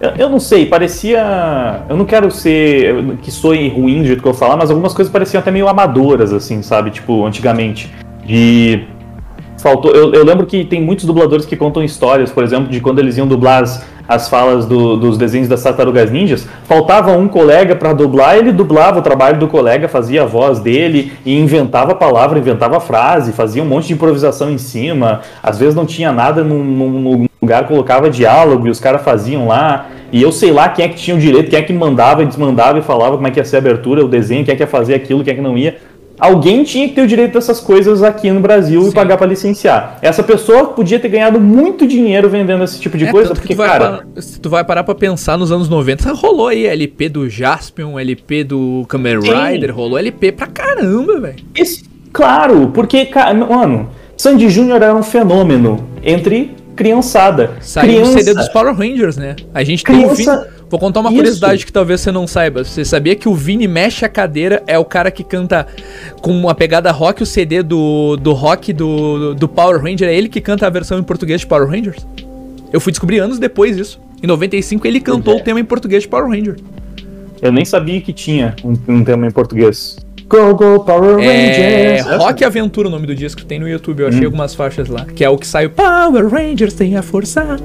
eu, não sei, parecia. Eu não quero ser. que soe ruim do jeito que eu falar, mas algumas coisas pareciam até meio amadoras, assim, sabe? Tipo, antigamente. De. Faltou. Eu, eu lembro que tem muitos dubladores que contam histórias, por exemplo, de quando eles iam dublar as, as falas do, dos desenhos das tartarugas ninjas. Faltava um colega para dublar, ele dublava o trabalho do colega, fazia a voz dele e inventava a palavra, inventava a frase, fazia um monte de improvisação em cima. Às vezes não tinha nada no, no lugar, colocava diálogo e os caras faziam lá. E eu sei lá quem é que tinha o direito, quem é que mandava e desmandava e falava como é que ia ser a abertura, o desenho, quem é que ia fazer aquilo, quem é que não ia. Alguém tinha que ter o direito dessas coisas aqui no Brasil Sim. e pagar para licenciar. Essa pessoa podia ter ganhado muito dinheiro vendendo esse tipo de é, coisa, porque, cara. se tu vai parar pra pensar nos anos 90, rolou aí LP do Jaspion, LP do Kamen Rider, rolou LP pra caramba, velho. Claro, porque, ca- mano, Sandy Júnior era um fenômeno entre criançada. Saiu Criança, o CD dos Power Rangers, né? A gente tem o criança, Vini. Vou contar uma Isso. curiosidade que talvez você não saiba. Você sabia que o Vini mexe a cadeira é o cara que canta com uma pegada rock, o CD do, do rock do, do Power Ranger, é ele que canta a versão em português de Power Rangers? Eu fui descobrir anos depois isso. Em 95 ele cantou é. o tema em português de Power Ranger. Eu nem sabia que tinha um, um tema em português. Go, go, Power É Rangers. Rock Aventura o nome do disco, tem no YouTube, eu achei Hum. algumas faixas lá. Que é o que sai o Power Rangers tem a força.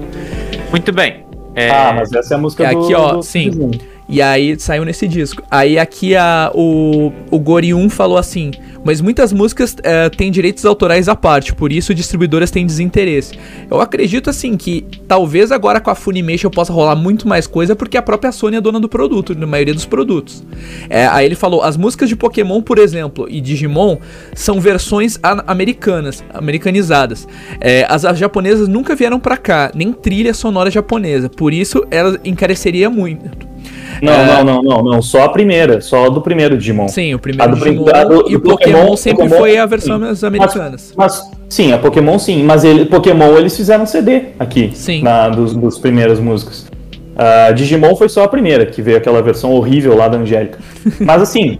Muito bem. É, Ah, mas essa é a música É do... aqui, ó, do sim. Sim. E aí saiu nesse disco. Aí aqui a, o, o falou assim: Mas muitas músicas eh, têm direitos autorais à parte, por isso distribuidoras têm desinteresse. Eu acredito assim que talvez agora com a Funimation possa rolar muito mais coisa, porque a própria Sony é dona do produto, na maioria dos produtos. É, aí ele falou: as músicas de Pokémon, por exemplo, e Digimon são versões americanas, americanizadas. É, as, as japonesas nunca vieram pra cá, nem trilha sonora japonesa, por isso ela encareceria muito. Não, É. não, não, não, não. Só a primeira. Só a do primeiro Digimon. Sim, o A primeiro do prim- Digimon a do- e o do Pokémon, Pokémon- sempre Pokémon, foi a versão sim. das americanas. Mas, sim, a Pokémon sim. Mas ele, Pokémon eles fizeram CD aqui. Sim. Na, dos, dos primeiras músicas. Ah, Digimon foi só a primeira, que veio aquela versão horrível lá da Angélica. <laughs> Mas assim.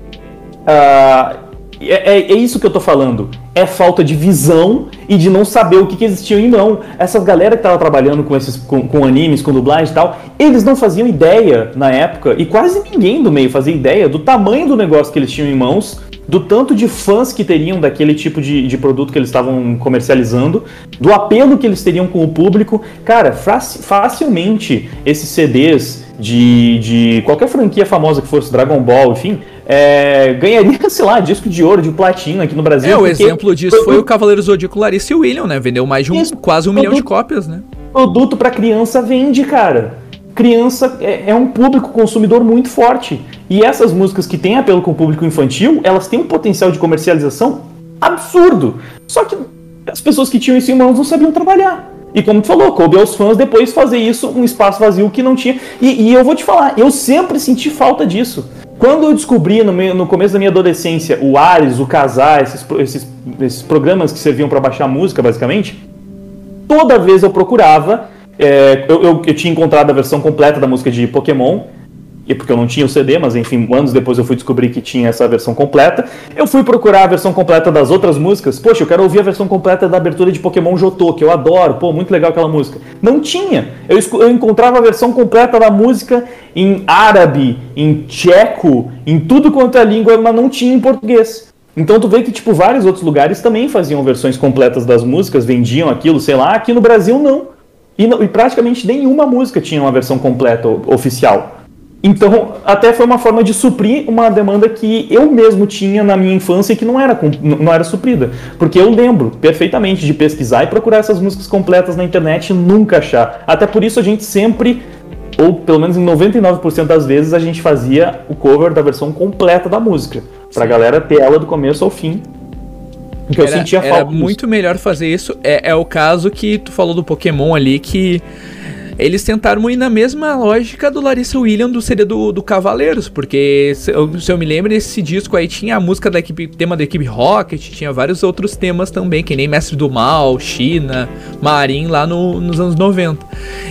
ah, é, é- é isso que eu tô falando. É falta de visão e de não saber o que, que existia em mão. Essas galera que tava trabalhando com esses com, com animes, com dublagem e tal, eles não faziam ideia na época, e quase ninguém do meio fazia ideia do tamanho do negócio que eles tinham em mãos, do tanto de fãs que teriam daquele tipo de, de produto que eles estavam comercializando, do apelo que eles teriam com o público. Cara, faci- facilmente esses CDs de, de qualquer franquia famosa que fosse, Dragon Ball, enfim, é, ganharia, <laughs> sei lá, disco de ouro, de platina aqui no Brasil. É, o exemplo disso foi o Cavaleiro Zodíaco Larissa e William, né? Vendeu mais de um, Isso, quase um milhão de produto- cópias, né? produto para criança vende, cara. Criança é, é um público consumidor muito forte. E essas músicas que têm apelo com o público infantil, elas têm um potencial de comercialização absurdo. Só que as pessoas que tinham isso em mãos não sabiam trabalhar. E como tu falou, coube aos fãs depois fazer isso um espaço vazio que não tinha. E, e eu vou te falar, eu sempre senti falta disso. Quando eu descobri no, meu- no começo da minha adolescência o Ares, o Casar, esses, esses, esses programas que serviam para baixar música, basicamente, toda vez eu procurava. é, eu, eu, eu tinha encontrado a versão completa da música de Pokémon, e porque eu não tinha o CD, mas enfim, anos depois eu fui descobrir que tinha essa versão completa. Eu fui procurar a versão completa das outras músicas. Poxa, eu quero ouvir a versão completa da abertura de Pokémon Jotô, que eu adoro, pô, muito legal aquela música. Não tinha. Eu, eu encontrava a versão completa da música em árabe, em tcheco, em tudo quanto é língua, mas não tinha em português. Então tu vê que, tipo, vários outros lugares também faziam versões completas das músicas, vendiam aquilo, sei lá, aqui no Brasil não. E, não- e praticamente nenhuma música tinha uma versão completa oficial. Então, até foi uma forma de suprir uma demanda que eu mesmo tinha na minha infância e que não era, não era suprida. Porque eu lembro perfeitamente de pesquisar e procurar essas músicas completas na internet e nunca achar. Até por isso a gente sempre, ou pelo menos em 99% das vezes, a gente fazia o cover da versão completa da música. Pra galera ter ela do começo ao fim. Porque eu Era, sentia era falta disso. muito melhor fazer isso. É, é o caso que tu falou do Pokémon ali, que eles tentaram ir na mesma lógica do Larissa William do CD do, do Cavaleiros, porque se eu, se eu me lembro, esse disco aí tinha a música da equipe, tema da equipe Rocket, tinha vários outros temas também, que nem Mestre do Mal, China, Marin, lá no- nos anos 90.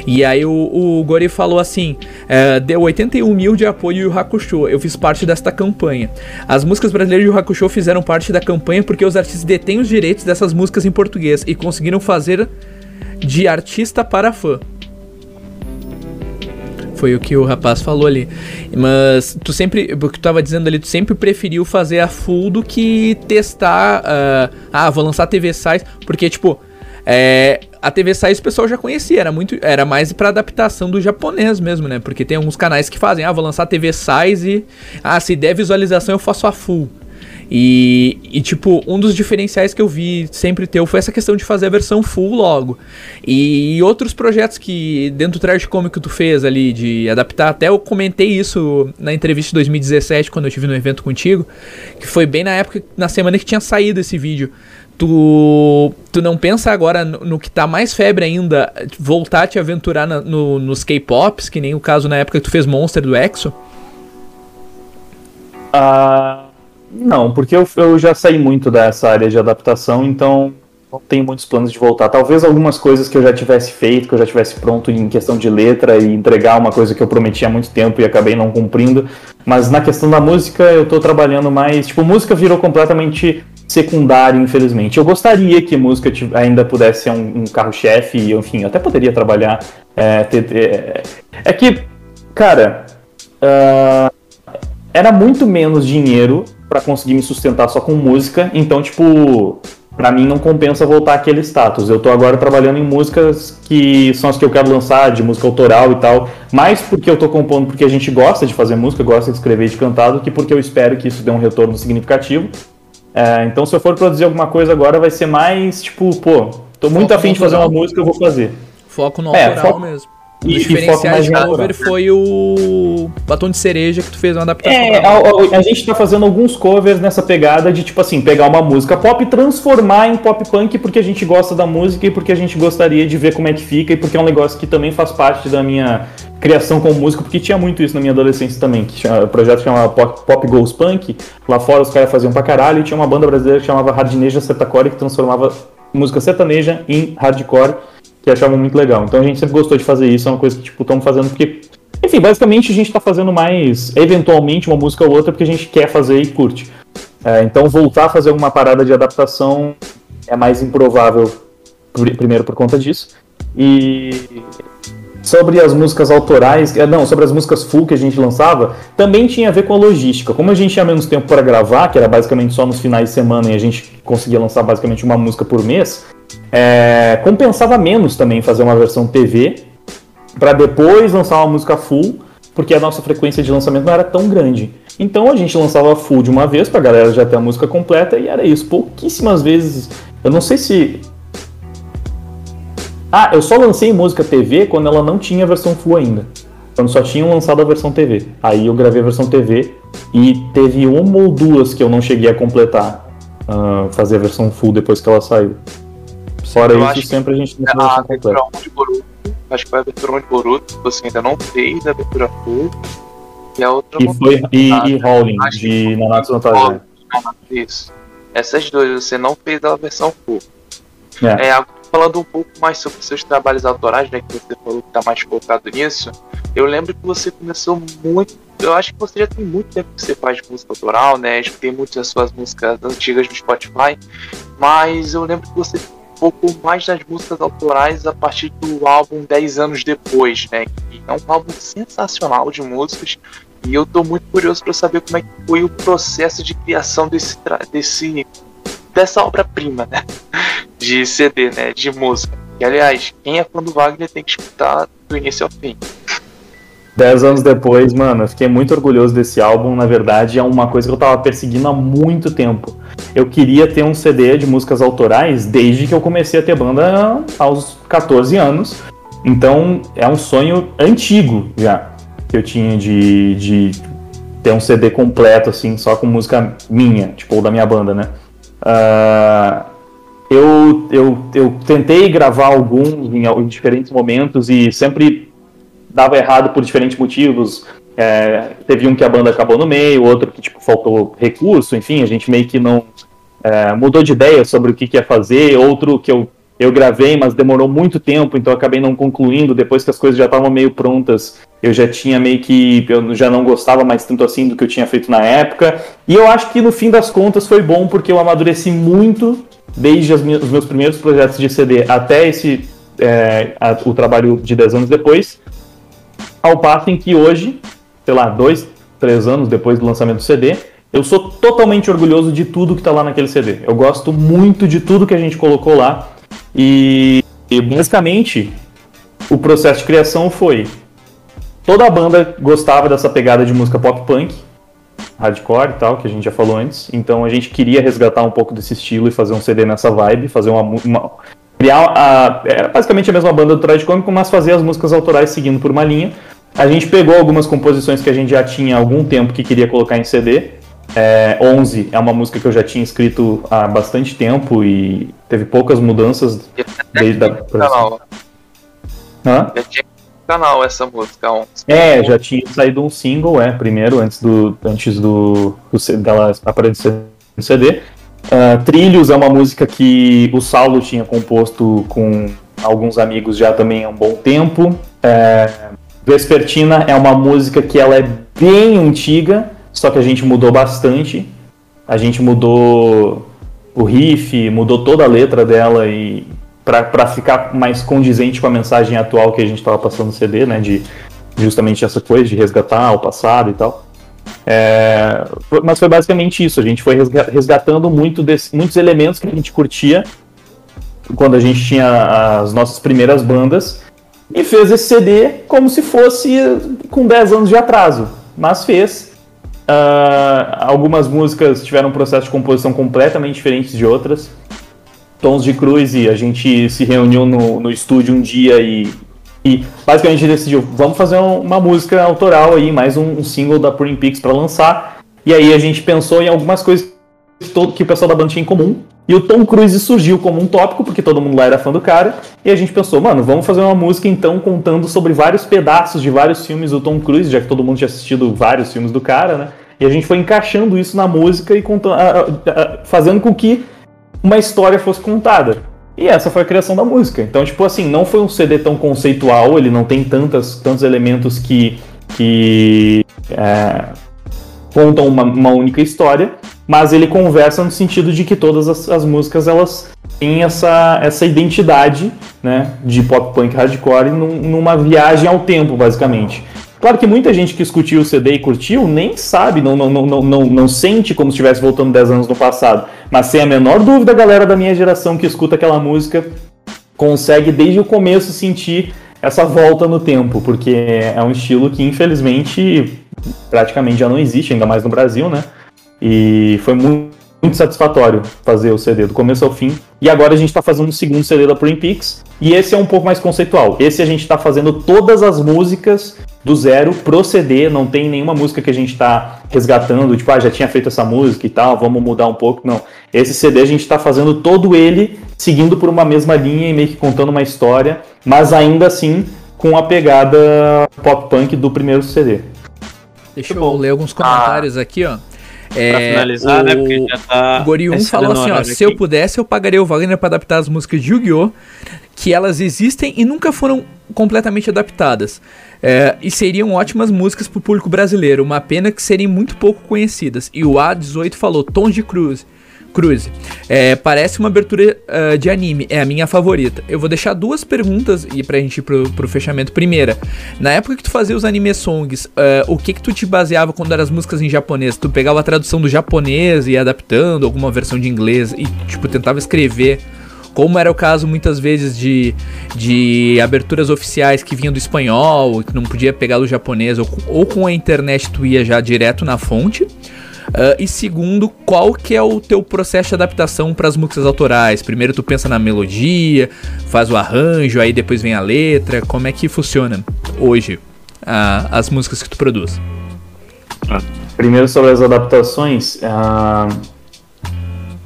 E aí o, o Gori falou assim: é, deu 81 mil de apoio Yu Hakusho. Eu fiz parte desta campanha. As músicas brasileiras de Yu Hakusho fizeram parte da campanha porque os artistas detêm os direitos dessas músicas em português e conseguiram fazer de artista para fã. Foi o que o rapaz falou ali. Mas tu sempre, o que tu tava dizendo ali, tu sempre preferiu fazer a full do que testar. ah, ah, vou lançar TV Size. Porque, tipo, é, a TV Size o pessoal já conhecia, era muito. Era mais pra adaptação do japonês mesmo, né? Porque tem alguns canais que fazem, ah, vou lançar TV Size e. Ah, se der visualização, eu faço a full. E, e, tipo, um dos diferenciais que eu vi sempre teu foi essa questão de fazer a versão full logo. E, outros projetos que dentro do Trash Comic que tu fez ali, de adaptar, até eu comentei isso na entrevista de 2017, quando eu estive no evento contigo, que foi bem na época, na semana que tinha saído esse vídeo. Tu, tu não pensa agora no, no que tá mais febre ainda, voltar a te aventurar na- no- nos K-Pops, que nem o caso na época que tu fez Monster do Exo? Ah, Não, porque eu, eu já saí muito dessa área de adaptação, então não tenho muitos planos de voltar. Talvez algumas coisas que eu já tivesse feito, que eu já tivesse pronto em questão de letra e entregar uma coisa que eu prometi há muito tempo e acabei não cumprindo. Mas na questão da música, eu tô trabalhando mais. Tipo, música virou completamente secundário, infelizmente. Eu gostaria que música ainda pudesse ser um, um carro-chefe, e enfim, eu até poderia trabalhar. É, ter, é, é que, cara, uh, era muito menos dinheiro para conseguir me sustentar só com música, então, tipo, para mim não compensa voltar aquele status. Eu tô agora trabalhando em músicas que são as que eu quero lançar, de música autoral e tal, mais porque eu tô compondo porque a gente gosta de fazer música, gosta de escrever e de cantar, do que porque eu espero que isso dê um retorno significativo. É, então se eu for produzir alguma coisa agora vai ser mais tipo, pô, tô muito Foco afim de fazer uma música, eu vou fazer. Foco no é, autoral mesmo. O e, diferencial de cover foi o batom de cereja que tu fez uma adaptação. É, a, a, gente tá fazendo alguns covers nessa pegada de, tipo assim, pegar uma música pop e transformar em pop punk porque a gente gosta da música e porque a gente gostaria de ver como é que fica e porque é um negócio que também faz parte da minha criação como músico, porque tinha muito isso na minha adolescência também, que tinha, o projeto chamava Pop, pop Goes Punk, lá fora os caras faziam pra caralho, e tinha uma banda brasileira que chamava Hardneja Sertacore, que transformava música sertaneja em hardcore, que achavam muito legal. Então a gente sempre gostou de fazer isso, é uma coisa que, tipo, estamos fazendo porque. Enfim, basicamente a gente está fazendo mais, eventualmente, uma música ou outra porque a gente quer fazer e curte. É, então voltar a fazer alguma parada de adaptação é mais improvável, primeiro por conta disso. E sobre as músicas autorais, é, não, sobre as músicas full que a gente lançava, também tinha a ver com a logística. Como a gente tinha menos tempo para gravar, que era basicamente só nos finais de semana e a gente conseguia lançar basicamente uma música por mês, é, compensava menos também fazer uma versão TV para depois lançar uma música full, porque a nossa frequência de lançamento não era tão grande. Então a gente lançava full de uma vez para a galera já ter a música completa e era isso. Pouquíssimas vezes, eu não sei se ah, eu só lancei música TV quando ela não tinha versão full ainda. Quando só tinham lançado a versão TV. Aí eu gravei a versão TV e teve uma ou duas que eu não cheguei a completar. Uh, fazer a versão full depois que ela saiu. Fora eu isso, sempre a gente tem a abertura 1 de Boruto. Acho que foi a abertura 1 de Boruto, você ainda não fez a abertura full. E a outra. E foi. E, e Howling, de Nanatsu no Taizai. Isso. Essas duas você não fez a versão full. É. é falando um pouco mais sobre seus trabalhos autorais, né, que você falou que está mais focado nisso, eu lembro que você começou muito. Eu acho que você já tem muito tempo que você faz música autoral, né? Tem muitas das suas músicas antigas no Spotify, mas eu lembro que você focou mais nas músicas autorais a partir do álbum 10 anos depois, né? Que é um álbum sensacional de músicas. E eu tô muito curioso para saber como é que foi o processo de criação desse, desse dessa obra-prima, né? De CD, né? De música. E aliás, quem é fã do Wagner tem que escutar do início ao fim. Dez anos depois, mano, eu fiquei muito orgulhoso desse álbum. Na verdade, é uma coisa que eu tava perseguindo há muito tempo. Eu queria ter um CD de músicas autorais desde que eu comecei a ter banda aos 14 anos. Então, é um sonho antigo já que eu tinha de, de ter um CD completo, assim, só com música minha, tipo, ou da minha banda, né? Uh, eu, eu, eu tentei gravar alguns em, em, diferentes momentos e sempre dava errado por diferentes motivos. É, teve um que a banda acabou no meio, outro que tipo, faltou recurso, enfim, a gente meio que não é, mudou de ideia sobre o que, que ia fazer, outro que eu eu gravei, mas demorou muito tempo, então acabei não concluindo. Depois que as coisas já estavam meio prontas, eu já tinha meio que. Eu já não gostava mais tanto assim do que eu tinha feito na época. E eu acho que no fim das contas foi bom, porque eu amadureci muito desde os meus primeiros projetos de CD até esse. É, a, o trabalho de 10 anos depois. Ao passo em que hoje, sei lá, dois, três anos depois do lançamento do CD, eu sou totalmente orgulhoso de tudo que está lá naquele CD. Eu gosto muito de tudo que a gente colocou lá. E, e basicamente o processo de criação foi toda a banda gostava dessa pegada de música pop punk, hardcore e tal, que a gente já falou antes. Então a gente queria resgatar um pouco desse estilo e fazer um CD nessa vibe, fazer uma, uma criar a, era basicamente a mesma banda do Traje Cômico, mas fazer as músicas autorais seguindo por uma linha. A gente pegou algumas composições que a gente já tinha há algum tempo que queria colocar em CD é, 11 é uma música que eu já tinha escrito há bastante tempo e teve poucas mudanças desde a. Hã? Já tinha canal essa música. Um, é, já tinha saído um single, é, primeiro, antes do. Antes do, do dela aparecer no CD. Uh, Trilhos é uma música que o Saulo tinha composto com alguns amigos já também há um bom tempo. É, Vespertina é uma música que ela é bem antiga, só que a gente mudou bastante. A gente mudou o riff, mudou toda a letra dela e para ficar mais condizente com a mensagem atual que a gente estava passando no CD, né, de justamente essa coisa de resgatar o passado e tal. É, mas foi basicamente isso. A gente foi resgatando muito desse, muitos elementos que a gente curtia quando a gente tinha as nossas primeiras bandas e fez esse CD como se fosse com 10 anos de atraso, mas fez. Uh, algumas músicas tiveram um processo de composição completamente diferente de outras. Tons de Cruz e a gente se reuniu no, no estúdio um dia e, e basicamente decidiu, vamos fazer uma música autoral aí, mais um, um single da Prim Pix para lançar. E aí a gente pensou em algumas coisas que o pessoal da banda tinha em comum. E o Tom Cruise surgiu como um tópico, porque todo mundo lá era fã do cara. E a gente pensou, mano, vamos fazer uma música então contando sobre vários pedaços de vários filmes do Tom Cruise, já que todo mundo tinha assistido vários filmes do cara, né? E a gente foi encaixando isso na música e contando, fazendo com que uma história fosse contada. E essa foi a criação da música. Então, tipo assim, não foi um CD tão conceitual, ele não tem tantas, tantos elementos que, que é, contam uma, uma única história, mas ele conversa no sentido de que todas as, as músicas elas têm essa, essa identidade né, de pop punk hardcore num, numa viagem ao tempo, basicamente. Claro que muita gente que escutiu o CD e curtiu nem sabe, não, não, não, não, não sente como se estivesse voltando 10 anos no passado. Mas sem a menor dúvida, a galera da minha geração que escuta aquela música consegue desde o começo sentir essa volta no tempo, porque é um estilo que infelizmente praticamente já não existe, ainda mais no Brasil, né? E foi muito, muito satisfatório fazer o CD do começo ao fim. E agora a gente está fazendo o segundo CD da Prim Pix. E esse é um pouco mais conceitual. Esse a gente está fazendo todas as músicas do zero pro CD. Não tem nenhuma música que a gente está resgatando, tipo, ah, já tinha feito essa música e tal, vamos mudar um pouco. Não. Esse CD a gente está fazendo todo ele seguindo por uma mesma linha e meio que contando uma história, mas ainda assim com a pegada pop punk do primeiro CD. Deixa eu ler alguns comentários ah. aqui, ó. É, pra finalizar, né, o, né? Porque já tá. O Gori 1 falou assim: ó, se eu pudesse, eu pagaria o Wagner para adaptar as músicas de Yu-Gi-Oh! que elas existem e nunca foram completamente adaptadas. É, e seriam ótimas músicas pro público brasileiro, uma pena que seriam muito pouco conhecidas. E o A18 falou: Tons de Cruz. Cruise. É, parece uma abertura uh, de anime, é a minha favorita. Eu vou deixar duas perguntas e pra gente ir pro, pro fechamento. Primeira, na época que tu fazia os anime songs, uh, o que que tu te baseava quando eram as músicas em japonês? Tu pegava a tradução do japonês e ia adaptando alguma versão de inglês e, tipo, tentava escrever como era o caso muitas vezes de, de aberturas oficiais que vinham do espanhol, que não podia pegar do japonês, ou, ou com a internet tu ia já direto na fonte. Uh, e segundo, qual que é o teu processo de adaptação para as músicas autorais? Primeiro tu pensa na melodia, faz o arranjo, aí depois vem a letra. Como é que funciona hoje uh, as músicas que tu produz? Primeiro sobre as adaptações, uh,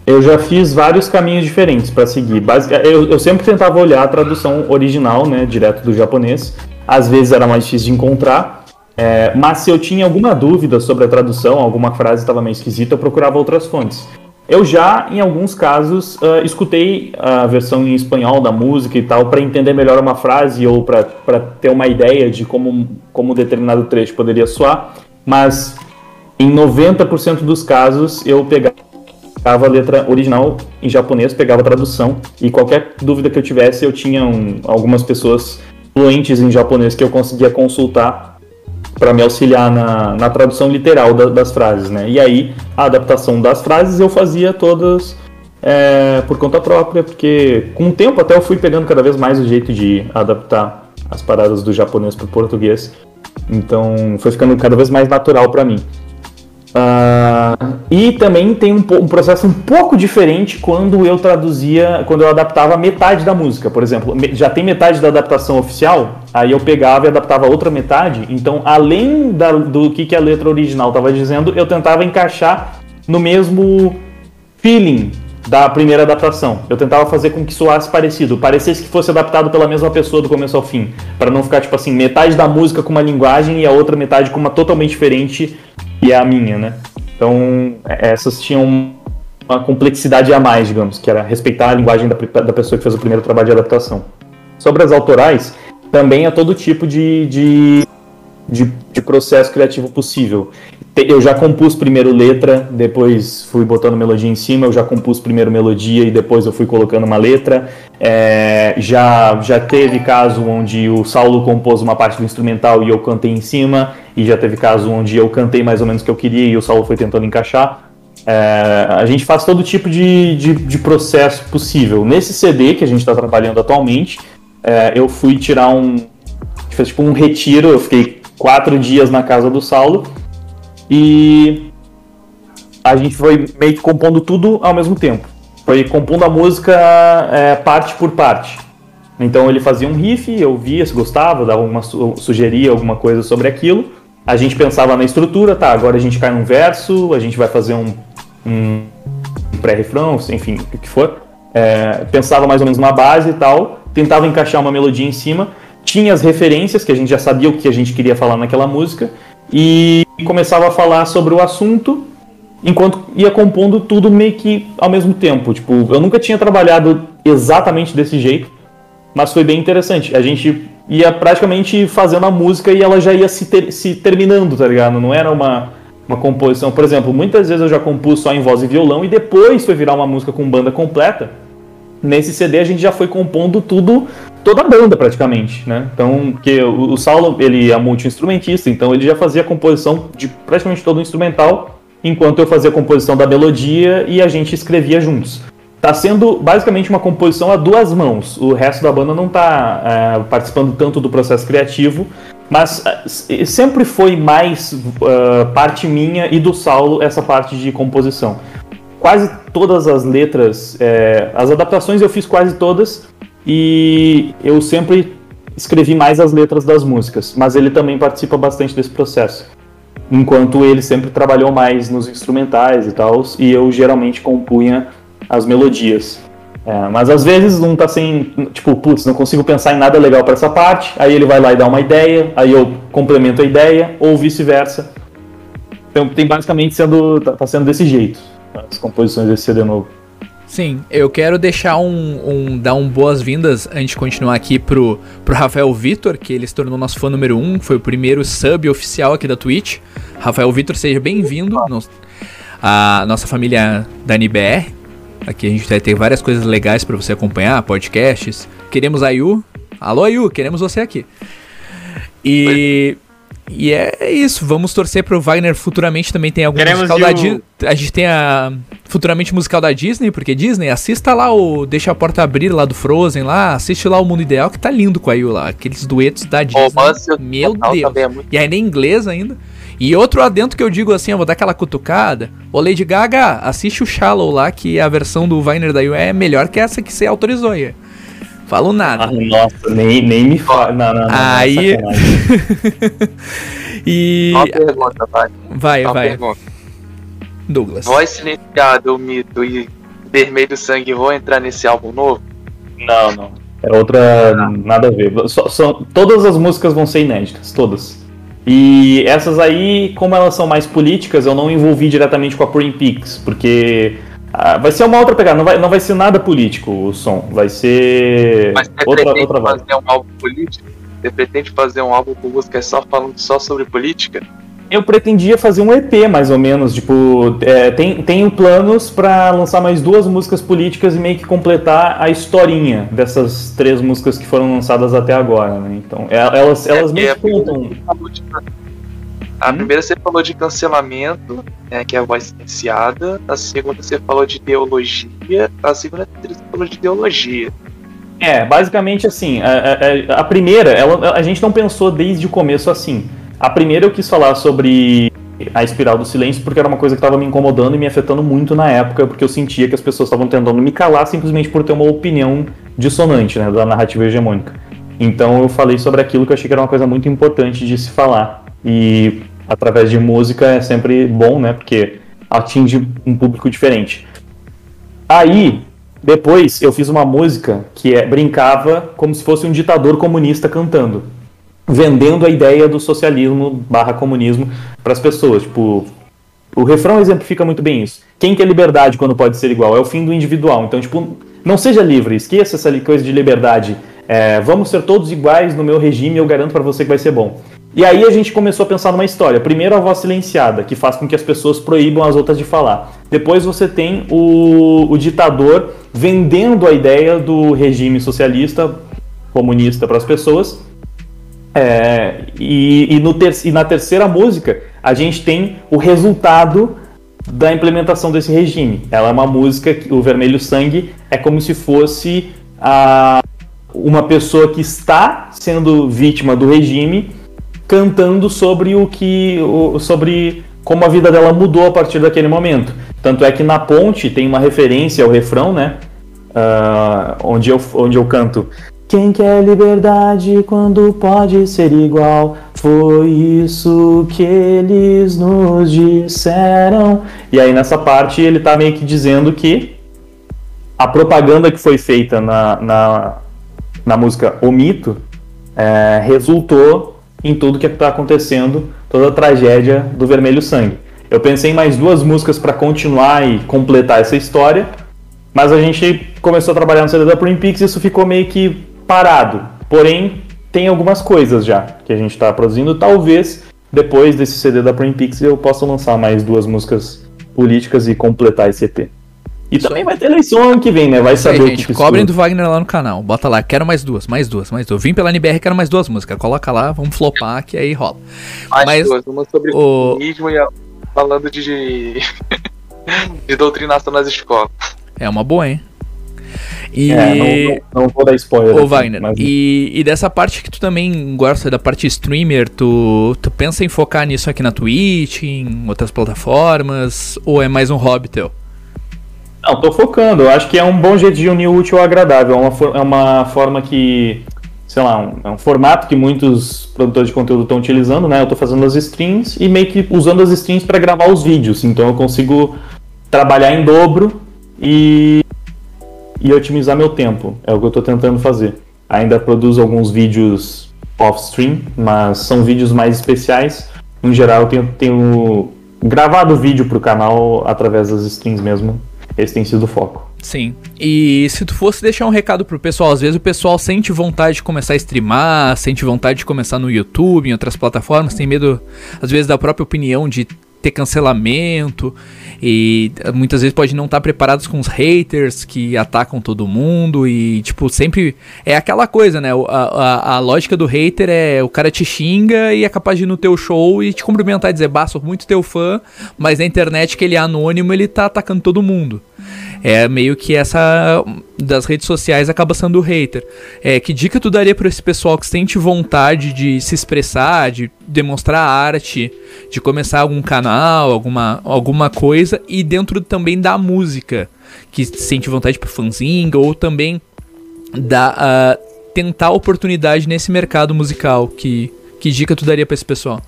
eu já fiz vários caminhos diferentes para seguir. eu, eu sempre tentava olhar a tradução original, né, direto do japonês. Às vezes era mais difícil de encontrar, é, mas se eu tinha alguma dúvida sobre a tradução, alguma frase estava meio esquisita, eu procurava outras fontes. Eu já, em alguns casos, uh, escutei a versão em espanhol da música e tal para entender melhor uma frase ou para ter uma ideia de como, como determinado trecho poderia soar, mas em 90% dos casos eu pegava a letra original em japonês, pegava a tradução e qualquer dúvida que eu tivesse, eu tinha um, algumas pessoas fluentes em japonês que eu conseguia consultar para me auxiliar na, na tradução literal da, das frases, né? E aí a adaptação das frases eu fazia todas é, por conta própria, porque com o tempo até eu fui pegando cada vez mais o jeito de adaptar as paradas do japonês para o português. Então foi ficando cada vez mais natural para mim. Uh, e também tem um, um, processo um pouco diferente quando eu traduzia, quando eu adaptava metade da música, por exemplo. Já tem metade da adaptação oficial, aí eu pegava e adaptava outra metade. Então, além da, do que, que a letra original estava dizendo, eu tentava encaixar no mesmo feeling da primeira adaptação. Eu tentava fazer com que soasse parecido, parecesse que fosse adaptado pela mesma pessoa do começo ao fim, para não ficar tipo assim, metade da música com uma linguagem e a outra metade com uma totalmente diferente e é a minha, né? Então, essas tinham uma complexidade a mais, digamos, que era respeitar a linguagem da, da pessoa que fez o primeiro trabalho de adaptação. Sobre as autorais, também é todo tipo de, de, de, de processo criativo possível eu já compus primeiro letra, depois fui botando melodia em cima, eu já compus primeiro melodia e depois eu fui colocando uma letra. É, já, já teve caso onde o Saulo compôs uma parte do instrumental e eu cantei em cima, e já teve caso onde eu cantei mais ou menos o que eu queria e o Saulo foi tentando encaixar. É, a gente faz todo tipo de, de, de, processo possível. Nesse CD que a gente está trabalhando atualmente, é, eu fui tirar um. Fez tipo um retiro, eu fiquei quatro dias na casa do Saulo e a gente foi meio que compondo tudo ao mesmo tempo. Foi compondo a música é, parte por parte. Então ele fazia um riff, eu via se gostava, dava uma sugeria alguma coisa sobre aquilo. A gente pensava na estrutura, tá, agora a gente cai num verso, a gente vai fazer um, um pré-refrão, enfim, o que for. É, pensava mais ou menos na base e tal, tentava encaixar uma melodia em cima, tinha as referências, que a gente já sabia o que a gente queria falar naquela música, e começava a falar sobre o assunto enquanto ia compondo tudo meio que ao mesmo tempo. Tipo, eu nunca tinha trabalhado exatamente desse jeito, mas foi bem interessante. A gente ia praticamente fazendo a música e ela já ia se, ter, se terminando, tá ligado? Não era uma, uma composição. Por exemplo, muitas vezes eu já compus só em voz e violão e depois foi virar uma música com banda completa. Nesse CD a gente já foi compondo tudo toda a banda praticamente, né? Então, que o, o Saulo, ele é multi-instrumentista, então ele já fazia a composição de praticamente todo o instrumental, enquanto eu fazia a composição da melodia e a gente escrevia juntos. Tá sendo basicamente uma composição a duas mãos. O resto da banda não tá é, participando tanto do processo criativo, mas é, sempre foi mais uh, parte minha e do Saulo essa parte de composição. Quase todas as letras, é, as adaptações eu fiz quase todas, e eu sempre escrevi mais as letras das músicas, mas ele também participa bastante desse processo. Enquanto ele sempre trabalhou mais nos instrumentais e tal, e eu geralmente compunha as melodias. É, mas às vezes não tá sem, tipo, putz, não consigo pensar em nada legal para essa parte, aí ele vai lá e dá uma ideia, aí eu complemento a ideia, ou vice-versa. Então tem basicamente sendo, tá, tá sendo desse jeito, as composições desse CD novo. Sim, eu quero deixar um, um dar um boas-vindas antes de continuar aqui pro, pro Rafael Vitor, que ele se tornou nosso fã número 1, um, foi o primeiro sub oficial aqui da Twitch. Rafael Vitor, seja bem-vindo. A nossa família da NBR. Aqui a gente vai ter várias coisas legais para você acompanhar, podcasts. Queremos a Yu. Alô, Yu, queremos você aqui. E. E é isso, vamos torcer pro Wagner futuramente também tem algum Queremos musical da Disney. A gente tem a futuramente musical da Disney, porque Disney, assista lá o Deixa a Porta Abrir lá do Frozen lá, assiste lá o Mundo Ideal que tá lindo com a Yu lá, aqueles duetos da Disney. Oh, Meu Deus. É muito... E ainda em inglês ainda. E outro adentro que eu digo assim, eu vou dar aquela cutucada. Ô Lady Gaga, assiste o Shallow lá, que a versão do Wagner da Yu é melhor que essa que você autorizou aí. Falo nada. Ah, nossa, nem, nem me fala. Não, não, não. Aí. <laughs> e. Uma pergunta, vai. Vai, Uma vai. Pergunta. Douglas. Voz silenciada, o mito e vermelho sangue vão entrar nesse álbum novo? Não, não. É outra. Nada a ver. Só, só, todas as músicas vão ser inéditas, todas. E essas aí, como elas são mais políticas, eu não envolvi diretamente com a Prim Peaks, porque ah, vai ser uma outra pegada, não vai, não vai ser nada político o som, vai ser Mas você outra, pretende outra fazer um álbum político? Você pretende fazer um álbum com música só falando só sobre política? Eu pretendia fazer um EP, mais ou menos, tipo, é, tem, tenho planos para lançar mais duas músicas políticas e meio que completar a historinha dessas três músicas que foram lançadas até agora, né? Então, é, elas, elas é, meio que contam... A primeira você falou de cancelamento, né, que é a voz silenciada. A segunda você falou de ideologia. A segunda você falou de ideologia. É, basicamente assim, a, a, a primeira, ela, a gente não pensou desde o começo assim. A primeira eu quis falar sobre a espiral do silêncio porque era uma coisa que estava me incomodando e me afetando muito na época, porque eu sentia que as pessoas estavam tentando me calar simplesmente por ter uma opinião dissonante né, da narrativa hegemônica. Então eu falei sobre aquilo que eu achei que era uma coisa muito importante de se falar. E através de música é sempre bom, né? Porque atinge um público diferente. Aí, depois, eu fiz uma música que é, brincava como se fosse um ditador comunista cantando. Vendendo a ideia do socialismo barra comunismo para as pessoas. Tipo, o refrão exemplifica muito bem isso. Quem quer liberdade quando pode ser igual? É o fim do individual. Então, tipo, não seja livre, esqueça essa coisa de liberdade. É, vamos ser todos iguais no meu regime, eu garanto para você que vai ser bom. E aí a gente começou a pensar numa história. Primeiro a voz silenciada, que faz com que as pessoas proíbam as outras de falar. Depois você tem o, o ditador vendendo a ideia do regime socialista, comunista para as pessoas. É, e, e, no ter, e na terceira música a gente tem o resultado da implementação desse regime. Ela é uma música, o Vermelho Sangue é como se fosse a, uma pessoa que está sendo vítima do regime cantando sobre o que. sobre como a vida dela mudou a partir daquele momento. Tanto é que na ponte tem uma referência ao refrão, né? Uh, onde, eu, onde eu canto. Quem quer liberdade quando pode ser igual? Foi isso que eles nos disseram. E aí nessa parte ele tá meio que dizendo que a propaganda que foi feita na, na, na música O Mito é, resultou em tudo que está acontecendo, toda a tragédia do Vermelho Sangue. Eu pensei em mais duas músicas para continuar e completar essa história, mas a gente começou a trabalhar no CD da Prim Pix e isso ficou meio que parado. Porém, tem algumas coisas já que a gente está produzindo. Talvez depois desse CD da Prim Pix eu possa lançar mais duas músicas políticas e completar esse EP. E também vai ter eleição ano que vem, né? Vai saber aí, o que gente, cobrem do Wagner lá no canal. Bota lá, quero mais duas, mais duas, mais duas. Vim pela NBR, quero mais duas músicas. Coloca lá, vamos flopar que aí rola. Mais Mas, duas, uma sobre o feminismo e falando de, <laughs> de doutrinação nas escolas. É uma boa, hein? E... É, não, não, vou dar spoiler. Ô, aqui, Wagner, mas... e, e dessa parte que tu também gosta da parte streamer, tu, tu pensa em focar nisso aqui na Twitch, em outras plataformas, ou é mais um hobby teu? Não, tô focando. Eu acho que é um bom jeito de unir o útil ao agradável. É uma, é uma forma que, sei lá, um, é um formato que muitos produtores de conteúdo estão utilizando, né? Eu tô fazendo as streams e meio que usando as streams para gravar os vídeos. Então eu consigo trabalhar em dobro e, e otimizar meu tempo. É o que eu tô tentando fazer. Ainda produzo alguns vídeos off-stream, mas são vídeos mais especiais. Em geral, eu tenho, tenho gravado vídeo pro canal através das streams mesmo esse tem sido o foco. Sim. E se tu fosse deixar um recado pro pessoal, às vezes o pessoal sente vontade de começar a streamar, sente vontade de começar no YouTube, em outras plataformas, tem medo, às vezes, da própria opinião de ter cancelamento e muitas vezes pode não estar tá preparados com os haters que atacam todo mundo e tipo sempre é aquela coisa né? A, a, a, lógica do hater é o cara te xinga e é capaz de ir no teu show e te cumprimentar e dizer bah sou muito teu fã mas na internet que ele é anônimo ele tá atacando todo mundo é meio que essa das redes sociais acaba sendo hater. É, que dica tu daria para esse pessoal que sente vontade de se expressar, de demonstrar arte, de começar algum canal, alguma, alguma coisa e dentro também da música, que sente vontade para fanzine ou também da uh, tentar oportunidade nesse mercado musical, que que dica tu daria para esse pessoal?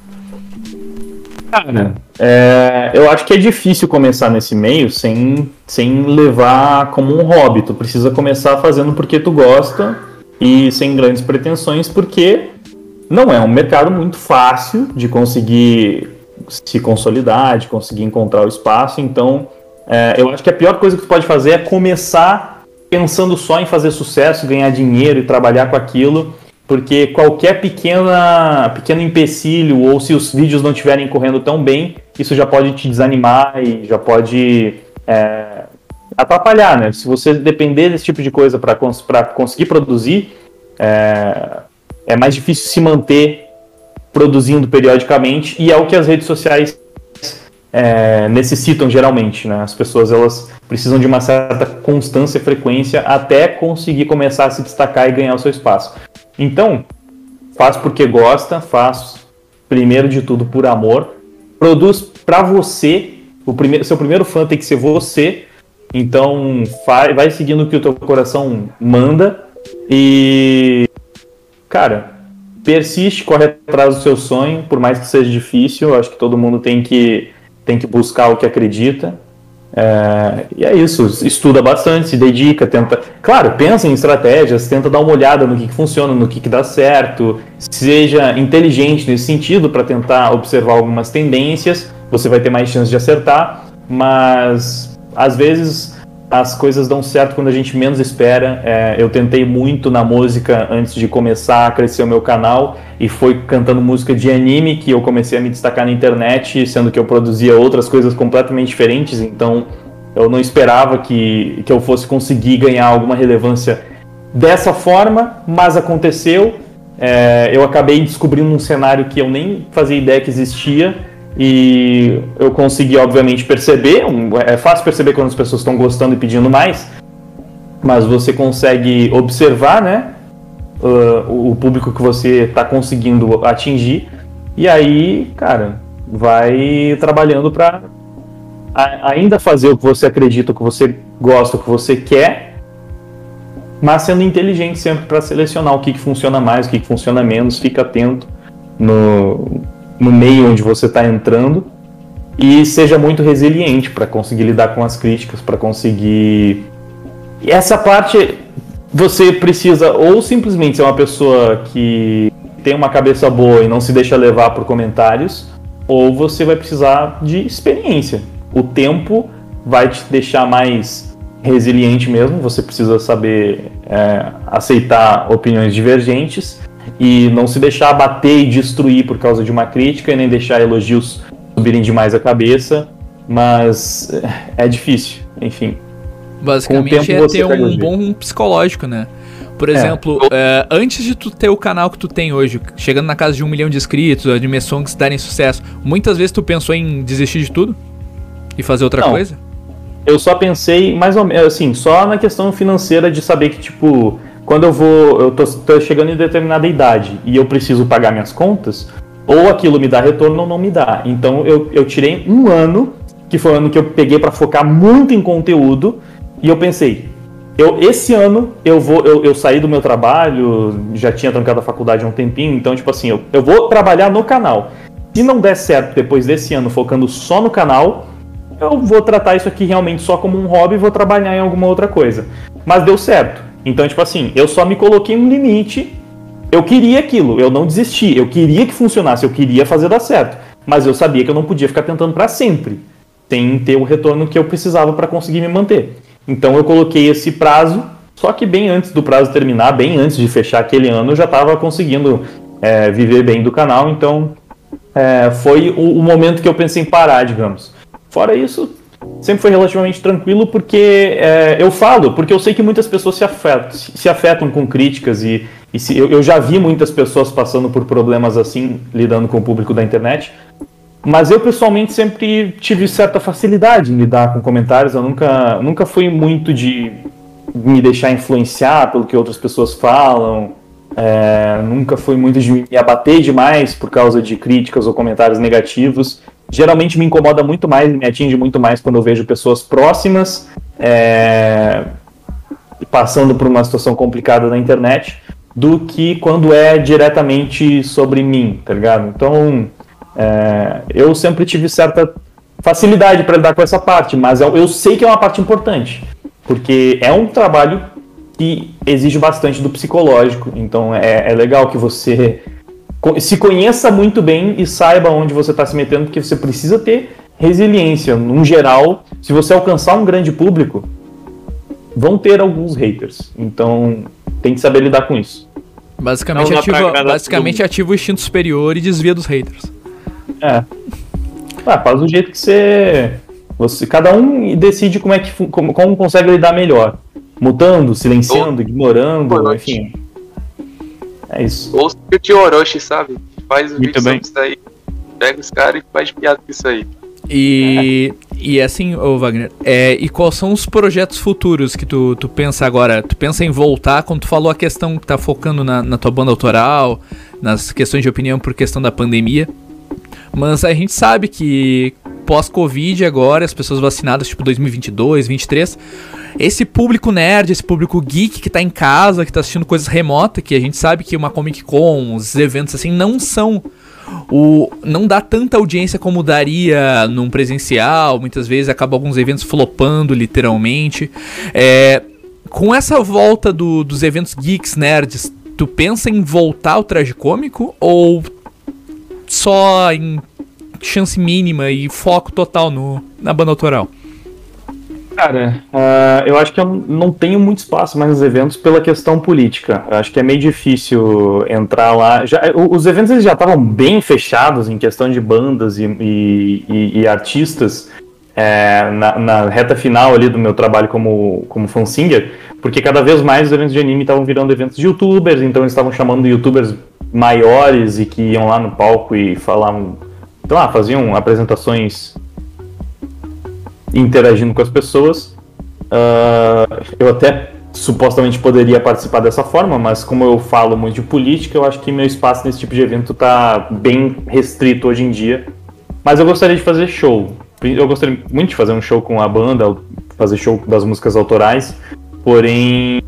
Cara, é, eu acho que é difícil começar nesse meio sem, sem levar como um hobby. Tu precisa começar fazendo porque tu gosta e sem grandes pretensões, porque não é um mercado muito fácil de conseguir se consolidar, de conseguir encontrar o espaço. Então, é, eu acho que a pior coisa que tu pode fazer é começar pensando só em fazer sucesso, ganhar dinheiro e trabalhar com aquilo porque qualquer pequena, pequeno empecilho ou se os vídeos não estiverem correndo tão bem, isso já pode te desanimar e já pode é, atrapalhar, né? Se você depender desse tipo de coisa para cons conseguir produzir, é, é mais difícil se manter produzindo periodicamente e é o que as redes sociais é, necessitam geralmente, né? As pessoas elas precisam de uma certa constância e frequência até conseguir começar a se destacar e ganhar o seu espaço. Então, faz porque gosta, faz primeiro de tudo por amor, produz para você. O primeiro, seu primeiro fã tem que ser você. Então, vai, vai seguindo o que o teu coração manda e cara, persiste, corre atrás do seu sonho, por mais que seja difícil. Acho que todo mundo tem que tem que buscar o que acredita É, e é isso, estuda bastante, se dedica, tenta. Claro, pensa em estratégias, tenta dar uma olhada no que, que funciona, no que, que dá certo, seja inteligente nesse sentido para tentar observar algumas tendências, você vai ter mais chance de acertar, mas às vezes as coisas dão certo quando a gente menos espera. É, eu tentei muito na música antes de começar a crescer o meu canal e foi cantando música de anime que eu comecei a me destacar na internet, sendo que eu produzia outras coisas completamente diferentes, então eu não esperava que, que eu fosse conseguir ganhar alguma relevância dessa forma, mas aconteceu. É, eu acabei descobrindo um cenário que eu nem fazia ideia que existia e eu consegui, obviamente, perceber. É fácil perceber quando as pessoas estão gostando e pedindo mais, mas você consegue observar, né? Uh, o público que você está conseguindo atingir. E aí, cara, vai trabalhando para ainda fazer o que você acredita, o que você gosta, o que você quer, mas sendo inteligente sempre para selecionar o que, que funciona mais, o que, que funciona menos. Fica atento no, no meio onde você está entrando e seja muito resiliente para conseguir lidar com as críticas, para conseguir. E essa parte você precisa ou simplesmente ser uma pessoa que tem uma cabeça boa e não se deixa levar por comentários, ou você vai precisar de experiência. O tempo vai te deixar mais resiliente mesmo, você precisa saber é, aceitar opiniões divergentes e não se deixar bater e destruir por causa de uma crítica e nem deixar elogios subirem demais a cabeça, mas é difícil, enfim. Basicamente é ter um bom psicológico, né? Por é. exemplo, é. antes de tu ter o canal que tu tem hoje, chegando na casa de um milhão de inscritos, anime songs darem sucesso, muitas vezes tu pensou em desistir de tudo? E fazer outra não, coisa? Eu só pensei, mais ou menos, assim, só na questão financeira de saber que, tipo, quando eu vou, eu tô, tô, chegando em determinada idade e eu preciso pagar minhas contas, ou aquilo me dá retorno ou não me dá. Então eu, eu tirei um ano, que foi o ano que eu peguei para focar muito em conteúdo, e eu pensei, eu, esse ano eu vou, eu, eu saí do meu trabalho, já tinha trancado a faculdade há um tempinho, então tipo assim, eu, eu vou trabalhar no canal. Se não der certo depois desse ano focando só no canal, eu vou tratar isso aqui realmente só como um hobby e vou trabalhar em alguma outra coisa. Mas deu certo. Então, tipo assim, eu só me coloquei um limite. Eu queria aquilo, eu não desisti. Eu queria que funcionasse, eu queria fazer dar certo. Mas eu sabia que eu não podia ficar tentando para sempre, sem ter o retorno que eu precisava para conseguir me manter. Então eu coloquei esse prazo, só que bem antes do prazo terminar, bem antes de fechar aquele ano, eu já estava conseguindo é, viver bem do canal. Então é, foi o, o momento que eu pensei em parar, digamos. Fora isso, sempre foi relativamente tranquilo porque é, eu falo, porque eu sei que muitas pessoas se afetam, se afetam com críticas e, e se, eu, eu, já vi muitas pessoas passando por problemas assim, lidando com o público da internet. Mas eu pessoalmente sempre tive certa facilidade em lidar com comentários. Eu nunca, nunca fui muito de me deixar influenciar pelo que outras pessoas falam. É, nunca fui muito de me abater demais por causa de críticas ou comentários negativos geralmente me incomoda muito mais, me atinge muito mais quando eu vejo pessoas próximas é, passando por uma situação complicada na internet do que quando é diretamente sobre mim, tá ligado? Então, é, eu sempre tive certa facilidade para lidar com essa parte, mas eu, eu sei que é uma parte importante, porque é um trabalho que exige bastante do psicológico, então é, é legal que você se conheça muito bem e saiba onde você está se metendo, porque você precisa ter resiliência. Num geral, se você alcançar um grande público, vão ter alguns haters. Então, tem que saber lidar com isso. Basicamente, ativa, basicamente ativa o instinto superior e desvia dos haters. É. Ah, faz do jeito que você. você cada um decide como é que como, como consegue lidar melhor. Mutando, silenciando, ignorando, enfim. É isso. Ou o tio Orochi, sabe? Faz o vídeo sobre isso aí. Pega os caras e faz piada com isso aí. E, e assim, ô Wagner, é, e quais são os projetos futuros que tu, tu pensa agora? Tu pensa em voltar, quando tu falou a questão que tá focando na, na tua banda autoral, nas questões de opinião por questão da pandemia. Mas a gente sabe que pós-Covid agora, as pessoas vacinadas, tipo 2022, 2023, esse público nerd, esse público geek que tá em casa, que tá assistindo coisas remotas, que a gente sabe que uma Comic Con, os eventos assim, não são o não dá tanta audiência como daria num presencial, muitas vezes acaba alguns eventos flopando literalmente. É, com essa volta do, dos eventos geeks nerds, tu pensa em voltar ao traje cômico ou só em chance mínima e foco total no, na banda autoral? Cara, uh, eu acho que eu não tenho muito espaço mais nos eventos pela questão política. Eu acho que é meio difícil entrar lá. Já, os eventos eles já estavam bem fechados em questão de bandas e, e, e, e artistas é, na, na, reta final ali do meu trabalho como, como fansinger, porque cada vez mais os eventos de anime estavam virando eventos de youtubers, então eles estavam chamando youtubers maiores e que iam lá no palco e falavam, então lá, faziam apresentações interagindo com as pessoas. Uh, eu até supostamente poderia participar dessa forma, mas como eu falo muito de política, eu acho que meu espaço nesse tipo de evento está bem restrito hoje em dia. Mas eu gostaria de fazer show. Eu gostaria muito de fazer um show com a banda, fazer show das músicas autorais, porém.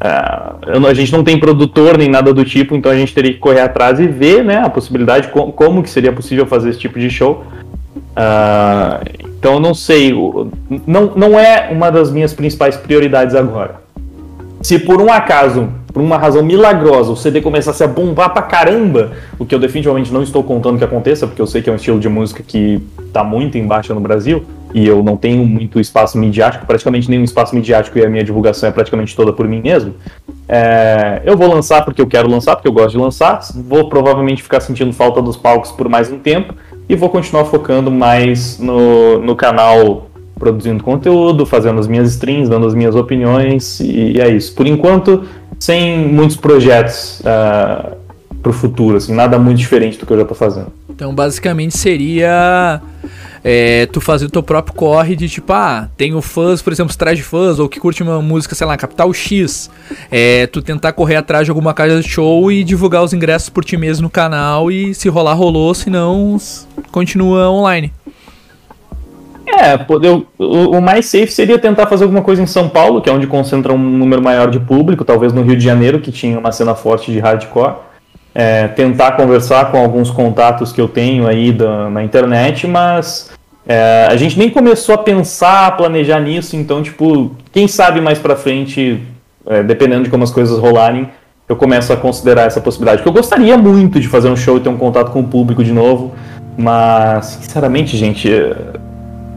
Uh, a gente não tem produtor nem nada do tipo, então a gente teria que correr atrás e ver né, a possibilidade, como que seria possível fazer esse tipo de show. Uh, então eu não sei, não, não é uma das minhas principais prioridades agora. Se por um acaso, por uma razão milagrosa, o CD começasse a bombar pra caramba, o que eu definitivamente não estou contando que aconteça, porque eu sei que é um estilo de música que tá muito em baixa no Brasil, e eu não tenho muito espaço midiático, praticamente nenhum espaço midiático, e a minha divulgação é praticamente toda por mim mesmo. É, eu vou lançar porque eu quero lançar, porque eu gosto de lançar, vou provavelmente ficar sentindo falta dos palcos por mais um tempo, e vou continuar focando mais no, no canal produzindo conteúdo, fazendo as minhas streams, dando as minhas opiniões e, e é isso. Por enquanto, sem muitos projetos uh, ah, para o futuro, assim, nada muito diferente do que eu já estou fazendo. Então, basicamente seria é, tu fazer o teu próprio corre de tipo, ah, tenho fãs, por exemplo, se traz de fãs, ou que curte uma música, sei lá, Capital X. É, tu tentar correr atrás de alguma casa de show e divulgar os ingressos por ti mesmo no canal e se rolar, rolou, se não, continua online. É, o, mais safe seria tentar fazer alguma coisa em São Paulo, que é onde concentra um número maior de público, talvez no Rio de Janeiro, que tinha uma cena forte de hardcore. É, tentar conversar com alguns contatos que eu tenho aí da, na internet, mas é, a gente nem começou a pensar, a planejar nisso, então, tipo, quem sabe mais pra frente, é, dependendo de como as coisas rolarem, eu começo a considerar essa possibilidade. Porque eu gostaria muito de fazer um show e ter um contato com o público de novo, mas, sinceramente, gente, é,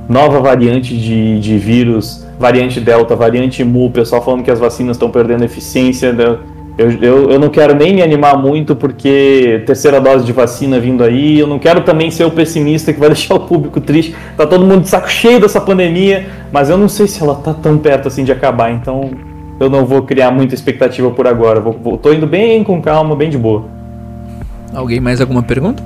nova variante de, de vírus, variante Delta, variante Mu, o pessoal falando que as vacinas estão perdendo eficiência. Né? Eu, eu, eu não quero nem me animar muito porque terceira dose de vacina vindo aí. Eu não quero também ser o pessimista que vai <laughs> deixar o público triste. Tá todo mundo de saco cheio dessa pandemia, mas eu não sei se ela tá tão perto assim de acabar. Então eu não vou criar muita expectativa por agora. Vou, vou, tô indo bem com calma, bem de boa. Alguém mais alguma pergunta?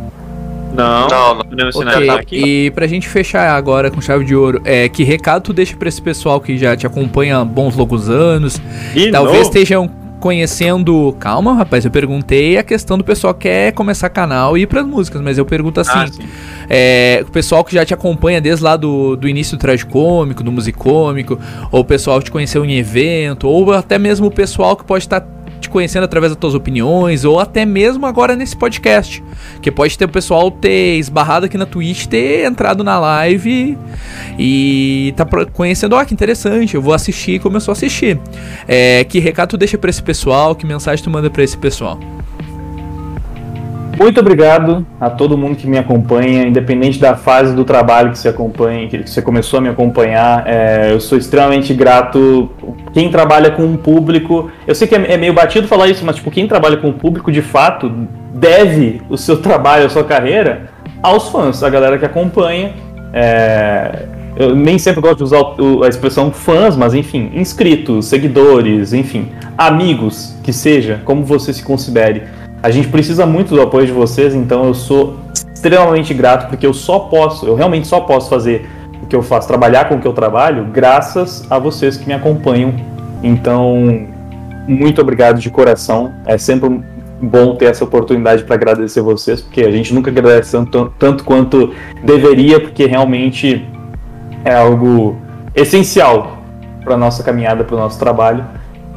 Não, não, não podemos okay. aqui. E pra gente fechar agora com chave de ouro, é, que recado tu deixa pra esse pessoal que já te acompanha há bons longos anos? E talvez não. estejam conhecendo. Calma, rapaz, eu perguntei a questão do pessoal que quer começar canal e ir pras músicas, mas eu pergunto assim: ah, é, o pessoal que já te acompanha desde lá do, do início do traje cômico, do musicômico, ou o pessoal que te conheceu em evento, ou até mesmo o pessoal que pode estar. Tá conhecendo através das tuas opiniões, ou até mesmo agora nesse podcast. Que pode ter o pessoal ter esbarrado aqui na Twitch, ter entrado na live e tá conhecendo, ó, oh, que interessante, eu vou assistir e começou a assistir. É, que recado tu deixa pra esse pessoal? Que mensagem tu manda pra esse pessoal? Muito obrigado a todo mundo que me acompanha, independente da fase do trabalho que você acompanha, que você começou a me acompanhar. É, eu sou extremamente grato. Quem trabalha com um público, eu sei que é, é meio batido falar isso, mas tipo, quem trabalha com o público de fato deve o seu <laughs> trabalho, a sua carreira aos fãs, a galera que acompanha. É, eu nem sempre gosto de usar a expressão fãs, mas enfim, inscritos, seguidores, enfim, amigos, que seja, como você se considere. A gente precisa muito do apoio de vocês, então eu sou extremamente grato porque eu só posso, eu realmente só posso fazer o que eu faço, trabalhar com o que eu trabalho, graças a vocês que me acompanham. Então, muito obrigado de coração. É sempre bom ter essa oportunidade para agradecer vocês, porque a gente nunca agradece tanto, tanto quanto deveria, porque realmente é algo essencial para nossa caminhada, para o nosso trabalho.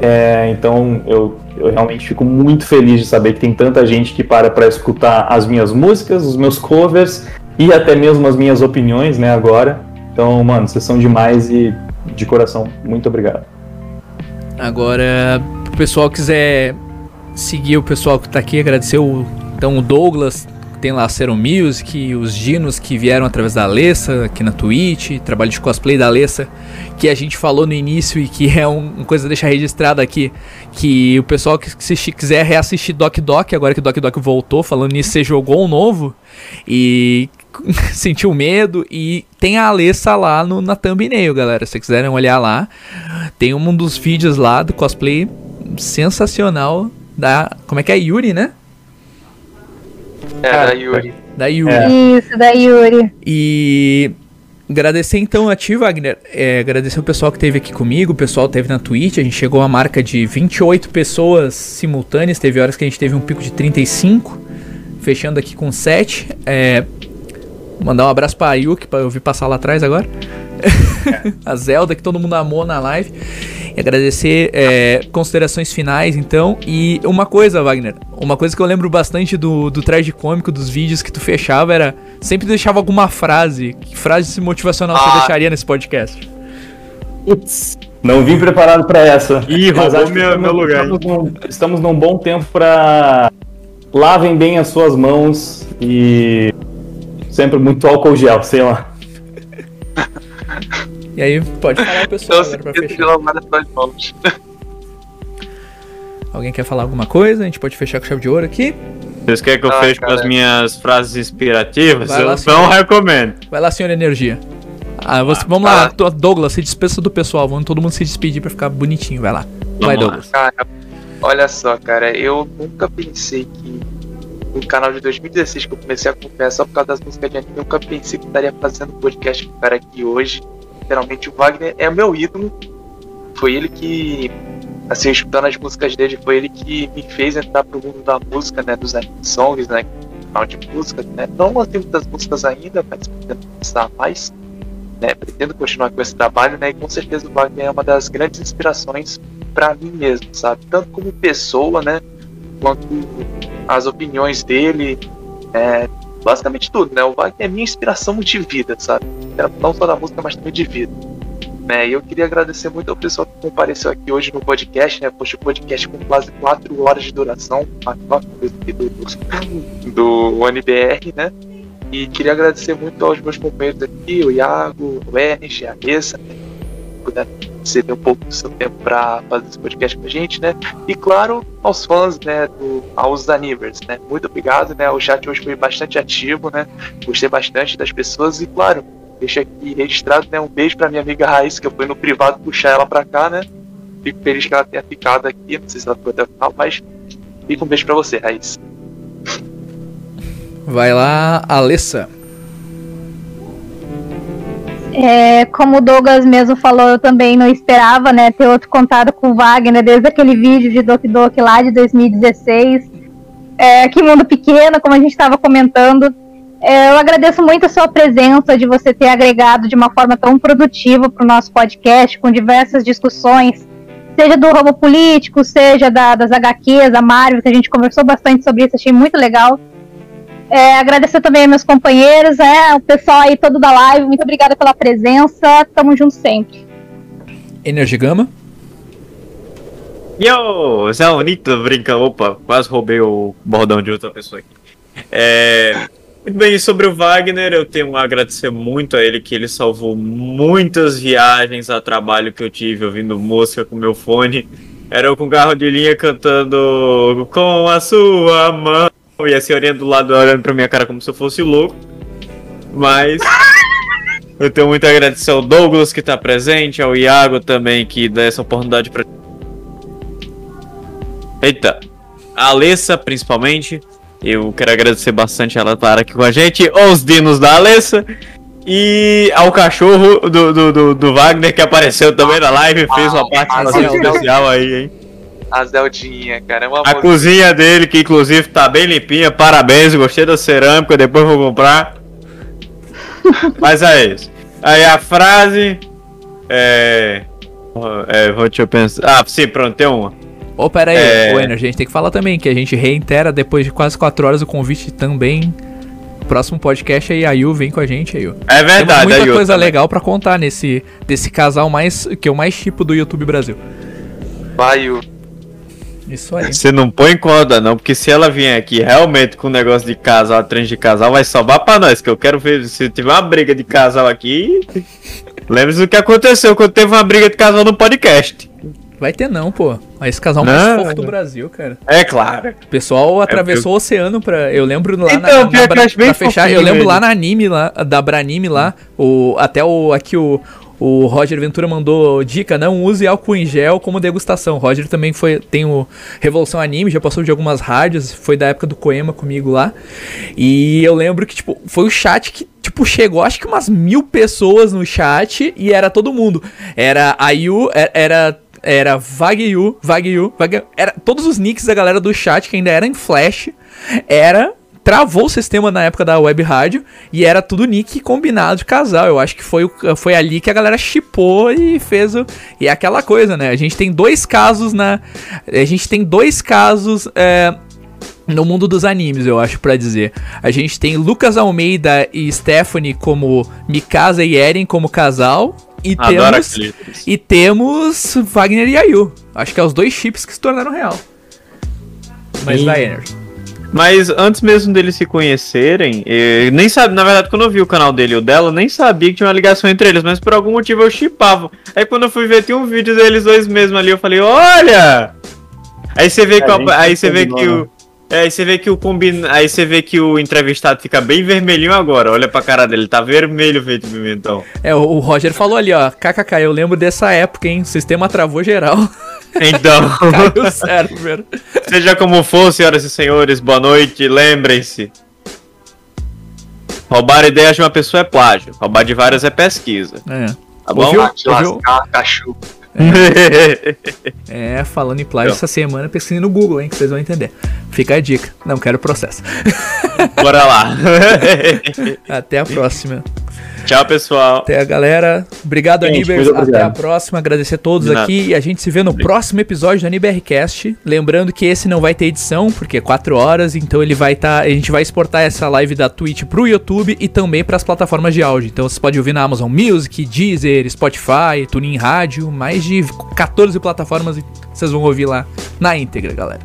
É, então eu, eu realmente fico muito feliz de saber que tem tanta gente que para para escutar as minhas músicas, os meus covers e até mesmo as minhas opiniões, né, agora. Então, mano, vocês são demais e de coração, muito obrigado. Agora, o pessoal quiser seguir o pessoal que tá aqui, agradecer o, então o Douglas, tem lá a Serum Music, os Dinos que vieram através da Alessa aqui na Twitch, trabalho de cosplay da Alessa, que a gente falou no início e que <laughs> é um, uma coisa deixar registrada aqui, que o pessoal que se quiser reassistir Doc Doc, agora que Doc Doc voltou, falando nisso, você jogou um novo e <laughs> sentiu medo e tem a Alessa lá no, na thumbnail, galera, se quiserem olhar lá, tem um dos vídeos lá do cosplay sensacional da, como é que é, Yuri, né? É, da Yuri. Da Yuri. É. Isso, da Yuri. E agradecer então a ti, Wagner. É, agradecer o pessoal que esteve aqui comigo, o pessoal que esteve na Twitch. A gente chegou a marca de 28 pessoas simultâneas. Teve horas que a gente teve um pico de 35, fechando aqui com 7. É, mandar um abraço pra Yuki, pra eu vir passar lá atrás agora. <laughs> a Zelda, que todo mundo amou na live. E agradecer é, considerações finais, então. E uma coisa, Wagner. Uma coisa que eu lembro bastante do, do traje cômico, dos vídeos que tu fechava, era. Sempre deixava alguma frase. Que frase motivacional você Ah. deixaria nesse podcast? Putz, não vim preparado para essa. Ih, Mas roubou meu- estamos- meu lugar, Estamos num, estamos num bom tempo para lavem bem as suas mãos e sempre muito álcool gel, sei lá. <laughs> E aí, pode falar, pessoal, Então, agora pra fechar. <laughs> Alguém quer falar alguma coisa? A gente pode fechar com chave de ouro aqui. Vocês querem que eu Ah, feche com as minhas frases inspirativas? Vai eu não recomendo. Vai lá, senhor Energia. Ah, você, vamos lá, Douglas, se despeça do pessoal. Vamos todo mundo se despedir pra ficar bonitinho. Vai lá. Vai, lá. Douglas. Cara, olha só, cara, eu nunca pensei que no canal de 2016 que eu comecei a acompanhar só por causa das músicas de anime, eu nunca pensei que eu estaria fazendo podcast com o cara aqui hoje. Literalmente o Wagner é meu ídolo. Foi ele que, assim, escutando as músicas dele, foi ele que me fez entrar pro mundo da música, né? Dos songs, né? Canal de música, né? Não lancei muitas músicas ainda, mas pretendo começar mais. Né, pretendo continuar com esse trabalho, né? E com certeza o Wagner é uma das grandes inspirações pra mim mesmo, sabe? Tanto como pessoa, né? Quanto as opiniões dele, é, basicamente tudo, né? O Wagner é minha inspiração de vida, sabe? Não só da música, mas também de vida. Né? E eu queria agradecer muito ao pessoal que compareceu aqui hoje no podcast, né? Poxa, podcast com quase 4 horas de duração, a aqui do, do ONBR, né? E queria agradecer muito aos meus companheiros aqui, o Iago, o Ernest, a Alessa, né? Puderam ceder um pouco do seu tempo para fazer esse podcast com a gente, né? E claro, aos fãs, né, do, aos Anivers, né? Muito obrigado, né? O chat hoje foi bastante ativo, né? Gostei bastante das pessoas e claro, deixa aqui registrado, né? Um beijo pra minha amiga Raíssa, que eu fui no privado puxar ela pra cá, né? Fico feliz que ela tenha ficado aqui, não sei se ela ficou até o final, mas fica um beijo pra você, Raíssa. Vai lá, Alessa. É, como o Douglas mesmo falou, eu também não esperava, né, ter outro contato com o Wagner desde aquele vídeo de Doki Doki lá de 2016. É, que mundo pequeno, como a gente estava comentando. É, eu agradeço muito a sua presença, de você ter agregado de uma forma tão produtiva para o nosso podcast, com diversas discussões, seja do ramo político, seja da, das HQs, da Marvel, que a gente conversou bastante sobre isso, achei muito legal. É, agradecer também aos meus companheiros, é, o pessoal aí todo da live, muito obrigada pela presença, tamo junto sempre. Energy Gama. Yo, Zé Bonito brinca. Opa, quase roubei o bordão de outra pessoa aqui. É, muito bem, sobre o Wagner, eu tenho a agradecer muito a ele, que ele salvou muitas viagens a trabalho que eu tive ouvindo música com meu fone. Era eu com carro de linha cantando com a sua mão. E a senhorinha do lado olhando pra minha cara como se eu fosse louco. Mas. Eu tenho muito a agradecer ao Douglas que tá presente, ao Iago também que dá essa oportunidade pra Eita. A Alessa, principalmente. Eu quero agradecer bastante ela estar aqui com a gente. Os dinos da Alessa. E ao cachorro do, do, do, do Wagner, que apareceu também na live. Fez uma Ah, participação Zelda. especial aí, hein? A Zeldinha, cara, é uma A cozinha dele, que inclusive tá bem limpinha. Parabéns, gostei da cerâmica. Depois vou comprar. Mas é isso. Aí a frase. É. É, vou te pensar. Ah, sim, pronto, tem uma. Ô, pera aí, É. Ener, a gente tem que falar também que a gente reitera depois de quase 4 horas o convite também. Próximo podcast aí, a Yu vem com a gente aí. É Temos verdade, muita aí coisa né? legal pra contar nesse desse casal mais que eu mais tipo do YouTube Brasil. Vai, Isso aí. Você não põe em conta, não, porque se ela vier aqui realmente com um negócio de casal, trans de casal, vai sobrar pra nós, que eu quero ver se tiver uma briga de casal aqui. Lembre-se do que aconteceu quando teve uma briga de casal no podcast. Vai ter não, pô. Esse casal Não. mais fofo do Brasil, cara. É claro. O pessoal atravessou o oceano pra. Eu lembro lá Então, na, na bem pra fechar. Eu lembro ele. lá na anime lá, da Branime lá. O, até o. Aqui o. O Roger Ventura mandou dica, não use álcool em gel como degustação. O Roger também foi, tem o Revolução Anime, já passou de algumas rádios, foi da época do Coema comigo lá. E eu lembro que, tipo, foi o chat que, tipo, chegou acho que umas mil pessoas no chat e era todo mundo. Era a Yu, era- era Vagyu, Vagyu, Vagyu, era todos os nicks da galera do chat que ainda era em flash, era travou o sistema na época da web rádio e era tudo nick combinado de casal. Eu acho que foi, foi ali que a galera chipou e fez o e é aquela coisa, né? A gente tem dois casos na a gente tem dois casos é, no mundo dos animes, eu acho pra dizer. A gente tem Lucas Almeida e Stephanie como Mikasa e Eren como casal e Adoro temos e temos Wagner e Ayu. Acho que é os dois chips que se tornaram real. Mas Sim. vai, Ener. Mas antes mesmo deles se conhecerem, eh, nem sabe, na verdade, quando eu vi o canal dele e o dela, eu nem sabia que tinha uma ligação entre eles, mas por algum motivo eu chipava. Aí quando eu fui ver, tinha um vídeo deles dois mesmo ali, eu falei, olha! Aí você vê É, que, aí você vê que o. é, Aí você vê que o combina, aí você vê que o entrevistado fica bem vermelhinho agora. Olha pra cara dele, tá vermelho feito pimentão. É, o, Roger falou ali, ó. KKK, eu lembro dessa época, hein? O sistema travou geral. <laughs> Então, <laughs> Caiu o server. seja como for, senhoras e senhores, boa noite, lembrem-se. Roubar ideias de uma pessoa é plágio, roubar de várias é pesquisa. É. Tá bom? Ouviu? Ouviu? lascar, cachorro. <laughs> É, falando em plágio essa semana, pesquisei no Google, hein? Que vocês vão entender. Fica a dica. Não quero processo. Bora lá. <laughs> Até a próxima. Tchau, pessoal. Até a galera. Obrigado, Gente, Anibers. Até a próxima. Agradecer a todos aqui. E a gente se vê no próximo episódio do AniberCast. Lembrando que esse não vai ter edição, porque é 4 horas. Então ele vai estar. a gente vai exportar essa live da Twitch pro YouTube e também para as plataformas de áudio. Então você pode ouvir na Amazon Music, Deezer, Spotify, TuneIn Rádio. Mais de 14 plataformas e vocês vão ouvir lá na íntegra, galera.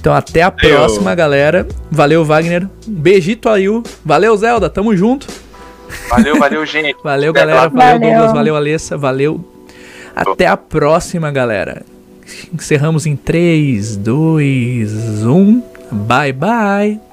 Então até a próxima, galera. Valeu, Wagner. Um beijito aí. Valeu, Zelda. Tamo junto. Valeu, valeu, gente. Valeu, Até galera. Valeu, Valeu. Douglas. Valeu, Alessa. Valeu. Até a próxima, galera. Encerramos em 3, 2, 1. Bye, bye.